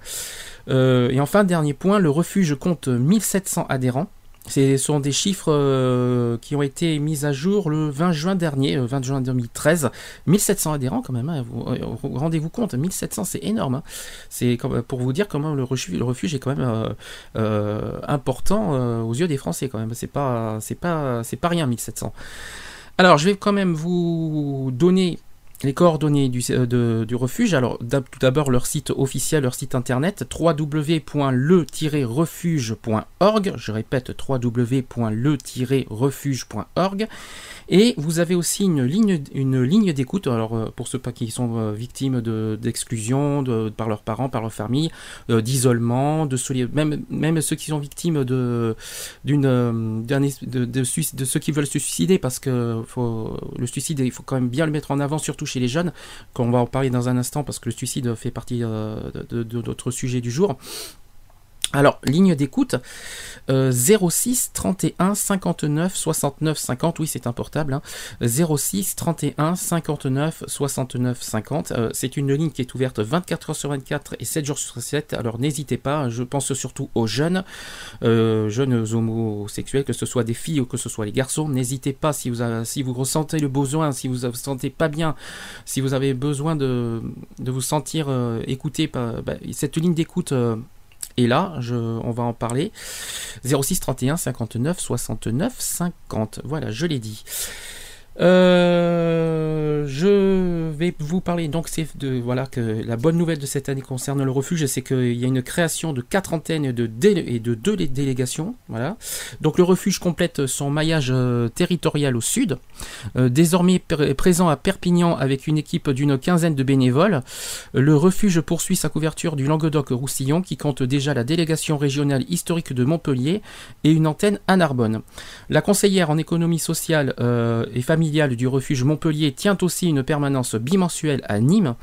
Euh, et enfin, dernier point, le refuge compte 1700 adhérents. Ce sont des chiffres euh, qui ont été mis à jour le 20 juin dernier, euh, 20 juin 2013. 1700 adhérents quand même, hein, euh, rendez-vous compte, 1700 c'est énorme. hein. C'est pour vous dire comment le refuge, est quand même euh, euh, important euh, aux yeux des Français quand même. C'est pas, c'est pas, c'est pas rien 1700. Alors je vais quand même vous donner les coordonnées du, euh, refuge. Alors, tout d'abord, leur site officiel, leur site internet, www.le-refuge.org. Je répète, www.le-refuge.org. Et vous avez aussi une ligne, une ligne d'écoute. Alors, euh, pour ceux qui sont euh, victimes de- d'exclusion de, par leurs parents, par leur famille, euh, d'isolement, de même, même ceux qui sont victimes de, d'une, de, ceux qui veulent se suicider, parce que le suicide, il faut quand même bien le mettre en avant, surtout chez les jeunes, qu'on va en parler dans un instant, parce que le suicide fait partie de, de notre sujet du jour. Alors, ligne d'écoute, euh, 06 31 59 69 50, oui c'est un portable, hein. 06 31 59 69 50, Euh, c'est une ligne qui est ouverte 24 heures sur 24 et 7 jours sur 7, alors n'hésitez pas, je pense surtout aux jeunes, euh, jeunes homosexuels, que ce soit des filles ou que ce soit les garçons, n'hésitez pas si vous, avez- si vous ressentez le besoin, si vous vous sentez pas bien, si vous avez besoin de, vous sentir euh, écouté, par, bah, cette ligne d'écoute... et là, on va en parler. 06 31 59 69 50. Voilà, je l'ai dit. Euh, je vais vous parler donc c'est de voilà que la bonne nouvelle de cette année concernant le refuge c'est qu'il y a une création de quatre antennes de délé- et de deux délégations voilà donc le refuge complète son maillage euh, territorial au sud Euh, désormais pr- présent à Perpignan avec une équipe d'une quinzaine de bénévoles le refuge poursuit sa couverture du Languedoc-Roussillon qui compte déjà la délégation régionale historique de Montpellier et une antenne à Narbonne. La conseillère en économie sociale et familiale du refuge Montpellier tient aussi une permanence bimensuelle à Nîmes.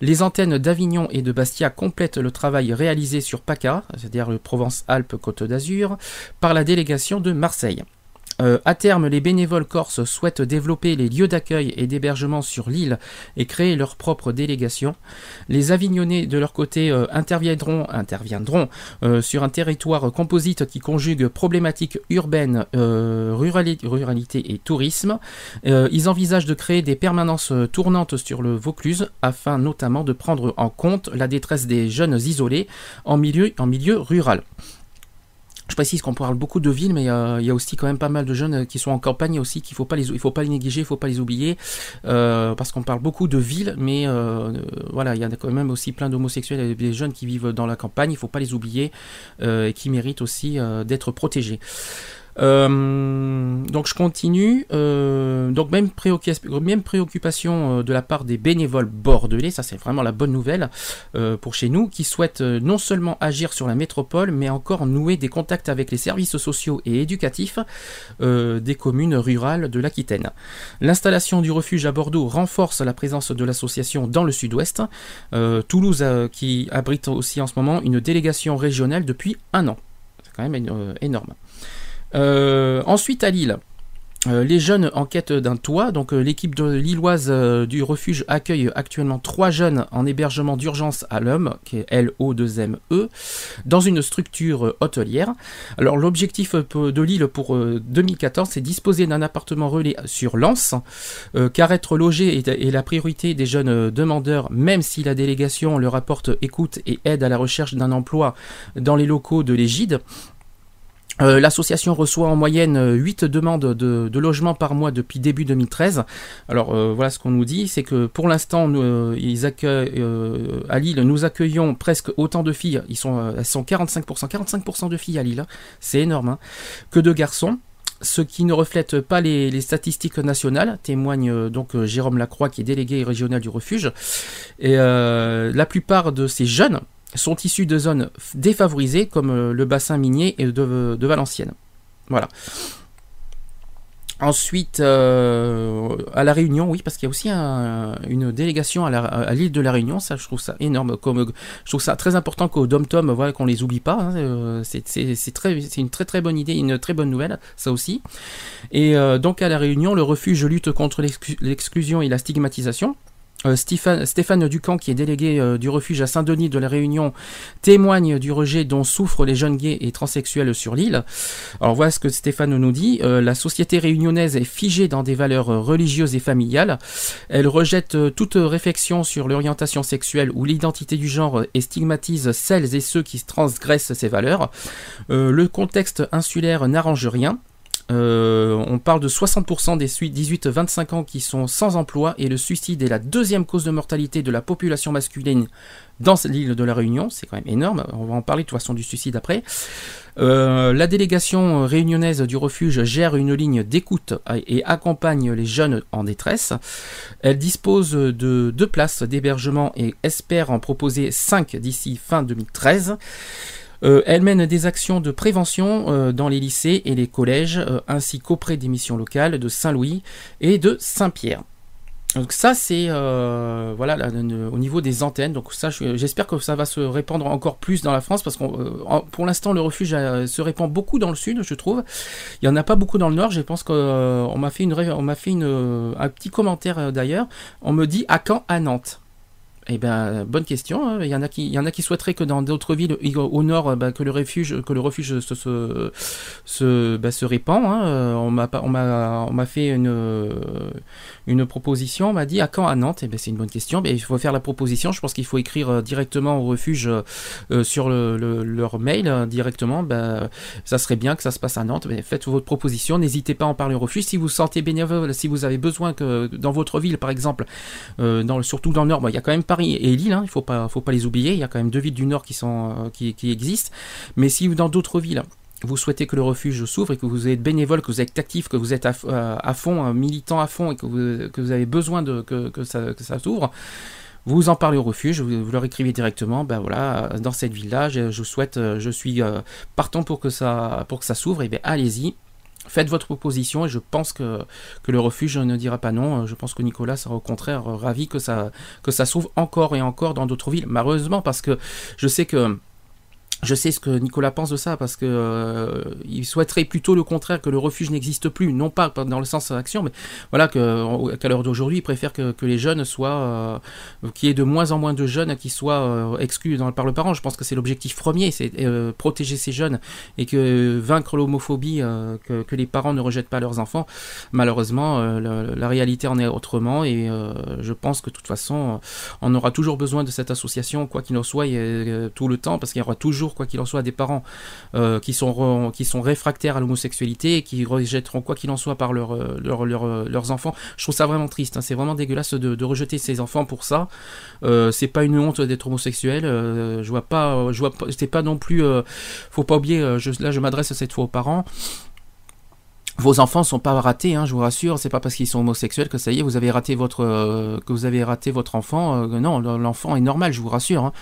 Les antennes d'Avignon et de Bastia complètent le travail réalisé sur PACA, c'est-à-dire Provence-Alpes-Côte d'Azur, par la délégation de Marseille. Euh, à terme, les bénévoles corses souhaitent développer les lieux d'accueil et d'hébergement sur l'île et créer leur propre délégation. Les Avignonnais, de leur côté, euh, interviendront, euh, sur un territoire composite qui conjugue problématiques urbaines, rurali- ruralité et tourisme. Ils envisagent de créer des permanences tournantes sur le Vaucluse afin notamment de prendre en compte la détresse des jeunes isolés en milieu rural. Je précise qu'on parle beaucoup de villes, mais euh, il y a aussi quand même pas mal de jeunes euh, qui sont en campagne aussi, qu'il faut pas les, il faut pas les négliger, il faut pas les oublier, euh, parce qu'on parle beaucoup de villes, mais voilà, il y a quand même aussi plein d'homosexuels et des jeunes qui vivent dans la campagne, il faut pas les oublier et qui méritent aussi d'être protégés. Euh, donc je continue. Euh, donc même, préoccupa- même préoccupation euh, de la part des bénévoles bordelais, ça c'est vraiment la bonne nouvelle pour chez nous, qui souhaitent non seulement agir sur la métropole, mais encore nouer des contacts avec les services sociaux et éducatifs des communes rurales de l'Aquitaine. L'installation du refuge à Bordeaux renforce la présence de l'association dans le sud-ouest. Toulouse qui abrite aussi en ce moment une délégation régionale depuis un an. C'est quand même énorme. Euh, ensuite à Lille. euh, les jeunes en quête d'un toit, donc euh, l'équipe de lilloise du refuge accueille actuellement trois jeunes en hébergement d'urgence à l'homme, qui est LO2ME, E, dans une structure hôtelière. Alors l'objectif de Lille pour euh, 2014, c'est disposer d'un appartement relais sur Lens, car être logé est, la priorité des jeunes demandeurs, même si la délégation leur apporte écoute et aide à la recherche d'un emploi dans les locaux de l'égide. Euh, L'association reçoit en moyenne euh, 8 demandes de, de logement par mois depuis début 2013. Alors euh, voilà ce qu'on nous dit, c'est que pour l'instant, euh, euh, à Lille, nous accueillons presque autant de filles. Ils sont, euh, elles sont 45%, 45% de filles à Lille, hein. c'est énorme, hein, que de garçons. Ce qui ne reflète pas les, statistiques nationales, témoigne euh, donc euh, Jérôme Lacroix, qui est délégué régional du refuge. Et euh, la plupart de ces jeunes sont issus de zones défavorisées comme euh, le bassin minier et de, Valenciennes. Voilà. Ensuite, euh, à la Réunion, oui, parce qu'il y a aussi un- une délégation à l'île de la Réunion. Ça, je trouve ça énorme. Je trouve ça très important qu'au Dom Tom, voilà, qu'on les oublie pas. hein. Euh, c'est- une très bonne idée, une très bonne nouvelle, ça aussi. Et euh, donc à la Réunion, le refuge lutte contre l'exclu- l'exclusion et la stigmatisation. Euh, Stéphane, Ducamp, qui est délégué euh, du refuge à Saint-Denis de la Réunion, témoigne du rejet dont souffrent les jeunes gays et transsexuels sur l'île. Alors voilà ce que Stéphane nous dit. Euh, la société réunionnaise est figée dans des valeurs religieuses et familiales. Elle rejette toute réflexion sur l'orientation sexuelle ou l'identité du genre et stigmatise celles et ceux qui transgressent ces valeurs. Le contexte insulaire n'arrange rien. Euh, on parle de 60% des 18-25 ans qui sont sans emploi et le suicide est la deuxième cause de mortalité de la population masculine dans l'île de la Réunion. C'est quand même énorme. On va en parler de toute façon du suicide après. Euh, la délégation réunionnaise du refuge gère une ligne d'écoute et accompagne les jeunes en détresse. Elle dispose de deux places d'hébergement et espère en proposer cinq d'ici fin 2013. Euh, elle mène des actions de prévention euh, dans les lycées et les collèges, euh, ainsi qu'auprès des missions locales de Saint-Louis et de Saint-Pierre. Donc ça c'est voilà là, au niveau des antennes. Donc ça je- j'espère que ça va se répandre encore plus dans la France parce qu'on pour l'instant le refuge se répand beaucoup dans le sud je trouve. Il y en a pas beaucoup dans le nord. Je pense qu'on m'a fait un petit commentaire d'ailleurs. On me dit à quand à Nantes. Eh ben, bonne question. hein. Il y en a qui, il souhaiteraient que dans d'autres villes au nord, bah, que le refuge, que le refuge se répand. On m'a pas- fait une proposition. On m'a dit à quand à Nantes? Eh ben, c'est une bonne question. Mais il faut faire la proposition. Je pense qu'il faut écrire euh, directement au refuge euh, sur le, le- leur mail euh, directement. Ben, ça serait bien que ça se passe à Nantes. Mais faites votre proposition. N'hésitez pas à en parler au refuge. Si vous sentez bénévole, si vous avez besoin que dans votre ville, par exemple, surtout dans le Nord, il y a quand même Paris et Lille. Hein, il faut pas, faut pas les oublier. Il y a quand même deux villes du Nord qui sont, euh, qui, existent. Mais si dans d'autres villes vous souhaitez que le refuge s'ouvre et que vous êtes bénévole, que vous êtes actif, que vous êtes à, euh, à fond, un militant à fond et que vous, avez besoin de, que, ça, s'ouvre, vous en parlez au refuge, vous, leur écrivez directement, ben voilà, euh, dans cette ville-là, je, je souhaite, euh, je suis euh, partant pour que ça, ça s'ouvre, et bien allez-y. Faites votre proposition et je pense que, le refuge ne dira pas non. Je pense que Nicolas sera au contraire ravi que ça, que ça s'ouvre encore et encore dans d'autres villes. Malheureusement, parce que je sais que je sais ce que Nicolas pense de ça parce que euh, il souhaiterait plutôt le contraire que le refuge n'existe plus, non pas dans le sens action, mais voilà que qu'à l'heure d'aujourd'hui, il préfère que, les jeunes soient, euh, qu'il y ait de moins en moins de jeunes qui soient euh, exclus dans, par le parent. Je pense que c'est l'objectif premier, c'est euh, protéger ces jeunes et que vaincre l'homophobie, euh, que, que les parents ne rejettent pas leurs enfants. Malheureusement, euh, la, la réalité en est autrement et je pense que de toute façon, on aura toujours besoin de cette association, quoi qu'il en soit, tout le temps, parce qu'il y aura toujours, quoi qu'il en soit, des parents euh, qui, sont réfractaires à l'homosexualité et qui rejetteront, quoi qu'il en soit, par euh, euh, leurs enfants. Je trouve ça vraiment triste, hein. c'est vraiment dégueulasse de, rejeter ses enfants pour ça. Euh, c'est pas une honte d'être homosexuel, je vois pas, je vois pas, c'est pas non plus, faut pas oublier, là je m'adresse cette fois aux parents. Vos enfants sont pas ratés, hein, je vous rassure. C'est pas parce qu'ils sont homosexuels que ça y est, vous avez raté votre euh, que vous avez raté votre enfant. Euh, non, l'enfant est normal, je vous rassure. hein.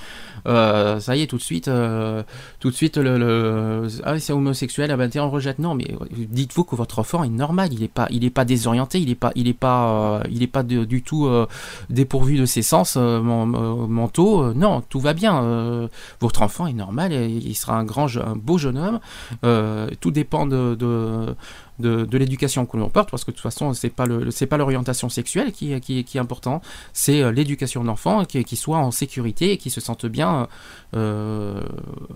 Euh, ça y est, tout de suite, euh, tout de suite, le, le- ah c'est homosexuel, ah ben tiens, on rejette. Non, mais dites-vous que votre enfant est normal. Il est pas, il est pas désorienté, il est pas, il est pas, euh, il est pas du tout euh, dépourvu de ses sens men- mentaux. Non, tout va bien. Votre enfant est normal, il sera un grand, un beau jeune homme. Tout dépend de, de de, de l'éducation que l'on porte, parce que de toute façon, c'est pas pas l'orientation sexuelle qui, qui, qui est important, c'est euh, l'éducation de l'enfant, qui, qui soit en sécurité et qui se sente bien euh,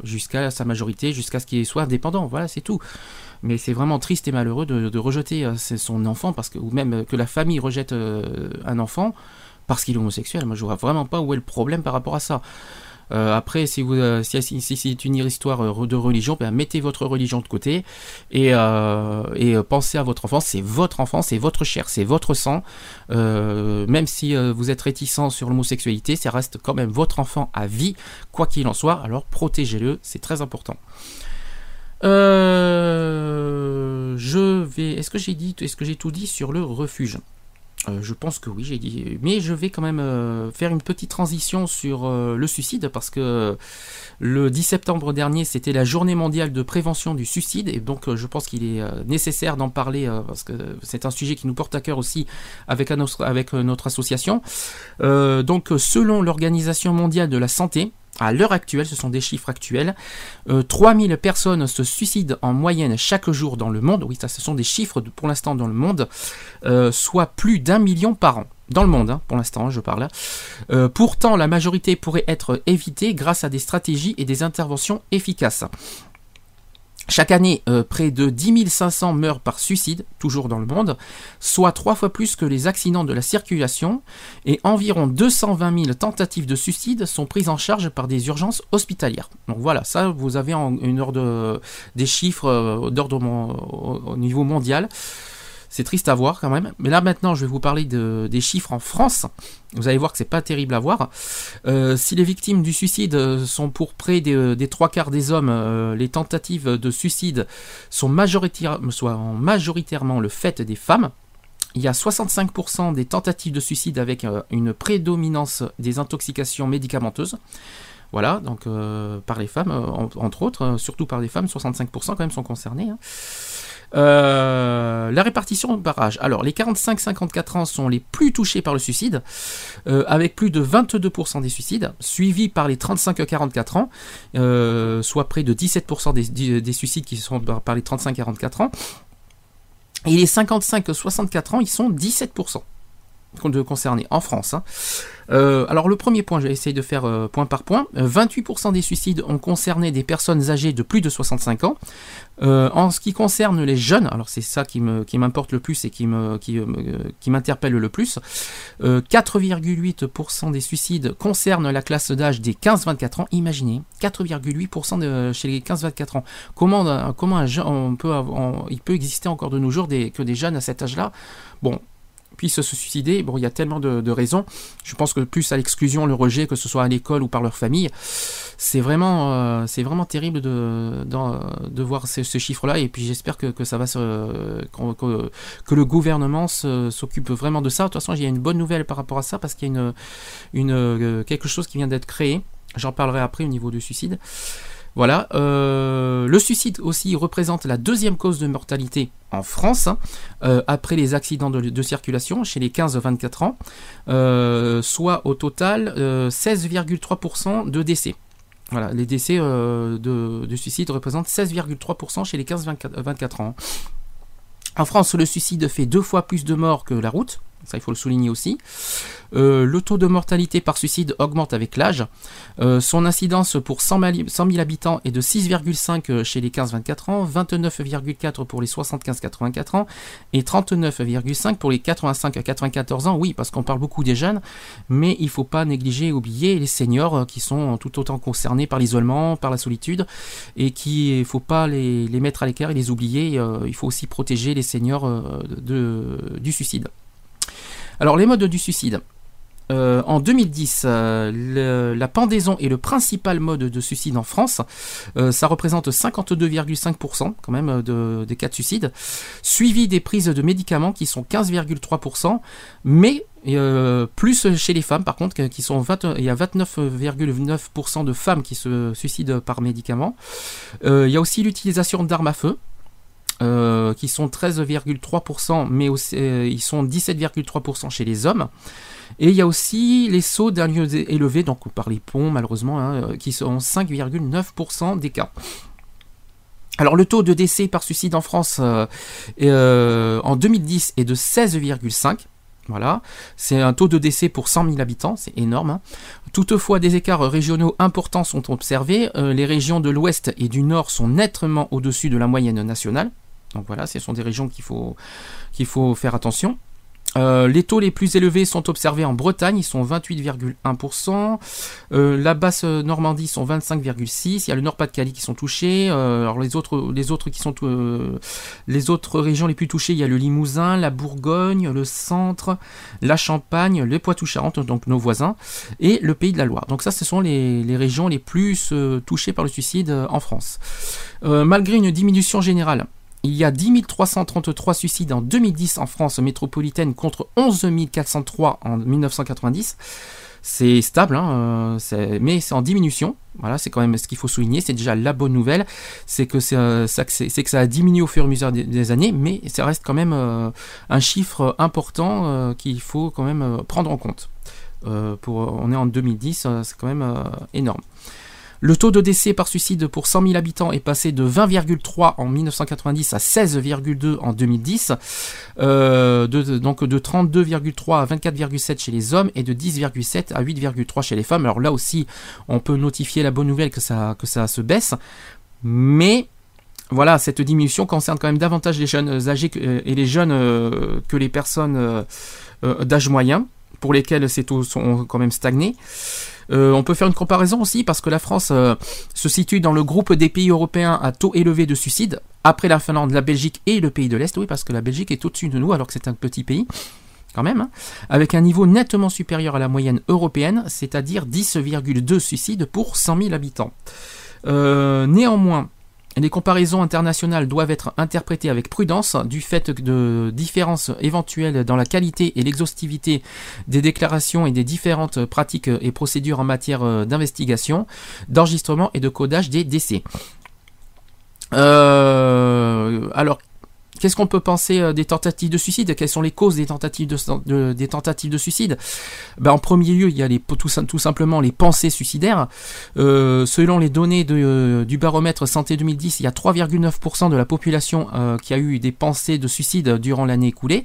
jusqu'à sa majorité, jusqu'à ce qu'il soit indépendant. Voilà, c'est tout. Mais c'est vraiment triste et malheureux de, de rejeter euh, son enfant, parce que, ou même que la famille rejette un enfant parce qu'il est homosexuel. Moi, je vois vraiment pas où est le problème par rapport à ça. Euh, après, euh, si, c'est une histoire euh, de religion, ben, mettez votre religion de côté et, pensez à votre enfant. C'est votre enfant, c'est votre chair, c'est votre sang. Même si vous êtes réticent sur l'homosexualité, ça reste quand même votre enfant à vie, quoi qu'il en soit. Alors protégez-le, c'est très important. Je vais. Est-ce que j'ai dit, est-ce que j'ai tout dit sur le refuge? Euh, je pense que oui, j'ai dit. Mais je vais quand même euh, faire une petite transition sur euh, le suicide parce que le 10 septembre dernier, c'était la journée mondiale de prévention du suicide et donc je pense qu'il est nécessaire d'en parler parce que c'est un sujet qui nous porte à cœur aussi avec, notre association. Donc, selon l'Organisation mondiale de la santé, à l'heure actuelle, ce sont des chiffres actuels, euh, 3000 personnes se suicident en moyenne chaque jour dans le monde. Oui, ça, ce sont des chiffres pour l'instant dans le monde, euh, soit plus d'un million par an. Dans le monde, hein, pour l'instant, je parle. Euh, pourtant, la majorité pourrait être évitée grâce à des stratégies et des interventions efficaces. Chaque année, euh, près de 10 500 meurent par suicide, toujours dans le monde, soit trois fois plus que les accidents de la circulation, et environ 220 000 tentatives de suicide sont prises en charge par des urgences hospitalières. Donc voilà, ça, vous avez une ordre des chiffres euh, d'ordre au niveau mondial. C'est triste à voir quand même. Mais là maintenant, je vais vous parler de- des chiffres en France. Vous allez voir que c'est pas terrible à voir. Euh, si les victimes du suicide euh, sont pour près des, euh, des trois quarts des hommes, les tentatives de suicide sont majoritairement le fait des femmes. Il y a 65% des tentatives de suicide avec une prédominance des intoxications médicamenteuses. Voilà, donc par les femmes, en- entre autres, surtout par les femmes, 65% quand même sont concernés. hein. Euh, la répartition par âge. Alors, les 45-54 ans sont les plus touchés par le suicide, euh, avec plus de 22% des suicides, suivis par les 35-44 ans, euh, soit près de 17% des, des- des suicides qui sont par par les 35-44 ans. Et les 55-64 ans, ils sont 17% de concernés en France. hein. Euh, alors le premier point, je vais essayer de faire euh, point par point. Euh, 28% des suicides ont concerné des personnes âgées de plus de 65 ans. Euh, en ce qui concerne les jeunes, alors c'est ça qui me qui m'importe le plus et qui me qui, euh, qui m'interpelle le plus. euh, 4,8% des suicides concernent la classe d'âge des 15-24 ans. Imaginez, 4,8% de, chez les 15-24 ans. Comment euh, comment un jeune, on peut il peut exister encore de nos jours que des jeunes à cet âge-là? Bon, se suicider. Bon, il y a tellement de, raisons. Je pense que plus à l'exclusion, le rejet, que ce soit à l'école ou par leur famille, c'est vraiment, euh, c'est vraiment terrible de, de voir ce, ce chiffre-là. Et puis j'espère que, que ça va se, que, que le gouvernement s'occupe vraiment de ça. De toute façon, il y a une bonne nouvelle par rapport à ça parce qu'il y a une, une, euh, quelque chose qui vient d'être créé. J'en parlerai après au niveau du suicide. Voilà. euh, le suicide aussi représente la deuxième cause de mortalité en France, hein, euh, après les accidents de, circulation chez les 15-24 ans, euh, soit au total euh, 16,3% de décès. Voilà, les décès de, de suicide représentent 16,3% chez les 15-24 ans. En France, le suicide fait deux fois plus de morts que la route. Ça, il faut le souligner aussi. Euh, le taux de mortalité par suicide augmente avec l'âge. Euh, son incidence pour 100 000 100 000 habitants est de 6,5 chez les 15-24 ans, 29,4 pour les 75-84 ans et 39,5 pour les 85-94 ans. Oui, parce qu'on parle beaucoup des jeunes, mais il ne faut pas négliger et oublier les seniors euh, qui sont tout autant concernés par l'isolement, par la solitude et qui ne faut pas les, mettre à l'écart et les oublier. Il faut aussi protéger les seniors du suicide. Alors les modes du suicide. Euh, en 2010, euh, la pendaison est le principal mode de suicide en France. Euh, ça représente 52,5% quand même de- des cas de suicide, suivi des prises de médicaments qui sont 15,3%, mais plus chez les femmes par contre, qui sont 20 il y a 29,9% de femmes qui se suicident par médicaments. Euh, il y a aussi l'utilisation d'armes à feu. Euh, qui sont 13,3%, mais aussi, euh, ils sont 17,3% chez les hommes. Et il y a aussi les sauts d'un lieu élevé, donc par les ponts malheureusement, hein, euh, qui sont 5,9% des cas. Alors le taux de décès par suicide en France en 2010 est de 16,5. Voilà, c'est un taux de décès pour 100 000 habitants, c'est énorme. hein. Toutefois, des écarts régionaux importants sont observés. Les régions de l'Ouest et du Nord sont nettement au-dessus de la moyenne nationale. Donc voilà, ce sont des régions qu'il faut, faut faire attention. Euh, les taux les plus élevés sont observés en Bretagne, ils sont 28,1%. Euh, la basse Normandie sont 25,6%. Il y a le Nord-Pas-de-Calais qui sont touchés. Euh, alors les autres, les autres qui sont, les autres régions les plus touchées, il y a le Limousin, la Bourgogne, le Centre, la Champagne, le Poitou-Charentes, donc nos voisins, et le Pays de la Loire. Donc ça, ce sont les, les régions les plus touchées par le suicide en France. Malgré une diminution générale. Il y a 10 333 suicides en 2010 en France métropolitaine contre 11 403 en 1990. C'est stable, hein, euh, mais c'est en diminution. Voilà, c'est quand même ce qu'il faut souligner. C'est déjà la bonne nouvelle, c'est que euh, ça, a diminué au fur et à mesure des, années, mais ça reste quand même euh, un chiffre important qu'il faut quand même prendre en compte. On est en 2010, euh, c'est quand même énorme. Le taux de décès par suicide pour 100 000 habitants est passé de 20,3 en 1990 à 16,2 en 2010, euh, donc de 32,3 à 24,7 chez les hommes et de 10,7 à 8,3 chez les femmes. Alors là aussi, on peut notifier la bonne nouvelle que ça, que ça se baisse, mais voilà, cette diminution concerne quand même davantage les jeunes âgés euh, et les jeunes euh, que les personnes d'âge moyen, pour lesquelles ces taux sont quand même stagnés. Euh, on peut faire une comparaison aussi parce que la France euh, se situe dans le groupe des pays européens à taux élevé de suicide, après la Finlande, la Belgique et le pays de l'Est, oui, parce que la Belgique est au-dessus de nous alors que c'est un petit pays quand même, hein, avec un niveau nettement supérieur à la moyenne européenne, c'est-à-dire 10,2 suicides pour 100 000 habitants. Euh, néanmoins, les comparaisons internationales doivent être interprétées avec prudence du fait de différences éventuelles dans la qualité et l'exhaustivité des déclarations et des différentes pratiques et procédures en matière euh, d'investigation, d'enregistrement et de codage des décès. Euh, alors, qu'est-ce qu'on peut penser euh, des tentatives de suicide? Quelles sont les causes des tentatives de, suicide? Ben, En premier lieu, il y a tout, sim- tout simplement les pensées suicidaires. Euh, selon les données euh, du baromètre santé 2010, il y a 3,9% de la population qui a eu des pensées de suicide durant l'année écoulée,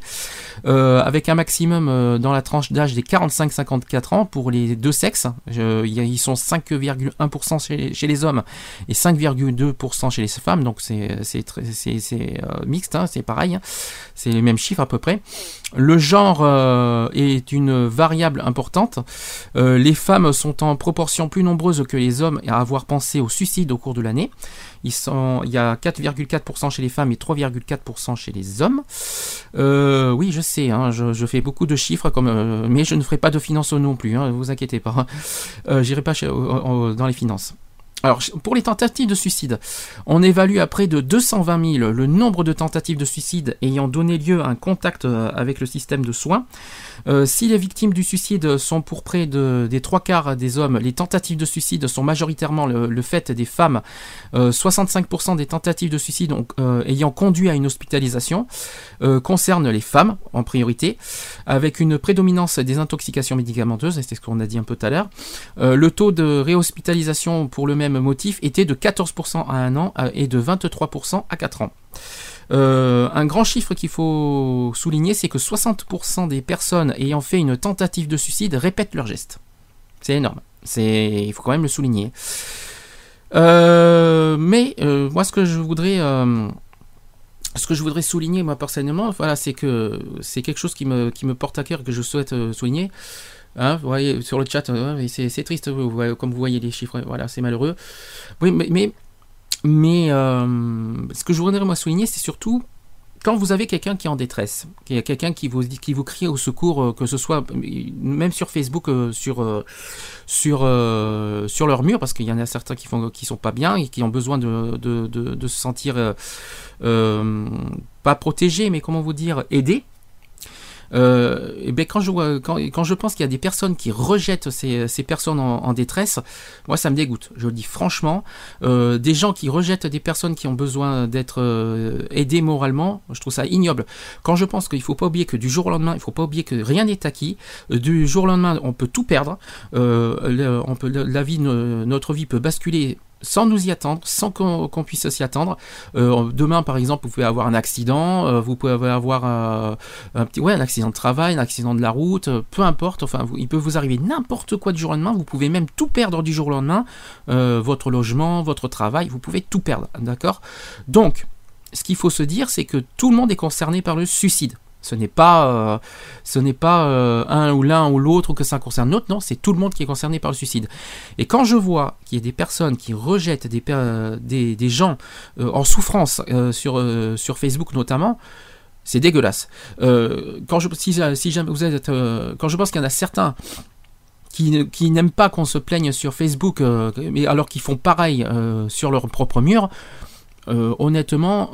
avec un maximum dans la tranche d'âge des 45-54 ans pour les deux sexes. Ils sont 5,1% chez, les- hommes et 5,2% chez les femmes, donc c'est mixte, hein, c'est pareil, hein. c'est les mêmes chiffres à peu près. Le genre euh, est une variable importante. Euh, les femmes sont en proportion plus nombreuses que les hommes à avoir pensé au suicide au cours de l'année. Il y a 4,4% chez les femmes et 3,4% chez les hommes. Euh, oui, je sais, hein, je, fais beaucoup de chiffres, mais je ne ferai pas de finances non plus, hein, vous inquiétez pas. J'irai pas dans les finances. Alors, pour les tentatives de suicide, on évalue à près de 220 000 le nombre de tentatives de suicide ayant donné lieu à un contact euh, avec le système de soins. Euh, si les victimes du suicide sont pour près de, des trois quarts des hommes, les tentatives de suicide sont majoritairement le, fait des femmes. Euh, 65% des tentatives de suicide euh, ayant conduit à une hospitalisation euh, concernent les femmes en priorité, avec une prédominance des intoxications médicamenteuses, c'est ce qu'on a dit un peu tout à l'heure. Euh, le taux de réhospitalisation pour le même motif était de 14% à un an euh, et de 23% à 4 ans. Euh, un grand chiffre qu'il faut souligner, c'est que 60% des personnes ayant fait une tentative de suicide répètent leur geste. C'est énorme. Il faut quand même le souligner. Euh, mais moi, ce que je voudrais, ce que je voudrais souligner moi personnellement, voilà, c'est que c'est quelque chose qui me qui me porte à cœur que je souhaite souligner. Hein, vous voyez sur le chat, euh, c'est triste, comme vous voyez les chiffres, voilà, c'est malheureux. Oui, mais mais, euh, ce que je voudrais moi souligner, c'est surtout quand vous avez quelqu'un qui est en détresse, qu'il quelqu'un qui vous qui vous crie au secours, euh, que ce soit même sur Facebook, sur sur sur leur mur, parce qu'il y en a certains qui font qui sont pas bien et qui ont besoin de de, de, se sentir pas protégés, mais comment vous dire aidés. Euh, et ben quand je vois, quand, quand je pense qu'il y a des personnes qui rejettent ces, ces personnes en, détresse, moi ça me dégoûte. Je le dis franchement, euh, des gens qui rejettent des personnes qui ont besoin d'être euh, aidées moralement, je trouve ça ignoble. Quand je pense qu'il faut pas oublier que du jour au lendemain, il faut pas oublier que rien n'est acquis. Du jour au lendemain, on peut tout perdre. On peut, la vie, no- notre vie peut basculer sans nous y attendre, sans qu'on puisse s'y attendre. Euh, demain, par exemple, vous pouvez avoir un accident, euh, vous pouvez avoir euh, un petit, ouais, un accident de travail, un accident de la route, peu importe. Enfin, il peut vous arriver n'importe quoi du jour au lendemain. Vous pouvez même tout perdre du jour au lendemain, votre logement, votre travail. Vous pouvez tout perdre, d'accord? Donc, ce qu'il faut se dire, c'est que tout le monde est concerné par le suicide. Ce n'est pas, euh, euh, un ou l'un ou l'autre que ça concerne l'autre. Non, c'est tout le monde qui est concerné par le suicide. Et quand je vois qu'il y a des personnes qui rejettent des, gens euh, en souffrance sur, Facebook notamment, c'est dégueulasse. Quand je, quand je pense qu'il y en a certains qui, n'aiment pas qu'on se plaigne sur Facebook, mais alors qu'ils font pareil sur leur propre mur, honnêtement,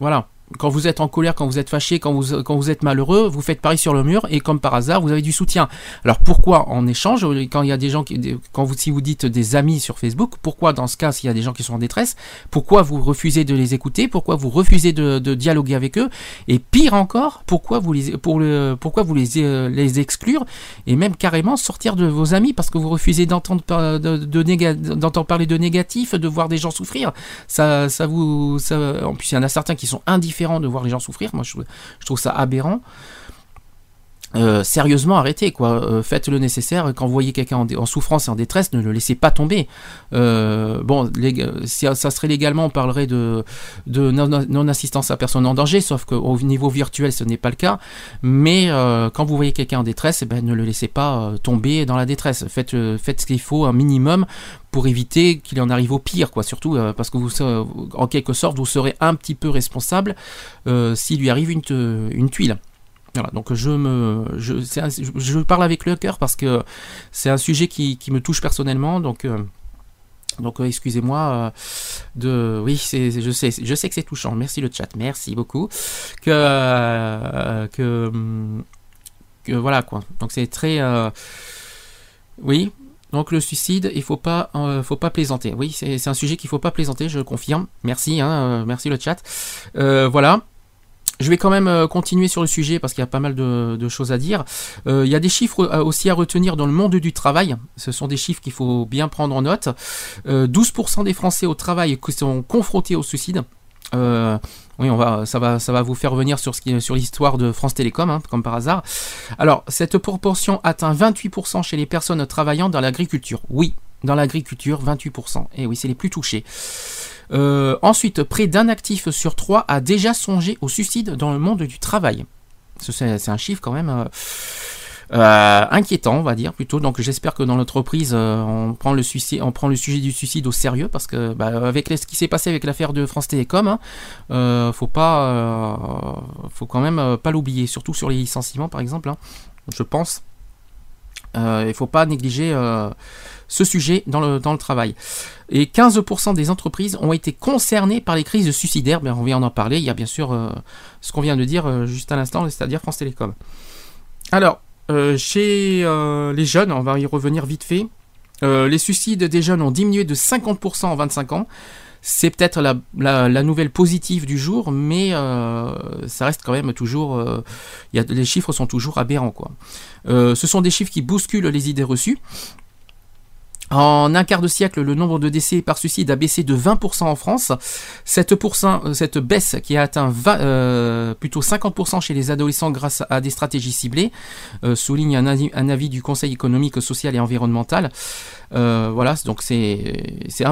voilà. Quand vous êtes en colère, quand vous êtes fâché, quand vous, quand vous êtes malheureux, vous faites pareil sur le mur et comme par hasard, vous avez du soutien. Alors pourquoi en échange, quand il y a des gens qui, quand vous, si vous dites des amis sur Facebook, pourquoi dans ce cas, s'il y a des gens qui sont en détresse, pourquoi vous refusez de les écouter, pourquoi vous refusez de, dialoguer avec eux, et pire encore, pourquoi vous les, pour pourquoi vous les, euh, les exclure et même carrément sortir de vos amis parce que vous refusez d'entendre parler de négatif, de voir des gens souffrir. Ça, ça vous, ça, en plus il y en a certains qui sont indifférents de voir les gens souffrir. Moi, je, trouve ça aberrant. Euh, sérieusement arrêtez quoi. Euh, faites le nécessaire. Quand vous voyez quelqu'un en, souffrance et en détresse, ne le laissez pas tomber. Euh, bon, si ça serait légalement, on parlerait de, de non- non-assistance à personne en danger, sauf qu'au niveau virtuel, ce n'est pas le cas. Mais quand vous voyez quelqu'un en détresse, eh ben, ne le laissez pas tomber dans la détresse. Faites, ce qu'il faut, un minimum, pour éviter qu'il en arrive au pire, quoi. Surtout parce que vous, en quelque sorte, vous serez un petit peu responsable s'il lui arrive une tuile. Voilà, donc je me, je, je, parle avec le cœur parce que c'est un sujet qui, qui me touche personnellement, donc. euh, donc euh, excusez-moi euh, de oui c'est je sais je sais que c'est touchant. Merci le chat merci beaucoup. Que que hum, que voilà quoi. Donc c'est très oui. Donc le suicide il faut pas faut pas plaisanter. Oui c'est un sujet qu'il faut pas plaisanter je confirme. Merci hein, merci le chat. Euh, voilà je vais quand même euh, continuer sur le sujet parce qu'il y a pas mal de, choses à dire. Euh, il y a des chiffres euh, aussi à retenir dans le monde du travail. Ce sont des chiffres qu'il faut bien prendre en note. Euh, 12% des Français au travail sont confrontés au suicide. Oui, on va, ça va, ça va vous faire revenir sur l'histoire de France Télécom, hein, comme par hasard. Alors, cette proportion atteint 28% chez les personnes travaillant dans l'agriculture. Oui, dans l'agriculture, 28%. Et oui, c'est les plus touchés. Euh, ensuite, près d'un actif sur trois a déjà songé au suicide dans le monde du travail. Ce- C'est un chiffre quand même euh, euh, inquiétant, on va dire plutôt. Donc j'espère que dans l'entreprise, on prend le sujet du suicide au sérieux parce que bah, avec ce qui s'est passé avec l'affaire de France Télécom, hein, faut pas, faut quand même pas l'oublier, surtout sur les licenciements par exemple. hein, je pense. Euh, il faut pas négliger euh, ce sujet dans le, dans le travail. Et 15% des entreprises ont été concernées par les crises suicidaires. Ben, on vient d'en parler. Il y a bien sûr euh, ce qu'on vient de dire juste à l'instant, c'est-à-dire France Télécom. Alors, chez les jeunes, on va y revenir vite fait. Les suicides des jeunes ont diminué de 50% en 25 ans. C'est peut-être la, nouvelle positive du jour, mais euh, ça reste quand même toujours. euh, les chiffres sont toujours aberrants, quoi. Euh, ce sont des chiffres qui bousculent les idées reçues. En un quart de siècle, le nombre de décès par suicide a baissé de 20% en France. Cette, baisse qui a atteint 20, plutôt 50% chez les adolescents grâce à des stratégies ciblées, souligne un avis du Conseil économique, social et environnemental. Euh, voilà, donc c'est c'est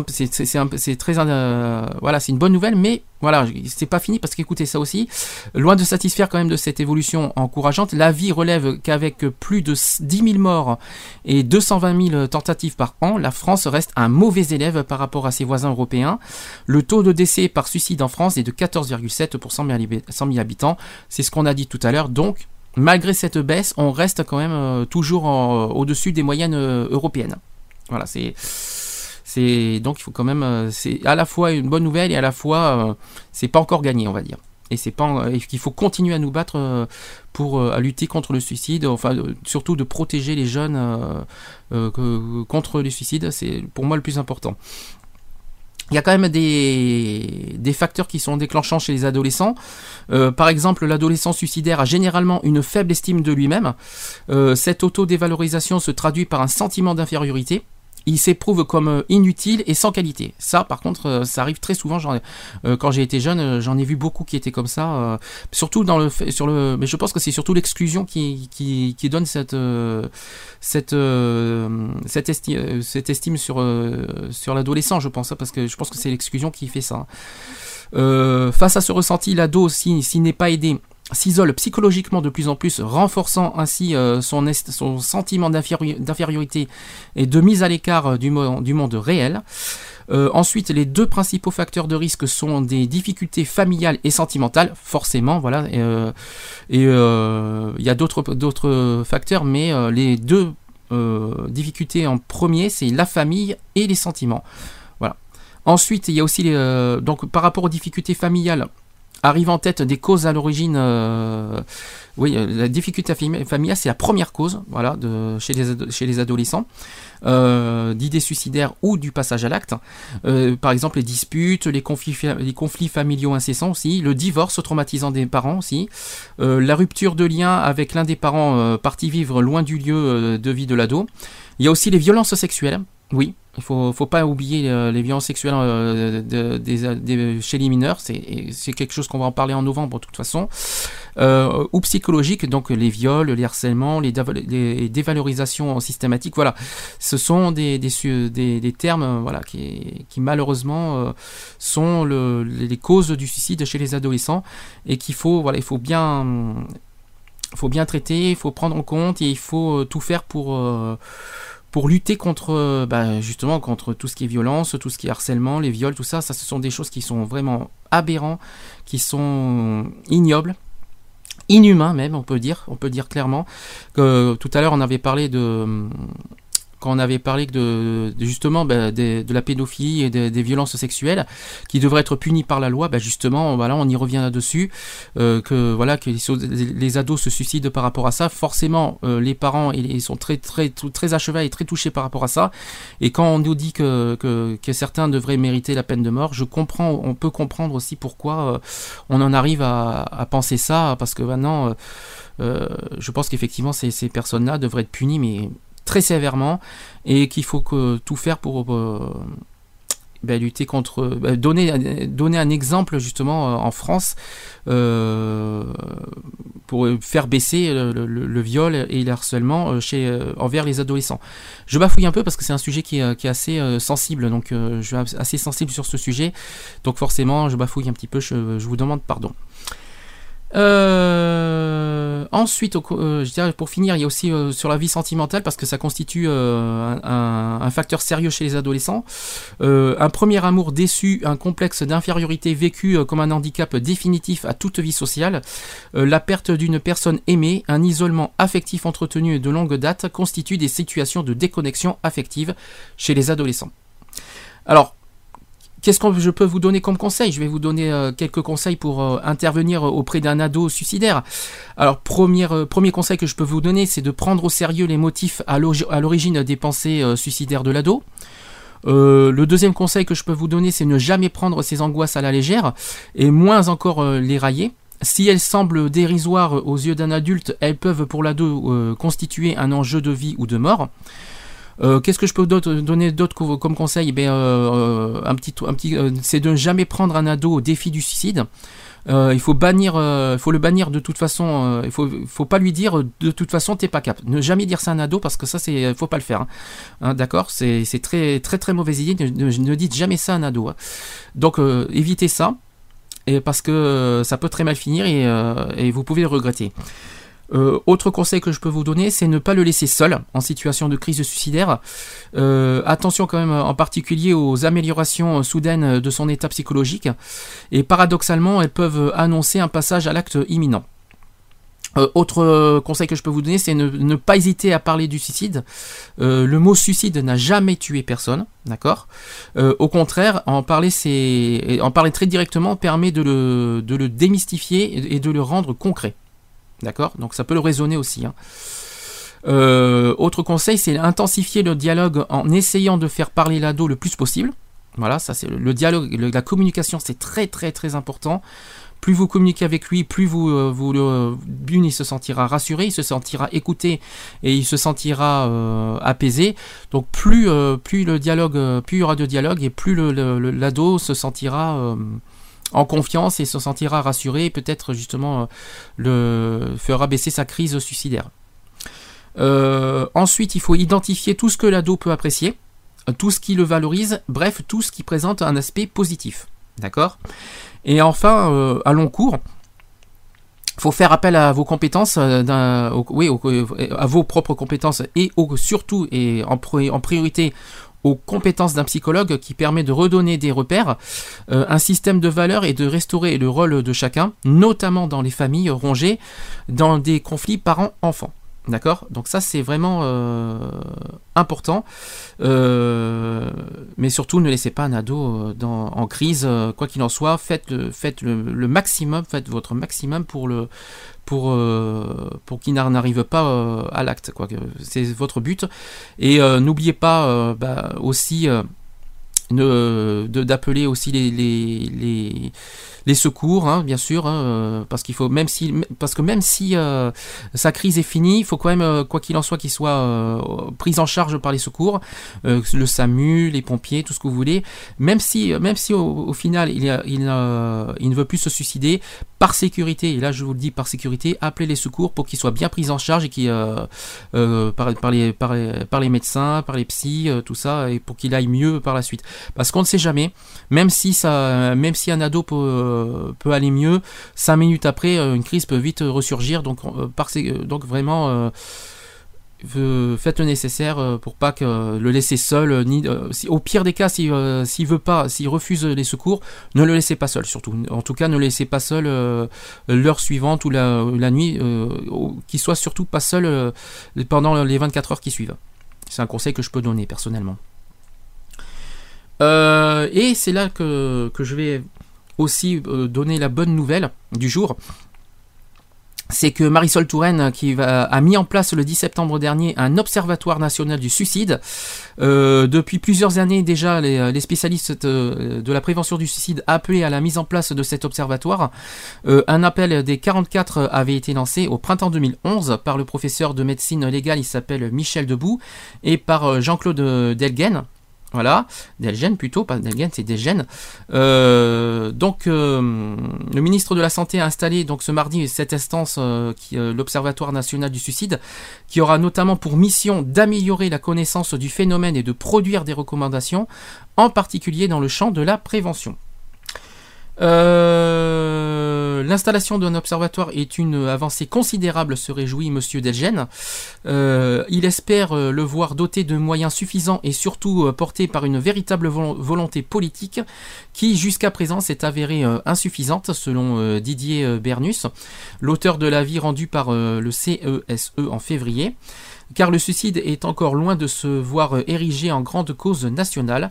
c'est- très euh, voilà, c'est une bonne nouvelle, mais voilà, c'est pas fini parce qu'écoutez ça aussi, loin de satisfaire quand même de cette évolution encourageante, l'avis relève qu'avec plus de 10 000 morts et 220 000 tentatives par an, la France reste un mauvais élève par rapport à ses voisins européens. Le taux de décès par suicide en France est de 14,7 pour 100 000 habi- 100 000 habitants. C'est ce qu'on a dit tout à l'heure. Donc, malgré cette baisse, on reste quand même euh, toujours au-dessus des moyennes européennes. Voilà, c'est donc il faut quand même euh, c'est à la fois une bonne nouvelle et à la fois euh, c'est pas encore gagné, on va dire. Et c'est pas qu'il faut continuer à nous battre euh, pour à lutter contre le suicide, enfin surtout de protéger les jeunes contre les suicides, c'est pour moi le plus important. Il y a quand même des, des facteurs qui sont déclenchants chez les adolescents. Par exemple, l'adolescent suicidaire a généralement une faible estime de lui-même. Cette auto-dévalorisation se traduit par un sentiment d'infériorité. Il s'éprouve comme euh, inutile et sans qualité. Ça, par contre, euh, ça arrive très souvent. Euh, quand j'ai été jeune, j'en ai vu beaucoup qui étaient comme ça. surtout dans le, sur le, mais je pense que c'est surtout l'exclusion qui, qui, donne cette, cette, cette, esti- cette estime sur, sur l'adolescent, je pense, hein, parce que je pense que c'est l'exclusion qui fait ça. Euh, face à ce ressenti, l'ado, si- s'il n'est pas aidé, s'isole psychologiquement de plus en plus, renforçant ainsi euh, son, sentiment d'inféri- d'infériorité et de mise à l'écart euh, du, mo- du monde réel. Euh, ensuite, les deux principaux facteurs de risque sont des difficultés familiales et sentimentales, forcément, voilà. Et, il y a d'autres facteurs, mais les deux difficultés en premier, c'est la famille et les sentiments. Voilà. Ensuite, il y a aussi donc par rapport aux difficultés familiales, arrive en tête des causes à l'origine. euh, oui, euh, la difficulté fami- familiale, c'est la première cause, voilà, chez, les, adolescents, euh, d'idées suicidaires ou du passage à l'acte. Par exemple, les disputes, les conflits, les conflits familiaux incessants aussi, le divorce traumatisant des parents aussi, la rupture de lien avec l'un des parents parti vivre loin du lieu de vie de l'ado. Il y a aussi les violences sexuelles. Oui, il faut, faut pas oublier euh, les violences sexuelles euh, chez les mineurs. C'est quelque chose qu'on va en parler en novembre de toute façon. euh, ou psychologiques, donc les viols, les harcèlements, les, déval- les dévalorisations systématiques. Voilà, ce sont des, des, des- termes voilà, qui, qui malheureusement sont le- les causes du suicide chez les adolescents et qu'il faut, voilà, il faut bien faut bien traiter, il faut prendre en compte et il faut tout faire pour pour lutter contre euh, bah, contre tout ce qui est violence, tout ce qui est harcèlement, les viols, tout ça, ça ce sont des choses qui sont vraiment aberrants, qui sont ignobles, inhumains même, on peut dire, on peut dire clairement. Que tout à l'heure on avait parlé de on avait parlé de, justement bah, de la pédophilie et des, violences sexuelles qui devraient être punies par la loi, bah, justement, on y revient là-dessus, euh, que voilà que les, ados se suicident par rapport à ça. Forcément, euh, les parents sont très très très, à cheval et très touchés par rapport à ça. Et quand on nous dit que, certains devraient mériter la peine de mort, je comprends, on peut comprendre aussi pourquoi euh, on en arrive à, penser ça, parce que maintenant, je pense qu'effectivement ces, ces personnes-là devraient être punies, mais très sévèrement, et qu'il faut que tout faire pour euh, ben, lutter contre, ben, donner, donner un exemple justement euh, en France euh, pour faire baisser le, viol et le harcèlement chez, envers les adolescents. Je bafouille un peu parce que c'est un sujet qui est, assez sensible, donc je suis assez sensible sur ce sujet, donc forcément je bafouille un petit peu, je vous demande pardon. Euh, ensuite, euh, pour finir, il y a aussi euh, sur la vie sentimentale parce que ça constitue euh, un, un- facteur sérieux chez les adolescents. Un premier amour déçu, un complexe d'infériorité vécu comme un handicap définitif à toute vie sociale, la perte d'une personne aimée, un isolement affectif entretenu de longue date constituent des situations de déconnexion affective chez les adolescents. Alors, Qu'est-ce que je peux vous donner comme conseil? Je vais vous donner euh, quelques conseils pour euh, intervenir auprès d'un ado suicidaire. Alors, premier, euh, conseil que je peux vous donner, c'est de prendre au sérieux les motifs à l'origi- à l'origine des pensées euh, suicidaires de l'ado. Euh, le deuxième conseil que je peux vous donner, c'est ne jamais prendre ses angoisses à la légère et moins encore euh, les railler. Si elles semblent dérisoires aux yeux d'un adulte, elles peuvent pour l'ado euh, constituer un enjeu de vie ou de mort. Euh, Qu'est-ce que je peux donner d'autre co- comme conseil? Eh bien, euh, un petit, un petit, euh, c'est de ne jamais prendre un ado au défi du suicide. Euh, il faut bannir, euh, faut le bannir de toute façon. euh, il faut, faut pas lui dire euh, de toute façon t'es pas cap. Ne jamais dire ça à un ado parce que ça c'est, faut pas le faire. hein. Hein, D'accord, c'est très très très mauvaise idée. Ne, dites jamais ça à un ado. hein. Donc euh, évitez ça et parce que euh, ça peut très mal finir euh, et vous pouvez le regretter. Euh, autre conseil que je peux vous donner, c'est ne pas le laisser seul en situation de crise suicidaire. Euh, attention quand même en particulier aux améliorations soudaines de son état psychologique. Et paradoxalement, elles peuvent annoncer un passage à l'acte imminent. Euh, autre euh, conseil que je peux vous donner, c'est ne, pas hésiter à parler du suicide. Euh, le mot suicide n'a jamais tué personne, d'accord? Euh, Au contraire, en parler, en parler très directement permet de le, démystifier et de le rendre concret. D'accord Donc ça peut le raisonner aussi. hein. Euh, autre conseil, c'est intensifier le dialogue en essayant de faire parler l'ado le plus possible. Voilà, ça c'est le, dialogue, la communication, c'est très très très important. Plus vous communiquez avec lui, plus vous, euh, il se sentira rassuré, il se sentira écouté et il se sentira euh, apaisé. Donc plus, plus le dialogue, plus il y aura de dialogue et plus l'ado se sentira en confiance et se sentira rassuré et peut-être justement euh, le fera baisser sa crise suicidaire. Euh, ensuite, il faut identifier tout ce que l'ado peut apprécier, euh, tout ce qui le valorise, bref, tout ce qui présente un aspect positif. D'accord? Et enfin, à long cours, faut faire appel à vos compétences, à vos propres compétences et surtout et en priorité aux compétences d'un psychologue qui permet de redonner des repères, euh, un système de valeurs et de restaurer le rôle de chacun, notamment dans les familles rongées, dans des conflits parents-enfants. D'accord? Donc ça c'est vraiment euh, important. Euh, mais surtout ne laissez pas un ado en crise, quoi qu'il en soit, faites, le, faites le maximum, faites votre maximum pour le pour, euh, pour qu'il n'en arrive pas euh, à l'acte. C'est votre but. Et euh, n'oubliez pas euh, bah, aussi d'appeler aussi les, les, les, secours, hein, bien sûr, hein, euh, parce qu'il faut même si parce que même si euh, sa crise est finie, il faut quand même euh, quoi qu'il en soit qu'il soit euh, pris en charge par les secours, le SAMU, les pompiers, tout ce que vous voulez. Même si même si au, final il, il, il ne veut plus se suicider, par sécurité, et là je vous le dis par sécurité, appelez les secours pour qu'ils soient bien pris en charge et euh, par, les par, les- par les médecins, par les psys, tout ça, et pour qu'il aille mieux par la suite. Parce qu'on ne sait jamais, même si ça, même si un ado peut, peut aller mieux, cinq minutes après, euh, une crise peut vite ressurgir. Donc, euh, par euh, donc vraiment. faites le nécessaire pour pas que le laisser seul ni au pire des cas si, s'il veut pas s'il refuse les secours ne le laissez pas seul surtout en tout cas ne le laissez pas seul l'heure suivante ou la, la nuit qu'il soit surtout pas seul pendant les 24 heures qui suivent c'est un conseil que je peux donner personnellement Euh, et c'est là que, je vais aussi euh, donner la bonne nouvelle du jour c'est que Marisol Touraine qui va- a mis en place le 10 septembre dernier un observatoire national du suicide. Euh, depuis plusieurs années déjà, les, spécialistes de, la prévention du suicide appelaient à la mise en place de cet observatoire. Un appel des 44 avait été lancé au printemps 2011 par le professeur de médecine légale, il s'appelle Michel Debout, et par Jean-Claude Delgen. Voilà, Delgen plutôt, pas Delgen, c'est Delgen. Euh, donc, euh, le ministre de la Santé a installé donc ce mardi cette instance, euh, euh, l'Observatoire national du suicide, qui aura notamment pour mission d'améliorer la connaissance du phénomène et de produire des recommandations, en particulier dans le champ de la prévention. Euh, L'installation d'un observatoire est une avancée considérable, se réjouit Monsieur Delgen. Euh, il espère euh, le voir doté de moyens suffisants et surtout porté par une véritable vol- volonté politique qui jusqu'à présent s'est avérée insuffisante selon Didier Bernus, l'auteur de l'avis rendu par le CESE en février car le suicide est encore loin de se voir euh, érigé en grande cause nationale.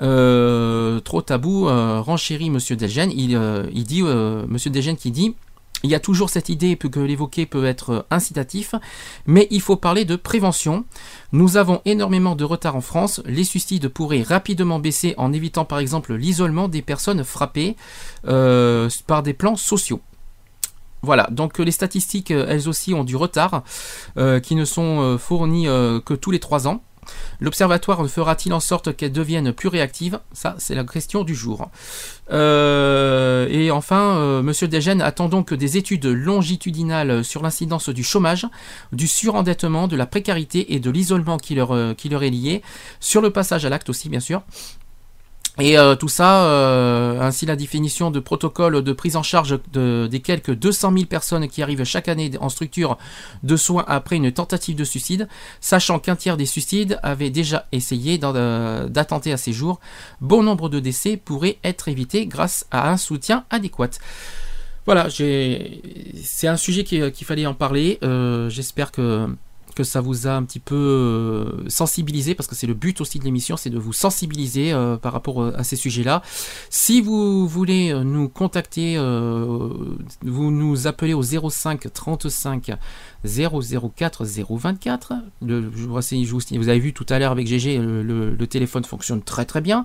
Euh, trop tabou, euh, renchérit Monsieur Delgen. Il, dit, Monsieur Delgen qui dit, il y a toujours cette idée que l'évoquer peut être incitatif, mais il faut parler de prévention. Nous avons énormément de retard en France. Les suicides pourraient rapidement baisser en évitant par exemple l'isolement des personnes frappées par des plans sociaux. Voilà, donc euh, les statistiques, euh, elles aussi, ont du retard, euh, qui ne sont fournies que tous les trois ans. L'observatoire fera-t-il en sorte qu'elles deviennent plus réactives? Ça, c'est la question du jour. Et enfin, Monsieur Desgènes attend donc des études longitudinales sur l'incidence du chômage, du surendettement, de la précarité et de l'isolement qui leur est lié, sur le passage à l'acte aussi, bien sûr. Et euh, tout ça, euh, ainsi la définition de protocole de prise en charge de- des quelques 200 000 personnes qui arrivent chaque année en structure de soins après une tentative de suicide, sachant qu'un tiers des suicides avaient déjà essayé euh, d'attenter à ces jours. Bon nombre de décès pourraient être évités grâce à un soutien adéquat. Voilà, c'est un sujet qui- qu'il fallait en parler. J'espère que que ça vous a un petit peu euh, sensibilisé, parce que c'est le but aussi de l'émission, c'est de vous sensibiliser euh, par rapport euh, à ces sujets-là. Si vous voulez nous contacter, vous nous appelez au 05 35 004 024. Le, je vous vous, avez vu tout à l'heure avec GG, le, téléphone fonctionne très très bien.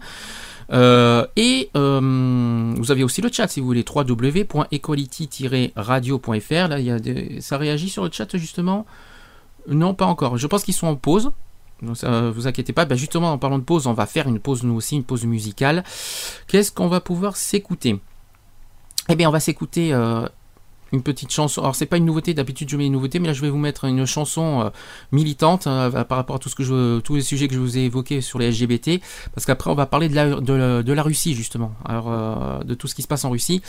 Et vous avez aussi le chat si vous voulez www.equality-radio.fr. Là, ça réagit sur le chat justement? Non, pas encore. Je pense qu'ils sont en pause. Donc ça, vous inquiétez pas. Ben, justement, en parlant de pause, on va faire une pause nous aussi, une pause musicale. Qu'est-ce qu'on va pouvoir s'écouter? Eh bien, on va s'écouter euh, une petite chanson. Alors, c'est pas une nouveauté. D'habitude, je mets une nouveauté, mais là, je vais vous mettre une chanson euh, militante euh, par rapport à tout ce que je, tous les sujets que je vous ai évoqués sur les LGBT, parce qu'après, on va parler de la, Russie justement. Alors, euh, de tout ce qui se passe en Russie,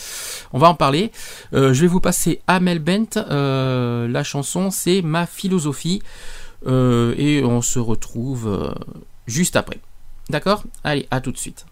on va en parler. Je vais vous passer Amel Bent. La chanson, c'est Ma philosophie. Et on se retrouve juste après. D'accord? Allez, à tout de suite.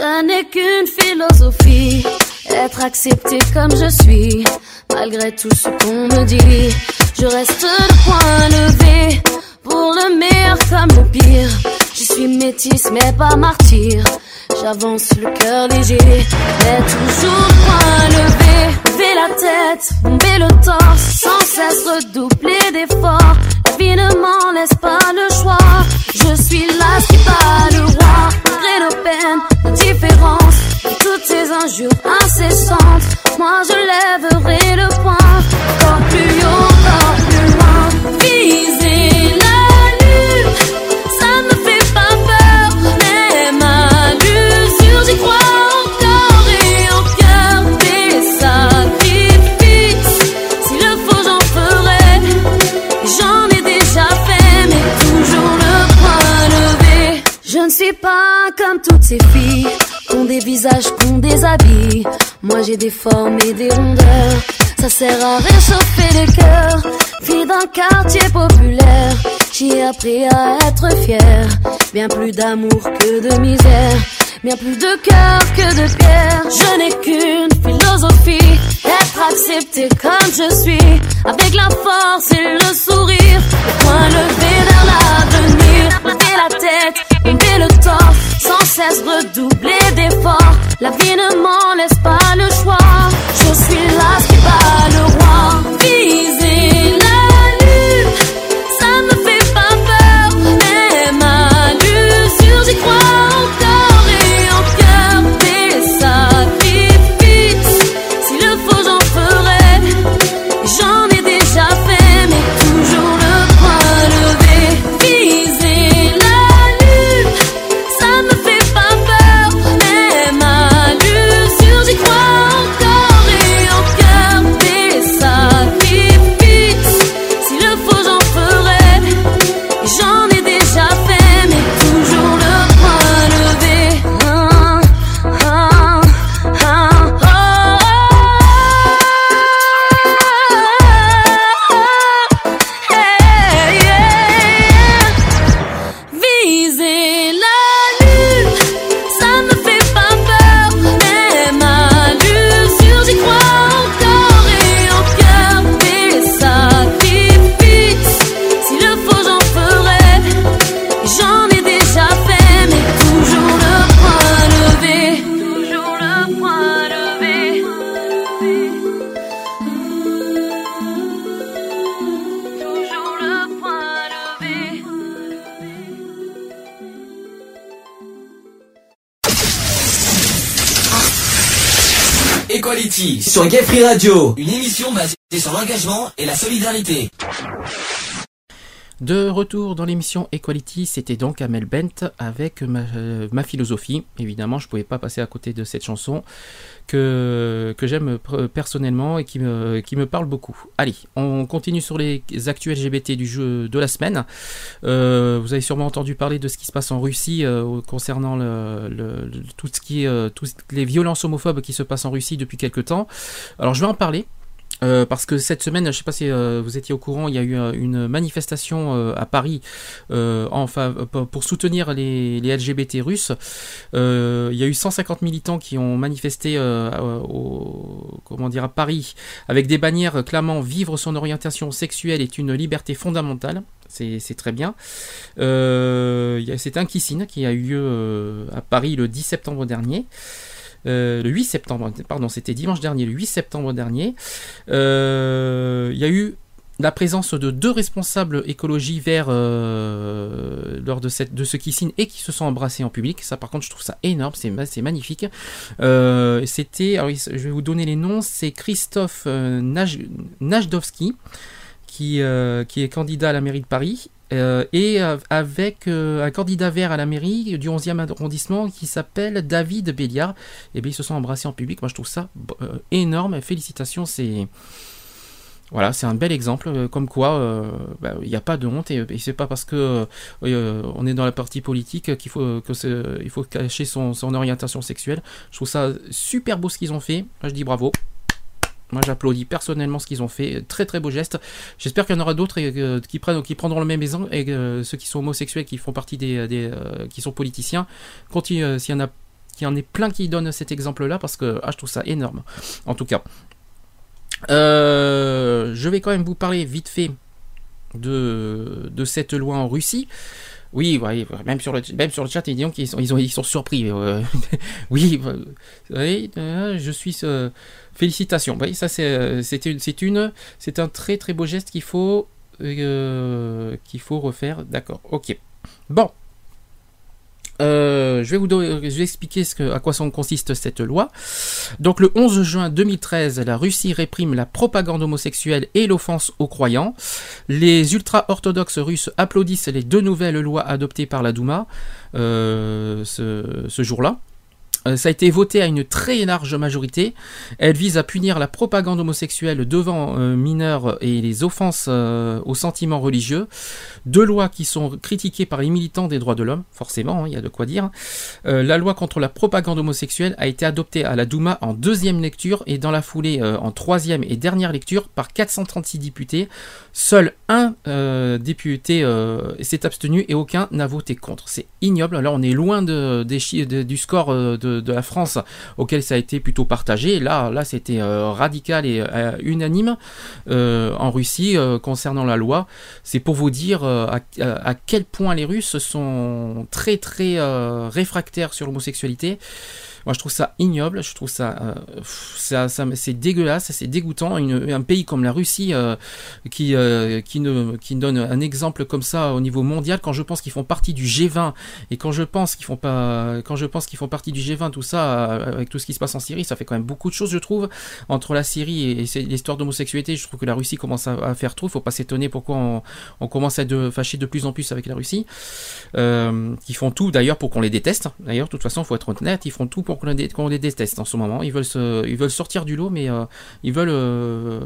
Je n'ai qu'une philosophie, Être accepté comme je suis, malgré tout ce qu'on me dit. Je reste le point levé, pour le meilleur comme le pire. Je suis métisse mais pas martyr. J'avance le cœur léger, mais toujours point levé. Lever la tête, bomber le torse, sans cesse redoubler d'efforts. M'en laisse pas le choix. Je suis là qui bat le roi, malgré nos peines, nos différences, toutes ces injures incessantes. Moi je lèverai le poing, encore plus haut, encore plus loin. Viser suis pas comme toutes ces filles, qu'on des visages, qu'on des habits. Moi j'ai des formes et des rondeurs. Ça sert à réchauffer les cœurs. Fille d'un quartier populaire, j'ai appris à être fière. Bien plus d'amour que de misère. Bien plus de cœur que de pierre. Je n'ai qu'une philosophie. Être accepté comme je suis. Avec la force et le sourire. Le point levé vers l'avenir. Lever la tête, lever le torse. Sans cesse redoubler d'efforts. La vie ne m'en laisse pas le choix. Je suis là qui bat le roi.
Sur Gay Free Radio, une émission basée sur l'engagement et la solidarité.
De retour dans l'émission Equality, c'était donc Amel Bent avec ma, euh, ma philosophie. Évidemment, je pouvais pas passer à côté de cette chanson que, j'aime personnellement et qui me, parle beaucoup. Allez, on continue sur les actus LGBT du jeu de la semaine. Euh, vous avez sûrement entendu parler de ce qui se passe en Russie concernant toutes les violences homophobes qui se passent en Russie depuis quelque temps. Alors je vais en parler. Euh, parce que cette semaine, je ne sais pas si euh, vous étiez au courant, il y a eu euh, une manifestation euh, à Paris en pour- soutenir les, les LGBT russes. Il y a eu 150 militants qui ont manifesté au, comment dire, à Paris avec des bannières clamant vivre son orientation sexuelle est une liberté fondamentale. C'est très bien. C'est un kissing qui a eu lieu à Paris le 10 septembre dernier. Euh, le 8 septembre, pardon, c'était dimanche dernier, le 8 septembre dernier. Euh, il y a eu la présence de deux responsables écologie verts euh, lors de, cette, de ce kissing et qui se sont embrassés en public. Ça, par contre, je trouve ça énorme, c'est ma- c'est magnifique. Euh, C'était, alors, je vais vous donner les noms, c'est Christophe Naj- Najdowski, qui, qui est candidat à la mairie de Paris. Euh, et avec euh, un candidat vert à la mairie du 11e arrondissement qui s'appelle David Béliard. Et bien ils se sont embrassés en public. Moi je trouve ça euh, énorme. Félicitations, c'est voilà, c'est un bel exemple, comme quoi bah, il n'y a pas de honte et, et c'est pas parce que on est dans la partie politique qu'il faut que faut cacher son, orientation sexuelle. Je trouve ça super beau ce qu'ils ont fait. Je dis bravo. Moi j'applaudis personnellement ce qu'ils ont fait, très très beau geste. J'espère qu'il y en aura d'autres euh, qui, qui prendront le même exemple et euh, ceux qui sont homosexuels, qui font partie des, euh, qui sont politiciens, continue, s'il y en a qu'il y en ait plein qui donnent cet exemple-là parce que ah, je trouve ça énorme. En tout cas, je vais quand même vous parler vite fait de, de cette loi en Russie. Oui, ouais, même sur le même sur le chat, ils disent qu'ils sont ils, ont, ils sont surpris. oui, oui, euh, je suis. euh, félicitations. Oui, ça c'est euh, c'est une c'est un très très beau geste qu'il faut euh, qu'il faut refaire. D'accord. Ok. Bon. Euh, je vais vous expliquer à quoi consiste cette loi. Donc le 11 juin 2013, la Russie réprime la propagande homosexuelle et l'offense aux croyants. Les ultra-orthodoxes russes applaudissent les deux nouvelles lois adoptées par la Douma ce jour-là. Euh, ça a été voté à une très large majorité. Elle vise à punir la propagande homosexuelle devant euh, mineurs et les offenses euh, aux sentiments religieux. Deux lois qui sont critiquées par les militants des droits de l'homme, forcément, hein, il y a de quoi dire. La loi contre la propagande homosexuelle a été adoptée à la Douma en deuxième lecture et dans la foulée en troisième et dernière lecture par 436 députés. Seul un député s'est abstenu et aucun n'a voté contre. C'est ignoble. Là, on est loin de, de- du score euh, de, la France auquel ça a été plutôt partagé. Là, c'était euh, radical et euh, unanime euh, en Russie concernant la loi. C'est pour vous dire à, à- quel point les Russes sont très très réfractaires sur l'homosexualité. Moi, je trouve ça ignoble, je trouve ça, euh, ça, ça- c'est dégueulasse, c'est dégoûtant. Un pays comme la Russie euh, qui, euh, qui, ne, qui donne un exemple comme ça au niveau mondial, quand je pense qu'ils font partie du G20 et quand je pense qu'ils font pas, quand je pense qu'ils font partie du G20, tout ça, euh, avec tout ce qui se passe en Syrie, ça fait quand même beaucoup de choses, je trouve, entre la Syrie et, et l'histoire d'homosexualité. Je trouve que la Russie commence à, à faire trop. Faut pas s'étonner pourquoi on, on commence à être fâcher de plus en plus avec la Russie euh, qui font tout d'ailleurs pour qu'on les déteste. D'ailleurs, de toute façon, faut être honnête, ils font tout pour qu'on les, déteste en ce moment. Ils veulent, ils veulent sortir du lot, mais euh, ils veulent, euh,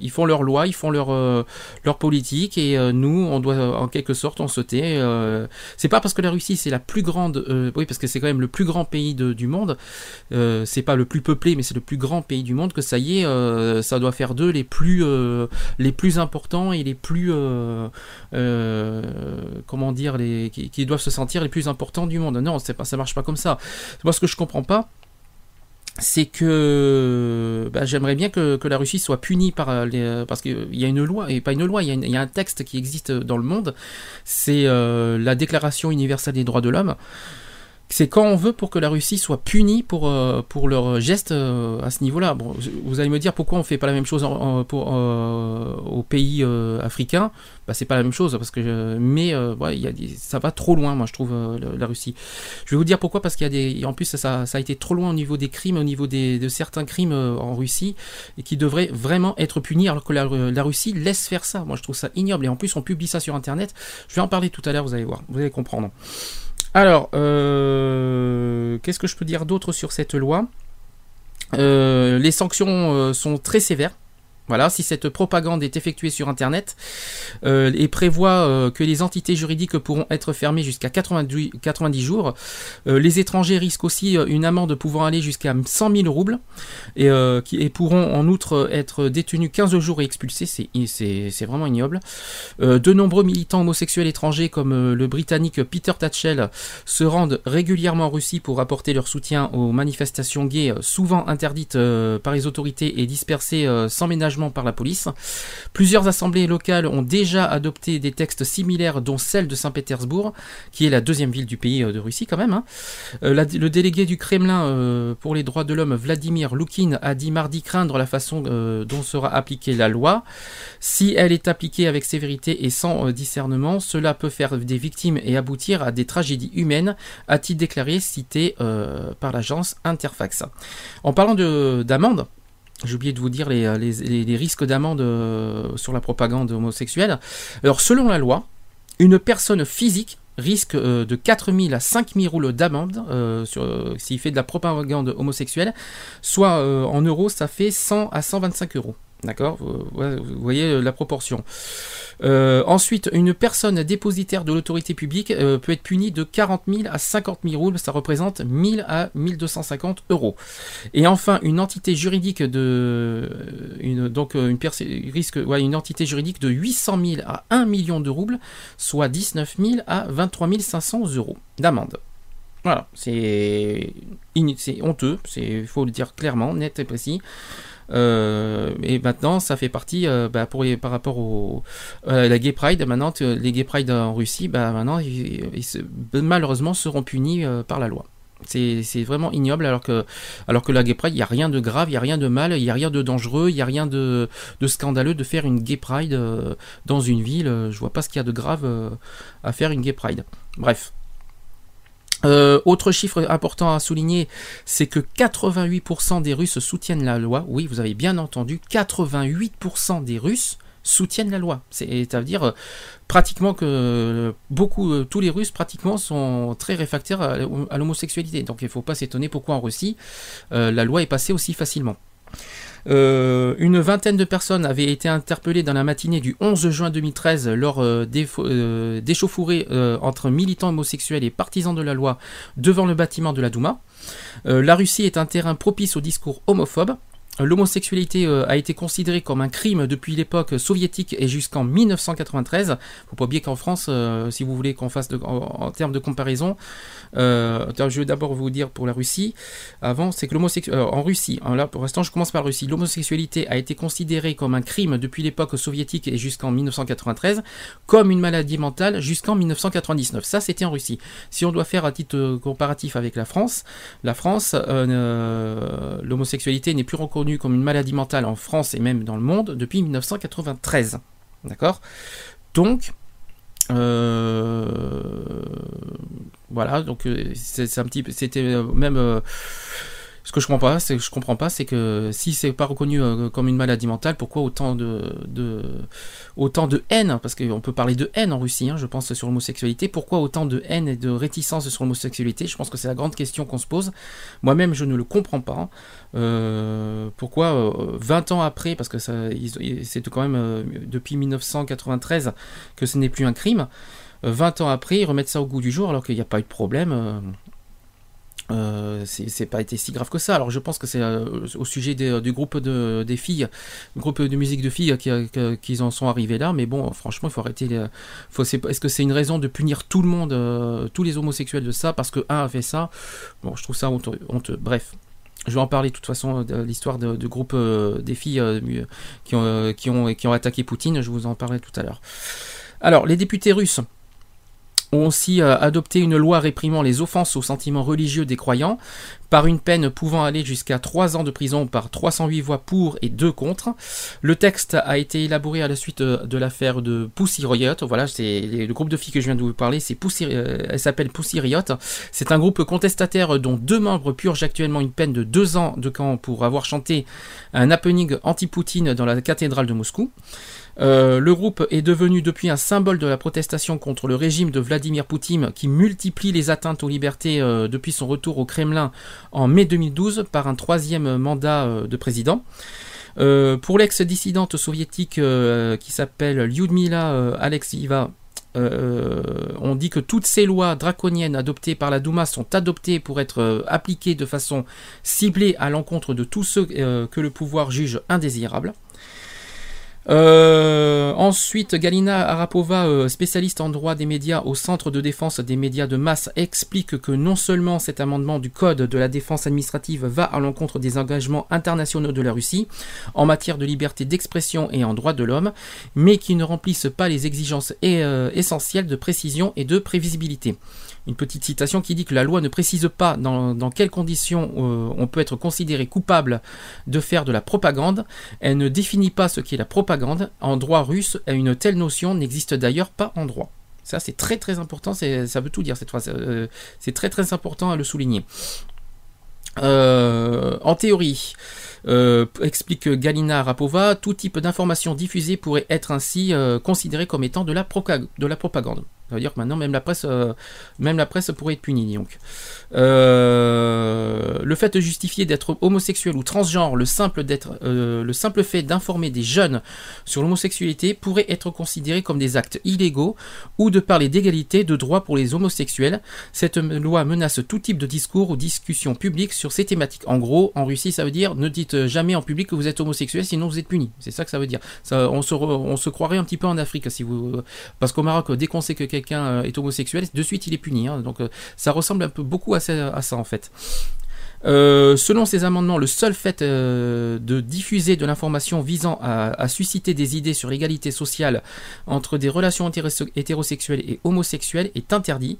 ils font leur loi, ils font leur, euh, leur politique, et euh, nous, on doit en quelque sorte tait. euh, c'est pas parce que la Russie c'est la plus grande, oui, parce que c'est quand même le plus grand pays du monde. c'est pas le plus peuplé, mais c'est le plus grand pays du monde. Que ça y est, ça doit faire d'eux les plus, les plus importants et les plus, comment dire, les, qui, doivent se sentir les plus importants du monde. Non, pas, ça marche pas comme ça. Moi, ce que je comprends pas, c'est que bah, j'aimerais bien que, la Russie soit punie par euh, les, euh, parce qu'il y a une loi et pas une loi, il y, a une- il y a un texte qui existe dans le monde, c'est euh, la Déclaration universelle des droits de l'homme. C'est quand on veut pour que la Russie soit punie pour, euh, pour leurs gestes euh, à ce niveau-là. Vous allez me dire pourquoi on fait pas la même chose pour, euh, aux pays euh, africains. Bah, c'est pas la même chose parce que mais y a ça va trop loin, moi je trouve la Russie. Je vais vous dire pourquoi parce qu'il y a des en plus ça, a été trop loin au niveau des crimes, au niveau des, de certains crimes en Russie et qui devraient vraiment être punis alors que la, la Russie laisse faire ça. Moi je trouve ça ignoble et en plus on publie ça sur internet. Je vais en parler tout à l'heure, vous allez voir, vous allez comprendre. Alors, euh, qu'est-ce que je peux dire d'autre sur cette loi? Euh, Les sanctions euh, sont très sévères. Voilà, si cette propagande est effectuée sur Internet euh, et prévoit euh, que les entités juridiques pourront être fermées jusqu'à 90, 90 jours, euh, les étrangers risquent aussi euh, une amende pouvant aller jusqu'à 100 000 roubles et, euh, qui, et pourront en outre être détenus 15 jours et expulsés. C'est- vraiment ignoble. Euh, de nombreux militants homosexuels étrangers comme le britannique Peter Tatchell se rendent régulièrement en Russie pour apporter leur soutien aux manifestations gays, souvent interdites par les autorités et dispersées sans ménagement par la police. Plusieurs assemblées locales ont déjà adopté des textes similaires, dont celle de Saint-Pétersbourg, qui est la deuxième ville du pays euh, de Russie quand même. hein. Euh, le délégué du Kremlin euh, pour les droits de l'homme, Vladimir Loukine, a dit mardi craindre la façon dont sera appliquée la loi. Si elle est appliquée avec sévérité et sans discernement, cela peut faire des victimes et aboutir à des tragédies humaines, a-t-il déclaré, cité par l'agence Interfax. En parlant de- d'amende, j'ai oublié de vous dire les, risques d'amende euh, sur la propagande homosexuelle. Alors, selon la loi, une personne physique risque euh, de 4 000 à 5 000 roubles d'amende euh, s'il fait de la propagande homosexuelle, soit en euros, ça fait 100 à 125 euros. D'accord vous, voyez euh, la proportion. Euh, ensuite, une personne dépositaire de l'autorité publique euh, peut être punie de 40 000 à 50 000 roubles, ça représente 1000 à 1250 euros. Et enfin, une entité juridique de une donc une risque une entité juridique de 800 000 à 1 million de roubles, soit 19 000 à 23 500 euros d'amende. Voilà, c'est honteux, il faut le dire clairement, net et précis. Euh, et maintenant, ça fait partie, euh, bah, par rapport au, la Gay Pride, maintenant, les Gay Pride en Russie, bah, maintenant, malheureusement, seront punis euh, par la loi. C'est vraiment ignoble, alors que, alors que la Gay Pride, il n'y a rien de grave, il n'y a rien de mal, il n'y a rien de dangereux, il n'y a rien de, de scandaleux de faire une Gay Pride dans une ville. Je vois pas ce qu'il y a de grave à faire une Gay Pride. Bref. Euh, autre chiffre important à souligner, c'est que 88% des Russes soutiennent la loi. Oui, vous avez bien entendu, 88% des Russes soutiennent la loi. C'est à dire euh, pratiquement que euh, beaucoup, tous les Russes pratiquement sont très réfractaires à, l'homosexualité. Donc il ne faut pas s'étonner pourquoi en Russie la loi est passée aussi facilement. Euh, une vingtaine de personnes avaient été interpellées dans la matinée du 11 juin 2013 lors euh, euh, d'échauffourées entre militants homosexuels et partisans de la loi devant le bâtiment de la Douma. La Russie est un terrain propice au discours homophobe. L'homosexualité euh, a été considérée comme un crime depuis l'époque soviétique et jusqu'en 1993. Faut pas oublier qu'en France, euh, si vous voulez qu'on fasse de- en, termes de comparaison, euh, je vais d'abord vous dire pour la Russie. Avant, c'est que l'homosexualité en Russie, hein, là pour l'instant, je commence par la Russie. L'homosexualité a été considérée comme un crime depuis l'époque soviétique et jusqu'en 1993, comme une maladie mentale jusqu'en 1999. Ça, c'était en Russie. Si on doit faire un titre comparatif avec la France, la France, l'homosexualité n'est plus reconnue comme une maladie mentale en France et même dans le monde depuis 1993. D'accord? Donc, euh, voilà, donc euh, c'est un petit, c'était euh, même ce que je comprends pas, c'est je comprends pas, c'est que si c'est pas reconnu euh, comme une maladie mentale, pourquoi autant de, autant de haine? Parce qu'on peut parler de haine en Russie, hein, je pense sur l'homosexualité. Pourquoi autant de haine et de réticence sur l'homosexualité? Je pense que c'est la grande question qu'on se pose. Moi-même, je ne le comprends pas. Euh, pourquoi euh, 20 ans après, parce que c'est quand même euh, depuis 1993 que ce n'est plus un crime. euh, 20 ans après, ils remettent ça au goût du jour alors qu'il n'y a pas eu de problème. Euh, euh, c'est pas été si grave que ça. Alors je pense que c'est euh, au sujet des- du groupe de, des filles, le groupe de musique de filles qui, qui- qu'ils en sont arrivés là. Mais bon, franchement, il faut arrêter. Est-ce que c'est une raison de punir tout le monde, euh, tous les homosexuels de ça parce que un a fait ça? Bon, je trouve ça honteux. Bref. Je vais en parler de toute façon de l'histoire de groupe euh, des filles euh, qui, ont, euh, qui, ont, qui ont attaqué Poutine. Je vous en parlerai tout à l'heure. Alors, les députés russes ont aussi euh, adopté une loi réprimant les offenses aux sentiments religieux des croyants, par une peine pouvant aller jusqu'à 3 ans de prison par 308 voix pour et 2 contre. Le texte a été élaboré à la suite euh, de l'affaire de Pussy Riot. Voilà, c'est le groupe de filles que je viens de vous parler, c'est Pussy, euh, elle s'appelle Pussy Riot. C'est un groupe contestataire dont deux membres purgent actuellement une peine de 2 ans de camp pour avoir chanté un happening anti-Poutine dans la cathédrale de Moscou. Euh, le groupe est devenu depuis un symbole de la protestation contre le régime de Vladimir Poutine qui multiplie les atteintes aux libertés euh, depuis son retour au Kremlin en mai 2012 par un troisième mandat euh, de président. Pour l'ex-dissidente soviétique qui s'appelle Lyudmila Alexieva, on dit que toutes ces lois draconiennes adoptées par la Douma sont adoptées pour être appliquées de façon ciblée à l'encontre de tous ceux que le pouvoir juge indésirables. Euh, ensuite, Galina Arapova, euh, spécialiste en droit des médias au Centre de défense des médias de masse, explique que non seulement cet amendement du Code de la défense administrative va à l'encontre des engagements internationaux de la Russie en matière de liberté d'expression et en droit de l'homme, mais qui ne remplissent pas les exigences euh, essentielles de précision et de prévisibilité. Une petite citation qui dit que la loi ne précise pas dans, quelles conditions euh, on peut être considéré coupable de faire de la propagande. Elle ne définit pas ce qu'est la propagande. En droit russe, une telle notion n'existe d'ailleurs pas en droit. Ça, c'est très très important. Ça veut tout dire cette phrase. Euh, c'est très très important à le souligner. Euh, en théorie, explique Galina Rapova, tout type d'information diffusée pourrait être ainsi considéré comme étant de la propagande. Ça veut dire que maintenant même la presse, euh, même la presse pourrait être punie. Donc, Euh, le fait de justifier d'être homosexuel ou transgenre, le simple euh, le simple fait d'informer des jeunes sur l'homosexualité pourrait être considéré comme des actes illégaux ou de parler d'égalité de droits pour les homosexuels. Cette loi menace tout type de discours ou discussion publique sur ces thématiques. En gros, en Russie, ça veut dire ne dites jamais en public que vous êtes homosexuel, sinon vous êtes puni. C'est ça que ça veut dire. On, se on se croirait un petit peu en Afrique si vous, parce qu'au Maroc, dès qu'on sait que euh, est homosexuel, de suite il est puni. hein. donc euh, ça ressemble un peu beaucoup à ça, en fait. Euh, selon ces amendements, le seul fait de diffuser de l'information visant à, susciter des idées sur l'égalité sociale entre des relations hétéros- hétérosexuelles et homosexuelles est interdit,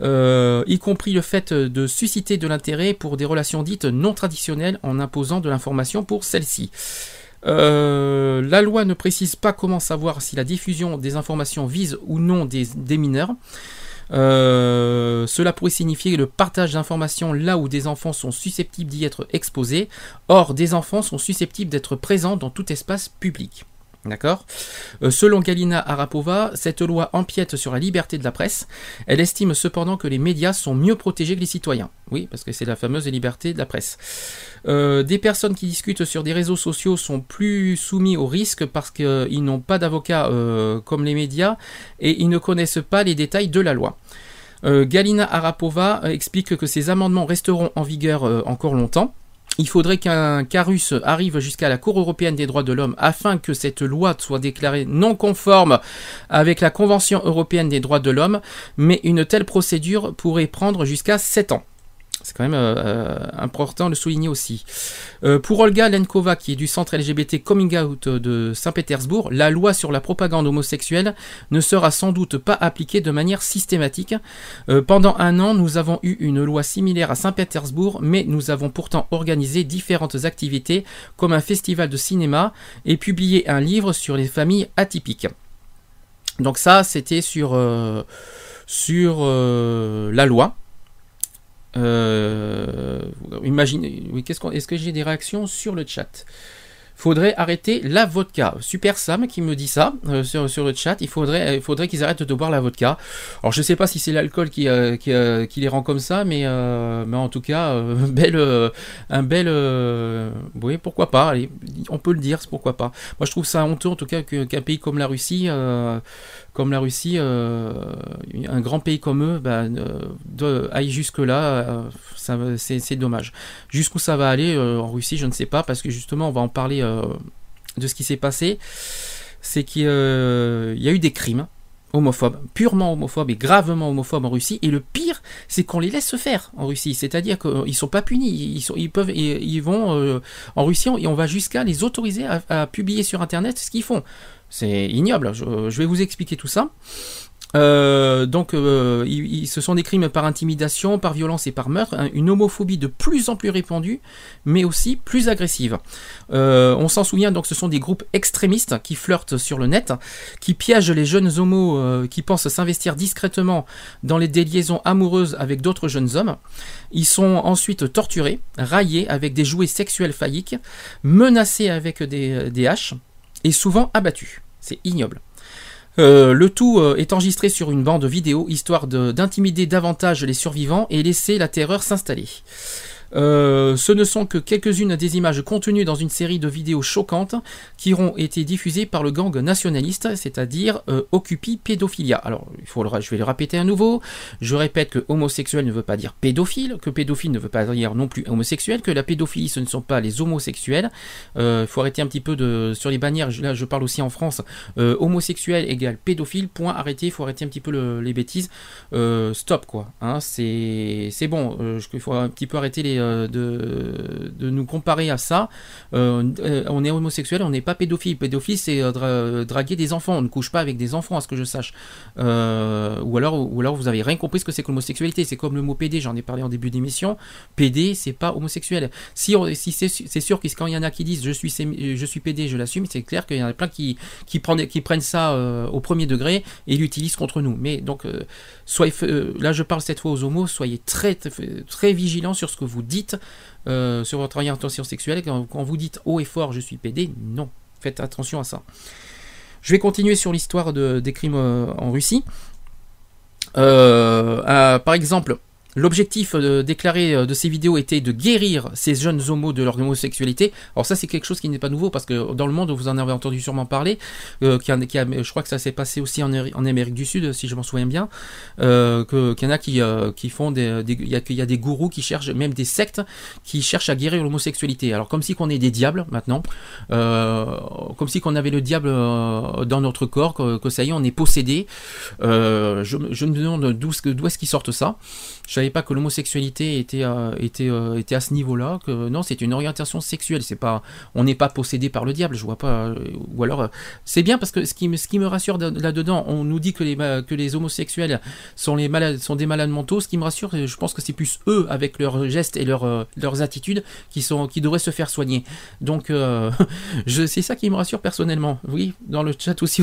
y compris le fait de susciter de l'intérêt pour des relations dites non traditionnelles en imposant de l'information pour celles-ci. Euh, la loi ne précise pas comment savoir si la diffusion des informations vise ou non des, mineurs. Euh, cela pourrait signifier le partage d'informations là où des enfants sont susceptibles d'y être exposés. Or, des enfants sont susceptibles d'être présents dans tout espace public. D'accord Euh, Selon Galina Arapova, cette loi empiète sur la liberté de la presse. Elle estime cependant que les médias sont mieux protégés que les citoyens. Oui, parce que c'est la fameuse liberté de la presse. Euh, des personnes qui discutent sur des réseaux sociaux sont plus soumis au risque parce qu'ils n'ont pas d'avocat euh, comme les médias et ils ne connaissent pas les détails de la loi. Galina Arapova explique que ces amendements resteront en vigueur encore longtemps. Il faudrait qu'un carus arrive jusqu'à la Cour européenne des droits de l'homme afin que cette loi soit déclarée non conforme avec la Convention européenne des droits de l'homme, mais une telle procédure pourrait prendre jusqu'à 7 ans. C'est quand même euh, euh, important de souligner aussi. Euh, pour Olga Lenkova, qui est du centre LGBT Coming Out de Saint-Pétersbourg, la loi sur la propagande homosexuelle ne sera sans doute pas appliquée de manière systématique. Euh, pendant un an, nous avons eu une loi similaire à Saint-Pétersbourg, mais nous avons pourtant organisé différentes activités, comme un festival de cinéma et publié un livre sur les familles atypiques. Donc ça, c'était sur, euh, sur euh, la loi. Euh, imaginez, est-ce que j'ai des réactions sur le chat? Faudrait arrêter la vodka. Super Sam qui me dit ça euh, sur, le chat. Il faudrait, il faudrait qu'ils arrêtent de boire la vodka. Alors je sais pas si c'est l'alcool qui, euh, euh, les rend comme ça, mais, euh, en tout cas, euh, euh, un bel, euh, oui pourquoi pas. On peut le dire, pourquoi pas. Moi je trouve ça honteux en tout cas qu'un pays comme la Russie euh, comme la Russie, euh, un grand pays comme eux, bah, euh, aille jusque-là, euh, c'est dommage. Jusqu'où ça va aller en Russie, je ne sais pas, parce que justement, on va en parler de ce qui s'est passé. C'est qu'il il y a eu des crimes homophobes, purement homophobes et gravement homophobes en Russie. Et le pire, c'est qu'on les laisse se faire en Russie. C'est-à-dire qu'ils sont pas punis. Ils, peuvent, ils, vont en Russie et on va jusqu'à les autoriser à publier sur Internet ce qu'ils font. C'est ignoble. Je, vais vous expliquer tout ça. Euh, donc, euh, ce sont des crimes par intimidation, par violence et par meurtre, hein, une homophobie de plus en plus répandue, mais aussi plus agressive. Euh, on s'en souvient, donc ce sont des groupes extrémistes qui flirtent sur le net, qui piègent les jeunes homos qui pensent s'investir discrètement dans les des liaisons amoureuses avec d'autres jeunes hommes. Ils sont ensuite torturés, raillés avec des jouets sexuels phalliques, menacés avec des haches et souvent abattus. C'est ignoble. Euh, le tout euh, est enregistré sur une bande vidéo histoire de- d'intimider davantage les survivants et laisser la terreur s'installer. Euh, ce ne sont que quelques-unes des images contenues dans une série de vidéos choquantes qui auront été diffusées par le gang nationaliste, c'est-à-dire euh, Occupy Pédophilia. Alors, il faut le, je vais le répéter à nouveau. Je répète que homosexuel ne veut pas dire pédophile, que pédophile ne veut pas dire non plus homosexuel, que la pédophilie ce ne sont pas les homosexuels. Il faut arrêter un petit peu de sur les bannières. Là, je parle aussi en France. Euh, homosexuel égale pédophile. Point. Arrêtez. Il faut arrêter un petit peu le- les bêtises. Euh, stop quoi. Hein, c'est bon. Euh, il faut un petit peu arrêter les, euh, de de nous comparer à ça. Euh, euh, on est homosexuel, on n'est pas pédophile. Pédophile, c'est euh, dra- draguer des enfants. On ne couche pas avec des enfants, à ce que je sache. Euh, ou alors ou alors vous avez rien compris ce que c'est que l'homosexualité. C'est comme le mot PD. J'en ai parlé en début d'émission. PD, c'est pas homosexuel. Si, si c'est sûr que quand il y en a qui disent je suis je suis PD, je l'assume, c'est clair qu'il y en a plein qui qui prennent qui prennent ça euh, au premier degré et l'utilisent contre nous. Mais donc euh, soyez euh, là je parle cette fois aux homos, soyez très très, très vigilants sur ce que vous dites euh, sur votre orientation sexuelle quand, vous dites haut et fort je suis PD, non. Faites attention à ça. Je vais continuer sur l'histoire de, des crimes euh, en Russie. Euh, par exemple, L'objectif euh, déclaré euh, de ces vidéos était de guérir ces jeunes homos de leur homosexualité. Alors ça c'est quelque chose qui n'est pas nouveau parce que dans le monde vous en avez entendu sûrement parler. euh, qui a- a- je crois que ça s'est passé aussi en, Amérique- du Sud si je m'en souviens bien. Euh, qu'il y en a qui, euh, qui font des, il y a, des gourous qui cherchent même des sectes qui cherchent à guérir l'homosexualité. Alors comme si qu'on est des diables maintenant, comme si qu'on avait le diable dans notre corps, que, ça y est on est possédé. Je, je me demande d'où est-ce qu'ils sortent ça. Je savais pas que l'homosexualité était euh, était euh, était à ce niveau-là. Que non, c'est une orientation sexuelle. C'est pas, on n'est pas possédé par le diable. Je vois pas. euh, ou alors, c'est bien parce que ce qui me ce qui me rassure de- là-dedans, on nous dit que les que les homosexuels sont les malades sont des malades mentaux. Ce qui me rassure, je pense que c'est plus eux avec leurs gestes et leurs leurs attitudes qui sont qui devraient se faire soigner. Donc, c'est ça qui me rassure personnellement. Oui, dans le chat aussi.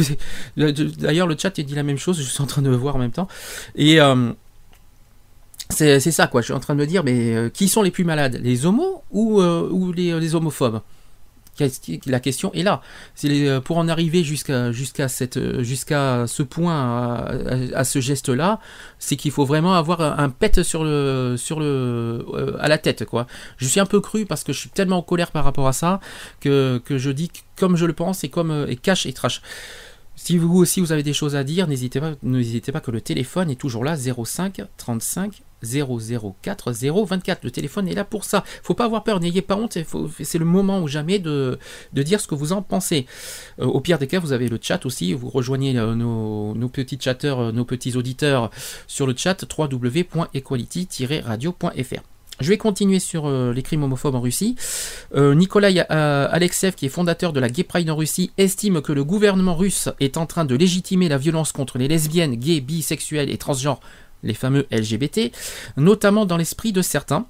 D'ailleurs, le chat dit la même chose. Je suis en train de voir en même temps. Et c'est ça, quoi. Je suis en train de me dire, mais euh, qui sont les plus malades? Les homos ou, euh, ou les, les homophobes? La question est là. Euh, pour en arriver jusqu'à euh, ce point, à, ce geste-là, c'est qu'il faut vraiment avoir un, pet sur le sur le euh, à la tête, quoi. Je suis un peu cru parce que je suis tellement en colère par rapport à ça que, que je dis comme je le pense et comme euh, et cash et trash. Si vous aussi vous avez des choses à dire, n'hésitez pas, pas que le téléphone est toujours là 05 35 004 024. Le téléphone est là pour ça. Faut pas avoir peur, n'ayez pas honte. C'est le moment ou jamais de, dire ce que vous en pensez. Euh, au pire des cas, vous avez le chat aussi. Vous rejoignez euh, nos, petits chatteurs, euh, nos petits auditeurs sur le chat www.equality-radio.fr. Je vais continuer sur les crimes homophobes en Russie. Nikolai Alexev, qui est fondateur de la Gay Pride en Russie, estime que le gouvernement russe est en train de légitimer la violence contre les lesbiennes, gays, bisexuels et transgenres, les fameux LGBT, notamment dans l'esprit de certains.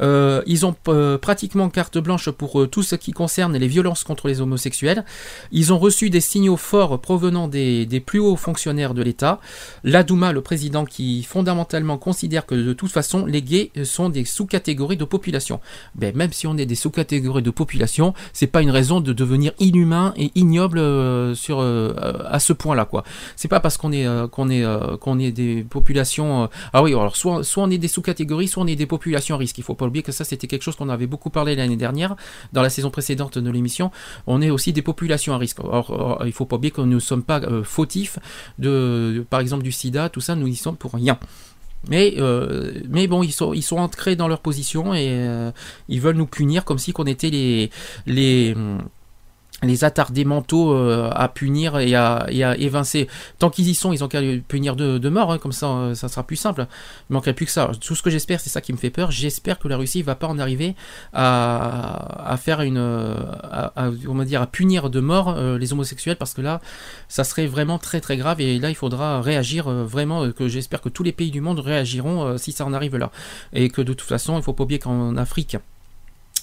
Euh, ils ont euh, pratiquement carte blanche pour euh, tout ce qui concerne les violences contre les homosexuels. Ils ont reçu des signaux forts provenant des, plus hauts fonctionnaires de l'État. La Douma, le président, qui fondamentalement considère que de toute façon, les gays sont des sous-catégories de population. Ben, même si on est des sous-catégories de population, c'est pas une raison de devenir inhumain et ignoble à ce point-là, quoi. C'est pas parce qu'on est des populations. Euh, ah oui, alors soit on est des sous-catégories, soit on est des populations à risque. Il faut pas oublier que ça c'était quelque chose qu'on avait beaucoup parlé l'année dernière dans la saison précédente de l'émission. On est aussi des populations à risque. Or, il faut pas oublier que nous ne sommes pas euh, fautifs de, par exemple du SIDA, tout ça, nous y sommes pour rien. Mais, euh, mais bon, ils sont, ils ancrés dans leur position et ils veulent nous punir comme si qu'on était les, les attardés mentaux euh, à punir et à, et à évincer. Tant qu'ils y sont, ils ont qu'à punir de, mort, hein, comme ça, euh, ça sera plus simple. Il manquerait plus que ça. Tout ce que j'espère, c'est ça qui me fait peur. J'espère que la Russie va pas en arriver à, faire une, à, à- dire, à punir de mort euh, les homosexuels, parce que là, ça serait vraiment très très grave. Et là, il faudra réagir vraiment. que j'espère que tous les pays du monde réagiront si ça en arrive là, et que de toute façon, il faut pas oublier qu'en Afrique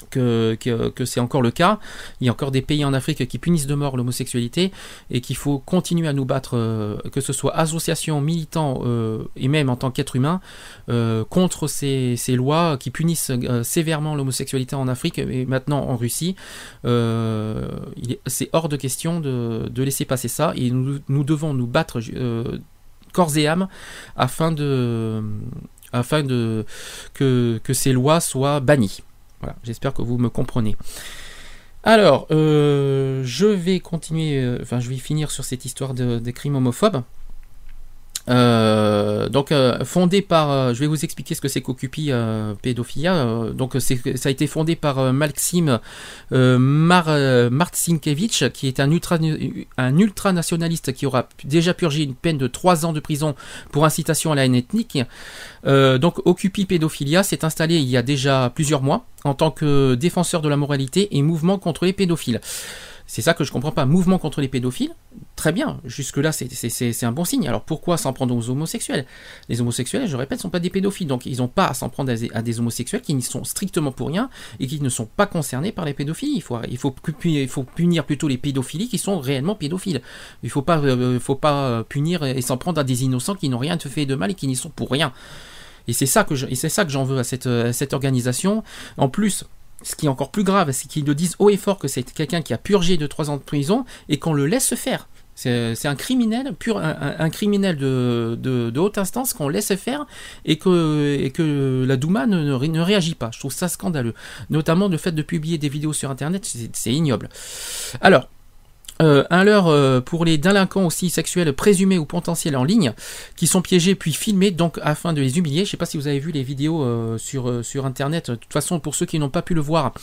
que, que, que c'est encore le cas. Il y a encore des pays en Afrique qui punissent de mort l'homosexualité et qu'il faut continuer à nous battre, euh, que ce soit associations, militants euh, et même en tant qu'être humain, euh, contre ces, ces lois qui punissent euh, sévèrement l'homosexualité en Afrique et maintenant en Russie. Euh, c'est hors de question de, de laisser passer ça et nous, nous devons nous battre corps et âme afin de afin de que, que ces lois soient bannies. Voilà, j'espère que vous me comprenez. Alors, euh, je vais continuer, euh, enfin, je vais finir sur cette histoire de, des crimes homophobes. Euh, donc euh, fondé par, euh, je vais vous expliquer ce que c'est qu'Occupy Pédophilia. Donc ça a été fondé par Maxime Mar, Marcinkiewicz, qui est un ultra, un ultranationaliste qui aura déjà purgé une peine de 3 ans de prison pour incitation à la haine ethnique. Donc Occupy Pédophilia s'est installé il y a déjà plusieurs mois en tant que défenseur de la moralité et mouvement contre les pédophiles. C'est ça que je comprends pas. Mouvement contre les pédophiles, très bien. Jusque-là, c'est- un bon signe. Alors pourquoi s'en prendre aux homosexuels? Les homosexuels, je répète, sont pas des pédophiles. Donc ils n'ont pas à s'en prendre à des, homosexuels qui n'y sont strictement pour rien et qui ne sont pas concernés par les pédophilies. Il faut, il faut, punir plutôt les pédophilies qui sont réellement pédophiles. Il faut euh, faut pas euh, punir et s'en prendre à des innocents qui n'ont rien fait de mal et qui n'y sont pour rien. Et c'est ça que j'en veux à cette, à cette organisation. En plus, ce qui est encore plus grave, c'est qu'ils le disent haut et fort que c'est quelqu'un qui a purgé de 3 ans de prison et qu'on le laisse faire. C'est un criminel pur, un, criminel de, haute instance qu'on laisse faire et que, la Douma ne, ne, ré- ne réagit pas. Je trouve ça scandaleux. Notamment le fait de publier des vidéos sur Internet, c'est ignoble. Alors, euh, un leurre euh, pour les délinquants aussi sexuels présumés ou potentiels en ligne qui sont piégés puis filmés donc afin de les humilier. Je sais pas si vous avez vu les vidéos euh, sur euh, sur internet. De toute façon, pour ceux qui n'ont pas pu le voir,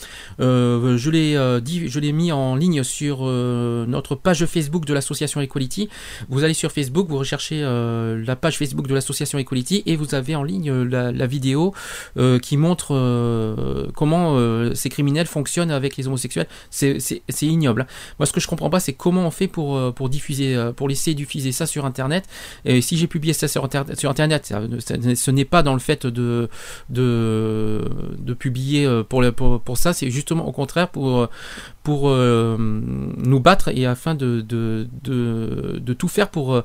euh, je l'ai dit, je l'ai mis en ligne sur notre page Facebook de l'association Equality. Vous allez sur Facebook, vous recherchez la page Facebook de l'association Equality et vous avez en ligne la, la vidéo qui montre comment ces criminels fonctionnent avec les homosexuels. C'est ignoble. Moi, ce que je comprends pas, c'est comment on fait pour, euh, pour diffuser, euh, pour laisser diffuser ça sur Internet. Et si j'ai publié ça sur Internet, sur Internet ce n'est pas dans le fait de, de, publier euh, pour, pour, ça, c'est justement au contraire pour, pour euh, nous battre et afin de, de, de, de tout faire pour euh,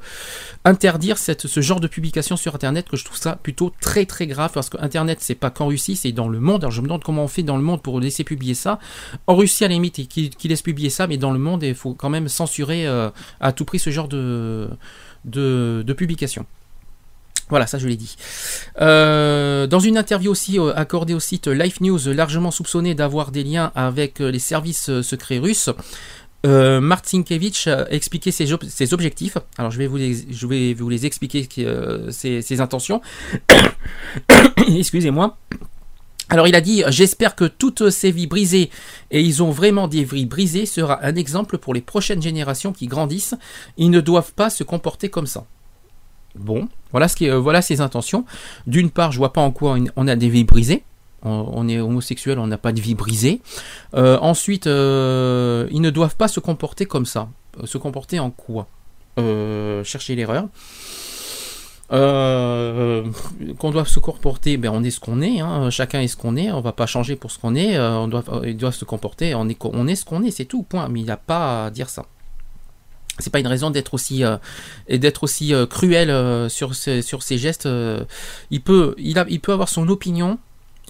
interdire cette, ce genre de publication sur Internet que je trouve ça plutôt très très grave parce que Internet c'est pas qu'en Russie, c'est dans le monde. Alors je me demande comment on fait dans le monde pour laisser publier ça. En Russie à la limite, qui, laisse publier ça, mais dans le monde il faut quand même censurer euh, à tout prix ce genre de, de, de publication. Voilà, ça je l'ai dit. Euh, dans une interview aussi euh, accordée au site Life News, largement soupçonné d'avoir des liens avec euh, les services secrets russes, euh, Martinkevich a expliqué ses, ob- ses objectifs. Alors je vais vous les, expliquer ses, ses intentions. Excusez-moi. Alors il a dit J'espère que toutes ces vies brisées, et ils ont vraiment des vies brisées, sera un exemple pour les prochaines générations qui grandissent. Ils ne doivent pas se comporter comme ça. Bon, voilà, ce qui euh, voilà ses intentions. D'une part, je vois pas en quoi on- a des vies brisées. On, est homosexuel, on n'a pas de vie brisée. Euh, ensuite, euh, ils ne doivent pas se comporter comme ça. Se comporter en quoi? Chercher l'erreur. Qu'on doit se comporter, ben on est ce qu'on est, hein. chacun est ce qu'on est, on va pas changer pour ce qu'on est, on doit, euh, il doit se comporter, on est, on est ce qu'on est, c'est tout, point. Mais il n'a pas à dire ça. C'est pas une raison d'être aussi euh, et d'être aussi euh, cruel euh, sur ses, sur ses gestes. il peut, il a, il peut avoir son opinion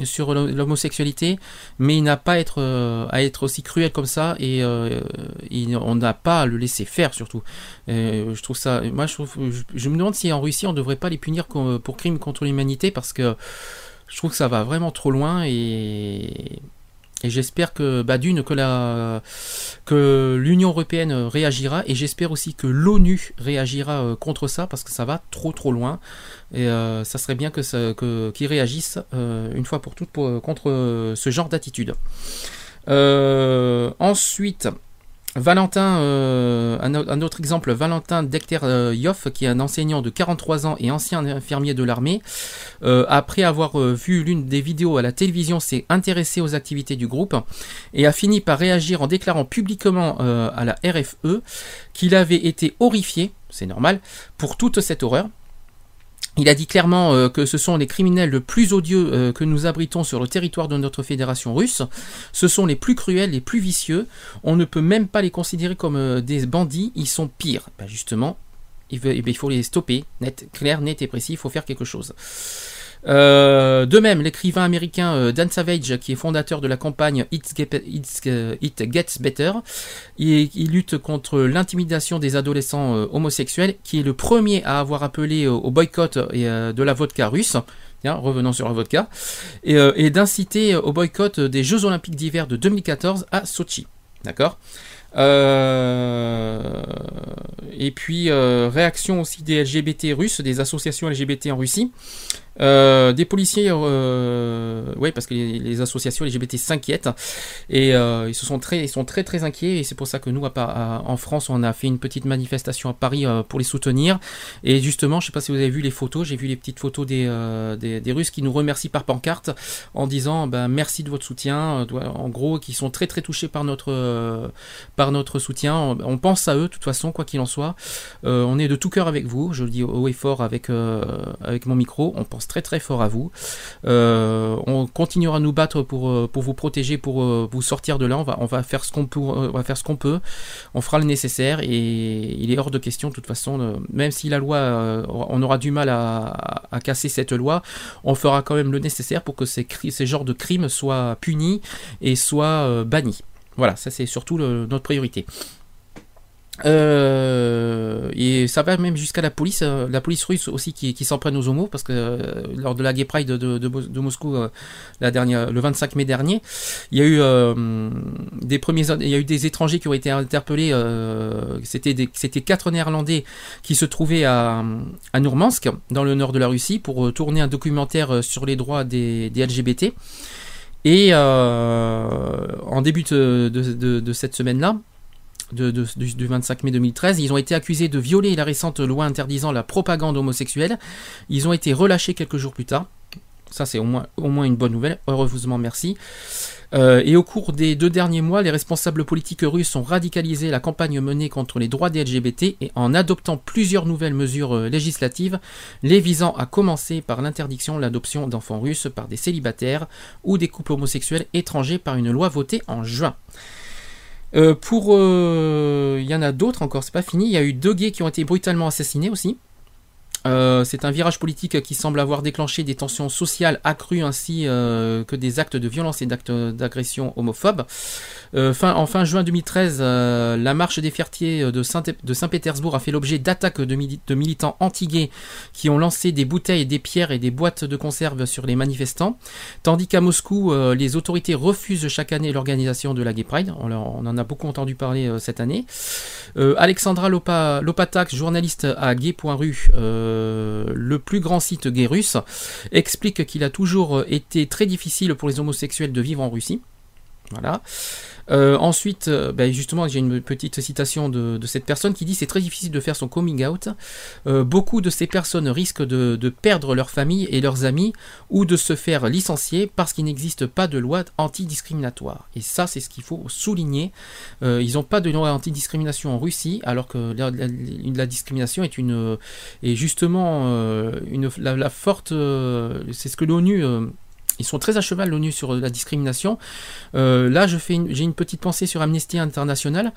sur l'ho- l'homosexualité, mais il n'a pas à être, à être aussi cruel comme ça et on n'a pas à le laisser faire surtout. Je trouve ça, moi je me demande si en Russie on devrait pas les punir co- pour crimes contre l'humanité parce que je trouve que ça va vraiment trop loin et et j'espère que bah, d'une que la que l'Union européenne réagira et j'espère aussi que l'ONU réagira euh, contre ça parce que ça va trop trop loin et euh, ça serait bien que que qu'ils réagissent euh, une fois pour toutes pour- contre euh, ce genre d'attitude. Euh, ensuite, Valentin, euh, un, au- un autre exemple, Valentin Dekter-Yoff, qui est un enseignant de 43 ans et ancien infirmier de l'armée, euh, après avoir euh, vu l'une des vidéos à la télévision, s'est intéressé aux activités du groupe et a fini par réagir en déclarant publiquement à la RFE qu'il avait été horrifié, c'est normal, pour toute cette horreur. Il a dit clairement euh, que ce sont les criminels le plus odieux euh, que nous abritons sur le territoire de notre fédération russe. Ce sont les plus cruels, les plus vicieux. On ne peut même pas les considérer comme euh, des bandits, ils sont pires. Ben justement, il, eh ben, il faut les stopper, net, clair, net et précis, il faut faire quelque chose. Euh, de même, l'écrivain américain euh, Dan Savage, qui est fondateur de la campagne euh, It Gets Better, il, lutte contre l'intimidation des adolescents homosexuels, qui est le premier à avoir appelé au boycott de la vodka russe. Revenons sur la vodka. Et, d'inciter au boycott des Jeux Olympiques d'hiver de 2014 à Sochi. D'accord? Et puis, réaction aussi des LGBT russes, des associations LGBT en Russie. Euh, des policiers, euh, ouais, parce que les, associations LGBT s'inquiètent et euh, ils se sont très, ils sont très très inquiets et c'est pour ça que nous, en France, on a fait une petite manifestation à Paris euh, pour les soutenir. Et justement, je sais pas si vous avez vu les photos, j'ai vu les petites photos des, des, Russes qui nous remercient par pancarte en disant, ben merci de votre soutien. En gros, qui sont très très touchés par notre par notre soutien. On, pense à eux, de toute façon, quoi qu'il en soit. On est de tout cœur avec vous. Je le dis haut et fort avec avec mon micro. Très très fort à vous. Euh, on continuera à nous battre pour euh, pour vous protéger, pour euh, vous sortir de là. On va on va faire ce qu'on peut, on faire ce qu'on peut. On fera le nécessaire et il est hors de question de toute façon. même si la loi, on aura du mal à, à- casser cette loi, on fera quand même le nécessaire pour que ces ces genres de crimes soient punis et soient bannis. Voilà, ça c'est surtout notre priorité. Euh, et ça va même jusqu'à la police, euh, la police russe aussi qui, s'en prenne aux homos parce que euh, lors de la Gay Pride de, de, de Mos- de Moscou euh, la dernière, le 25 mai dernier, il y a eu des premiers, il y a eu des étrangers qui ont été interpellés. c'était quatre Néerlandais qui se trouvaient à, Nourmansk dans le nord de la Russie pour tourner un documentaire sur les droits des, LGBT. Et en début de cette semaine-là, du, du 25 mai 2013, ils ont été accusés de violer la récente loi interdisant la propagande homosexuelle. Ils ont été relâchés quelques jours plus tard. Ça, c'est au moins, une bonne nouvelle. Heureusement, merci. Euh, et au cours des deux derniers mois, les responsables politiques russes ont radicalisé la campagne menée contre les droits des LGBT en adoptant plusieurs nouvelles mesures euh, législatives, les visant à commencer par l'interdiction de l'adoption d'enfants russes par des célibataires ou des couples homosexuels étrangers par une loi votée en juin. Euh, pour, euh, il y en a d'autres encore, c'est pas fini. Il y a eu deux gays qui ont été brutalement assassinés aussi. Euh, c'est un virage politique qui semble avoir déclenché des tensions sociales accrues ainsi euh, que des actes de violence et d'actes d'agression homophobes. Euh, en fin juin 2013, euh, la marche des fiertiers de Saint- de Saint-Pétersbourg a fait l'objet d'attaques de, mili- de militants qui ont lancé des bouteilles, des pierres et des boîtes de conserve sur les manifestants. Tandis qu'à Moscou, les autorités refusent chaque année l'organisation de la Gay Pride. On, en a beaucoup entendu parler cette année. Alexandra Lopa, Lopatak, journaliste à gay.ru, le plus grand site gay russe, explique qu'il a toujours euh, été très difficile pour les homosexuels de vivre en Russie. Voilà. Euh, ensuite, euh, ben, justement, j'ai une petite citation de, de cette personne qui dit c'est très difficile de faire son coming out. Euh, beaucoup de ces personnes risquent de, de perdre leur famille et leurs amis ou de se faire licencier parce qu'il n'existe pas de loi antidiscriminatoire. Et ça, c'est ce qu'il faut souligner. Euh, ils n'ont pas de loi antidiscrimination en Russie, alors que la, la- la discrimination est une est justement euh, une la, la forte. euh, c'est ce que l'ONU ils sont très à cheval l'ONU sur la discrimination. Euh, là, je fais j'ai une petite pensée sur Amnesty International.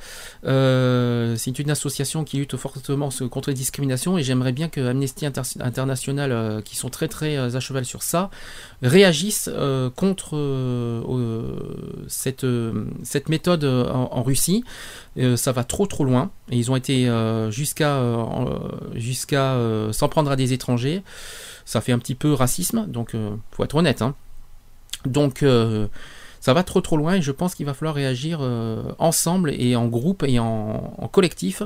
Euh, c'est une association qui lutte fortement contre les discriminations et j'aimerais bien que Amnesty Inter- International, euh, qui sont très très à cheval sur ça, réagissent contre cette, cette méthode en, Russie. Ça va trop trop loin et ils ont été jusqu'à jusqu'à s'en prendre à des étrangers. Ça fait un petit peu racisme, donc faut être honnête. hein. Donc euh, ça va trop trop loin et je pense qu'il va falloir réagir euh, ensemble et en groupe et en, collectif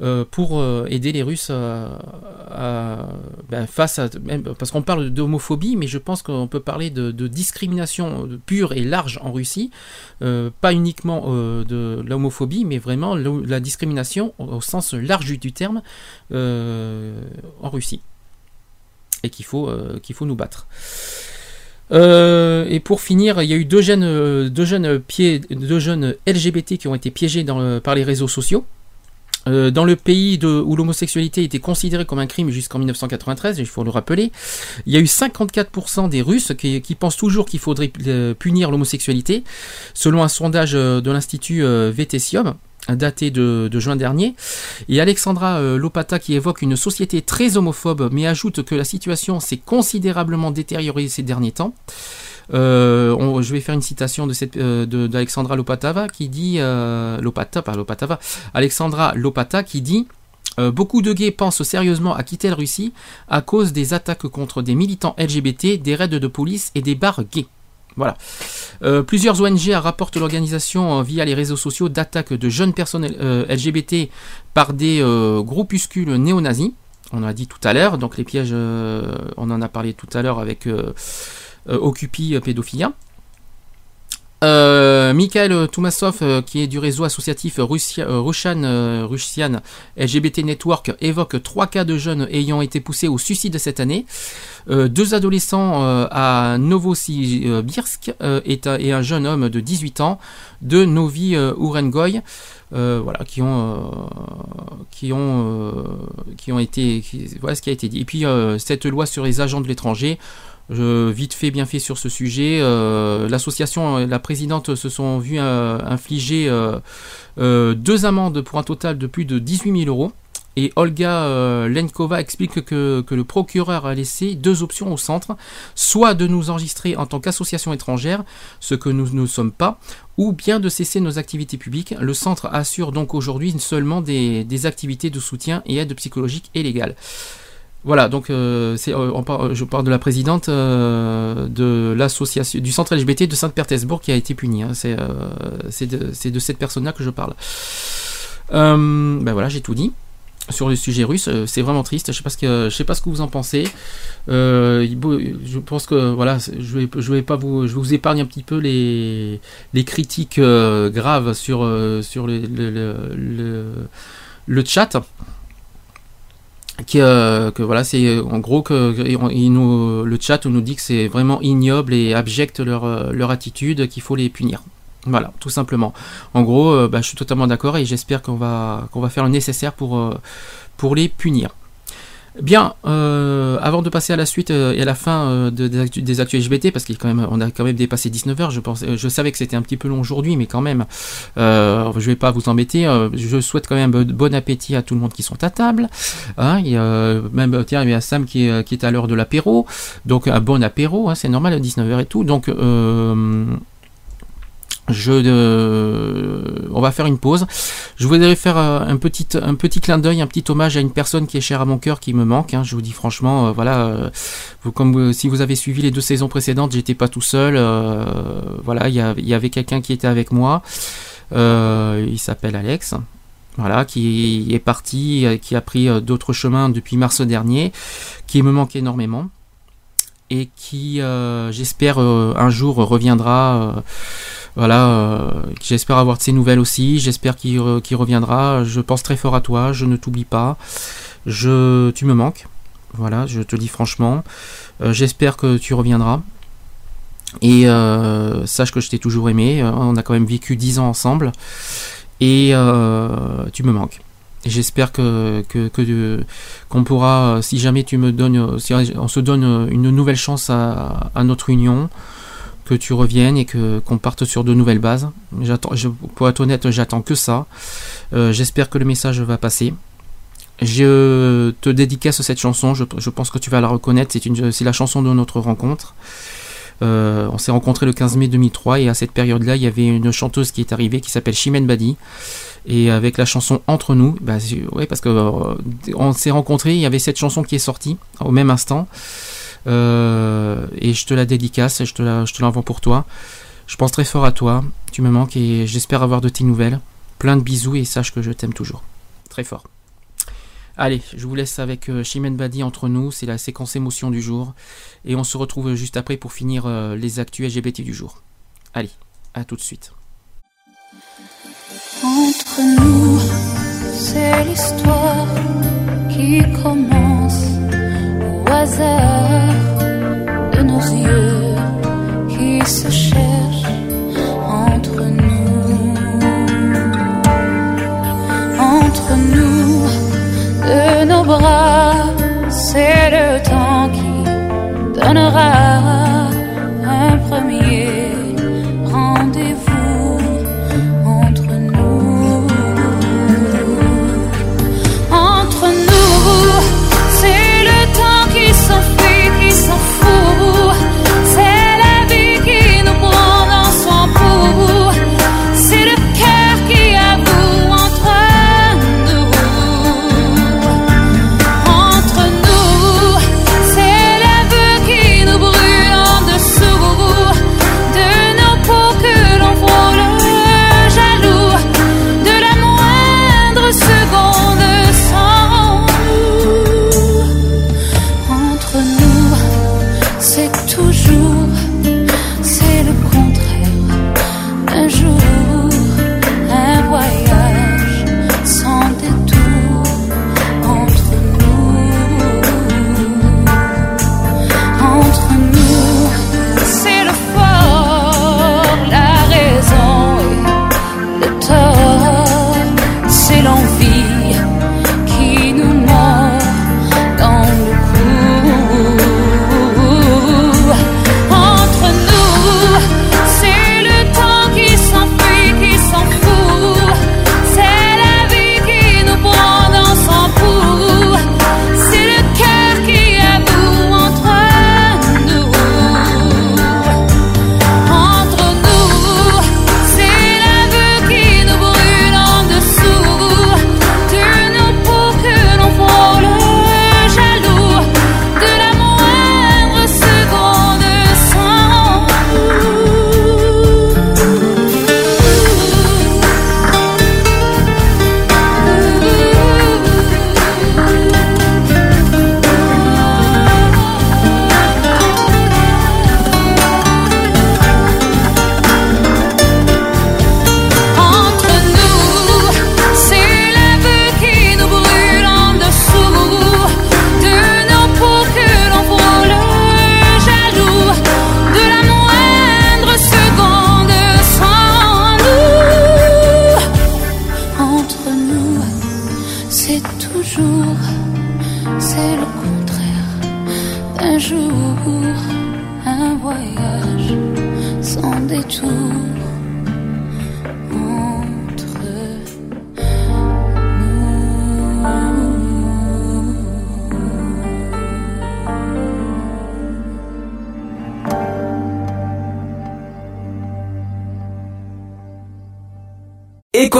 euh, pour euh, aider les Russes à, à- ben, face à parce qu'on parle d'homophobie, mais je pense qu'on peut parler de, de discrimination pure et large en Russie, euh, pas uniquement euh, de l'homophobie, mais vraiment la discrimination au, sens large du, terme en Russie et qu'il faut qu'il faut nous battre. Euh, et pour finir, il y a eu deux jeunes, LGBT qui ont été piégés par les réseaux sociaux. Euh, dans le pays où l'homosexualité était considérée comme un crime jusqu'en 1993, il faut le rappeler, il y a eu 54% des Russes qui, pensent toujours qu'il faudrait euh, punir l'homosexualité, selon un sondage de l'Institut Vetesium daté de, juin dernier, et Alexandra euh, Lopata qui évoque une société très homophobe, mais ajoute que la situation s'est considérablement détériorée ces derniers temps. Euh, je vais faire une citation de euh, d'Alexandra Lopatava qui dit Alexandra Lopata qui dit beaucoup de gays pensent sérieusement à quitter la Russie à cause des attaques contre des militants LGBT, des raids de police et des bars gays. Voilà. Euh, plusieurs ONG rapportent l'organisation euh, via les réseaux sociaux d'attaques de jeunes personnes euh, LGBT par des groupuscules néo-nazis. On en a dit tout à l'heure, donc les pièges, on en a parlé tout à l'heure avec Occupy Pédophilia. Euh, Mikhail Toumasov, euh, qui est du réseau associatif euh, Russian, euh, LGBT Network, évoque trois cas de jeunes ayant été poussés au suicide cette année. Deux adolescents à Novosibirsk et, un- jeune homme de 18 ans de Novi Urengoy, voilà, qui ont, été, voilà ce qui a été dit. Et puis cette loi sur les agents de l'étranger. Je, vite fait, bien fait sur ce sujet. Euh, L'association et la présidente se sont vues euh, infliger euh, euh, deux amendes pour un total de plus de 18 000 euros Et Olga Lenkova explique que, le procureur a laissé deux options au centre, soit de nous enregistrer en tant qu'association étrangère, ce que nous ne sommes pas, ou bien de cesser nos activités publiques. Le centre assure donc aujourd'hui seulement des activités de soutien et aide psychologique et légale. Voilà, donc euh, c'est, euh, on par- je parle de la présidente euh, de l'association du centre LGBT de Saint-Pétersbourg qui a été punie. hein. C'est, euh, de, cette personne-là que je parle. Euh, ben voilà, j'ai tout dit sur le sujet russe. Euh, C'est vraiment triste. Je sais que je sais pas ce que vous en pensez. Euh, je pense que voilà, je vais vais pas vous je vous épargne un petit peu les critiques euh, graves sur euh, le chat euh, que voilà, c'est euh, en gros que le chat nous dit que c'est vraiment ignoble et abject leur, euh, leur attitude, qu'il faut les punir. Voilà, tout simplement. En gros, bah, je suis totalement d'accord et j'espère qu'on va qu'on va faire le nécessaire pour les punir. Bien, euh, avant de passer à la suite euh, et à la fin euh, de- des, actus, des actus LGBT, parce qu'on a quand même dépassé 19 heures, je pensais, je savais que c'était un petit peu long aujourd'hui, mais quand même, euh, je vais pas vous embêter. euh, je souhaite quand même bon appétit à tout le monde qui sont à table. Hein, euh, même tiens, il y a Sam qui est, à l'heure de l'apéro, donc un bon apéro, hein, c'est normal à 19h et tout. Donc euh, je, euh, on va faire une pause. Je voudrais faire euh, un petit, clin d'œil, un petit hommage à une personne qui est chère à mon cœur, qui me manque. hein. je vous dis franchement, euh, voilà, euh, comme si vous avez suivi les deux saisons précédentes, j'étais pas tout seul. voilà, il y, y avait quelqu'un qui était avec moi. Il s'appelle Alex. Voilà, qui est parti, qui a pris d'autres chemins depuis mars dernier, qui me manque énormément et qui, euh, j'espère, euh, un jour reviendra. euh, voilà, j'espère avoir de ses nouvelles aussi. J'espère qu'il re- qu'il reviendra. Je pense très fort à toi. Je ne t'oublie pas. Je, tu me manques. Voilà, je te dis franchement. J'espère que tu reviendras. Et sache que je t'ai toujours aimé. Euh, On a quand même vécu 10 ans ensemble. Et tu me manques. J'espère que que que- qu'on pourra, si jamais tu me donnes, si on se donne une nouvelle chance à, à notre union, que tu reviennes et que qu'on parte sur de nouvelles bases. J'attends, pour être honnête, j'attends que ça. Euh, J'espère que le message va passer. Je te dédicace cette chanson. Je, je pense que tu vas la reconnaître. C'est une, c'est la chanson de notre rencontre. Euh, on s'est rencontrés le 15 mai 2003 et à cette période-là, il y avait une chanteuse qui est arrivée qui s'appelle Chimène Badi. Et avec la chanson Entre nous, bah, parce que euh, on s'est rencontrés, il y avait cette chanson qui est sortie au même instant. Euh, et je te la dédicace, je te la, je te l'envoie pour toi. Je pense très fort à toi, tu me manques et j'espère avoir de tes nouvelles. Plein de bisous et sache que je t'aime toujours. Très fort. Allez, je vous laisse avec Chimène Badi entre nous, c'est la séquence émotion du jour. Et on se retrouve juste après pour finir euh, les actus LGBT du jour. Allez, à tout de suite.
Entre nous, c'est l'histoire qui commence au hasard de nos yeux qui se cherchent entre nous. Entre nous, de nos bras, qui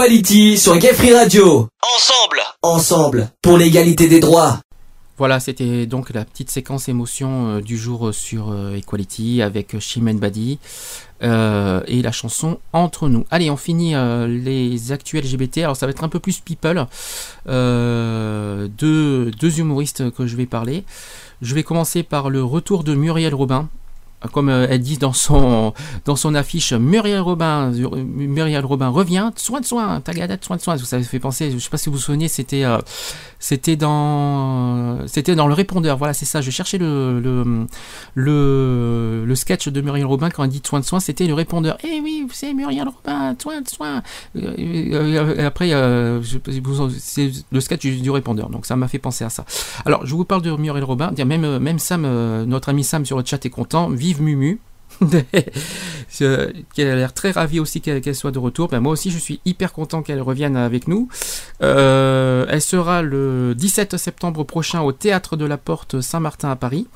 Equality sur Gay Free Radio.
Ensemble
Ensemble, pour l'égalité des droits.
Voilà, c'était donc la petite séquence émotion euh, du jour euh, sur euh, Equality avec Chimène Badi euh, et la chanson Entre nous. Allez, on finit euh, les actuels LGBT. Alors ça va être un peu plus people. Euh, deux, deux humoristes que je vais parler. Je vais commencer par le retour de Muriel Robin. Comme euh, elle dit dans son, dans son affiche, Muriel Robin, Muriel Robin revient, soin de soin, tagadette, soin de soin. Ça fait penser, je sais pas si vous vous souvenez, c'était, euh, c'était dans, c'était dans le répondeur. Voilà, c'est ça. Je cherchais le, le, le, sketch de Muriel Robin quand elle dit soin de soin, c'était le répondeur. Eh oui, c'est Muriel Robin, soin de soin. Euh, euh, après, euh, c'est le sketch du, répondeur. Donc ça m'a fait penser à ça. Alors, je vous parle de Muriel Robin. Même, euh, même Sam, euh, notre ami Sam sur le chat est content. Vive Mumu. Qu'elle a l'air très ravie aussi qu'elle soit de retour. Ben, moi aussi, je suis hyper content qu'elle revienne avec nous. Euh, elle sera le 17 septembre prochain au Théâtre de la Porte Saint-Martin à Paris.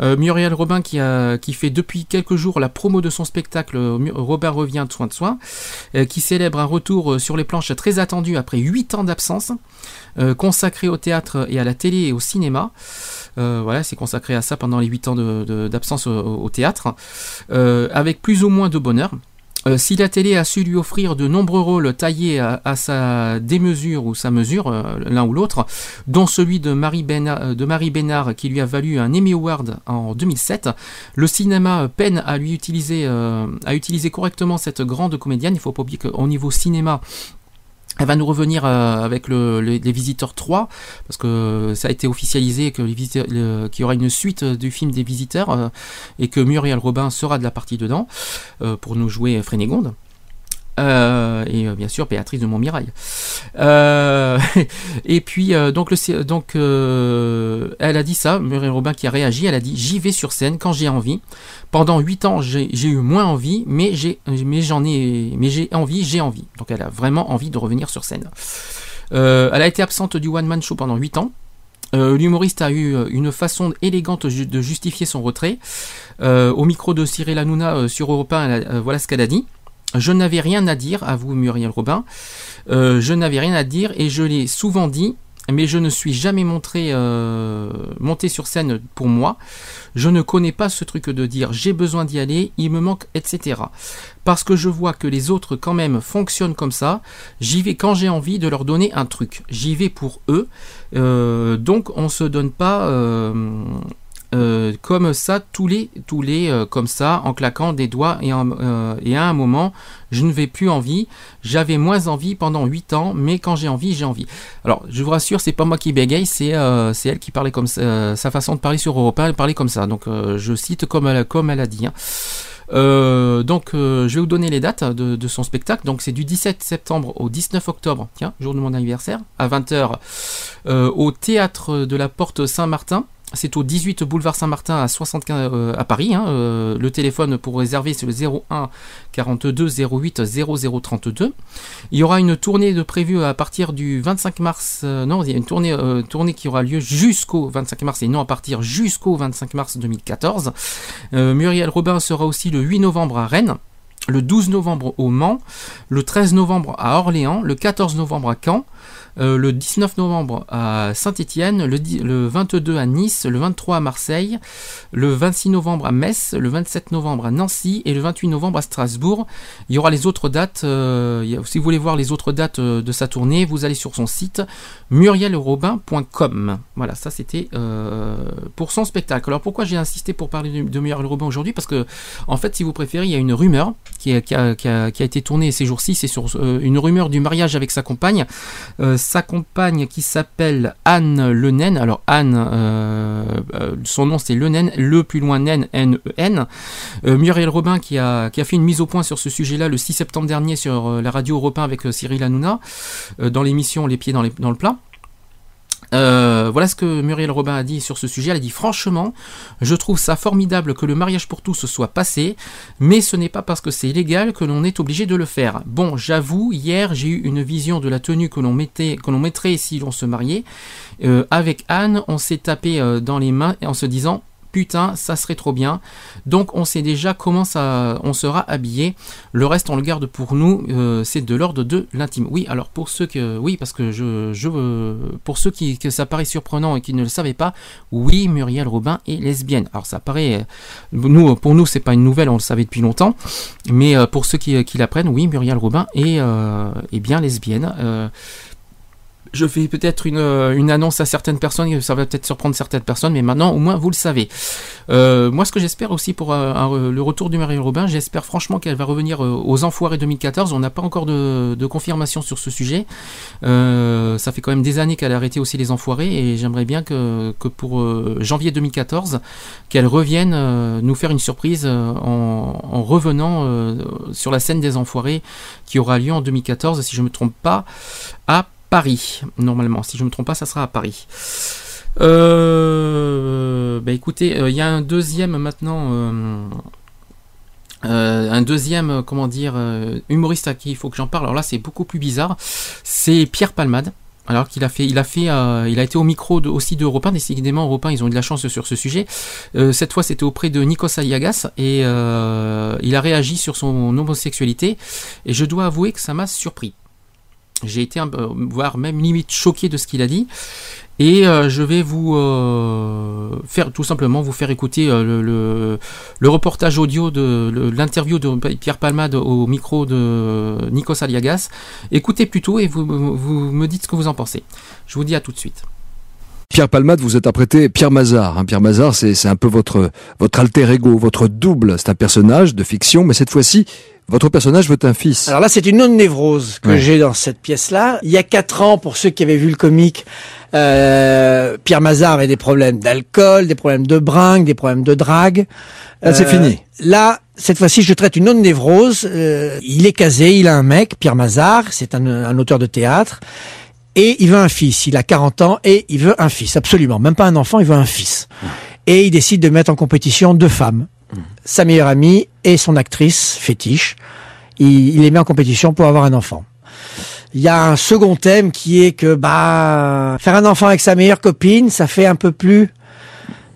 Euh, Muriel Robin qui, qui fait depuis quelques jours la promo de son spectacle euh, Robin revient de soin de soin, qui célèbre un retour sur les planches très attendu après 8 ans d'absence, consacré au théâtre et à la télé et au cinéma. Euh, voilà, c'est consacré à ça pendant les 8 ans d'absence au, théâtre, euh, avec plus ou moins de bonheur. Euh, si la télé a su lui offrir de nombreux rôles taillés à, sa démesure ou sa mesure, l'un ou l'autre, dont celui de Marie, Bénard, qui lui a valu un Emmy Award en 2007, le cinéma peine à lui utiliser, à utiliser correctement cette grande comédienne. Il faut pas oublier qu'au niveau cinéma, elle va nous revenir euh, avec le, les, Visiteurs 3, parce que ça a été officialisé qu'il y aura une suite du film des Visiteurs, euh, et que Muriel Robin sera de la partie dedans, euh, pour nous jouer Frénégonde. Euh, et euh, bien sûr Béatrice de Montmirail. Euh, et puis donc elle a dit ça, Muriel Robin qui a réagi, elle a dit j'y vais sur scène quand j'ai envie. Pendant huit ans j'ai eu moins envie, mais j'ai j'en ai mais j'ai envie, j'ai envie. Donc elle a vraiment envie de revenir sur scène. Elle a été absente du one man show pendant huit ans. L'humoriste a eu une façon élégante de justifier son retrait. Au micro de Cyril Hanouna sur Europe 1, elle a- euh, voilà ce qu'elle a dit. Je n'avais rien à dire, à vous Muriel Robin. Euh, je n'avais rien à dire et je l'ai souvent dit, mais je ne suis jamais montré, euh, monté sur scène pour moi. Je ne connais pas ce truc de dire j'ai besoin d'y aller, il me manque, etc. Parce que je vois que les autres quand même fonctionnent comme ça. J'y vais quand j'ai envie de leur donner un truc. J'y vais pour eux. Euh, donc on se donne pas. euh, euh, comme ça tous les tous les euh, comme ça en claquant des doigts euh, et à un moment je ne vais plus envie j'avais moins envie pendant 8 ans mais quand j'ai envie j'ai envie alors je vous rassure c'est pas moi qui bégaye c'est c'est elle qui parlait comme ça sa façon de parler sur Europe 1, elle parlait comme ça donc je cite comme elle comme elle a dit hein. Donc je vais vous donner les dates de, de son spectacle. Donc c'est du 17 septembre au 19 octobre, tiens, jour de mon anniversaire, à 20h au théâtre de la Porte Saint-Martin. C'est au 18 boulevard Saint-Martin à 75 euh, à Paris. hein. Euh, le téléphone pour réserver c'est le 01 42 08 0032. Il y aura une tournée de prévue à partir du 25 mars. euh, non, il y a une tournée, tournée qui aura lieu jusqu'au 25 mars et non à partir jusqu'au 25 mars 2014. Euh, Muriel Robin sera aussi le 8 novembre à Rennes. Le 12 novembre au Mans, le 13 novembre à Orléans, le 14 novembre à Caen, euh, le 19 novembre à Saint-Étienne, le, di- le 22 à Nice, le 23 à Marseille, le 26 novembre à Metz, le 27 novembre à Nancy et le 28 novembre à Strasbourg. Il y aura les autres dates. euh, si vous voulez voir les autres dates euh, de sa tournée, vous allez sur son site murielrobin.com. Voilà, ça c'était pour son spectacle. Alors pourquoi j'ai insisté pour parler de, Muriel Robin aujourd'hui? Parce que en fait, si vous préférez, il y a une rumeur qui a, été tournée ces jours-ci. C'est sur une rumeur du mariage avec sa compagne. Sa compagne qui s'appelle Anne Le Naine. Alors Anne, euh, euh, son nom c'est Le Naine, le plus loin Naine, N-E-N. Euh, Muriel Robin qui a, fait une mise au point sur ce sujet-là le 6 septembre dernier sur la radio Europe 1 avec Cyril Hanouna dans l'émission Les pieds dans, dans le plat. Euh, voilà ce que Muriel Robin a dit sur ce sujet. Elle a dit franchement, je trouve ça formidable que le mariage pour tous soit passé, mais ce n'est pas parce que c'est illégal que l'on est obligé de le faire. Bon, j'avoue, hier j'ai eu une vision de la tenue que l'on que l'on mettrait si l'on se mariait. Euh, avec Anne, on s'est tapé euh, dans les mains en se disant putain, ça serait trop bien. Donc on sait déjà comment ça, on sera habillé. Le reste on le garde pour nous. euh, c'est de l'ordre de l'intime. Oui, alors pour ceux que, oui, parce que je, je, euh, pour ceux qui que ça paraît surprenant et qui ne le savaient pas, oui, Muriel Robin est lesbienne. Alors ça paraît, euh, nous, pour nous c'est pas une nouvelle, on le savait depuis longtemps. Mais pour ceux qui, qui l'apprennent, oui, Muriel Robin est, bien lesbienne. Je fais peut-être une, euh, une annonce à certaines personnes, ça va peut-être surprendre certaines personnes, mais maintenant au moins vous le savez. Euh, moi ce que j'espère aussi pour euh, le retour du Marie Robin, j'espère franchement qu'elle va revenir aux Enfoirés 2014. On n'a pas encore de, confirmation sur ce sujet. Ça fait quand même des années qu'elle a arrêté aussi les Enfoirés et j'aimerais bien que, pour janvier 2014, qu'elle revienne nous faire une surprise en, en revenant sur la scène des Enfoirés qui aura lieu en 2014, si je ne me trompe pas, Paris, normalement. Si je ne me trompe pas, ça sera à Paris. Euh, bah écoutez, euh, il y a un deuxième maintenant. euh, euh, un deuxième, comment dire, humoriste à qui il faut que j'en parle. Alors là, c'est beaucoup plus bizarre. C'est Pierre Palmade. Alors qu'il a fait, il a fait, il a été au micro aussi de Europe 1. Décidément, Europe 1, ils ont eu de la chance sur ce sujet. Cette fois, c'était auprès de Nikos Aliagas et il a réagi sur son homosexualité. Et je dois avouer que ça m'a surpris. J'ai été, peu- voire même limite choqué de ce qu'il a dit. Et euh, je vais vous euh, faire tout simplement vous faire écouter euh, le, reportage audio de l'interview de Pierre Palmade au micro de Nikos Aliagas. Écoutez plutôt et vous, vous me dites ce que vous en pensez. Je vous dis à tout de suite.
Pierre Palmade, vous êtes apprêté Pierre Mazard. hein. Pierre Mazard, c'est un peu votre votre alter ego, votre double. C'est un personnage de fiction, mais cette fois-ci, votre personnage veut un fils.
Alors là, c'est une autre névrose que
Ouais.
j'ai dans cette pièce-là. Il y a quatre ans, pour ceux qui avaient vu le comique, euh, Pierre Mazard avait des problèmes d'alcool, des problèmes de bringue, des problèmes de drague. Euh,
c'est fini.
Là, cette fois-ci, je traite une autre névrose. Euh, il est casé, il a un mec, Pierre Mazard, c'est un, un auteur de théâtre. Et il veut un fils. Il a 40 ans et il veut un fils, absolument. Même pas un enfant, il veut un fils. Et il décide de mettre en compétition deux femmes. Sa meilleure amie et son actrice fétiche. Il, il les met en compétition pour avoir un enfant. Il y a un second thème qui est que bah faire un enfant avec sa meilleure copine, ça fait un peu plus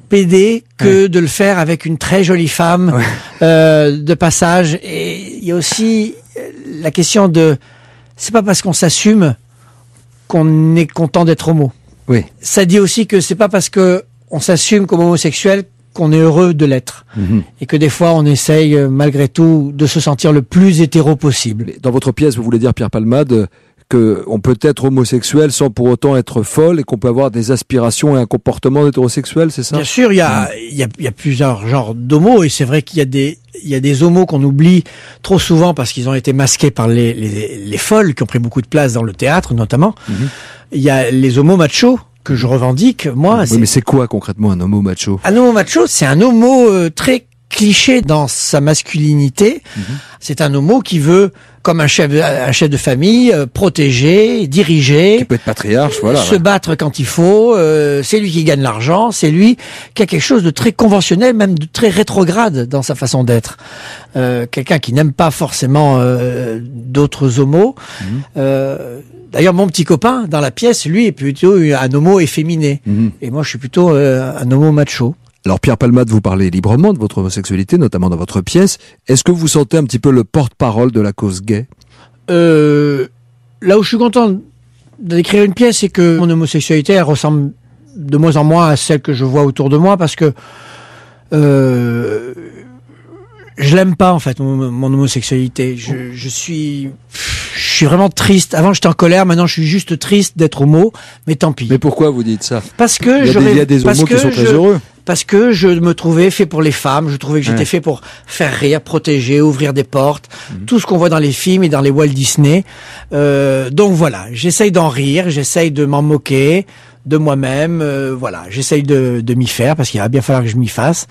pédé que de le faire avec une très jolie femme euh, de passage. Et il y a aussi euh, la question de c'est pas parce qu'on s'assume qu'on est content d'être homo.
Oui.
Ça dit aussi que c'est pas parce que on s'assume comme homosexuel qu'on est heureux de l'être.
Mhm.
Et que des fois on essaye euh, malgré tout de se sentir le plus hétéro possible.
Dans votre pièce, vous voulez dire, Pierre Palmade, euh, que on peut être homosexuel sans pour autant être folle et qu'on peut avoir des aspirations et un comportement d'hétérosexuel, c'est ça?
Bien sûr, il y a, il y a, il y a plusieurs genres d'homos et c'est vrai qu'il y a des, il y a des homos qu'on oublie trop souvent parce qu'ils ont été masqués par les, les, les folles qui ont pris beaucoup de place dans le théâtre notamment. Il y a les homos machos que je revendique. Moi,
Oui, mais c'est quoi concrètement un homo macho?
Un homo macho, c'est un homo euh, très cliché dans sa masculinité. C'est un homo qui veut, comme un chef, de- un chef de famille, euh, protéger, diriger.
Qui peut être patriarche, voilà.
Se battre quand il faut. euh, c'est lui qui gagne l'argent. C'est lui qui a quelque chose de très conventionnel, même de très rétrograde dans sa façon d'être. Euh, Quelqu'un qui n'aime pas forcément euh, d'autres homos. Euh, D'ailleurs, mon petit copain dans la pièce, lui, est plutôt un homo efféminé. Et moi, je suis plutôt un homo macho.
Alors Pierre Palmade, vous parlez librement de votre homosexualité, notamment dans votre pièce. Est-ce que vous sentez un petit peu le porte-parole de la cause gay?
Euh, là où je suis content d'écrire une pièce, c'est que mon homosexualité, elle ressemble de moins en moins à celle que je vois autour de moi, parce que euh, je l'aime pas en fait mon, mon homosexualité. Je, je suis, je suis vraiment triste. Avant j'étais en colère, maintenant je suis juste triste d'être homo, mais tant pis.
Mais pourquoi vous dites ça?
Parce que
il y a des, il y a des homos qui sont très
je-
heureux.
Parce que je me trouvais fait pour les femmes, je trouvais que j'étais
Ouais.
fait pour faire rire, protéger, ouvrir des portes,
Mhm.
tout ce qu'on voit dans les films et dans les Walt Disney. Euh, donc voilà, j'essaye d'en rire, j'essaye de m'en moquer, de moi-même. euh, voilà, j'essaye de, de m'y faire parce qu'il va bien falloir que je m'y fasse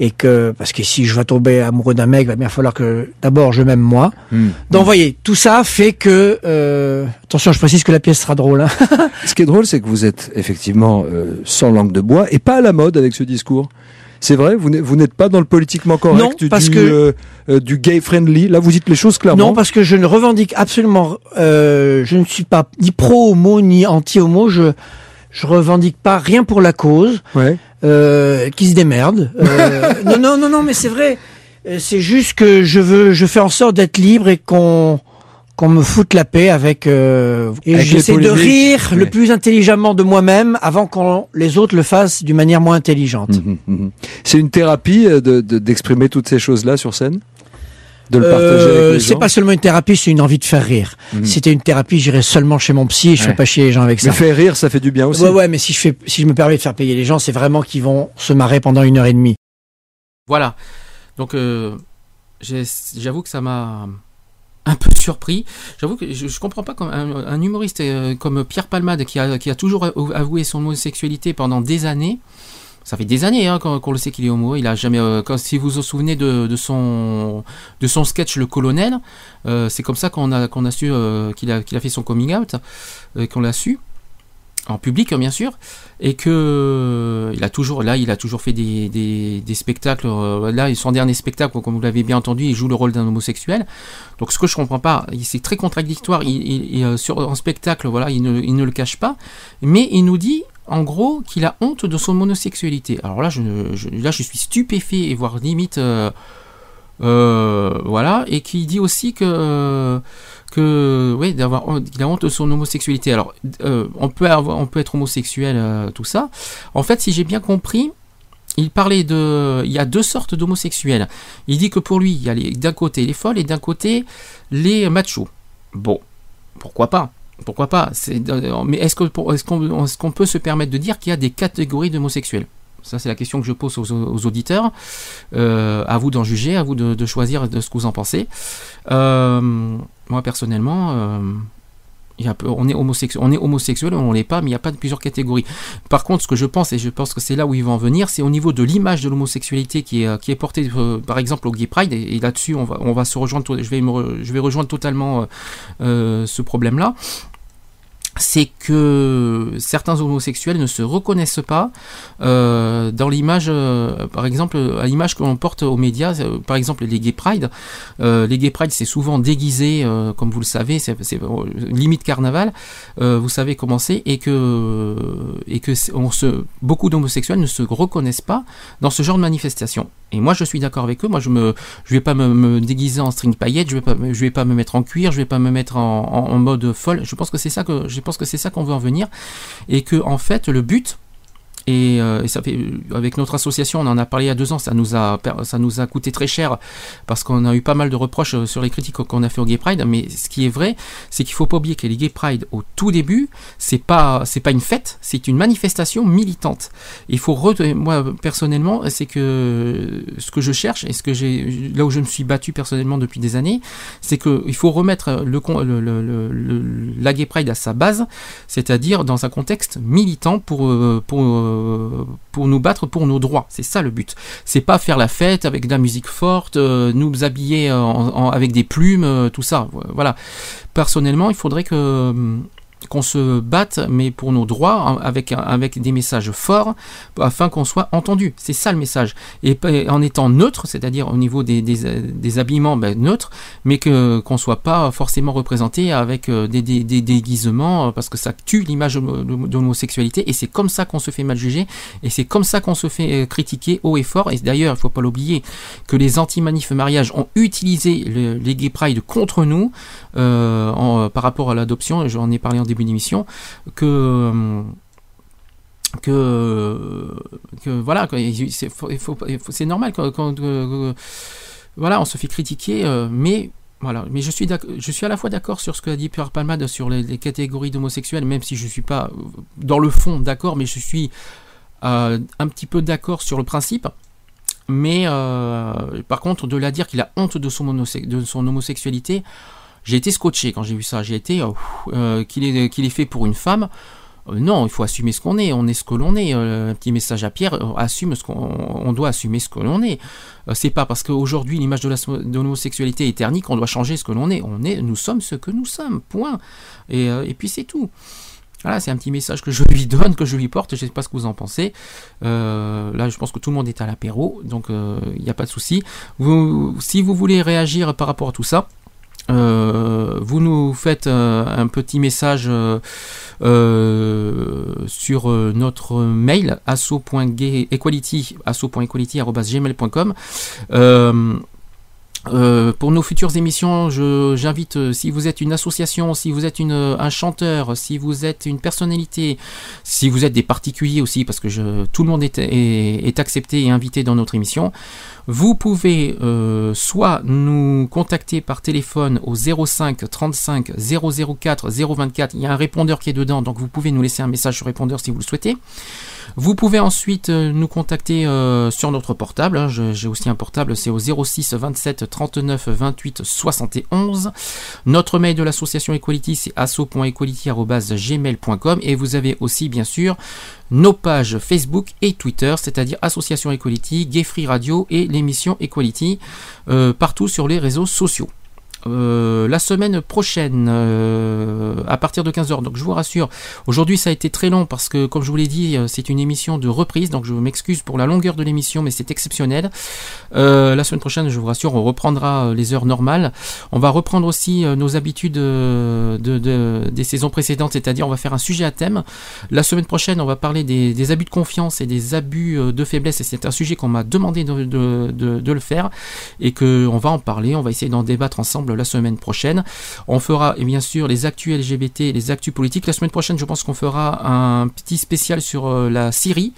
et que parce que si je vais tomber amoureux d'un mec, il va bien falloir que d'abord je m'aime moi.
Hmm.
Donc, voyez, tout ça fait que euh, attention, je précise que la pièce sera drôle. hein.
Ce qui est drôle, c'est que vous êtes effectivement euh, sans langue de bois et pas à la mode avec ce discours. C'est vrai, vous n'êtes- pas dans le politiquement correct
Non,
du,
parce que-
euh, euh, du gay friendly. Là, vous dites les choses clairement.
Non, parce que je ne revendique absolument. Euh, je ne suis pas ni pro-homo ni anti-homo. Je je revendique pas rien pour la cause.
Ouais.
Euh, qui se démerde. Euh, non, non, non, non, mais c'est vrai. Euh, C'est juste que je veux, je fais en sorte d'être libre et qu'on qu'on me foute la paix avec. Euh, et j'essaie de rire le plus intelligemment de moi-même avant qu'on les autres le fassent d'une manière moins intelligente.
Mhm, mhm. C'est une thérapie euh, de- de- d'exprimer toutes ces choses-là sur scène? De le partager
Euh,
avec les
c'est pas seulement une thérapie, c'est une envie de faire rire.
Mhm.
Si c'était une thérapie, j'irais seulement chez mon psy et je
Ouais.
fais pas chier les gens avec ça.
Mais faire rire, ça fait du bien aussi.
Ouais, ouais, mais si je fais, si je me permets de faire payer les gens, c'est vraiment qu'ils vont se marrer pendant une heure et demie.
Voilà. Donc, euh, j'avoue que ça m'a un peu surpris. J'avoue que je, je comprends pas comme un, un humoriste euh, comme Pierre Palmade qui a, qui a toujours avoué son homosexualité pendant des années. Ça fait des années hein, qu'on le sait qu'il est homo. Il a jamais. euh, si vous vous souvenez de, son de son sketch Le Colonel, euh, c'est comme ça qu'on a qu'on a su euh, qu'il a qu'il a fait son coming out, qu'on l'a su en public bien sûr et que il a toujours là il a toujours fait des, des, spectacles là son dernier spectacle comme vous l'avez bien entendu il joue le rôle d'un homosexuel donc ce que je comprends pas c'est très contradictoire il, il- il, sur en spectacle voilà il ne, il ne le cache pas mais il nous dit en gros qu'il a honte de son homosexualité alors là je, là je suis stupéfait et voire limite euh, euh, voilà, et qui dit aussi que que oui d'avoir il a honte de son homosexualité. Alors euh, on peut on peut être homosexuel, tout ça. En fait, si j'ai bien compris, il parlait de, il y a deux sortes d'homosexuels. Il dit que pour lui, il y a d'un côté les folles et d'un côté les machos. Bon, pourquoi pas? Pourquoi pas? C'est- euh, Mais est-ce qu'on peut se permettre de dire qu'il y a des catégories d'homosexuels? Ça, c'est la question que je pose aux, auditeurs. Euh, à vous d'en juger, à vous de, choisir de ce que vous en pensez. Euh, moi, personnellement, il on, est homosexuel, on est homosexuel, on l'est pas, mais il n'y a pas de plusieurs catégories. Par contre, ce que je pense, et je pense que c'est là où ils vont en venir, c'est au niveau de l'image de l'homosexualité qui est, euh, portée, euh, par exemple, au Gay Pride, et, là-dessus, on va, va se rejoindre, je vais, rejoindre totalement euh, ce problème-là c'est que certains homosexuels ne se reconnaissent pas euh, dans l'image, euh, par exemple, à l'image que l'on porte aux médias, euh, par exemple les gay pride. Les gay pride, c'est souvent déguisé, comme vous le savez, c'est limite carnaval. Vous savez comment c'est, et que et que beaucoup d'homosexuels ne se reconnaissent pas dans ce genre de manifestation. Et moi, je suis d'accord avec eux. Moi, je me, je vais pas me, déguiser en string paillette, je vais vais pas me mettre en cuir, je vais pas me mettre en, mode folle. Je pense que c'est ça que, je pense que c'est ça qu'on veut en venir, et que en fait, le but, et, euh, et ça fait avec notre association, on en a parlé il y a deux ans, ça nous a ça nous a coûté très cher parce qu'on a eu pas mal de reproches euh, sur les critiques qu'on a fait au Gay Pride. Mais ce qui est vrai, c'est qu'il faut pas oublier que les Gay Pride au tout début, c'est pas c'est pas une fête, c'est une manifestation militante. Il faut re- moi personnellement, c'est que ce que je cherche et ce que j'ai là où je me suis battu personnellement depuis des années, c'est que il faut remettre le, le, le- le- la Gay Pride à sa base, c'est-à-dire dans un contexte militant pour euh, pour euh, pour nous battre pour nos droits. C'est ça le but. C'est pas faire la fête avec de la musique forte, euh, nous habiller en- en- avec des plumes, euh, tout ça. Voilà. Personnellement, il faudrait que qu'on se batte, mais pour nos droits, avec, avec des messages forts, afin qu'on soit entendu. C'est ça le message. Et en étant neutre, c'est-à-dire au niveau des, des, habillements, ben, neutre, mais que qu'on soit pas forcément représenté avec euh, des, des, déguisements, euh, parce que ça tue l'image de l'homosexualité, et c'est comme ça qu'on se fait mal juger, et c'est comme ça qu'on se fait euh, critiquer haut et fort. Et d'ailleurs, il faut pas l'oublier, que les anti-manifs mariage ont utilisé le- les gay pride contre nous en- par rapport à l'adoption, j'en ai parlé en début d'émission, que euh, que, voilà, c'est normal quand, voilà, on se fait critiquer, euh, mais je suis à la fois d'accord sur ce que a dit Pierre Palmade sur les, catégories d'homosexuels, même si je suis pas euh, dans le fond d'accord, mais je suis euh, un petit peu d'accord sur le principe. Mais euh, par contre, de la dire qu'il a honte de son, de son homosexualité, j'ai été scotché quand j'ai vu ça. J'ai été euh, euh, qu'il est fait pour une femme. Euh, non, il faut assumer ce qu'on est. On est ce que l'on est. Un petit message à Pierre. assume ce qu'on, on doit assumer ce que l'on est. Euh, c'est pas parce qu'aujourd'hui l'image de, l'homosexualité est ternie qu'on doit changer ce que l'on est. On est, nous sommes ce que nous sommes. Point. Et, puis c'est tout. Voilà, c'est un petit message que je lui donne, que je lui porte. Je sais pas ce que vous en pensez. Là, je pense que tout le monde est à l'apéro, donc il n'y a pas de souci. Si vous voulez réagir par rapport à tout ça. Euh, vous nous faites euh, un petit message euh, sur notre mail asso.equality asso.equality@gmail.com. Euh, euh, pour nos futures émissions, j'invite, euh, si vous êtes une association, si vous êtes une, un chanteur, si vous êtes une personnalité, si vous êtes des particuliers aussi, parce que je, tout le monde est, est- est accepté et invité dans notre émission, vous pouvez euh, soit nous contacter par téléphone au 05 35 004 024. Il y a un répondeur qui est dedans, donc vous pouvez nous laisser un message sur répondeur si vous le souhaitez. Vous pouvez ensuite euh, nous contacter euh, sur notre portable. hein. J'ai aussi un portable, c'est au 06 27 39 28 71. Notre mail de l'association Equality, c'est asso.equality.gmail.com. Et vous avez aussi, bien sûr, nos pages Facebook et Twitter, c'est-à-dire Association Equality, Gay Free Radio et l'émission Equality, euh, partout sur les réseaux sociaux. Euh, la semaine prochaine, euh, à partir de 15h. Donc je vous rassure, aujourd'hui ça a été très long parce que, comme je vous l'ai dit, euh, c'est une émission de reprise. Donc je m'excuse pour la longueur de l'émission, mais c'est exceptionnel. La semaine prochaine, je vous rassure, on reprendra les heures normales. On va reprendre aussi nos habitudes de, de- des saisons précédentes, c'est-à-dire on va faire un sujet à thème. La semaine prochaine, on va parler des, abus de confiance et des abus de faiblesse. Et c'est un sujet qu'on m'a demandé de, de- le faire et que on va en parler. On va essayer d'en débattre ensemble la semaine prochaine. On fera et bien sûr les actus LGBT, les actus politiques. La semaine prochaine, je pense qu'on fera un petit spécial sur euh, la Syrie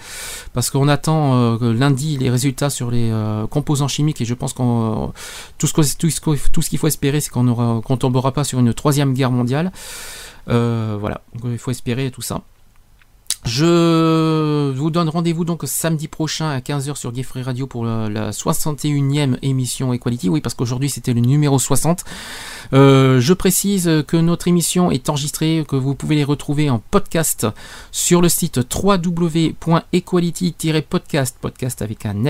parce qu'on attend euh, lundi les résultats sur les euh, composants chimiques et je pense qu'on tout ce que- tout qu'il faut espérer, c'est qu'on qu'on tombera pas sur une troisième guerre mondiale. Voilà, il faut espérer tout ça. Je vous donne rendez-vous donc samedi prochain à 15h sur Gay Radio pour la, la 61e émission Equality. Oui, parce qu'aujourd'hui c'était le numéro 60. Euh, je précise que notre émission est enregistrée, que vous pouvez les retrouver en podcast sur le site www.equality-podcast, podcast avec un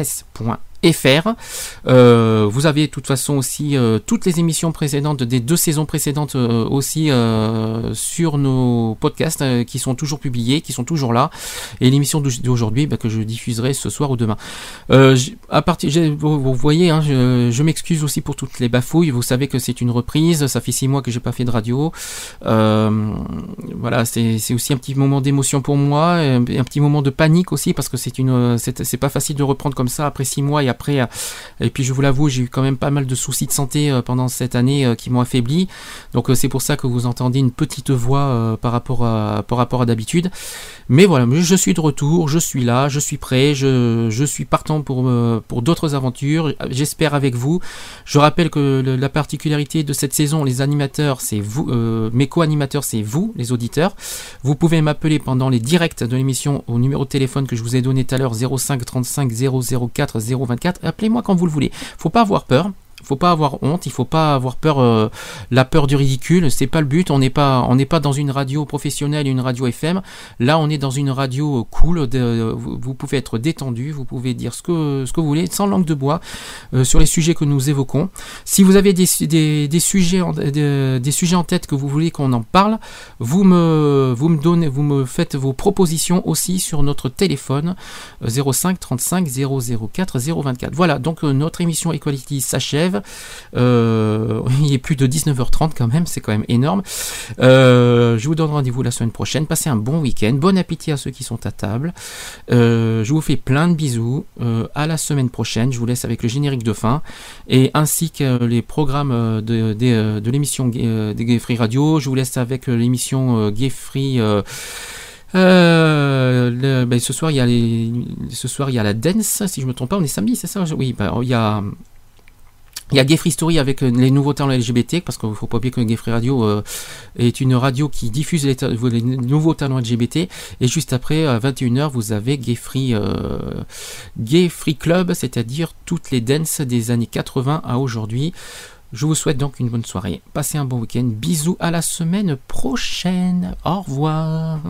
Euh, vous avez de toute façon aussi euh, toutes les émissions précédentes des deux saisons précédentes euh, aussi sur nos podcasts qui sont toujours publiés, qui sont toujours là. Et l'émission d'au- d'aujourd'hui bah, que je diffuserai ce soir ou demain. À partir, vous, voyez, hein, je, m'excuse aussi pour toutes les bafouilles. Vous savez que c'est une reprise. Ça fait six mois que j'ai pas fait de radio. Voilà, c'est aussi un petit moment d'émotion pour moi, et un, et un petit moment de panique aussi parce que c'est une, c'est pas facile de reprendre comme ça après six mois et après. Euh, Et puis je vous l'avoue, j'ai eu quand même pas mal de soucis de santé euh, pendant cette année euh, qui m'ont affaibli. Donc c'est pour ça que vous entendez une petite voix par rapport à par rapport à d'habitude. Mais voilà, je suis de retour, je suis là, je suis prêt, je, je suis partant pour, pour d'autres aventures, j'espère avec vous. Je rappelle que la particularité de cette saison, les animateurs, c'est vous, mes co-animateurs, c'est vous, les auditeurs. Vous pouvez m'appeler pendant les directs de l'émission au numéro de téléphone que je vous ai donné tout à l'heure, 05 35 004 024. Appelez-moi quand vous le voulez. Faut pas avoir peur. Faut pas avoir honte, il faut pas avoir peur, euh, la peur du ridicule. C'est pas le but. On n'est pas, on n'est pas dans une radio professionnelle, une radio FM. Là, on est dans une radio euh, cool. vous, pouvez être détendu, vous pouvez dire ce que, ce que vous voulez, sans langue de bois, euh, sur les sujets que nous évoquons. Si vous avez des, des, des sujets, en, des, sujets en tête que vous voulez qu'on en parle, vous me, vous me donnez, vous me faites vos propositions aussi sur notre téléphone euh, 05 35 004 024. Voilà, donc notre émission Equality s'achève. Euh, il est plus de 19h30 quand même, c'est quand même énorme. Euh, je vous donne rendez-vous la semaine prochaine. Passez un bon week-end. Bon appétit à ceux qui sont à table. Euh, je vous fais plein de bisous. À la semaine prochaine. Je vous laisse avec le générique de fin et ainsi que les programmes de, l'émission des Gay Free Radio. Je vous laisse avec l'émission Gay Free. le- ce soir il y a les, ce soir il y a la dance si je me trompe pas on est samedi c'est ça? Oui ben, il y a il y a Gay Free Story avec euh, les nouveaux talents LGBT, parce qu'il ne faut pas oublier que Gay Free Radio euh, est une radio qui diffuse les, nouveaux talents LGBT. Et juste après, à 21h, vous avez Gay Free, euh, Gay Free Club, c'est-à-dire toutes les dances des années 80 à aujourd'hui. Je vous souhaite donc une bonne soirée. Passez un bon week-end. Bisous à la semaine prochaine. Au revoir.